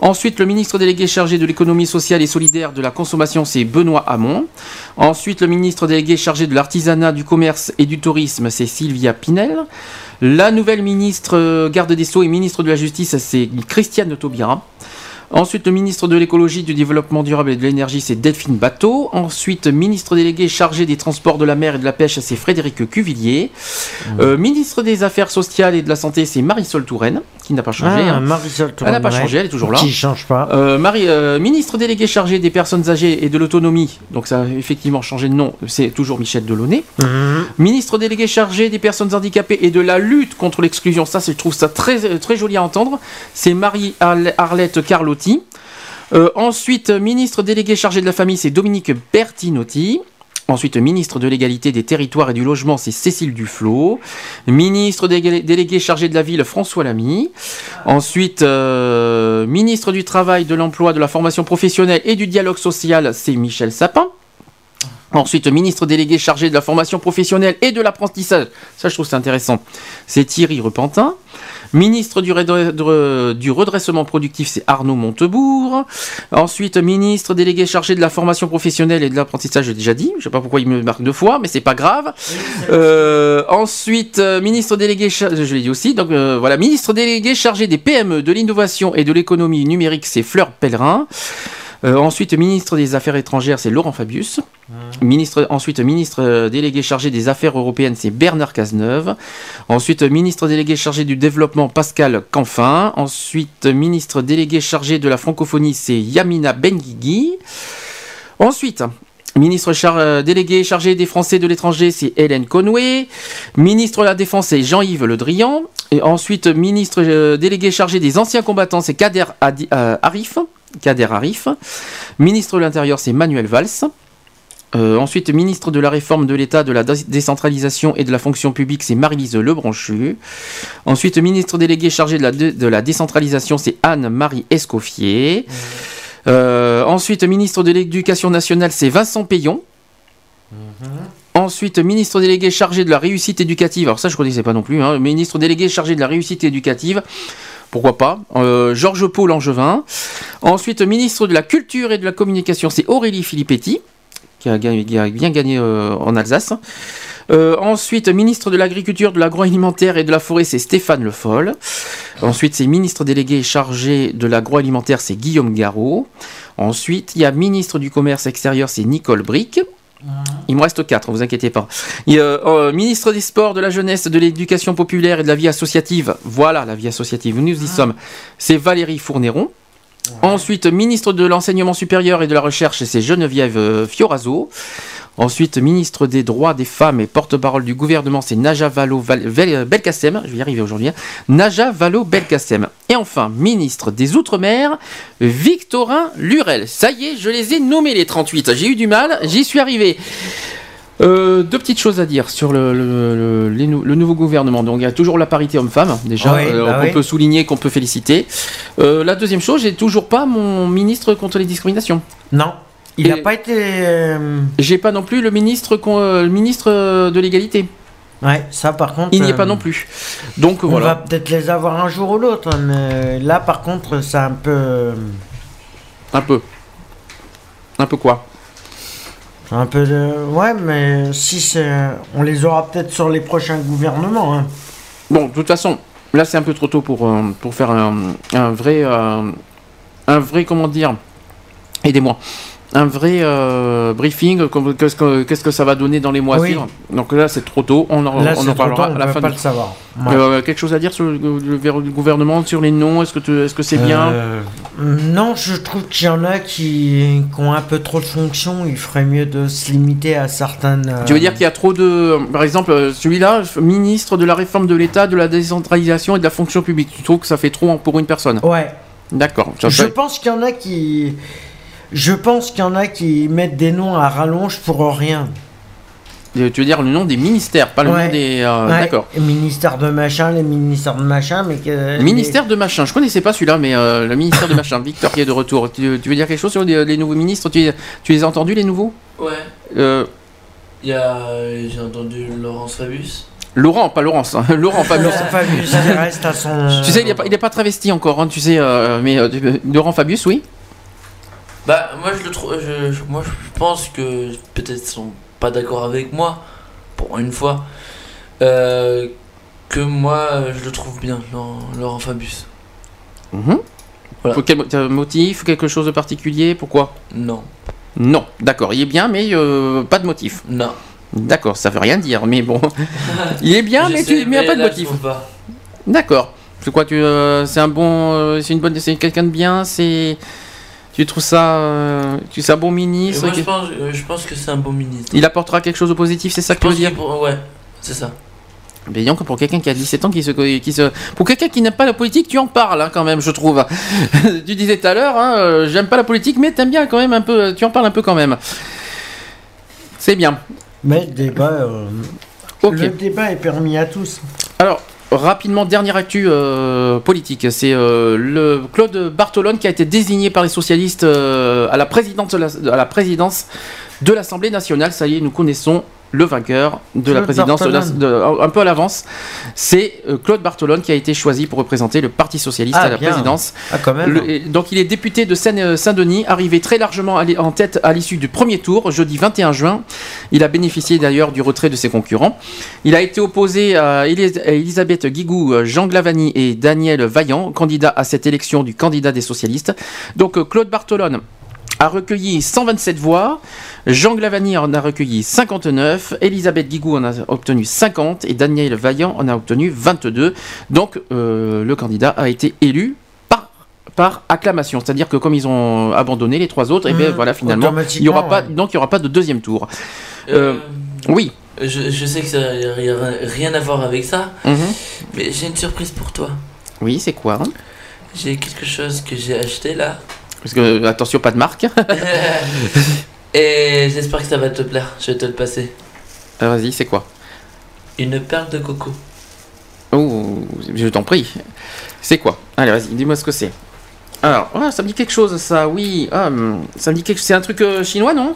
Ensuite, le ministre délégué chargé de l'économie sociale et solidaire de la consommation, c'est Benoît Hamon. Ensuite, le ministre délégué chargé de l'artisanat, du commerce et du tourisme, c'est Sylvia Pinel. La nouvelle ministre garde des Sceaux et ministre de la Justice, c'est Christiane Taubira. Ensuite, le ministre de l'écologie, du développement durable et de l'énergie, c'est Delphine Bateau. Ensuite, ministre délégué chargé des transports de la mer et de la pêche, c'est Frédéric Cuvillier. Euh, ministre des Affaires sociales et de la santé, c'est Marisol Touraine, qui n'a pas changé. Ah, hein. Marisol Elle n'a pas changé, elle est toujours là. Qui change pas. Euh, Marie, euh, ministre délégué chargé des personnes âgées et de l'autonomie, donc ça a effectivement changé de nom, c'est toujours Michel Delaunay. Mhm. Ministre délégué chargé des personnes handicapées et de la lutte contre l'exclusion, ça je trouve ça très, très joli à entendre, c'est Marie Arle- Arlette Euh, ensuite, ministre délégué chargé de la famille, c'est Dominique Bertinotti. Ensuite, ministre de l'égalité des territoires et du logement, c'est Cécile Duflot. Ministre délé- délégué chargé de la ville, François Lamy. Ensuite, euh, ministre du travail, de l'emploi, de la formation professionnelle et du dialogue social, c'est Michel Sapin. Ensuite, ministre délégué chargé de la formation professionnelle et de l'apprentissage, ça je trouve c'est intéressant, c'est Thierry Repentin. Ministre du, redressement productif, c'est Arnaud Montebourg. Ensuite, ministre délégué chargé de la formation professionnelle et de l'apprentissage, j'ai déjà dit. Je sais pas pourquoi il me marque deux fois, mais c'est pas grave. Euh, ensuite, euh, ministre délégué, je l'ai dit aussi. Donc euh, voilà, ministre délégué chargé des PME, de l'innovation et de l'économie numérique, c'est Fleur Pellerin. Euh, ensuite, ministre des Affaires étrangères, c'est Laurent Fabius. Ministre, ensuite, ministre euh, délégué chargé des Affaires européennes, c'est Bernard Cazeneuve. Ensuite, ministre délégué chargé du développement, Pascal Canfin. Ensuite, ministre délégué chargé de la francophonie, c'est Yamina Benguigui. Ensuite, ministre char- euh, délégué chargé des Français de l'étranger, c'est Hélène Conway. Ministre de la Défense, c'est Jean-Yves Le Drian. Et ensuite, ministre délégué chargé des anciens combattants, c'est Kader Adi- euh, Arif. Kader Arif. Ministre de l'Intérieur, c'est Manuel Valls. Euh, ensuite, ministre de la réforme de l'État, de la dé- décentralisation et de la fonction publique, c'est Marie-Lise Lebranchu. Ensuite, ministre délégué chargé de la, dé- de la décentralisation, c'est Anne-Marie Escoffier. Euh, ensuite, ministre de l'Éducation nationale, c'est Vincent Payon. Ensuite, ministre délégué chargé de la réussite éducative. Alors ça, je ne connaissais pas non plus. hein. Ministre délégué chargé de la réussite éducative. Pourquoi pas Euh, Georges Paul Angevin. Ensuite, ministre de la culture et de la communication, c'est Aurélie Filippetti, qui a, bien gagné euh, en Alsace. Euh, ensuite, ministre de l'Agriculture, de l'Agroalimentaire et de la Forêt, c'est Stéphane Le Foll. Ensuite, c'est ministre délégué chargé de l'agroalimentaire, c'est Guillaume Garot. Ensuite, il y a ministre du Commerce extérieur, c'est Nicole Bric. Il me reste quatre, vous inquiétez pas. Euh, ministre des Sports, de la Jeunesse, de l'Éducation populaire et de la vie associative. Voilà, la vie associative, nous y sommes. C'est Valérie Fournéron. Ensuite, ministre de l'Enseignement supérieur et de la Recherche, c'est Geneviève euh, Fioraso. Ensuite, ministre des Droits des Femmes et porte-parole du gouvernement, c'est Naja Valo Belkacem. Je vais y arriver aujourd'hui. hein. Naja Valo Belkacem. Et enfin, ministre des Outre-mer, Victorin Lurel. Ça y est, je les ai nommés les 38. J'ai eu du mal, j'y suis arrivé. Euh, deux petites choses à dire sur le, le- le- les nou- le nouveau gouvernement. Donc il y a toujours la parité homme-femme, déjà, Oui, euh, bah qu'on oui. peut souligner, qu'on peut féliciter. Euh, la deuxième chose, j'ai toujours pas mon ministre contre les discriminations. Non, il n'a pas été. euh, J'ai pas non plus le ministre, euh, le ministre euh, de l'égalité. Ouais, ça par contre. Il n'y est euh, pas non plus. Donc On voilà. va peut-être les avoir un jour ou l'autre, hein, mais là par contre, c'est un peu. Un peu. Un peu quoi? Un peu de. Ouais, mais si c'est. On les aura peut-être sur les prochains gouvernements. Hein. Bon, de toute façon, là c'est un peu trop tôt pour, euh, pour faire un, un vrai. euh, un vrai, comment dire Aidez-moi. Un vrai euh, briefing, qu'est-ce que, ça va donner dans les mois à Oui. suivre. Donc là, c'est trop tôt, on en, Là, on en parlera tôt, à la fin. pas le savoir. Ouais. Euh, quelque chose à dire sur le, gouvernement, sur les noms Est-ce que, tu- est-ce que c'est bien Euh, Non, je trouve qu'il y en a qui, qui ont un peu trop de fonctions. Il ferait mieux de se limiter à certaines. Tu veux dire qu'il y a trop de. Par exemple, celui-là, ministre de la réforme de l'État, de la décentralisation et de la fonction publique. Tu trouves que ça fait trop pour une personne? Ouais. D'accord. Je fait- pense qu'il y en a qui. Je pense qu'il y en a qui mettent des noms à rallonge pour rien. Euh, Tu veux dire le nom des ministères, pas le Ouais. nom des. euh, Ouais, D'accord. les ministères de machin, les ministères de machin, mais que. Ministère de machin, je connaissais pas celui-là, mais euh, le ministère de machin, Victor qui est de retour. Tu, tu veux dire quelque chose sur les, les nouveaux ministres? Tu, tu les as entendus, les nouveaux? Ouais. Euh, Il y a. J'ai entendu Laurence Fabius. Laurent, pas Laurence. hein. Laurent Fabius. Laurent Fabius, il reste à son. Tu sais, il n'est pas, il est pas travesti encore, hein, tu sais, euh, mais euh, Laurent Fabius, oui? Bah, moi je le trouve. Je, je- moi je pense que peut-être ils sont pas d'accord avec moi, pour une fois. euh, que moi je le trouve bien, Laurent, Laurent Fabius. Mhm. Pour quel motif, quelque chose de particulier Pourquoi? Non. Non, d'accord, il est bien, mais euh, pas de motif. Non. D'accord, ça veut rien dire, mais bon. il est bien, Je mais, il n'y a pas de motif. D'accord. C'est quoi, tu, euh, c'est un bon, euh, c'est une bonne, c'est quelqu'un de bien, c'est, tu trouves ça, euh, tu c'est un bon ministre. moi qui- je pense, euh, je pense que c'est un bon ministre. Il apportera quelque chose de positif, c'est ça que tu veux dire pour- Ouais, c'est ça. Mais disons que pour quelqu'un qui a 17 ans, qui se, qui se, pour quelqu'un qui n'aime pas la politique, tu en parles hein, quand même, je trouve. tu disais tout à l'heure, hein, euh, j'aime pas la politique, mais t'aimes bien quand même un peu, tu en parles un peu quand même. C'est bien. Mais le débat. euh. Le débat est permis à tous. Alors, rapidement, dernière actu euh, politique. C'est euh, le Claude Bartolone qui a été désigné par les socialistes euh, à la présidence de l'Assemblée nationale. Ça y est, nous connaissons le vainqueur de la présidence, de de- un peu à l'avance. C'est euh, Claude Bartolone qui a été choisi pour représenter le Parti socialiste Ah, à la bien. présidence. Ah, quand même. Le- et donc il est député de Seine- Saint-Denis, arrivé très largement en tête à l'issue du premier tour, jeudi 21 juin. Il a bénéficié d'ailleurs du retrait de ses concurrents. Il a été opposé à Elisabeth Guigou, euh, Jean Glavani et Daniel Vaillant, candidat à cette élection du candidat des socialistes. Donc euh, Claude Bartolone a recueilli 127 voix, Jean Glavani en a recueilli 59, Elisabeth Guigou en a obtenu 50 et Daniel Vaillant en a obtenu 22. Donc euh, le candidat a été élu par, par acclamation, c'est-à-dire que comme ils ont abandonné les trois autres, et bien Mmh, voilà finalement, il y aura pas, ouais. donc il y aura pas de deuxième tour. Euh, Euh, oui. Je, je sais que ça n'a rien, rien à voir avec ça, Mhm. mais j'ai une surprise pour toi. Oui, c'est quoi? Hein J'ai quelque chose que j'ai acheté là. Parce que euh, attention, pas de marque. Et j'espère que ça va te plaire. Je vais te le passer. Ah, Vas-y, c'est quoi? Une perle de coco. Oh, je t'en prie. C'est quoi? Allez, vas-y, dis-moi ce que c'est. Alors, ah, ça me dit quelque chose, ça, oui. Ah, hum, ça me dit quelque C'est un truc euh, chinois, non?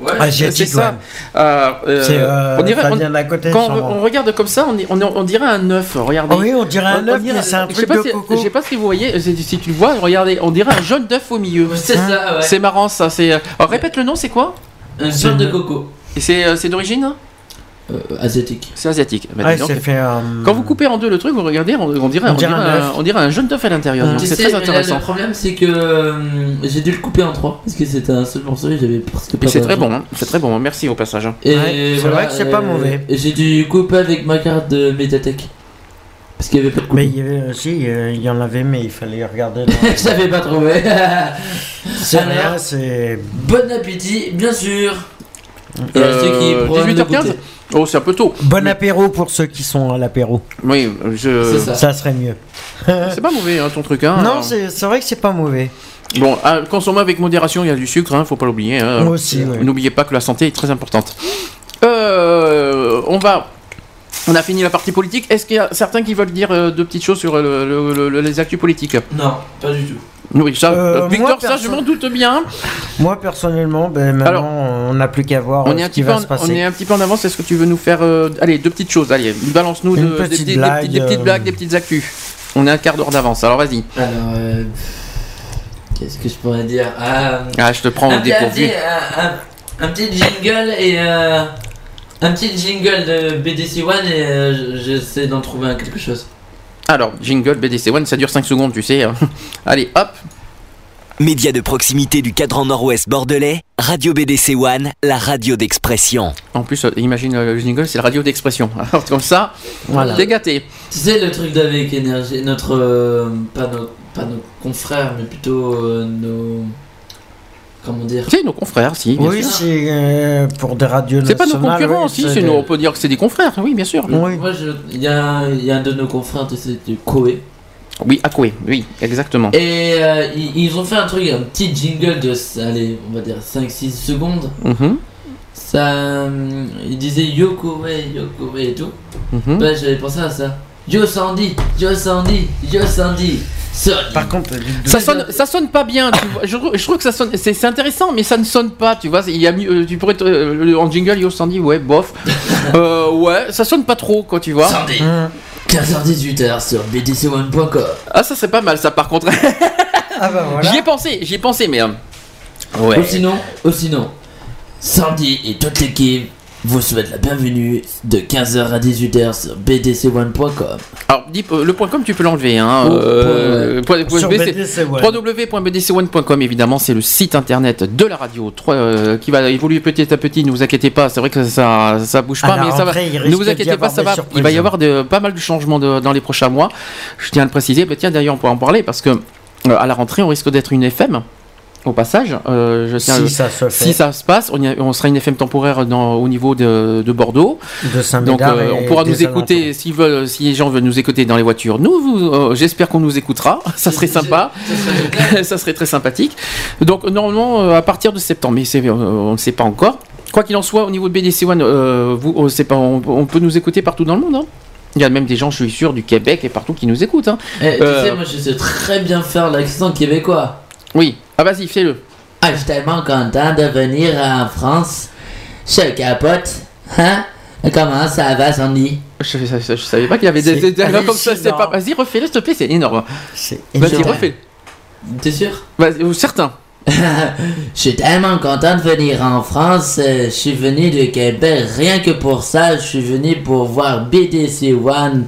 Ouais. Asiatique, c'est ça. ouais. Euh, euh, C'est, euh, on dirait, on- côté, quand on, on regarde comme ça, on, on, dirait un œuf. Regardez. Ah oui, on dirait un œuf, mais c'est un je truc sais pas de si- coco. Je sais pas si vous voyez, si, si tu le vois, regardez, on dirait un jaune d'œuf au milieu. C'est ça, ouais. C'est marrant ça. C'est. alors, répète le nom, c'est quoi? Un perle de coco. Et c'est euh, Asiatique. C'est asiatique. Bah, Ouais, donc. fait. euh, Quand vous coupez en deux le truc, vous regardez, on, on dirait, On on dirait un un, œuf. on dirait un jaune d'œuf à l'intérieur. C'est très là, intéressant. le problème, c'est que euh, j'ai dû le couper en trois parce que c'était un seul morceau et j'avais presque pas Et c'est très bon, hein. c'est très bon. Merci au passage. hein. Et Ouais, c'est voilà, vrai que c'est pas mauvais. J'ai dû couper avec ma carte de Mediatek. Parce qu'il y avait pas de coupe. Mais il y avait aussi, euh, il y en avait, mais il fallait regarder. Je savais pas trouvé. C'est Alors, rien, c'est. Bon appétit, bien sûr. Et à ceux qui Euh, pourront le 18h15 goûter. Oh, c'est un peu tôt. Bon apéro pour ceux qui sont à l'apéro. Oui, je. C'est ça. Ça serait mieux. C'est pas mauvais hein, ton truc. Hein. Non, c'est c'est vrai que c'est pas mauvais. Bon, à consommer avec modération, il y a du sucre, hein, faut pas l'oublier. hein. Moi aussi, ouais. N'oubliez pas que la santé est très importante. Euh, on va. On a fini la partie politique. Est-ce qu'il y a certains qui veulent dire euh, deux petites choses sur le- le- le- les actus politiques? Non, pas du tout. Oui, ça, Euh, Victor, moi, ça je m'en doute bien. Moi, personnellement, ben, maintenant, Alors, on n'a plus qu'à voir On euh, est, ce un qui petit peu va en, se passer. on est un petit peu en avance. Est-ce que tu veux nous faire. euh, allez, deux petites choses. Allez, balance-nous de- petite des, des- petites- des petites euh, blagues, des petites actus. On est un quart d'heure d'avance, alors vas-y. Alors, euh, qu'est-ce que je pourrais dire Ah, Ah, je te prends un, au dépourvu. un- un- un petit jingle et euh, un petit jingle de BDC One et euh, j'essaie d'en trouver un quelque chose. Alors, jingle BDC One, ça dure 5 secondes, tu sais. hein. Allez, hop. Média de proximité du cadran nord-ouest bordelais, Radio BDC One, la radio d'expression. En plus, euh, imagine euh, le jingle, c'est la radio d'expression. Alors comme ça, Voilà. t'es gâté. Tu sais, le truc d'avec énergie, notre. euh, pas, nos, pas nos confrères, mais plutôt euh, nos. Comment dire C'est nos confrères, si. bien Oui, c'est euh, pour des radios C'est pas nos concurrents, oui, si, c'est c'est des- nos- on peut dire que c'est des confrères, oui, bien sûr. Moi, je- il y a, il y a un de nos confrères, tu sais, du Koé. Oui, à Koé, oui, exactement. Et euh, ils, ils ont fait un truc, un petit jingle de, allez, on va dire 5-6 secondes. Mhm. Ça, euh, il disait Yo Koé, Yo Koé et tout. Mhm. Bah, j'avais pensé à ça. Yo Sandy, Yo Sandy, Yo Sandy. Par contre, Ça sonne, ça sonne pas bien. Tu vois. Je, trouve- je trouve que ça sonne, c'est intéressant, mais ça ne sonne pas. Tu vois, il y a, mieux- euh, tu pourrais te- euh, en jingle Yo Sandy, ouais, bof. Euh, ouais, ça sonne pas trop, quoi, tu vois. Sandy. 15h-18h sur bdc1.com. Ah, ça serait pas mal, ça, par contre. Ah bah voilà. J'y ai pensé, j'y ai pensé, mais. euh, Ouais. Ou sinon, ou sinon, Sandy et toute l'équipe vous souhaitent la bienvenue de 15h à 18h sur bdc1.com. Alors, dis, euh, le point .com, tu peux l'enlever. Hein, Oh, euh, point, ouais. point- Sur point- c'est BDC One. www.bdc1.com, évidemment, c'est le site internet de la radio euh, qui va évoluer petit à petit. Ne vous inquiétez pas, c'est vrai que ça, ça bouge pas, mais ça va. Ne vous inquiétez pas, ça va. surprises. Il va y avoir de, pas mal de changements de- dans les prochains mois. Je tiens à le préciser. Bah, tiens, d'ailleurs, on pourra en parler parce que euh, à la rentrée, on risque d'être une FM. Au passage, euh, je tiens Si à- ça se fait. si ça se passe, on, y a- on sera une FM temporaire dans- au niveau de, de Bordeaux. De Donc euh, on pourra nous écouter s'ils veulent, si les gens veulent nous écouter dans les voitures. Nous, euh, j'espère qu'on nous écoutera. Ça serait sympa. ça serait très sympathique. Donc normalement euh, à partir de septembre, mais euh, on ne sait pas encore. Quoi qu'il en soit, au niveau de BDC One, euh, vous, on, sait pas, on, on peut nous écouter partout dans le monde. hein. Il y a même des gens, je suis sûr, du Québec et partout qui nous écoutent. hein. Eh, tu Euh, sais, moi je sais très bien faire l'accent québécois. Oui, ah vas-y, fais-le. Ah, je suis tellement content de venir en France. Je capote. Hein? Comment ça va, Sandy? Je, je- je- je savais pas qu'il y avait des, dialogues comme ça. C'est pas. Vas-y, refais-le, s'il te plaît, c'est énorme. Vas-y, énorme. refais. T'es sûr? Vas-y, ou certain. Je suis tellement content de venir en France. Euh, Je suis venu de Québec rien que pour ça. Je suis venu pour voir BDC One.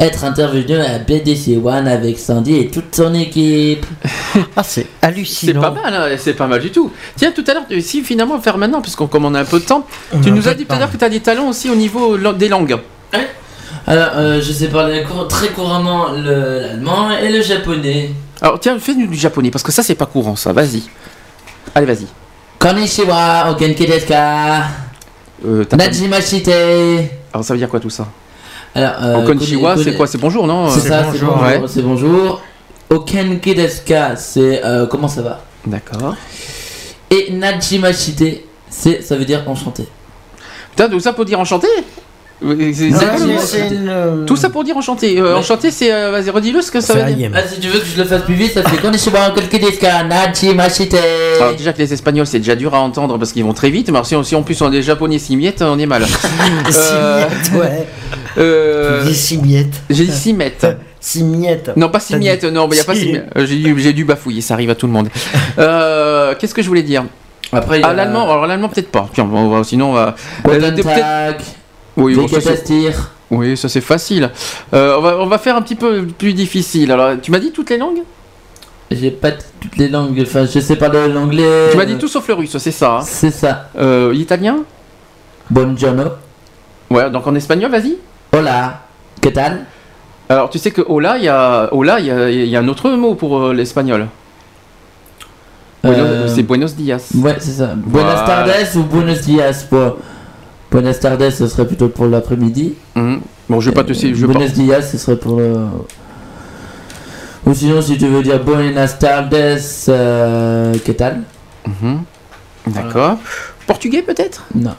Être intervenu à BDC One avec Sandy et toute son équipe. Ah, c'est C'est hallucinant. pas mal, hein, c'est pas mal du tout. Tiens, tout à l'heure, tu- si finalement faire maintenant, puisqu'on comme on a un peu de temps, On tu nous as dit tout à l'heure que tu as des talents aussi au niveau des langues. Alors, euh, je sais parler très couramment le- l'allemand et le japonais. Alors tiens, fais-nous du japonais, parce que ça c'est pas courant ça, vas-y. Allez, vas-y. Konnichiwa, ogenki desu ka? Euh, Najimashite. Alors ça veut dire quoi tout ça? Alors, euh, konnichiwa, c'est quoi? C'est bonjour, non? C'est ça, c'est bonjour. Ouais. C'est bonjour. Okenki desu ka, c'est euh, comment ça va? D'accord. Et Najimashite, c'est ça veut dire enchanté. Putain, tout ça pour dire enchanté? C'est- une, euh, Tout ça pour dire enchanté. Euh, Ouais. Enchanté, c'est. euh, Vas-y, redis-le ce que ça veut dire. Ah, si tu veux que je le fasse plus vite, ça fait Konnichiwa, okenki desu ka? Najimashite. Alors déjà que les Espagnols c'est déjà dur à entendre parce qu'ils vont très vite, mais alors, si, on- si en plus on est japonais simiettes, on est mal. Simiettes, ouais. Euh, Tu dis simiettes. J'ai dit simiettes. Simiettes. Non, pas T'as simiettes, dit- non, mais il a pas Si. Euh, J'ai dû, j'ai dû bafouiller, ça arrive à tout le monde. Euh, Qu'est-ce que je voulais dire? Après, il y a- Ah, l'allemand, alors l'allemand peut-être pas. Tiens, on va, sinon on va. Guten Euh, peut-être- Tag. Oui, bon, dir? oui, ça c'est facile. Euh, on, va, on va faire un petit peu plus difficile. Alors, tu m'as dit toutes les langues? J'ai pas toutes les langues, enfin je sais parler l'anglais. Tu m'as dit tout sauf le russe, c'est ça. hein? C'est ça. Euh, Italien Buongiorno. Ouais, donc en espagnol, vas-y. Hola. Que tal? Alors, tu sais que hola, il y a, hola, il y a, y a un autre mot pour euh, l'espagnol. Euh, C'est buenos dias. Ouais, c'est ça. Buenas Voilà. tardes ou buenos dias pour... Buenas tardes, ce serait plutôt pour l'après-midi. Mhm. Bon, je vais pas te. Je vais pas- Buenos dias, ce serait pour le... Ou sinon, si tu veux dire buenas tardes, euh, que tal? Mhm. D'accord. Portugais peut-être? Non.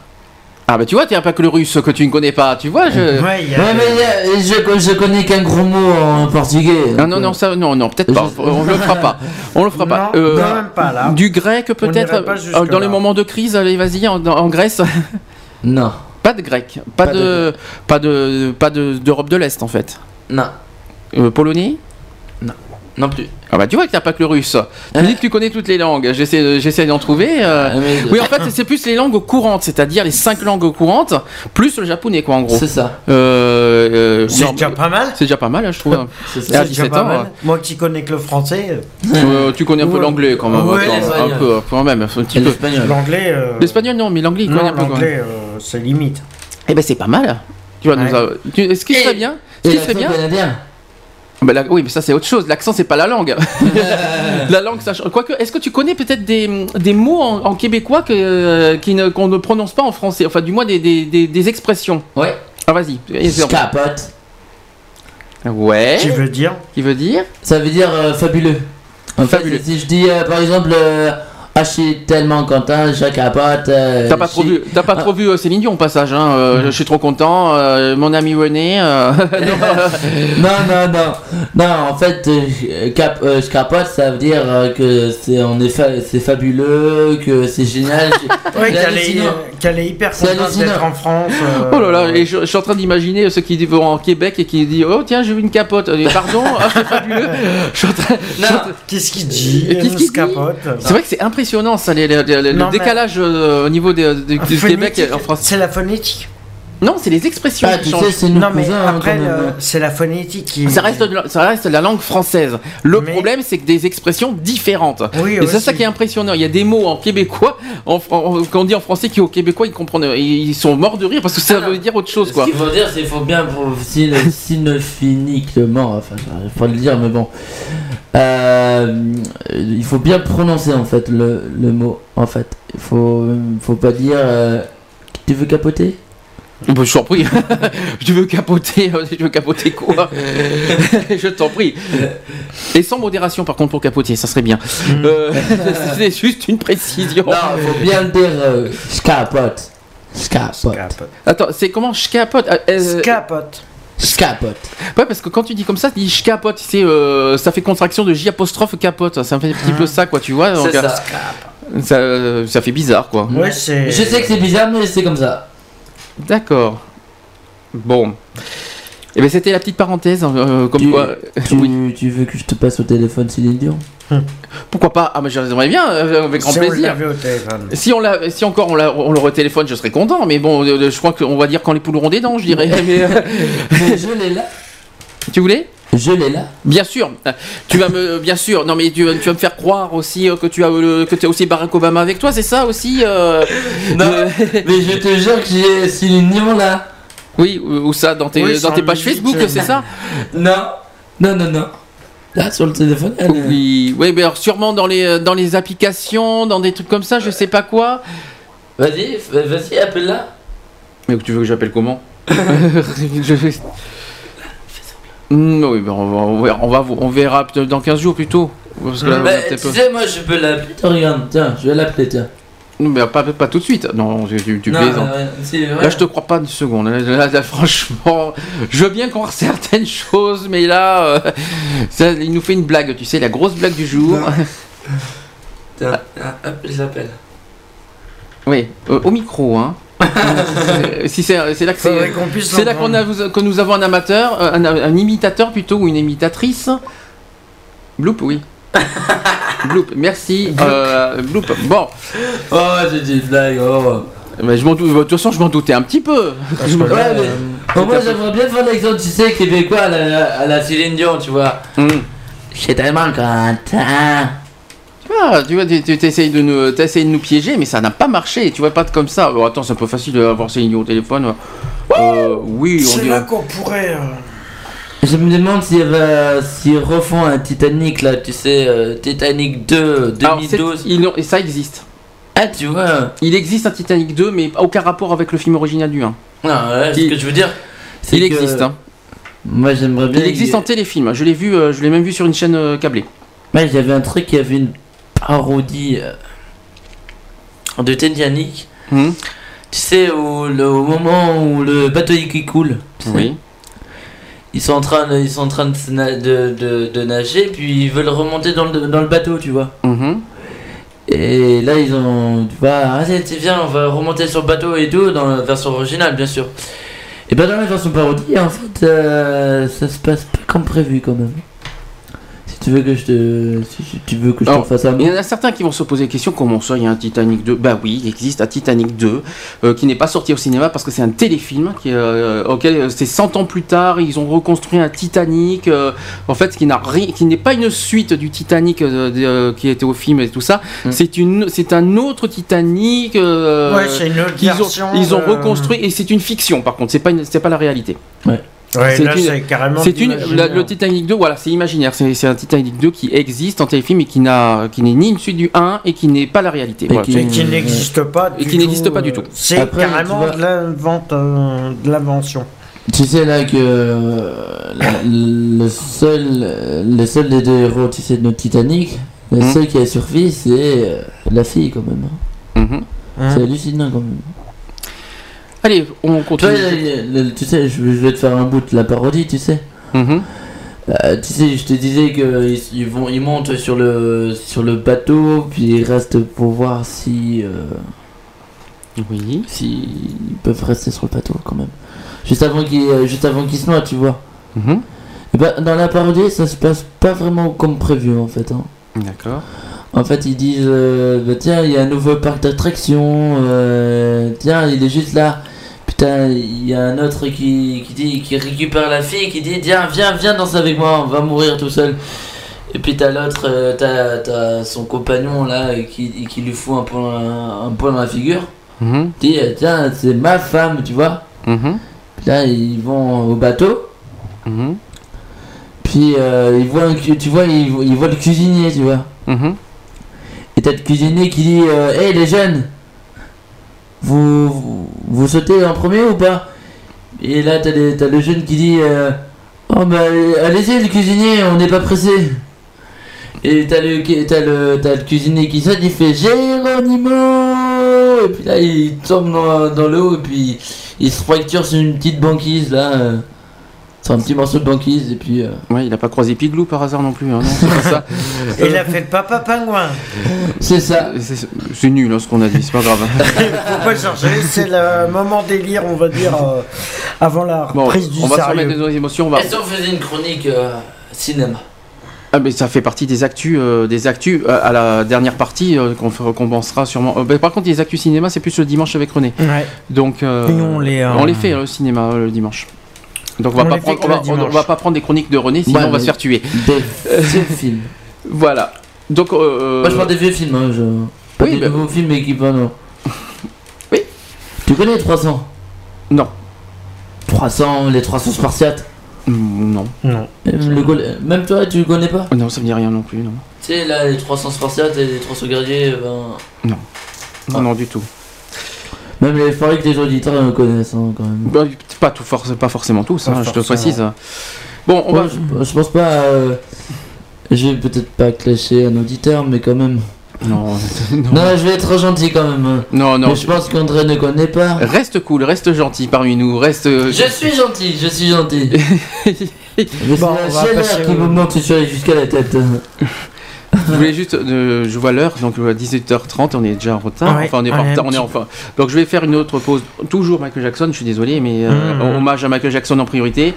Ah bah tu vois, t'es pas que le russe que tu ne connais pas, tu vois. Je... Ouais, a- Ouais, mais euh, je, je connais qu'un gros mot en portugais. Non, non, non, ça, non, non, peut-être pas. On le fera pas. On le fera pas. Non, Euh, quand même pas, là. Du grec peut-être. pas euh, dans les moments de crise, allez, vas-y, en, en Grèce. Non. Pas de grec. Pas, de, pas de, pas de d'Europe de l'Est en fait. Non. Euh, polonais. Non. Non plus. Ah bah tu vois que t'as pas que le russe. Tu dis que tu connais toutes les langues. J'essaie, de- j'essaie d'en trouver. euh. Oui, en fait, c'est plus les langues courantes, c'est-à-dire les cinq langues courantes, plus le japonais, quoi, en gros. C'est ça. Euh, euh, C'est déjà pas mal. C'est déjà pas mal, hein, je trouve. C'est Et à déjà 17 pas ans, mal. Moi qui connais que le français. euh, tu connais un peu l'anglais quand même. Ouais, attends, un l'espagnol. peu, quand même, un petit peu. L'anglais. euh, L'espagnol, non, mais l'anglais, il connaît un peu quand même. C'est limite. Eh ben, c'est pas mal. Tu vois, nous Ouais. avons- tu- ce qui serait bien, ce qui serait bien? canadien. Bah, la- oui, mais ça c'est autre chose. L'accent c'est pas la langue. la langue, ça. change. Quoique, est-ce que tu connais peut-être des, des mots en, en québécois que, euh, qui ne- qu'on ne prononce pas en français? Enfin, du moins des, des, des, des expressions. Ouais. Ah, vas-y. Capote. Ouais. Qui veut dire? Qui veut dire? Ça veut dire euh, fabuleux. En fait, si je dis euh, par exemple, euh, ah, je suis tellement content, je capote. euh, T'as pas je trop vu, t'as pas trop vu euh, Céline Dion au passage. Hein, euh, Je suis trop content. euh, mon ami René. euh, non, non, non, non. En fait, euh, cap, euh, je capote, ça veut dire euh, que c'est en effet, c'est fabuleux, que c'est génial. Ouais, C'est qu'elle est, qu'elle est hyper C'est contente d'être en France. euh, Oh là là, et je, je suis en train d'imaginer ceux qui vont en Québec et qui disent Oh tiens, j'ai vu une capote. Pardon, ah, c'est fabuleux. Je suis en train- Qu'est-ce qu'il dit Qu'est-ce qu'il dit capote? C'est vrai que c'est impressionnant ça, les- les- les- le Non, mais- décalage euh, au niveau des- des- du Québec en France. C'est la phonétique. Non, c'est les expressions Ah, qui changent. sais, Non, mais cousins, après, le- c'est la phonétique qui. Ça reste, la- ça reste la langue française. Le problème, c'est que des expressions différentes. Oui, et c'est ça qui est impressionnant. Il y a des mots en québécois, en, en- qu'on dit en français, qui au québécois, ils comprennent, ils sont morts de rire parce que ça veut dire autre chose, Ce quoi. qu'il faut dire, c'est qu'il faut bien pour synophiniquement, enfin, il faut le dire, mais bon. Euh, il faut bien prononcer en fait le, le mot. En fait, il faut, faut pas dire. euh, tu veux capoter? Bah, je t'en prie. je veux capoter. Je veux capoter quoi? Je t'en prie. Et sans modération, par contre, pour capoter, ça serait bien. Euh, c'est juste une précision. Non, faut bien le dire. euh, je capote. Je capote. Attends, c'est comment je capote? Euh, euh, Capote. Je capote. Ouais, parce que quand tu dis comme ça, tu dis je capote, c'est, euh, ça fait contraction de J apostrophe capote. Ça fait un petit peu ça, quoi, tu vois. donc, euh, ça. ça, euh, ça fait bizarre, quoi. Ouais, c'est. Je sais que c'est bizarre, mais c'est comme ça. D'accord. Bon. Et ben c'était la petite parenthèse, euh, comme Tu, quoi. tu, tu veux que je te passe au téléphone Céline Dion? Pourquoi pas? Ah, mais j'aimerais bien, euh, avec grand Si plaisir. l'avait au téléphone. Si on l'a, si encore on, l'a, on le retéléphone, je serais content. Mais bon, euh, je crois qu'on va dire quand les poules auront des dents, je dirais. Mais, euh, Je l'ai là. tu voulais? Je l'ai là. Bien sûr. Tu vas me, bien sûr. Non, mais tu, tu vas me faire croire aussi que tu as que as aussi Barack Obama avec toi, c'est ça aussi euh, Non, euh, mais je te jure que j'ai Céline Dion là. Oui, ou ou ça dans tes, Oui, dans tes pages Facebook, euh, c'est ça? Non, non, non, non. Là sur le téléphone. elle, euh, Oui, oui, mais alors sûrement dans les euh, dans les applications, dans des trucs comme ça, je sais pas quoi. Vas-y, vas-y, appelle-la. Mais tu veux que j'appelle comment? Je oui, ben on, va, on, verra, on, va- on verra peut-être dans 15 jours plutôt. Parce que là, on Bah, a peut-être tu sais, moi je peux l'appeler. Regarde, tiens, je vais l'appeler, tiens. Non, mais pas, pas tout de suite. Non, tu, Non, plaisantes. vrai. Là, je te crois pas une seconde. Là, là, là, franchement, je veux bien croire certaines choses, mais là, euh, ça, il nous fait une blague, tu sais, la grosse blague du jour. Tiens, ah, hop, je l'appelle. Oui, euh, au micro, hein. Euh, si c'est là que c'est c'est là qu'on a que nous avons un amateur, euh, un, un imitateur plutôt ou une imitatrice. Bloop, oui. Bloop, merci. Euh, Bloop. Bon. Oh, j'ai des blagues, oh. Mais je m'en doute- de toute façon, je m'en doutais un petit peu. Je me- Ouais, mais bon, moi j'aimerais bien faire l'accent, tu sais, québécois à la, à la Céline Dion, tu vois. Je suis tellement content. Tu vois, tu vois, tu, tu essayes de nous, t'essayes de nous piéger, mais ça n'a pas marché. Tu vois, pas comme ça. Bon, attends, c'est un peu facile d'avoir Céline Dion au téléphone. Euh, oui, on C'est dirait. là qu'on pourrait. euh, Je me demande s'ils s'ils refont un Titanic là, tu sais, euh, Titanic 2 Alors, c'est- 2012. ils ont- et ça existe. Ah, tu vois. Il existe un Titanic 2, mais aucun rapport avec le film original du 1. Non, ouais, ce Il- que je veux dire, Il que existe. Hein. Moi j'aimerais bien. Il existe en téléfilm. Je l'ai vu, euh, je l'ai même vu sur une chaîne euh, câblée. Ouais, j'avais un truc qui avait une parodie de Titanic. Hmm. Tu sais, au, le- au moment où le bateau qui coule. tu sais. Oui. Ils sont en train de, ils sont en train de, de, de- de nager, puis ils veulent remonter dans le, dans le bateau, tu vois. Mhm. Et là, ils ont. Tu vois, ah, c'est c'est bien, on va remonter sur le bateau et tout, dans la version originale, bien sûr. Et ben dans la version parodie, en fait, euh, ça se passe pas comme prévu quand même. Si tu veux que je te, si tu veux que je Alors, te fasse un il y en a certains qui vont se poser la question comment ça, il y a un Titanic 2 Bah oui, il existe un Titanic 2 euh, qui n'est pas sorti au cinéma parce que c'est un téléfilm qui, euh, auquel euh, c'est 100 ans plus tard, ils ont reconstruit un Titanic euh, en fait qui n'a qui n'est pas une suite du Titanic euh, de- euh, qui était au film et tout ça, c'est une c'est un autre Titanic euh, Ouais, c'est une autre qu'ils ont- version ils ont reconstruit et c'est une fiction par contre, c'est pas une- c'est pas la réalité. Ouais. Ouais, là, c'est carrément une la- le Titanic 2 voilà c'est imaginaire c'est c'est un Titanic 2 qui existe en téléfilm et qui n'a qui n'est ni une suite du 1 et qui n'est pas la réalité Et Voilà. qui, n'existe pas et du qui n'existe tout, pas du tout C'est carrément de l'invente, euh, de l'invention. Tu sais là que euh, la- le seul, le seul des deux héros, tu sais, de notre Titanic, le Mhm. seul qui a survécu, c'est euh, la fille quand même. hein. Mhm. C'est hallucinant quand même. Allez on continue Toi, tu sais, je, vais te faire un bout de la parodie, tu sais. Mhm. Euh, tu sais, je te disais qu'ils ils vont, ils montent sur le sur le bateau, puis ils restent pour voir si euh, oui, si ils peuvent rester sur le bateau quand même. Juste avant qu'ils euh, juste avant qu'ils se noient, tu vois. Mhm. Et ben, dans la parodie, ça se passe pas vraiment comme prévu en fait. hein. d'accord En fait, ils disent euh, bah, tiens, il y a un nouveau parc d'attractions. tiens, il est juste là. Putain, il y a un autre qui, qui dit qui récupère la fille, qui dit tiens, viens, viens danser avec moi, on va mourir tout seul. Et puis t'as l'autre, euh, t'as, t'as son compagnon là qui, qui lui fout un point, un point dans la figure. Mhm. Dit tiens, c'est ma femme, tu vois. Mhm. Là, ils vont au bateau. Mhm. Puis euh, ils voient, un tu vois, ils, ils voient le cuisinier, tu vois. Mhm. Et t'as le cuisinier qui dit euh, Hey les jeunes, vous, vous, sautez en premier ou pas? Et là t'as, le jeune qui dit euh, Oh bah allez-y le cuisinier, on n'est pas pressé. Et t'as le, t'as, le, le cuisinier qui saute, il fait Géronimo Et puis là il tombe dans, dans l'eau et puis il se fracture sur une petite banquise là. Sur un petit morceau de banquise et puis. euh, ouais il a pas croisé Piglou par hasard non plus hein, non, c'est pas ça Il a fait le papa pingouin. C'est ça. C'est- C'est nul hein, ce qu'on a dit, c'est pas grave. Faut pas chercher, c'est le moment délire, on va dire, euh, avant la Bon, prise du on va se remettre dans les émotions. On va... Et si on faisait une chronique euh, cinéma? Ah, mais ça fait partie des actus, euh, des actus euh, à la dernière partie euh, qu'on f- qu'on pensera sûrement. Euh, bah, par contre, les actus cinéma, c'est plus le dimanche avec René. Ouais. Donc, euh, Et nous, on les, euh, on les fait euh, le cinéma euh, le dimanche. Donc on va pas prendre, on va, on- on dimanche. va pas prendre des chroniques de René, sinon Ouais, on va se faire tuer. Des vieux films. Voilà. Donc, euh, Moi je parle des vieux films, hein, je... pas Oui, des bah- nouveaux films mais qui pas non. Oui. Tu connais 300 Non. 300, les 300 Spartiates? Mm, non. Non. Le gol- même toi tu connais pas? Non, ça me dit rien non plus, non. Tu sais là les 300 Spartiates et les 300 guerriers, ben... Non. Non, non, du tout. Même les forêts que les auditeurs le connaissent hein, quand même. Bah, pas, tout force, pas forcément tous, Pas hein, je te précise. Bon, on Ouais, va. je, je pense pas... euh, Je vais peut-être pas clasher un auditeur mais quand même... Non, Non, je vais être gentil quand même. Non, non. Mais je pense qu'André ne connaît pas. Reste cool, reste gentil parmi nous, reste. Je suis gentil, je suis gentil. Mais Bon, c'est la passer chaleur qui me monte sur- jusqu'à la tête. Je voulais juste, euh, je vois l'heure, donc à 18h30, on est déjà en retard. Ouais, enfin, on est on pas en est retard, on est enfin. Donc, je vais faire une autre pause. Toujours Michael Jackson, je suis désolé, mais euh, Mhm. hommage à Michael Jackson en priorité.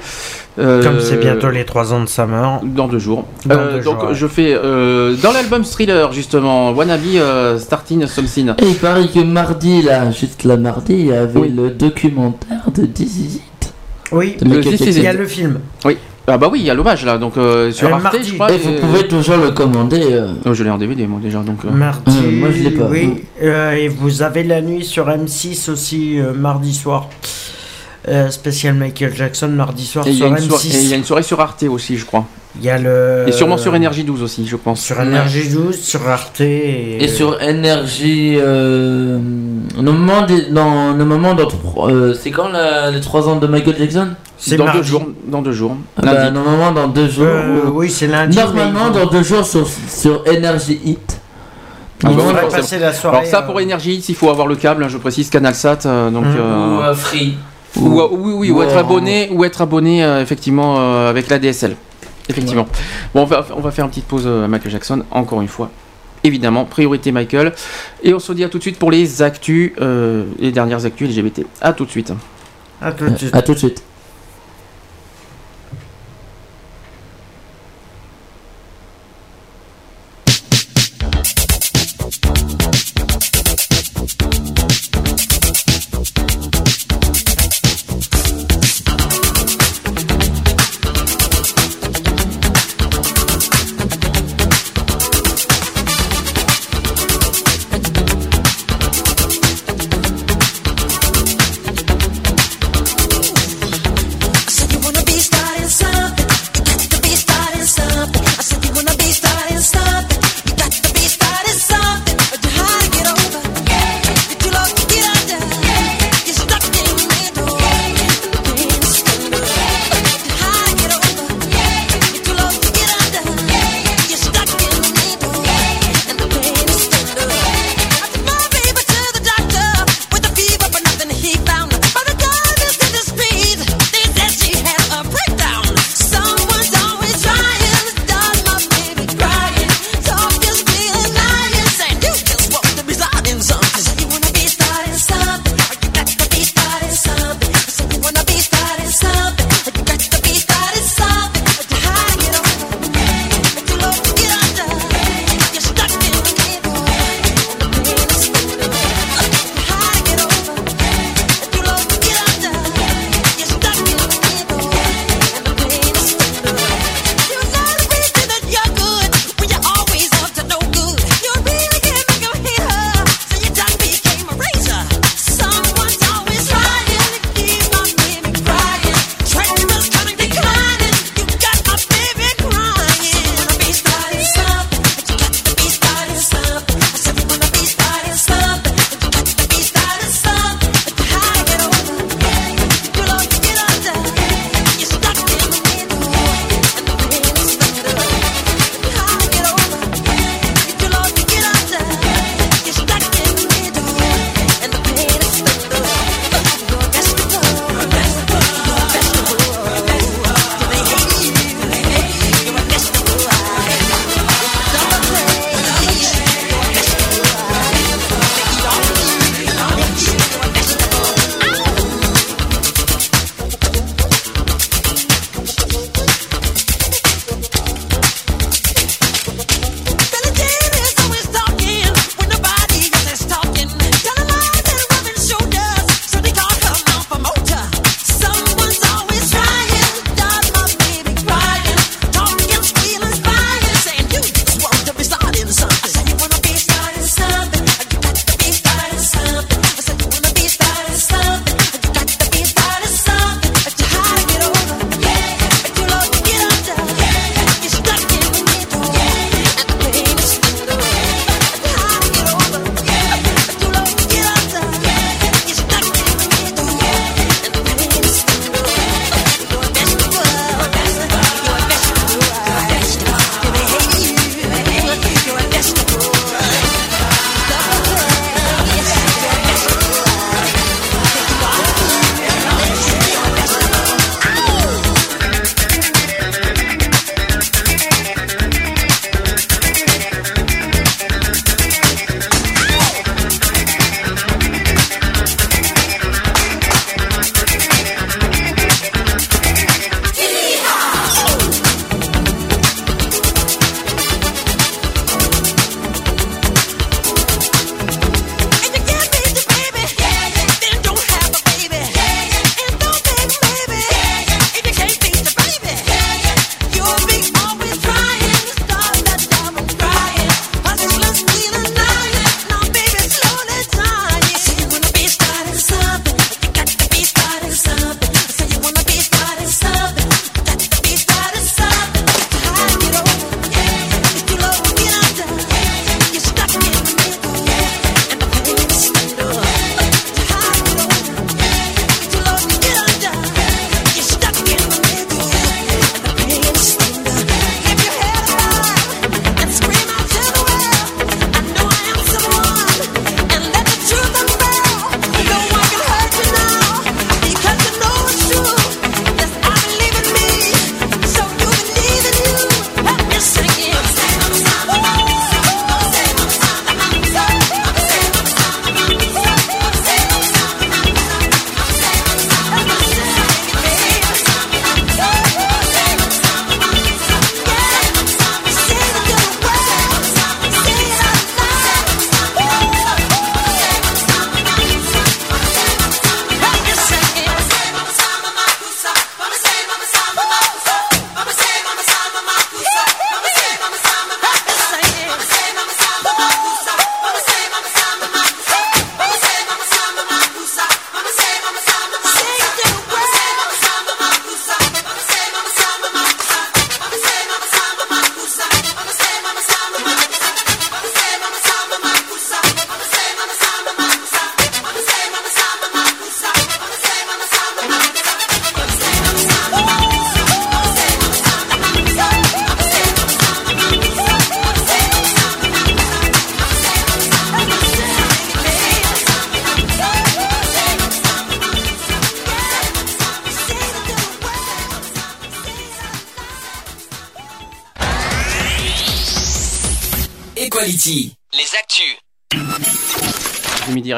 Euh, Comme c'est bientôt les 3 ans de sa mort. Dans deux jours. Dans Euh, deux donc, jours, ouais. je fais euh, dans l'album Thriller, justement, Wannabe euh, Starting Something. Et il paraît que mardi, là, juste là, mardi, il y avait le documentaire de Dizzy. Oui, il y a le film. Oui. Ah bah oui, il y a l'hommage là, donc euh, sur Euh, Arte, mardi. je crois. Et vous euh, pouvez toujours le commander. euh. oh, je l'ai en DVD moi déjà, donc. euh, Mardi, Euh, moi, je l'ai pas. Oui, euh, et vous avez la nuit sur M6 aussi, euh, mardi soir. Euh, spécial Michael Jackson, mardi soir Et il y, a sur une soirée- et il y a M6. une soirée sur Arte aussi, je crois. Il y a le. Et sûrement sur Énergie 12 aussi, je pense. Sur Énergie 12, sur Arte. Et, Et sur énergie, euh, le moment, des, dans le moment dans euh, c'est quand la- les 3 ans de Michael Jackson? C'est dans deux jours. Dans deux jours. Ah bah. Normalement dans deux jours. Euh, ou- oui, c'est lundi. Normalement dans deux jours sur, sur Energy Hit. Ah Ils bah forcément. passer la soirée. Alors ça euh, pour Énergie, il faut avoir le câble, hein, je précise CanalSat, euh, donc. Euh, Ou euh, Free. ou, ou- oui, oui, ou ou être abonné, ou être abonné euh, effectivement euh, avec la DSL. Effectivement. Bon, on va, on va faire une petite pause euh, à Michael Jackson, encore une fois. Évidemment, priorité Michael. Et on se dit à tout de suite pour les actus, euh, les dernières actus LGBT. À tout de suite. À tout de suite. À tout de suite.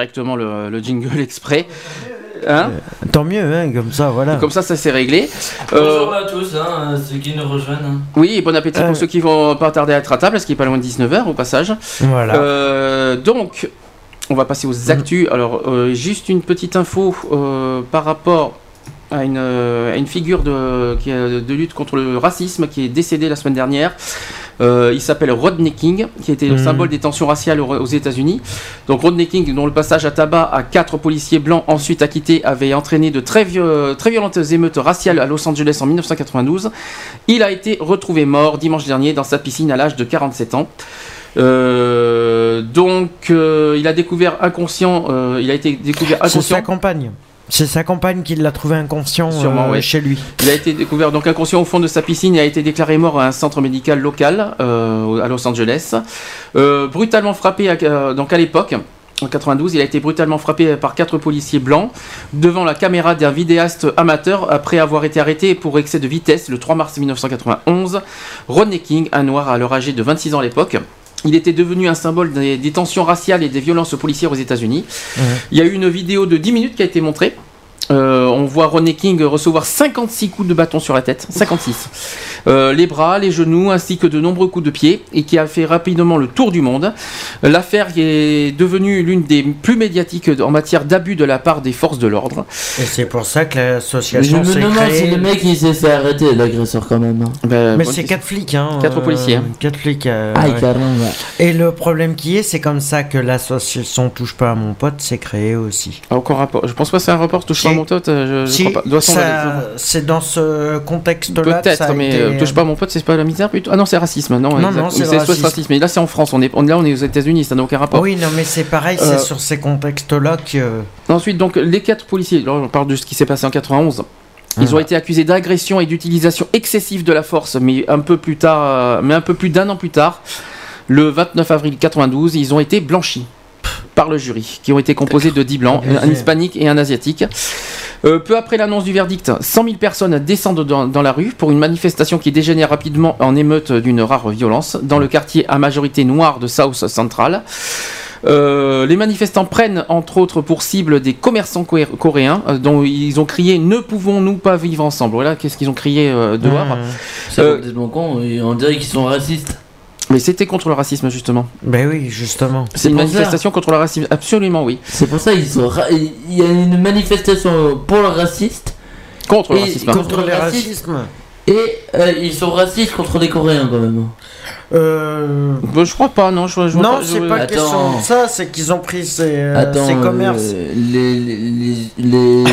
Directement le, le jingle exprès. Hein Tant mieux, hein, comme ça, voilà. Comme ça, ça s'est réglé. Euh, Bonjour à tous, hein, ceux qui nous rejoignent. hein. Oui, et bon appétit Euh. pour ceux qui vont pas tarder à être à table, parce qu'il est pas loin de 19h au passage. Voilà. Euh, donc, on va passer aux actus. Alors, euh, juste une petite info euh, par rapport à une, euh, à une figure de, qui est de lutte contre le racisme qui est décédée la semaine dernière. Euh, il s'appelle Rodney King, qui était le Mhm. symbole des tensions raciales aux, aux États-Unis. Donc Rodney King, dont le passage à tabac à quatre policiers blancs ensuite acquittés avait entraîné de très, vieux- très violentes émeutes raciales à Los Angeles en 1992. Il a été retrouvé mort dimanche dernier dans sa piscine à l'âge de 47 ans. Euh, donc, euh, il a découvert inconscient. euh, il a été découvert C'est inconscient. sa compagne. C'est sa compagne qui l'a trouvé inconscient Sûrement, euh, ouais. chez lui. Il a été découvert donc inconscient au fond de sa piscine et a été déclaré mort à un centre médical local euh, à Los Angeles. Euh, brutalement frappé à- donc à l'époque. En 92, il a été brutalement frappé par quatre policiers blancs devant la caméra d'un vidéaste amateur après avoir été arrêté pour excès de vitesse le 3 mars 1991. Rodney King, un noir alors âgé de 26 ans à l'époque, il était devenu un symbole des, des tensions raciales et des violences policières aux États-Unis. Il y a eu une vidéo de 10 minutes qui a été montrée. Euh, on voit Ronnie King recevoir 56 coups de bâton sur la tête, 56. Euh, les bras, les genoux, ainsi que de nombreux coups de pied, et qui a fait rapidement le tour du monde. L'affaire est devenue l'une des plus médiatiques en matière d'abus de la part des forces de l'ordre. Et c'est pour ça que Je l'association me s'est demande si créée. le mec il s'est fait arrêter, l'agresseur quand même. hein. Ben, Mais c'est quatre flics, hein. Quatre euh, policiers, hein. Quatre flics. euh, Ah, ouais. carrément, ouais. Et le problème qui est, c'est comme ça que l'association Touche pas à mon pote s'est créée aussi. Ah, Aucun rapport. Je pense pas que c'est un rapport touche pas à mon pote. euh, je Si, crois pas. Doit c'est dans ce contexte-là. Peut-être, mais été- euh, touche pas à mon pote, c'est pas la misère plutôt. Ah non, c'est racisme. Non, Non, non, c'est racisme. racisme. Mais là, c'est en France. On est, on, là, on est aux États-Unis. Ça n'a aucun rapport. Oui, non, mais c'est pareil, Euh, c'est sur ces contextes-là que. Ensuite, donc, les quatre policiers, là, on parle de ce qui s'est passé en 91. Ils ont été accusés d'agression et d'utilisation excessive de la force, mais un peu plus tard, euh, mais un peu plus d'un an plus tard, le 29 avril 92, ils ont été blanchis par le jury, qui ont été composés de 10 blancs, un hispanique et un asiatique. Euh, peu après l'annonce du verdict, 100 000 personnes descendent dans, dans la rue pour une manifestation qui dégénère rapidement en émeute d'une rare violence dans le quartier à majorité noire de South Central. Euh, les manifestants prennent entre autres pour cible des commerçants coré- coréens euh, dont ils ont crié ne pouvons-nous pas vivre ensemble. Voilà qu'est-ce qu'ils ont crié dehors. C'est Euh, complètement con, et on dirait qu'ils sont racistes. Mais c'était contre le racisme justement. Ben oui, justement. C'est une ça. manifestation contre le racisme, absolument oui. C'est pour ça qu'ils sont. ra- Il y a une manifestation pour le raciste. Contre le et- racisme. Contre, Contre le racisme. Et euh, ils sont racistes contre les Coréens quand même. Euh... Bah, je crois pas, non. Je, je Non, c'est pas Attends. question de ça, c'est qu'ils ont pris ces, euh, Attends, ces commerces. euh, les, les, les,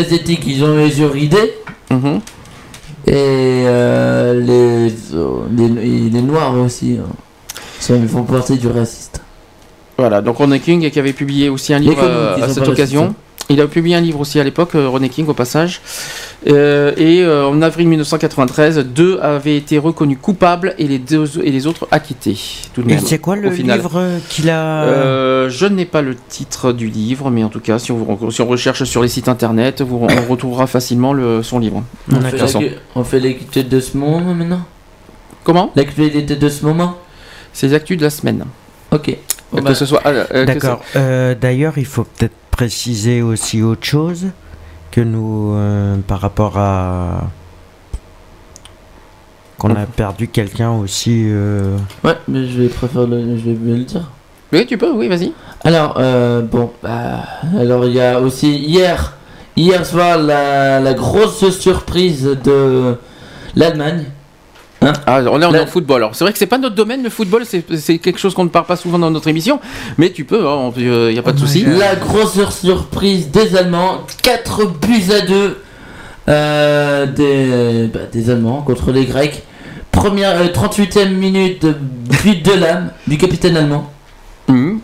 Asiatiques ils ont les yeux ridés. Mhm. Et euh, les, les, Noirs aussi. hein. Ils font partie du raciste. Voilà, donc Ronnie King qui avait publié aussi un livre euh, à cette occasion. Il a publié un livre aussi à l'époque, euh, Ronnie King au passage. Euh, et euh, en avril 1993, deux avaient été reconnus coupables et les, deux, et les autres acquittés. Tout de Et même, c'est quoi le livre qu'il a Euh, je n'ai pas le titre du livre, mais en tout cas, si on, si on recherche sur les sites internet, vous, on retrouvera facilement le, son livre. On fait, on l'actualité de ce moment maintenant? Comment? L'actualité de ce moment? C'est les actus de la semaine. Ok. Bon, que bah, ce soit. que D'accord. Euh, D'ailleurs, il faut peut-être préciser aussi autre chose que nous, euh, par rapport à qu'on a perdu quelqu'un aussi. euh, Ouais, mais je vais préférer le, je vais le dire. Oui, tu peux, oui, vas-y. Alors, euh, bon, bah, alors il y a aussi hier, hier soir, la, la grosse surprise de l'Allemagne. Hein Ah, on est en football. Alors, c'est vrai que c'est pas notre domaine, le football, c'est quelque chose qu'on ne parle pas souvent dans notre émission, mais tu peux, il n'y a pas de souci. La grosse surprise des Allemands, 4 buts à 2 euh, des, bah, des Allemands contre les Grecs. Première, euh, 38e minute, but de l'âme du capitaine allemand. Mhm.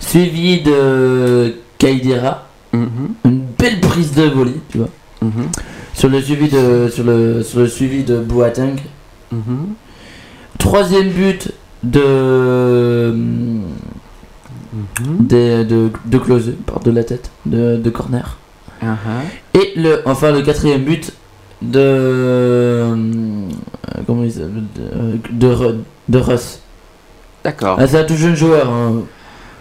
Suivi de Kaidera. Une belle prise de volley, tu vois. Mhm. Sur le suivi de, sur le, sur le suivi de Boateng. Mhm. Troisième but de, de, de, de de la tête, de, de corner. Ah, Et le, enfin le quatrième but de, euh, comment il s'appelle, de, de, Ru- de Russ. D'accord. Ah, c'est un tout jeune joueur. hein.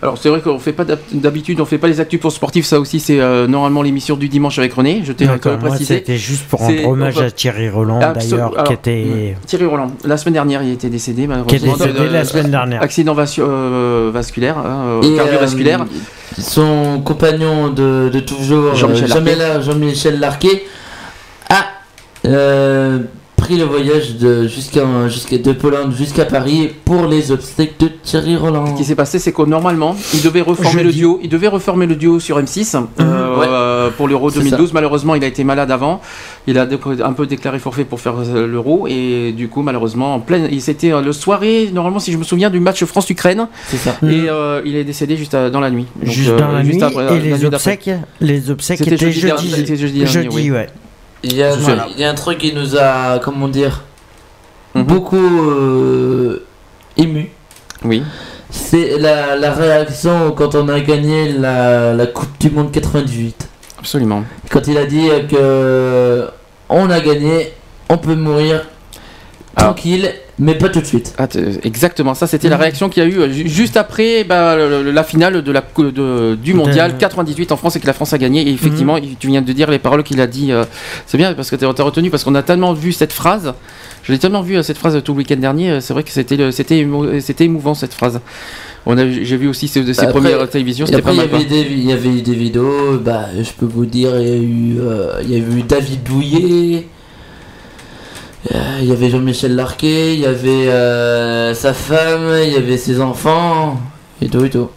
Alors c'est vrai qu'on fait pas d'hab- d'habitude, on fait pas les actus pour sportifs. Ça aussi, c'est euh, normalement l'émission du dimanche avec René. Je t'ai précisé. c'était juste pour rendre hommage à Thierry Roland, d'ailleurs, qui était... Thierry Roland. La semaine dernière, il était décédé malheureusement. Qui est décédé la semaine dernière. Accident euh, vasculaire, hein, euh, Et, cardiovasculaire. euh, son compagnon de, de toujours, Jean-Michel euh, Larquet. A euh, pris le voyage de, jusqu'à, jusqu'à, de Pologne jusqu'à Paris pour les obstacles de Thierry Roland. Ce qui s'est passé, c'est que normalement, il devait reformer le duo. Il devait reformer le duo sur M6 euh, Ouais. euh, pour l'Euro C'est 2012. Malheureusement, il a été malade avant. Il a un peu déclaré forfait pour faire euh, l'Euro et du coup, malheureusement, en pleine, il c'était le soirée. Normalement, si je me souviens du match France-Ukraine. C'est ça. Et euh, il est décédé juste à- dans la nuit. Donc, Juste euh, dans la nuit, après- et la les nuit obsèques, les obsèques C'était étaient jeudi jeudi, dernier, jeudi, oui. ouais. Il y, a, Voilà. il y a un truc qui nous a, comment dire, Mhm. beaucoup euh, ému. Oui. C'est la, la réaction quand on a gagné la, la Coupe du Monde 98. Absolument. Quand il a dit que on a gagné, on peut mourir tranquille, mais pas tout de suite. Ah, exactement, ça c'était la réaction qu'il y a eu euh, ju- juste après bah, le- le- la finale de la, cou- de- du mondial De- 98 en France et que la France a gagné. Et effectivement, Mhm. tu viens de dire les paroles qu'il a dit. euh, c'est bien parce que tu as retenu parce qu'on a tellement vu cette phrase. Je l'ai tellement vu euh, cette phrase tout le week-end dernier. C'est vrai que c'était le- c'était émo- c'était émouvant cette phrase. On a j'ai vu aussi ces Après- premières télévisions. et C'était après, pas il y avait des, il y avait eu des vidéos, bah, je peux vous dire, il y a eu, euh, il y a eu David Douillet, il y avait Jean-Michel Larquet, il y avait euh, sa femme, il y avait ses enfants, et tout et tout.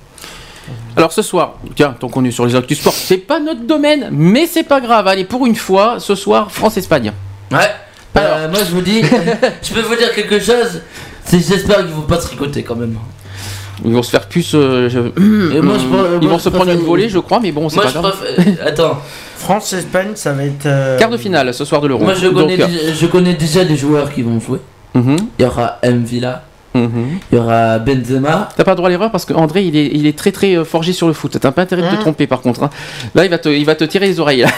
Alors ce soir, tiens, tant qu'on est sur les actus sport, c'est pas notre domaine, mais c'est pas grave. Allez, pour une fois, ce soir, France-Espagne. Ouais. Euh, moi je vous dis, je peux vous dire quelque chose. C'est j'espère qu'ils vont pas se tricoter quand même. Ils vont se faire plus. euh, je- Et moi, je pre- Ils moi, vont je se prendre préfère- une volée, je crois, mais bon, c'est Moi pas je grave. préfère. Attends. France-Espagne, ça va être... euh, Quart de finale ce soir de l'Euro. Moi je connais, Donc, déjà, je connais déjà les joueurs qui vont jouer. Mhm. Il y aura M Villa, Mhm. il y aura Benzema. T'as pas le droit à l'erreur parce qu'André il est, il est très très euh, forgé sur le foot. T'as pas intérêt de te Hein tromper par contre. hein. Là il va te, il va te tirer les oreilles. là.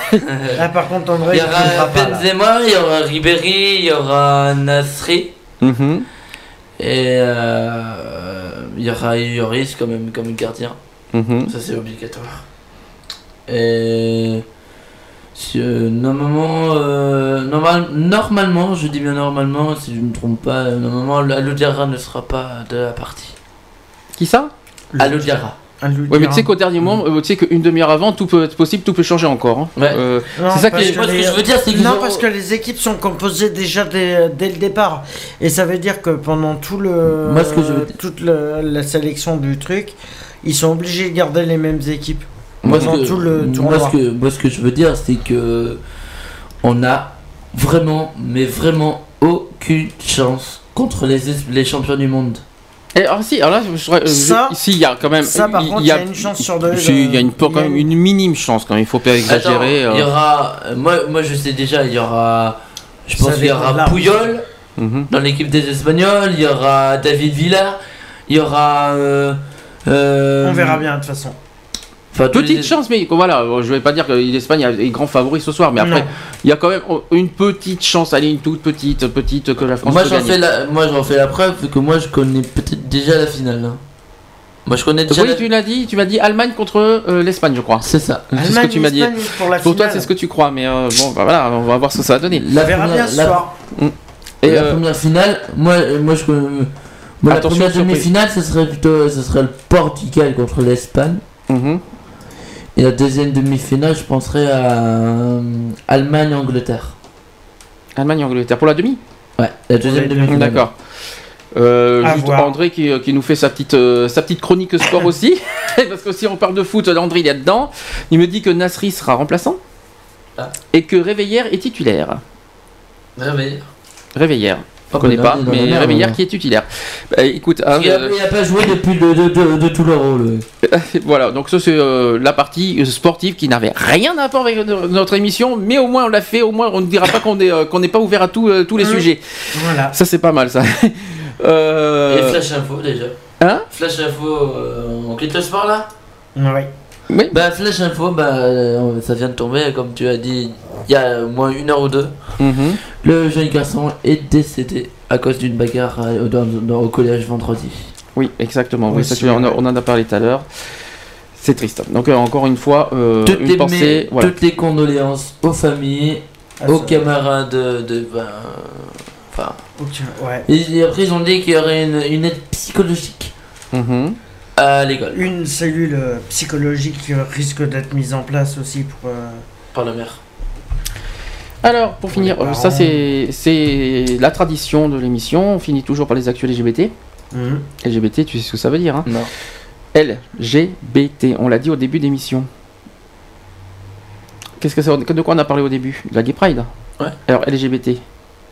Là, par contre, Il André, y il aura pas, là. Benzema, il y aura Ribéry, il y aura Nasri. Mhm. Et euh, il y aura Lloris quand même comme gardien. Mhm. Ça c'est obligatoire. Et si, euh, normalement, euh, normal, normalement, je dis bien normalement, si je ne me trompe pas, euh, normalement Alodiara ne sera pas de la partie. Qui ça? Alodiara. Ouais mais tu sais qu'au dernier moment, euh, tu sais qu'une demi-heure avant, tout peut être possible, tout peut changer encore. hein. Ouais. Euh, Non, c'est ça parce qui est. que Moi, ce que les- je veux dire, c'est Non, ont- parce que les équipes sont composées déjà dès, dès le départ. Et ça veut dire que pendant tout le, Moi, ce que je veux- toute le- la sélection du truc, ils sont obligés de garder les mêmes équipes. Moi, ce pendant que, tout le moi, tournoi. ce que, moi, ce que je veux dire, c'est que on a vraiment, mais vraiment aucune chance contre les, es- les champions du monde. Et alors si, alors là, je, je- euh, Ça- si il y a quand même. ça, par contre, il y a une chance sur deux, Si, il y a une, euh, quand même une minime chance quand même. Il faut pas exagérer. Attends, il y euh. aura, euh, moi, moi, je sais déjà, il y aura, je pense qu'il y aura. Puyol Mhm. dans l'équipe des Espagnols, il y aura David Villa, il y aura. euh, euh, On verra bien de toute façon. Enfin, Petite les- chance, mais voilà, je vais pas dire que l'Espagne est grand favori ce soir, mais après, il y a quand même une petite chance, allez, une toute petite, petite que la France Moi peut j'en gagner. fais la, moi j'en fais la preuve vu que moi je connais peut-être déjà la finale. hein. Moi je connais déjà. Oui, la- tu l'as dit, tu m'as dit Allemagne contre euh, l'Espagne, je crois. C'est ça. C'est ce que tu m'as dit. Pour la toi, c'est ce que tu crois, mais euh, bon, bah, voilà, on va voir ce que ça va donner. La On verra première- bien ce la- soir. Et la euh, première finale, moi, euh, moi je connais. La première demi-finale, ce serait plutôt, ce serait le Portugal contre l'Espagne. mhm. Et la deuxième demi-finale, je penserais à euh, Allemagne-Angleterre. Allemagne-Angleterre pour la demi? Ouais, la deuxième Ouais, demi-finale. D'accord. Euh, juste voir. André qui, qui nous fait sa petite, euh, sa petite chronique sport aussi. Parce que si on parle de foot, André il est dedans. Il me dit que Nasri sera remplaçant. Ah. Et que Réveillère est titulaire. Réveil. Réveillère. Je connais pas, mais Réveillère hein. qui est titulaire. Bah, écoute, hein, Il a, euh, il a pas joué depuis le, de, de, de tout le- voilà, donc ça c'est euh, la partie euh, sportive qui n'avait rien à voir avec no- notre émission, mais au moins on l'a fait, au moins on ne dira pas qu'on est, euh, qu'on n'est pas ouvert à tout, euh, tous les Mhm. sujets. Voilà. Ça c'est pas mal ça. Euh, Et Flash Info déjà. Hein? Flash Info, euh, on quitte le sport là? Ouais. Oui. Bah Flash Info, bah euh, ça vient de tomber, comme tu as dit, il y a au moins une heure ou deux. Mhm. Le jeune garçon est décédé à cause d'une bagarre euh, dans- dans- au collège vendredi. Oui, exactement. Oui, Oui, ça, c'est tu- on, a- vrai. on en a parlé tout à l'heure. C'est triste. Donc, euh, encore une fois, euh, toutes, une les, pensée. mais- voilà. toutes les condoléances aux familles, Ah, aux camarades de. de- ben, enfin. Ouais. Et après, ils ont dit qu'il y aurait une, une aide psychologique Mhm. À l'école Une cellule euh, psychologique risque d'être mise en place aussi pour. euh, par la mère. Alors, pour finir, ça c'est la tradition de l'émission. On finit toujours par les actuels LGBT. Mhm. LGBT, tu sais ce que ça veut dire hein Non. LGBT, on l'a dit au début d'émission. Qu'est-ce que ça De quoi on a parlé au début? De la Gay Pride? Ouais. Alors LGBT.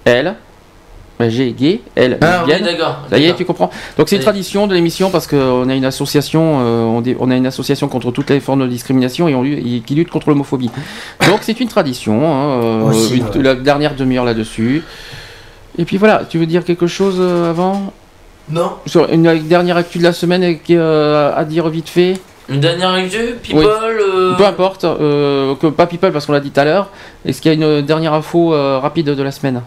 L. ben, G, gay, L, Ah oui, lesbienne. d'accord, Ça y est, tu comprends Donc c'est une tradition de l'émission parce qu'on a une association, euh, on, a une association contre toutes les formes de discrimination et, on, lu- et qui lutte contre l'homophobie. Donc c'est une tradition. hein, euh, Aussi, une- ouais. La dernière demi-heure là-dessus. Et puis voilà, tu veux dire quelque chose euh, avant? Non. Sur une dernière actu de la semaine euh, à dire vite fait? Une dernière actu, people. Oui. euh, Peu importe, que pas people parce qu'on l'a dit tout à l'heure. Est-ce qu'il y a une dernière info rapide de la semaine?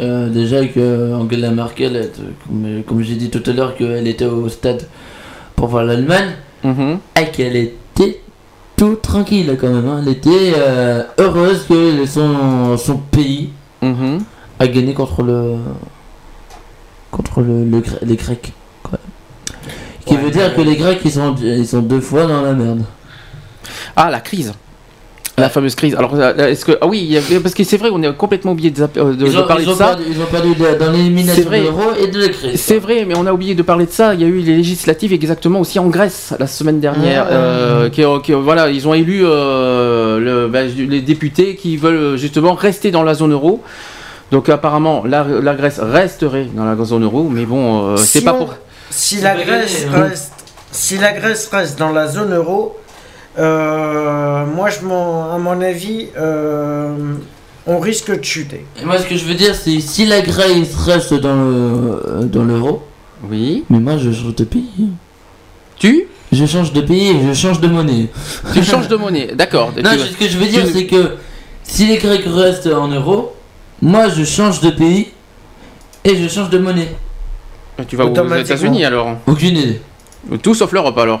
Euh, déjà que Angela Merkel, elle, comme, comme j'ai dit tout à l'heure, qu'elle était au stade pour voir l'Allemagne, Mhm. et qu'elle était tout tranquille quand même. hein. Elle était euh, heureuse que son, son pays Mhm. a gagné contre le contre le, les Grecs. quoi. Qui Ouais, veut dire que les Grecs ils sont ils sont deux fois dans la merde. Ah, la crise. La fameuse crise. Alors, euh, est-ce que. Ah oui, parce que c'est vrai, on a complètement oublié de, euh, de- de parler de ça. perdu, ils ont perdu de- dans l'élimination C'est vrai. de l'euro et de la crise. C'est vrai, mais on a oublié de parler de ça. Il y a eu les législatives exactement aussi en Grèce la semaine dernière. Ah. euh, qui, qui- voilà, ils ont élu euh, le- bah, les députés qui veulent justement rester dans la zone euro. Donc apparemment, la, la Grèce resterait dans la zone euro, mais bon, euh, c'est Si pas on- pour. Si la, Grèce reste, si la Grèce reste dans la zone euro, euh, moi, je m'en- à mon avis, euh, on risque de chuter. Et moi, ce que je veux dire, c'est si la Grèce reste dans le dans l'euro. Oui. Mais moi, je change de pays. Tu? Je change de pays et je change de monnaie. Tu changes de monnaie, d'accord. Non, Tu- ce que je veux dire, tu- c'est que si les Grecs restent en euros, moi, je change de pays et je change de monnaie. Tu vas aux. États-Unis alors Aucune idée. Tout sauf l'Europe alors.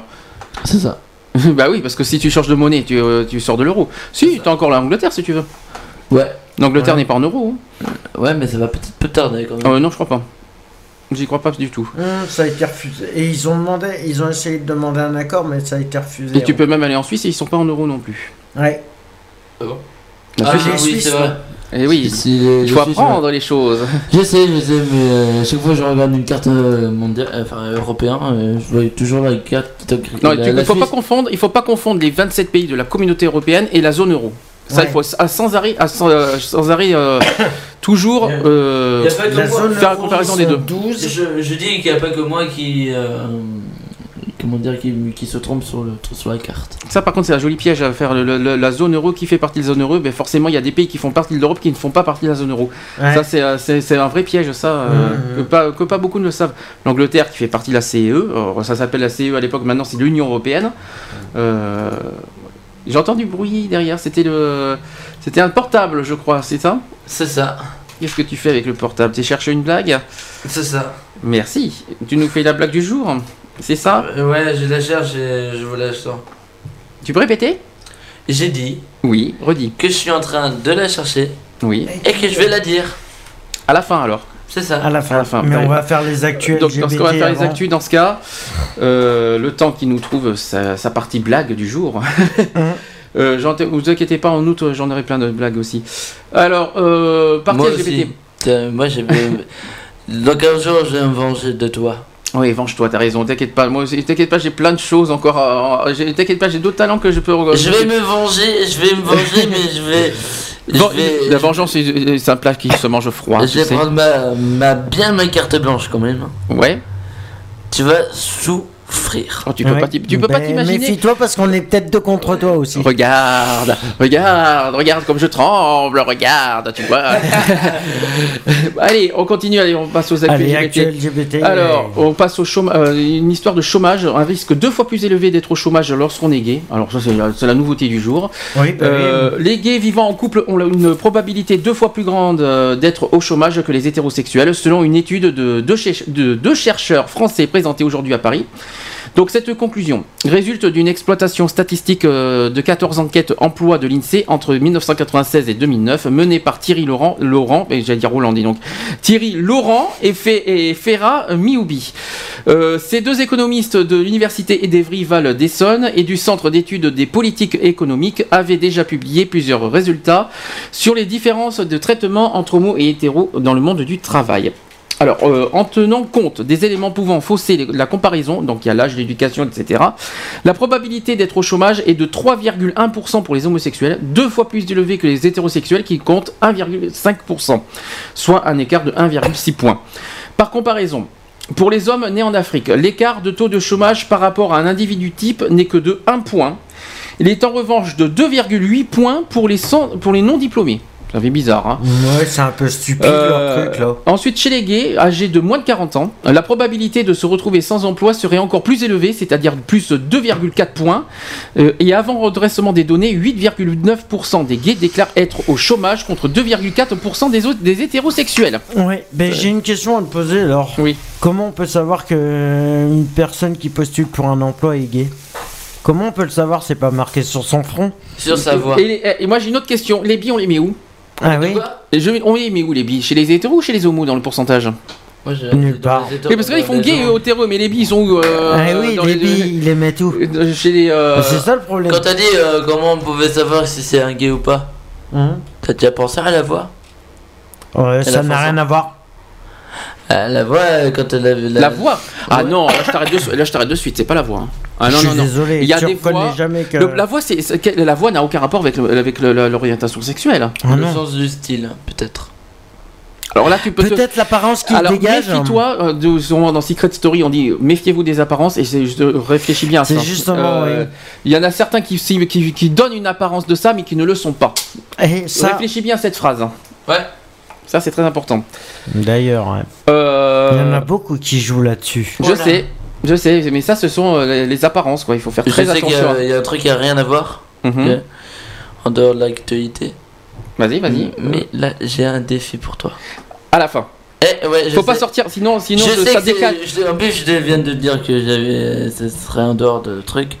C'est ça. bah oui, parce que si tu changes de monnaie, tu, euh, tu sors de l'euro. Si, t'as encore l'Angleterre si tu veux. Ouais. L'Angleterre Ouais. n'est pas en euros. hein. Ouais, mais ça va peut-être peu tarder quand même. Euh, non, je crois pas. J'y crois pas du tout. Ça a été refusé. Et ils ont demandé, ils ont essayé de demander un accord, mais ça a été refusé. Et tu peux même aller en Suisse et ils sont pas en euros non plus. Ouais. La Ah, Suisse, oui, Suisse, c'est vrai. Et oui, Si les- il les faut apprendre les choses. Je sais, je sais, mais euh, à chaque fois que je regarde une carte euh, mondiale, euh, enfin européenne, euh, je vois toujours la carte qui est Non, la- tu- la il faut pas Suisse. confondre. Il faut pas confondre les 27 pays de la communauté européenne et la zone euro. Ça, Ouais. il faut à- sans arrêt, à sans, euh, sans arrêt euh, toujours euh, faire la comparaison des deux. 12. Je, je dis qu'il n'y a pas que moi qui. euh, comment dire, qui, qui se trompe sur, le, sur la carte. Ça, par contre, c'est un joli piège à faire. Le- le- la zone euro qui fait partie de la zone euro, ben forcément, il y a des pays qui font partie de l'Europe qui ne font pas partie de la zone euro. Ouais. Ça, c'est, euh, c'est, un vrai piège, ça, euh, que, pas, que pas beaucoup ne le savent. L'Angleterre qui fait partie de la CE, alors, ça s'appelle la CE à l'époque, maintenant c'est l'Union Européenne. Euh, J'entends du bruit derrière, c'était le. C'était un portable, je crois, c'est ça? C'est ça. Qu'est-ce que tu fais avec le portable? Tu cherches une blague? C'est ça. Merci. Tu nous fais la blague du jour? C'est ça Euh, ouais, je la cherche et je vous la sors. Tu peux répéter? J'ai dit Oui, redis. que je suis en train de la chercher Oui. et que je vais la dire. À la fin alors. C'est ça. À la fin. À la fin. Mais Ouais. on va faire les actuels Donc, dans ce qu'on va faire les avant. actus, dans ce cas, euh, le temps qui nous trouve sa, sa partie blague du jour. euh, j'en- vous inquiétez pas, en août, j'en aurai plein de blagues aussi. Alors, euh, partie Moi LGBT. aussi. Tiens, Moi, j'ai. Dans 15 jours, je vais me venger de toi. Oui, venge-toi, t'as raison, t'inquiète pas. Moi aussi, t'inquiète pas, j'ai plein de choses encore. à- T'inquiète pas, j'ai d'autres talents que je peux. Je vais me venger, je vais me venger, mais je vais. Bon, vais- La vengeance, c'est c'est un plat qui se mange froid. je vais prendre ma, ma, bien ma carte blanche quand même. Ouais. Tu vas sous frère. Oh, tu peux Ouais. pas, tu peux pas Ben, t'imaginer. Méfie-toi parce qu'on est peut-être deux contre toi aussi. Regarde, regarde, regarde comme je tremble, regarde, tu vois. allez, on continue, allez, on passe aux Allez, LGBT. LGBT, Alors, on passe au chômage, une histoire de chômage, un risque deux fois plus élevé d'être au chômage lorsqu'on est gay. Alors ça, c'est la, nouveauté du jour. Oui, bah Euh, Les gays vivant en couple ont une probabilité deux fois plus grande euh, d'être au chômage que les hétérosexuels, selon une étude de deux, de deux chercheurs français présentée aujourd'hui à Paris. Donc cette conclusion résulte d'une exploitation statistique euh, de 14 enquêtes emploi de l'INSEE entre 1996 et 2009 menée par Thierry Laurent, et j'allais dire donc, Thierry Laurent et, Fe- et Ferra Mioubi. Euh, ces deux économistes de l'université Edevry-Val d'Essonne et du Centre d'études des politiques économiques avaient déjà publié plusieurs résultats sur les différences de traitement entre homo et hétéros dans le monde du travail. Alors, euh, en tenant compte des éléments pouvant fausser la comparaison, donc il y a l'âge, l'éducation, etc., la probabilité d'être au chômage est de 3,1% pour les homosexuels, deux fois plus élevée que les hétérosexuels qui comptent 1,5%, soit un écart de 1,6 points. Par comparaison, pour les hommes nés en Afrique, l'écart de taux de chômage par rapport à un individu type n'est que de 1 point. Il est en revanche de 2,8 points pour les, les non-diplômés. Ça fait bizarre, hein Ouais, c'est un peu stupide euh, leur truc là. Ensuite, chez les gays âgés de moins de 40 ans, la probabilité de se retrouver sans emploi serait encore plus élevée, c'est-à-dire plus 2,4 points. Euh, et avant redressement des données, 8,9% des gays déclarent être au chômage contre 2,4% des, autres, des hétérosexuels. Ouais, ben j'ai une question à te poser alors. Oui. Comment on peut savoir que une personne qui postule pour un emploi est gay? Comment on peut le savoir? C'est pas marqué sur son front Sur sa voix. Et, et moi j'ai une autre question. Les billes, on les met où? Ah oui Et je, On les met où les billes Chez les hétéros ou chez les homos dans le pourcentage Moi, j'ai- Nulle part. Oui, parce que là ils font gay et hétéros, mais les billes ils sont où euh, Ah oui, dans les billes, ils les mettent où Chez les. euh, C'est ça le problème. Quand t'as dit euh, comment on pouvait savoir si c'est un gay ou pas, Hein t'as déjà pensé à la voix Ouais, ça n'a rien à voir. Euh, La voix, euh, quand elle a vu La voix Ah non, là je t'arrête de, là, je t'arrête de suite, c'est pas la voix. hein. Ah non, Je suis non, non. désolé, Il y a tu des fois. jamais que- le- la voix, c'est, la voix n'a aucun rapport avec, le- avec le- le- l'orientation sexuelle. Ah Le non. sens du style, peut-être. Alors là, tu peux te- Peut-être l'apparence qui Alors dégage. méfie-toi, euh, dans Secret Story on dit méfiez-vous des apparences et c'est juste, réfléchis bien à ça. C'est justement, Euh, oui. Il y en a certains qui, qui, qui- qui donnent une apparence de ça mais qui ne le sont pas. Et ça, Réfléchis bien à cette phrase. hein. Ouais. Ça c'est très important. d'ailleurs, ouais. Euh, il y en a beaucoup qui jouent là-dessus. Je sais, je sais, mais ça ce sont euh, les, les apparences quoi. Il faut faire Je très sais qu'il y, attention. a- il y a un truc qui a rien à voir. Mhm. En dehors de l'actualité. Vas-y, vas-y. Mais là, j'ai un défi pour toi. À la fin. Eh, ouais, je Faut pas sortir, sinon, sinon je je- sais ça que c'est- décale. en plus, je viens de dire que j'avais, ce serait en dehors de truc.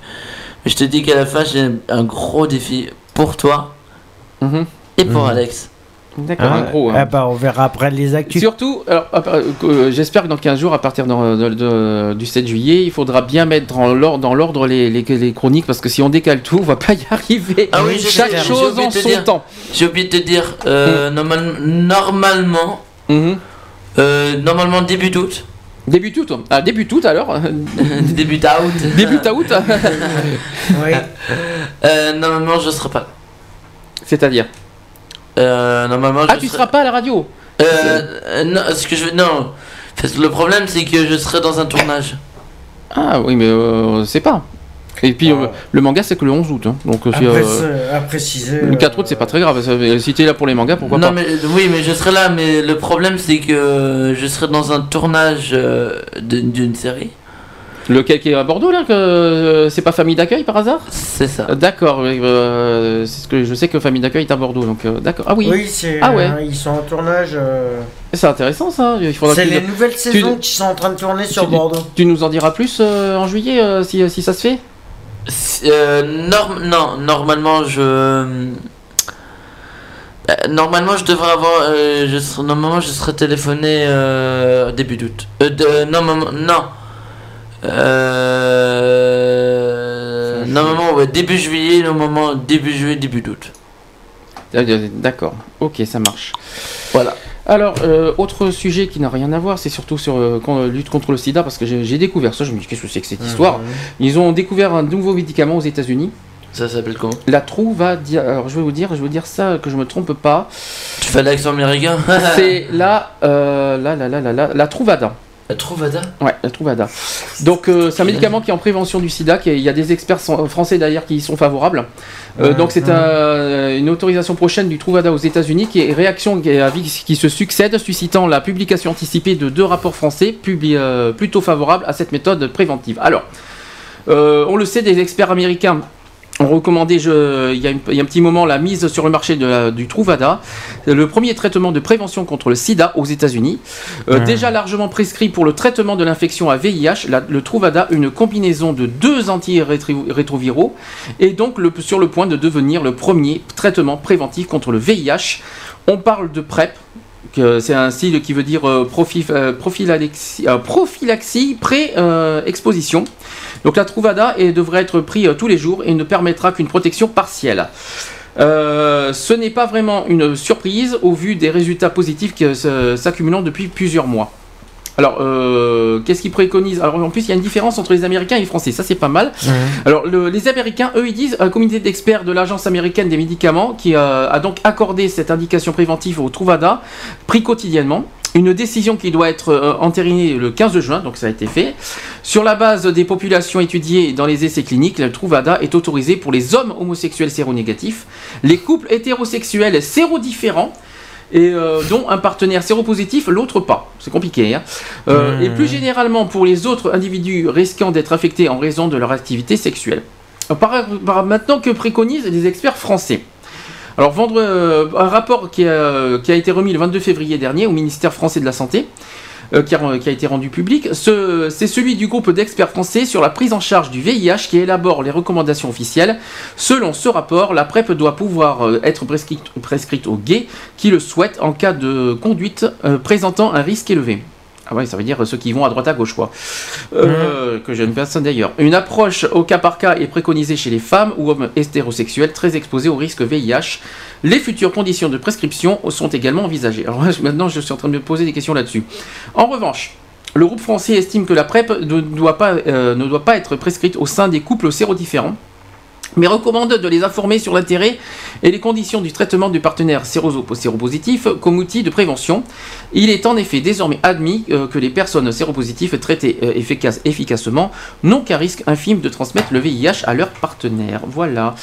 Mais je te dis qu'à la fin, j'ai un gros défi pour toi Mhm. et pour Mhm. Alex. D'accord, un gros. hein. ah bah, on verra après les actus. Surtout, alors, euh, euh, j'espère que dans 15 jours, à partir de- de- de- du 7 juillet, il faudra bien mettre dans l'ordre, les, les- les chroniques parce que si on décale tout, on va pas y arriver. Ah oui, je Chaque chose en son dire. temps. J'ai oublié de te dire, euh, normal- normalement, Mhm. euh, normalement début août. Début août. Ah, début août alors début août. Début août Oui. Euh, normalement, je serai pas là. C'est-à-dire Euh, normalement, Ah, je tu serai- seras pas à la radio Euh, euh, non, ce que je veux, non. Parce que le problème, c'est que je serai dans un tournage. Ah oui, mais euh, c'est pas. Et puis euh, le manga c'est que le 11 août. hein. Donc euh, si, euh, à préciser. le 4 août c'est pas très grave. Si t'es là pour les mangas, pourquoi non, pas? mais oui, mais je serai là. Mais le problème, c'est que je serai dans un tournage euh, d'une série. Lequel qui est à Bordeaux là que euh, c'est pas famille d'accueil par hasard C'est ça. Euh, D'accord, euh, c'est ce que je sais que famille d'accueil est à Bordeaux donc euh, d'accord. Ah oui. Oui, c'est. Ah ouais. euh, ils sont en tournage. euh, C'est intéressant ça. Il faudra C'est les nouvelles tu- saisons qui sont en train de tourner sur tu- Bordeaux. Tu nous en diras plus euh, en juillet euh, si, si ça se fait Euh, norm- non, normalement, je. normalement, je devrais avoir. euh, je serai- normalement, je serai téléphoné euh, début d'août. Euh, non, maman- non. Euh, normalement, ouais, début juillet, le moment début juillet, début d'août. D'accord, ok, ça marche. Voilà. Alors, euh, autre sujet qui n'a rien à voir, c'est surtout sur euh, con- lutte contre le sida, parce que j'ai découvert ça, je me dis qu'est-ce que c'est que cette histoire? Ils ont découvert un nouveau médicament aux États-Unis. Ça s'appelle comment? La Trouvada. Alors, je vais vous dire, je vais vous dire ça, que je me trompe pas. Tu fais l'accent américain? C'est la, euh, la, la, la, la, la, la Trouvada. La Truvada Ouais, la Truvada. Donc euh, c'est un médicament qui est en prévention du sida, qui est- il y a des experts sans- français d'ailleurs qui y sont favorables. Euh, Ouais, donc c'est ouais. un- une autorisation prochaine du Truvada aux États-Unis qui est réaction qui, se succède, suscitant la publication anticipée de deux rapports français euh, plutôt favorables à cette méthode préventive. Alors, euh, on le sait, des experts américains ont recommandé, je- il, y a une- il y a un petit moment, la mise sur le marché de la- du Truvada, le premier traitement de prévention contre le sida aux États-Unis. Euh, Ouais. Déjà largement prescrit pour le traitement de l'infection à VIH, la- le Truvada, une combinaison de deux antirétroviraux, est donc le- sur le point de devenir le premier traitement préventif contre le VIH. On parle de PrEP, c'est un style qui veut dire euh, euh, prophylaxie, euh, pré-exposition. Donc la Truvada et devrait être pris euh, tous les jours et ne permettra qu'une protection partielle. Euh, ce n'est pas vraiment une surprise au vu des résultats positifs qui euh, s'accumulant depuis plusieurs mois. Alors, euh, qu'est-ce qu'ils préconisent? Alors, en plus, il y a une différence entre les Américains et les Français. Ça, c'est pas mal. Alors, le- les Américains, eux, ils disent un comité d'experts de l'Agence américaine des médicaments qui euh, a donc accordé cette indication préventive au Truvada, pris quotidiennement. Une décision qui doit être euh, entérinée le 15 juin, donc ça a été fait. Sur la base des populations étudiées dans les essais cliniques, le Truvada est autorisé pour les hommes homosexuels séronégatifs, les couples hétérosexuels sérodiférents, et euh, dont un partenaire séropositif, l'autre pas. C'est compliqué. hein. Euh, Mmh. Et plus généralement pour les autres individus risquant d'être affectés en raison de leur activité sexuelle. Euh, Par, par- maintenant que préconisent les experts français alors, vendre euh, un rapport qui a, qui a été remis le 22 février dernier au ministère français de la Santé, euh, qui, a, été rendu public, ce- c'est celui du groupe d'experts français sur la prise en charge du VIH qui élabore les recommandations officielles. Selon ce rapport, la PrEP doit pouvoir euh, être prescrite, prescrite aux gays qui le souhaitent en cas de conduite euh, présentant un risque élevé. Ah ouais, ça veut dire ceux qui vont à droite à gauche, quoi. Euh, Que j'aime personne d'ailleurs. Une approche au cas par cas est préconisée chez les femmes ou hommes hétérosexuels très exposés au risque VIH. Les futures conditions de prescription sont également envisagées. Alors maintenant, je suis en train de me poser des questions là-dessus. En revanche, le groupe français estime que la PrEP ne doit pas, euh, ne doit pas être prescrite au sein des couples sérodiférents mais recommande de les informer sur l'intérêt et les conditions du traitement du partenaire séropositif comme outil de prévention. Il est en effet désormais admis euh, que les personnes séropositives traitées euh, efficace- efficacement n'ont qu'un risque infime de transmettre le VIH à leur partenaire. Voilà.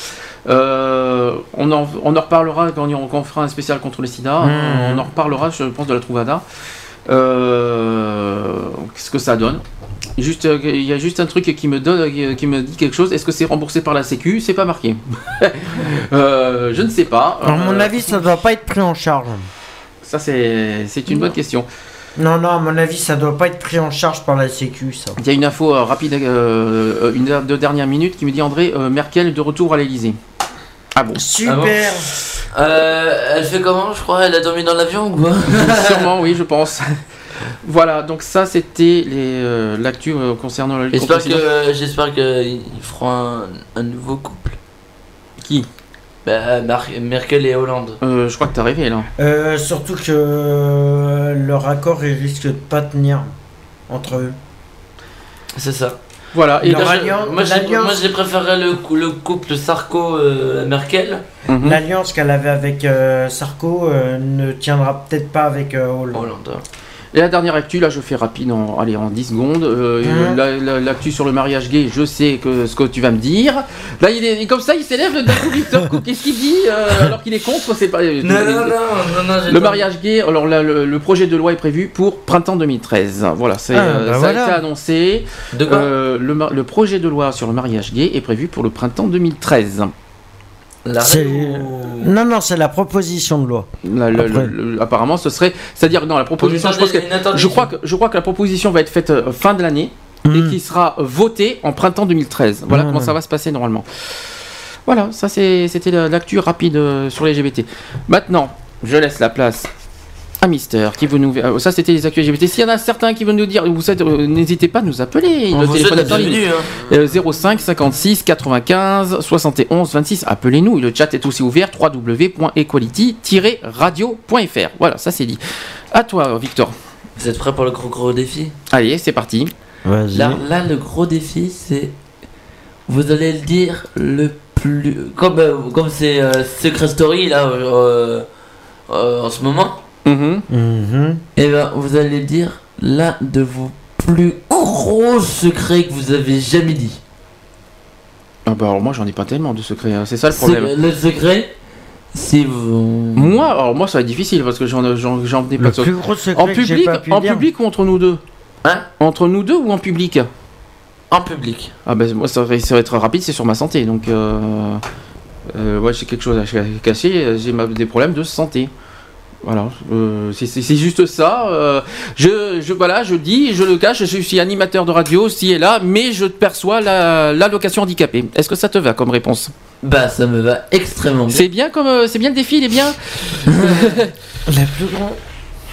Euh, on, en, on en reparlera quand on, quand on fera un spécial contre le sida. Mmh. On en reparlera, je pense, de la Trouvada. Euh, Qu'est-ce que ça donne? Juste, euh, il y a juste un truc qui me donne, euh, qui me dit quelque chose. Est-ce que c'est remboursé par la Sécu? C'est pas marqué. Euh, je ne sais pas. À mon Euh, avis, ça doit pas être pris en charge. Ça c'est, c'est une bonne question. Non, non, à mon avis, ça doit pas être pris en charge par la Sécu, ça. Il y a une info euh, rapide, euh, une de de dernière minute, qui me dit André euh, Merkel de retour à l'Elysée. Ah bon? Super. Euh, elle fait comment, je crois Elle a dormi dans l'avion ou quoi? Sûrement, oui, je pense. voilà, donc ça c'était les, euh, l'actu euh, concernant la lutte J'espère le que j'espère qu'ils feront un, un nouveau couple. Qui? Bah, Mar- Merkel et Hollande. Euh, je crois que t'as rêvé là. Euh, surtout que euh, leur accord, il risque de pas tenir entre eux. C'est ça. Voilà, et alliance- moi, j'ai- l'alliance- moi, j'ai préféré le, le couple Sarko-Merkel. Mhm. L'alliance qu'elle avait avec euh, Sarko euh, ne tiendra peut-être pas avec euh, Hollande. Et la dernière actu, là je fais rapide, en, allez, en 10 secondes. Euh, la- la- L'actu sur le mariage gay, je sais que, ce que tu vas me dire. Là il est comme ça, il s'élève d'un coup. Qu'est-ce qu'il dit euh, alors qu'il est contre C'est pas. Non, non, non, non, non, Le mariage gay, alors là, le, le projet de loi est prévu pour printemps 2013. Voilà, c'est, Ah, euh, bah ça voilà. a été annoncé. De quoi Euh, le projet de loi sur le mariage gay est prévu pour le printemps 2013. Non, non, c'est la proposition de loi. La- le- Après. le- le- apparemment, ce serait, c'est-à-dire non, la proposition. Je, pense que, crois que je crois que la proposition va être faite euh, fin de l'année et qui sera votée en printemps 2013. Voilà Mmh. comment ça va se passer normalement. Voilà, ça c'était la- l'actu rapide euh, sur les LGBT. Maintenant, je laisse la place Mister qui veut nous. euh, ça c'était les actus LGBT. S'il y en a certains qui veulent nous dire, vous êtes, euh, n'hésitez pas à nous appeler. On Le vous téléphone souhaite est en la ligne. bienvenue, Euh, 05 56 95 71 26. Appelez-nous. Le chat est aussi ouvert www.equality-radio.fr. Voilà, ça c'est dit. À toi, Victor. Vous êtes prêts pour le gros gros défi? Allez, c'est parti. Là, là, le gros défi, c'est. Vous allez le dire le plus. Comme euh, comme c'est euh, Secret Story là euh, euh, en ce moment. Mhm. Mhm. Et ben, vous allez le dire l'un de vos plus gros secrets que vous avez jamais dit Ah bah alors moi j'en ai pas tellement de secrets, hein. c'est ça le problème. Le secret, c'est vous. Moi, alors moi ça va être difficile parce que j'en j'en j'en ai Le pas de plus gros secret En que public, pas pu en dire. public ou entre nous deux? Hein? Entre nous deux ou en public? En public. Ah ben moi ça va, ça va être rapide, c'est sur ma santé donc euh, euh, ouais j'ai quelque chose à cacher, j'ai des problèmes de santé. Voilà, euh, c'est- juste ça. euh, je, je voilà, je dis, je le cache, je suis animateur de radio, ci et là, mais je perçois la l'allocation handicapée. Est-ce que ça te va comme réponse? Bah ça me va extrêmement bien. C'est bien comme euh, c'est bien le défi, il est bien. Le plus grand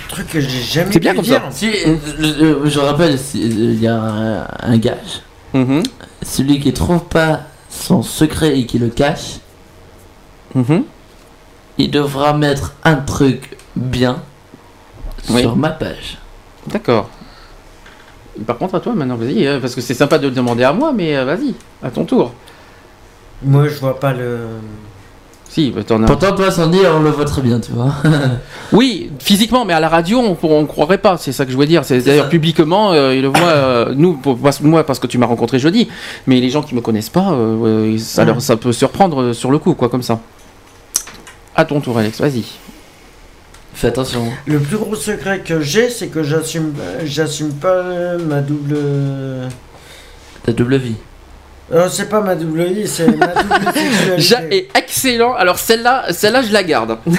truc que j'ai jamais C'est bien comme dire. ça. Si, je, je rappelle, si, il y a un, un gage. Mhm. Celui qui trouve pas son secret et qui le cache, Mhm. il devra mettre un truc bien Oui. sur ma page. D'accord. Par contre à toi maintenant, vas-y, euh, parce que c'est sympa de le demander à moi, mais euh, vas-y, à ton tour. Moi, je vois pas le. Si, bah, t'en as. Pourtant, toi, Sandy, on le voit très bien, tu vois. Oui, physiquement, mais à la radio, on ne croirait pas. C'est ça que je veux dire. C'est d'ailleurs publiquement, euh, ils le voient. euh, nous, pour- moi, parce que tu m'as rencontré jeudi, mais les gens qui me connaissent pas, euh, ouais, ça, leur, ça peut surprendre sur le coup, quoi, comme ça. À ton tour, Alex. Vas-y. Fais attention. Le plus gros secret que j'ai, c'est que j'assume, j'assume pas ma double. Ta double vie. Euh, c'est pas ma double vie, c'est ma double sexualité. Et excellent. Alors celle-là, celle-là, je la garde.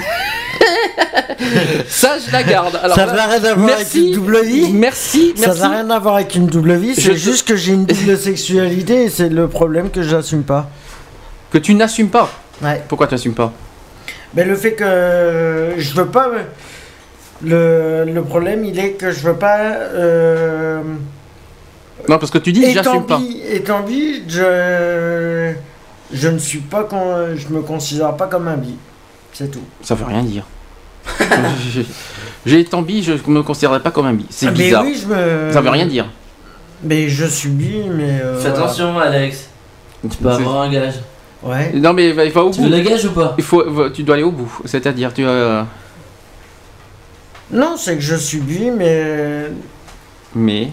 ça, je la garde. Alors, ça n'a rien à voir avec une double vie. Merci, Ça n'a rien à voir avec une double vie, c'est juste que j'ai une double sexualité et c'est le problème que j'assume pas. Que tu n'assumes pas. Ouais. Pourquoi tu n'assumes pas? Mais le fait que je veux pas. Le, le problème, il est que je veux pas. Euh, Non, parce que tu dis, j'assume pas. bi- Étant bi, je. Je ne suis pas. con- Je me considère pas comme un bi. C'est tout. Ça veut rien dire. J'ai été en bi, je me considérerais pas comme un bi. C'est Ah, mais bizarre. oui, je me- Ça veut rien dire. Mais je suis bi, mais. euh, Fais voilà. attention, Alex. Tu peux avoir un gage. Ouais. Non mais il va au Tu bout. veux la gage ou pas? Il faut, tu dois aller au bout. C'est-à-dire, tu euh, Non, c'est que je suis bi, mais. Mais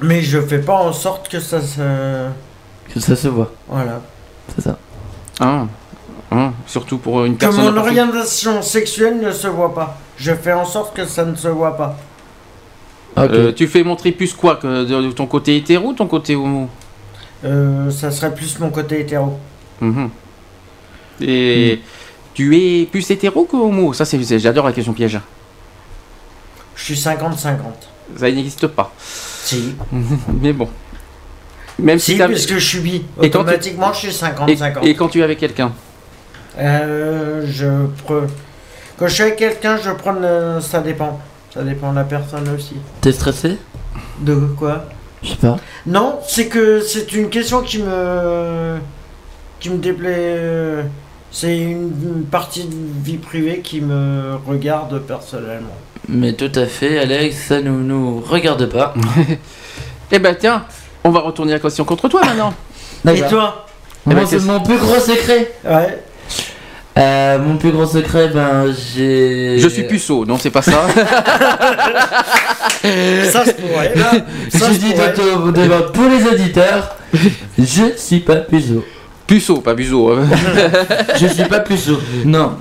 Mais je fais pas en sorte que ça se. Que ça se voit. Voilà. C'est ça. hein, hein, surtout pour une Que personne. mon orientation sexuelle ne se voit pas. Je fais en sorte que ça ne se voit pas. Euh, tu fais montrer plus quoi que de, de ton côté hétéro, ou ton côté homo? Euh, ça serait plus mon côté hétéro. Mhm. Et tu es plus hétéro que homo? Ça c'est, c'est- j'adore la question piège. Je suis 50-50. Ça n'existe pas. Si. Mais bon. Même si, Si, t'as- puisque je suis bi. Et quand tu- Automatiquement, je suis 50-50. Et, et quand tu es avec quelqu'un? Euh, je pre- Quand je suis avec quelqu'un, je prends. le- Ça dépend. Ça dépend de la personne aussi. T'es stressé? De quoi? Je sais pas. Non, c'est que c'est une question qui me. qui me déplaît. euh, C'est une partie de vie privée qui me regarde personnellement. Mais tout à fait, Alex, ça nous nous regarde pas. Eh ben tiens, on va retourner la question contre toi maintenant. Et toi? Eh ben, c'est qu'est-ce- mon plus gros secret. Ouais. Euh, mon plus gros secret, ben j'ai. Je suis puceau, non c'est pas ça. Ça se pourrait. là. Ça Je se dis devant tous les auditeurs, je suis pas puceau. Puceau, pas buzo. hein. Je suis pas puceau. Non.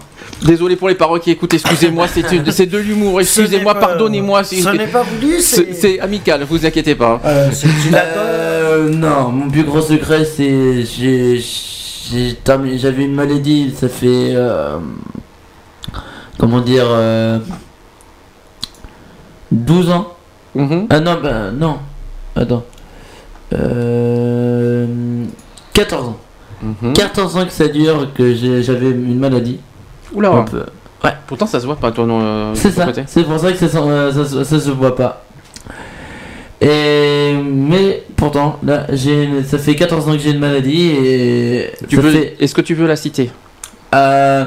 Désolé pour les paroles qui écoutent, excusez-moi, c'est c'est de l'humour, excusez-moi, pardonnez-moi. ce n'est pas voulu, c'est- amical, vous inquiétez pas. Euh, Euh, non, mon plus gros secret, c'est j'avais une maladie, ça fait euh, comment dire euh, 12 ans. Mhm. Ah non, bah non. Attends. Euh, 14 ans. Mhm. 14 ans que ça dure que j'avais une maladie. Oula. Ouais. Pourtant ça se voit pas toi non. euh, C'est ça, c'est pour ça que ça, euh, ça, ça se voit pas. Et mais pourtant, là, j'ai une- ça fait 14 ans que j'ai une maladie et Tu ça veux- fait- Est-ce que tu veux la citer? Euh,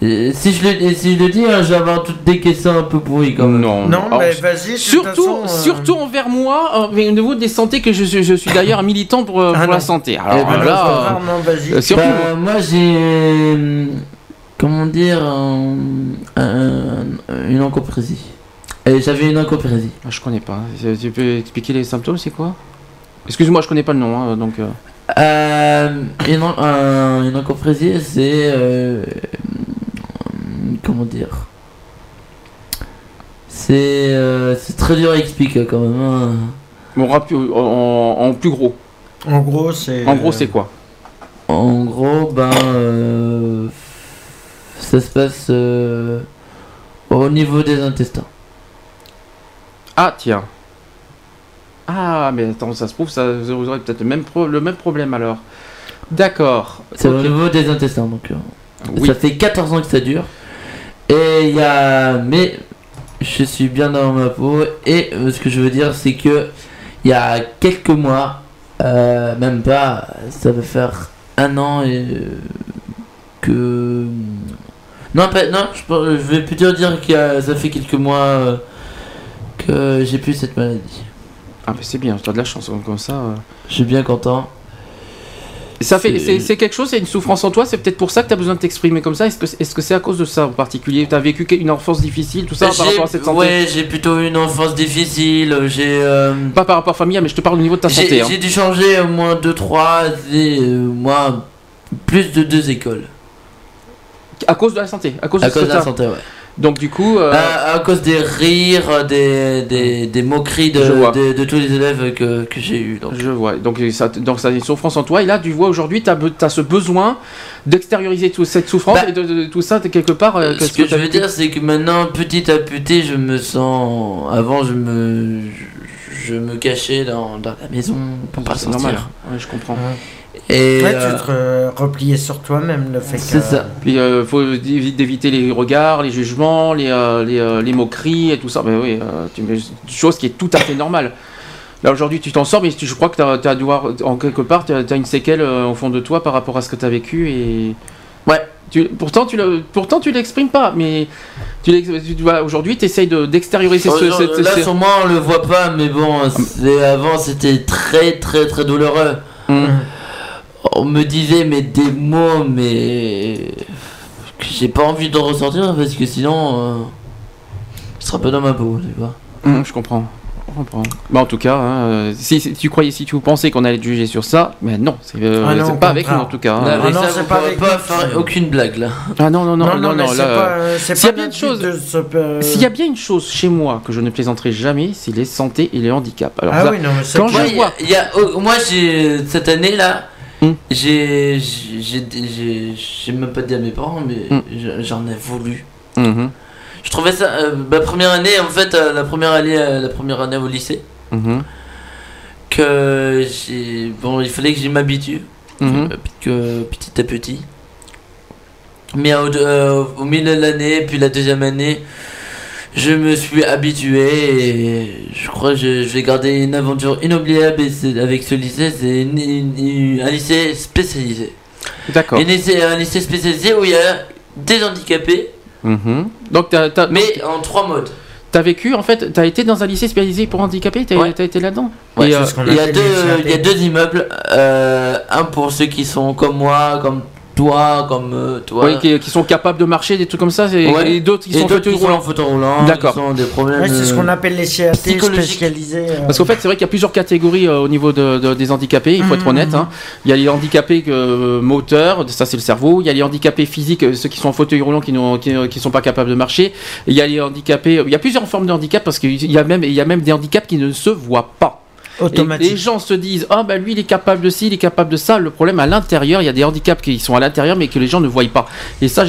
si je le si je le dis, hein, je vais avoir toutes des questions un peu pourries quand même. Non. Non, Alors, mais vas-y, Surtout, façon, euh, surtout envers moi, euh, mais au niveau des santé, que je, suis- je suis d'ailleurs un militant pour, Ah pour la santé. Eh Alors ben, là, euh, surtout. Bah, moi j'ai comment dire un- un- une oncopresie. Et j'avais une encopresie. Ah, je connais pas. Tu tu peux expliquer les symptômes, c'est quoi? Excuse-moi, je connais pas le nom, hein, donc. euh, Euh, une, en- un- une encopresie, c'est. euh, comment dire? C'est euh, c'est très dur à expliquer quand même. hein. Bon, rapi- en, en plus gros. En gros, c'est. En gros, c'est quoi? En gros, ben. euh, ça se passe euh, au niveau des intestins. Ah, tiens. Ah, mais attends, ça se trouve, ça, vous aurez peut-être le même, pro- le même problème alors. D'accord. C'est au niveau des intestins, donc. euh, Oui. Ça fait 14 ans que ça dure. Et il y a. Mais je suis bien dans ma peau. Et euh, ce que je veux dire, c'est que il y a quelques mois, euh, même pas, ça va faire un an et. euh, que. Non, pas- non je, je vais plutôt dire que ça fait quelques mois que j'ai plus cette maladie. Ah, mais c'est bien, tu as de la chance comme- ça. euh. Je suis bien content. Ça fait, C'est- quelque chose, c'est une souffrance en toi, c'est peut-être pour ça que tu as besoin de t'exprimer comme ça. Est-ce que c'est à cause de ça en particulier? Tu as vécu une enfance difficile, tout ça, par rapport à cette santé? Ouais, j'ai plutôt eu une enfance difficile. J'ai. euh, Pas par rapport familial, mais je te parle au niveau de ta J'ai santé. hein. j'ai dû changer au moins 2, 3, moi, plus de deux écoles. À cause de la santé À cause, À de cause de la santé, ouais. Donc, du coup. euh, À, à cause des rires, des, des, des moqueries de, de, de tous les élèves que, que j'ai eu. Donc. Je vois. Donc ça, donc ça a une souffrance en toi. Et là, tu vois aujourd'hui, tu as, ce besoin d'extérioriser toute cette souffrance Bah, et de, de- tout ça quelque part. euh, Ce que je veux dire, c'est que maintenant, petit à petit, je me sens. Avant, je me. Je, je me cachais dans, dans la maison pour pas C'est sortir. normal. Ouais, je comprends. Et. Ouais, euh, tu te re- repliais sur toi-même, le fait que. C'est ça. Puis euh, faut évi- d'éviter les regards, les jugements, les, euh, les, euh, les moqueries et tout ça. Mais oui, euh, tu- c'est une chose qui est tout à fait normale. Là aujourd'hui, tu t'en sors, mais tu- je crois que tu as, dû avoir, en quelque part, tu as, une séquelle euh, au fond de toi par rapport à ce que tu as vécu. Et... Ouais. Tu, pourtant, tu le, pourtant, tu l'exprimes pas, mais tu tu vois, aujourd'hui, tu essayes d'extérioriser Oh, ce, non, cette- là, ce- sûrement, on le voit pas, mais bon, c'est- avant, c'était très, très, très douloureux. Hum. On me disait, mais des mots, mais. que j'ai pas envie de ressortir parce que sinon. euh, je serais pas dans ma peau, tu vois. Hum, je comprends. Bah, en tout cas, hein, euh, si, si tu croyais, si tu pensais qu'on allait te juger sur ça, mais non, c'est euh, Ah non, pas avec nous en tout cas. hein. Avec non, ça, pas avec pas faire aucune blague là. Ah non, non, non, non, non, pas, euh, euh, s'il y a bien une chose, de s'il y a bien une chose chez moi que je ne plaisanterai jamais, c'est les santé et les handicaps. Alors, Ah ça, oui, non, mais c'est quand je vois, il y a- oh, moi, cette année là, Hum. j'ai, même pas dit à mes parents, mais je- j'en ai voulu. Mhm, Je trouvais ça, euh, ma première année, en fait, euh, la première année, euh, la première année au lycée, mhm, que j'ai, bon, il fallait que j'y m'habitue, mhm. que petit à petit. Mais au, au milieu de l'année, puis la deuxième année, je me suis habitué et je crois que je, je vais garder une aventure inoubliable avec ce lycée. C'est une- une- une- un lycée spécialisé. D'accord. Un lycée, un lycée spécialisé où il y a des handicapés, Mhm. Donc, t'as as, mais en trois modes. vécu, en fait, t'as été dans un lycée spécialisé pour handicapés, t'as Ouais. t'as été là-dedans Ouais, euh, ce qu'on Il y, a deux, il y a deux immeubles, euh, un pour ceux qui sont comme moi, comme toi, comme euh, toi. ouais, qui, qui sont capables de marcher, des trucs comme ça, Ouais. et d'autres qui Et sont en d'autres fauteuil roulant. en fauteuil roulant, D'accord. qui ont des problèmes. Ouais, c'est ce qu'on euh, appelle les CAT psychologiques. spécialisés. euh. Parce qu'en fait, c'est vrai qu'il y a plusieurs catégories euh, au niveau de- de- des handicapés, il faut être Mhm. honnête. hein. Il y a les handicapés euh, moteurs, ça c'est le cerveau. Il y a les handicapés physiques, ceux qui sont en fauteuil roulant, qui ne qui, qui sont pas capables de marcher. Il y a les handicapés, il y a plusieurs formes de handicap parce qu'il y a même, il y a même des handicaps qui ne se voient pas. Automatique. Et les gens se disent, ah bah lui il est capable de ci, il est capable de ça. Le problème à l'intérieur, il y a des handicaps qui sont à l'intérieur mais que les gens ne voient pas. Et ça,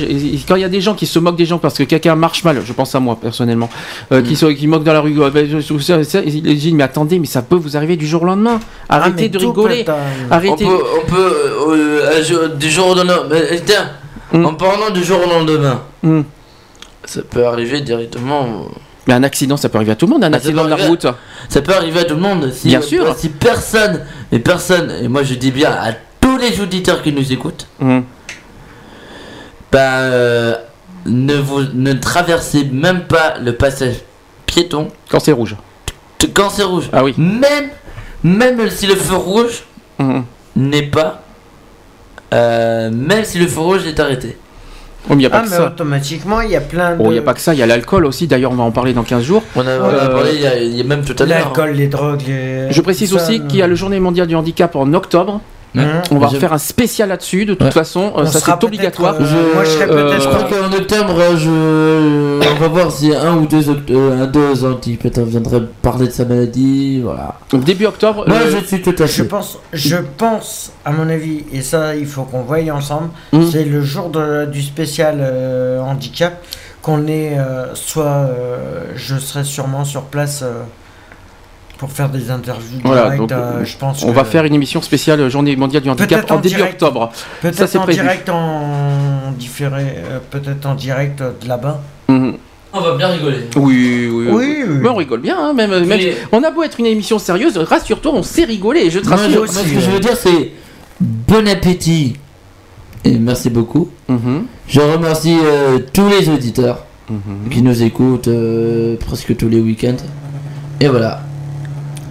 quand il y a des gens qui se moquent des gens parce que quelqu'un marche mal, je pense à moi personnellement, euh, Mm. qui, se, qui moquent dans la rue, euh, ben, ils disent, mais attendez, mais ça peut vous arriver du jour au lendemain. Arrêtez Ah, mais de rigoler. Arrêtez. On peut, on peut euh, du jour au lendemain. mais, tiens, en parlant du jour au lendemain, Mm. ça peut arriver directement. euh, Mais un accident, ça peut arriver à tout le monde, un Ah, accident de la route. Ça peut arriver à tout le monde. Si, Bien sûr. Si personne, mais personne, et moi je dis bien à tous les auditeurs qui nous écoutent, Mm. bah, euh, ne, vous, ne traversez même pas le passage piéton Quand c'est rouge. quand c'est rouge. Ah oui. Même, même si le feu rouge Mhm. n'est pas. euh, même si le feu rouge est arrêté. Oh, mais y a pas ah, que mais ça. automatiquement, il y a plein de. Bon, il n'y a pas que ça, il y a l'alcool aussi, d'ailleurs on va en parler dans 15 jours. On a, on a Euh, parlé il y, a, il y a même tout à l'heure. L'alcool, les drogues, les. Je précise ça, aussi euh, qu'il y a le journée mondiale du handicap en octobre. Mhm. On va Je- faire un spécial là-dessus, de toute Ouais. façon, euh, On ça sera c'est peut-être, obligatoire. euh, moi, je serai peut-être- Je crois qu'en octobre, je... on va voir si un ou deux, euh, un, deux anti-pétins viendraient parler de sa maladie. Voilà. Donc début octobre. Moi, euh, je suis tout à Je fait. pense, je pense, à mon avis, et ça, il faut qu'on voie ensemble, Mhm. c'est le jour de- du spécial euh, handicap, qu'on est, euh, soit, euh, je serai sûrement sur place euh, pour faire des interviews Voilà, donc, euh, je pense on que- va faire une émission spéciale euh, journée mondiale du handicap en, en début direct. octobre. Ça Peut-être c'est en prévu. direct, en différé, euh, peut-être en direct de là-bas. Mhm. On va bien rigoler. Oui, oui, Oui, oui. Mais on rigole bien, hein, même, même- Mais- On a beau être une émission sérieuse, rassure-toi, on sait rigoler, je te rassure. moi, ce que je veux dire, c'est bon appétit et merci beaucoup. Mhm. Je remercie euh, tous les auditeurs Mhm. qui nous écoutent euh, presque tous les week-ends. Et voilà.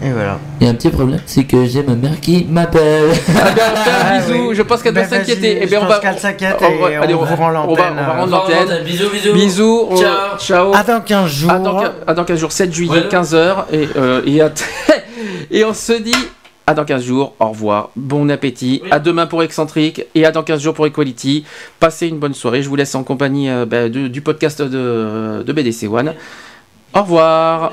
Et voilà. Il y a un petit problème, c'est que j'ai ma mère qui m'appelle. Ah ben, on fait un bisou, oui. je pense qu'elle doit vas-y, s'inquiéter. Eh je ben, on pense va, qu'elle s'inquiète on va- et allez, on vous rend on va, l'antenne, on va rendre on va rendre l'antenne. Bisous, bisous. Bisous. on- Ciao. Ciao. À dans 15 jours. À dans, à dans 15 jours, 7 juillet, Ouais. 15h. Et, euh, et, à- et on se dit à dans 15 jours. Au revoir. Bon appétit. À demain pour Excentrique. Et à dans 15 jours pour Equality. Passez une bonne soirée. Je vous laisse en compagnie euh, bah, du podcast de, de BDC One. Au revoir.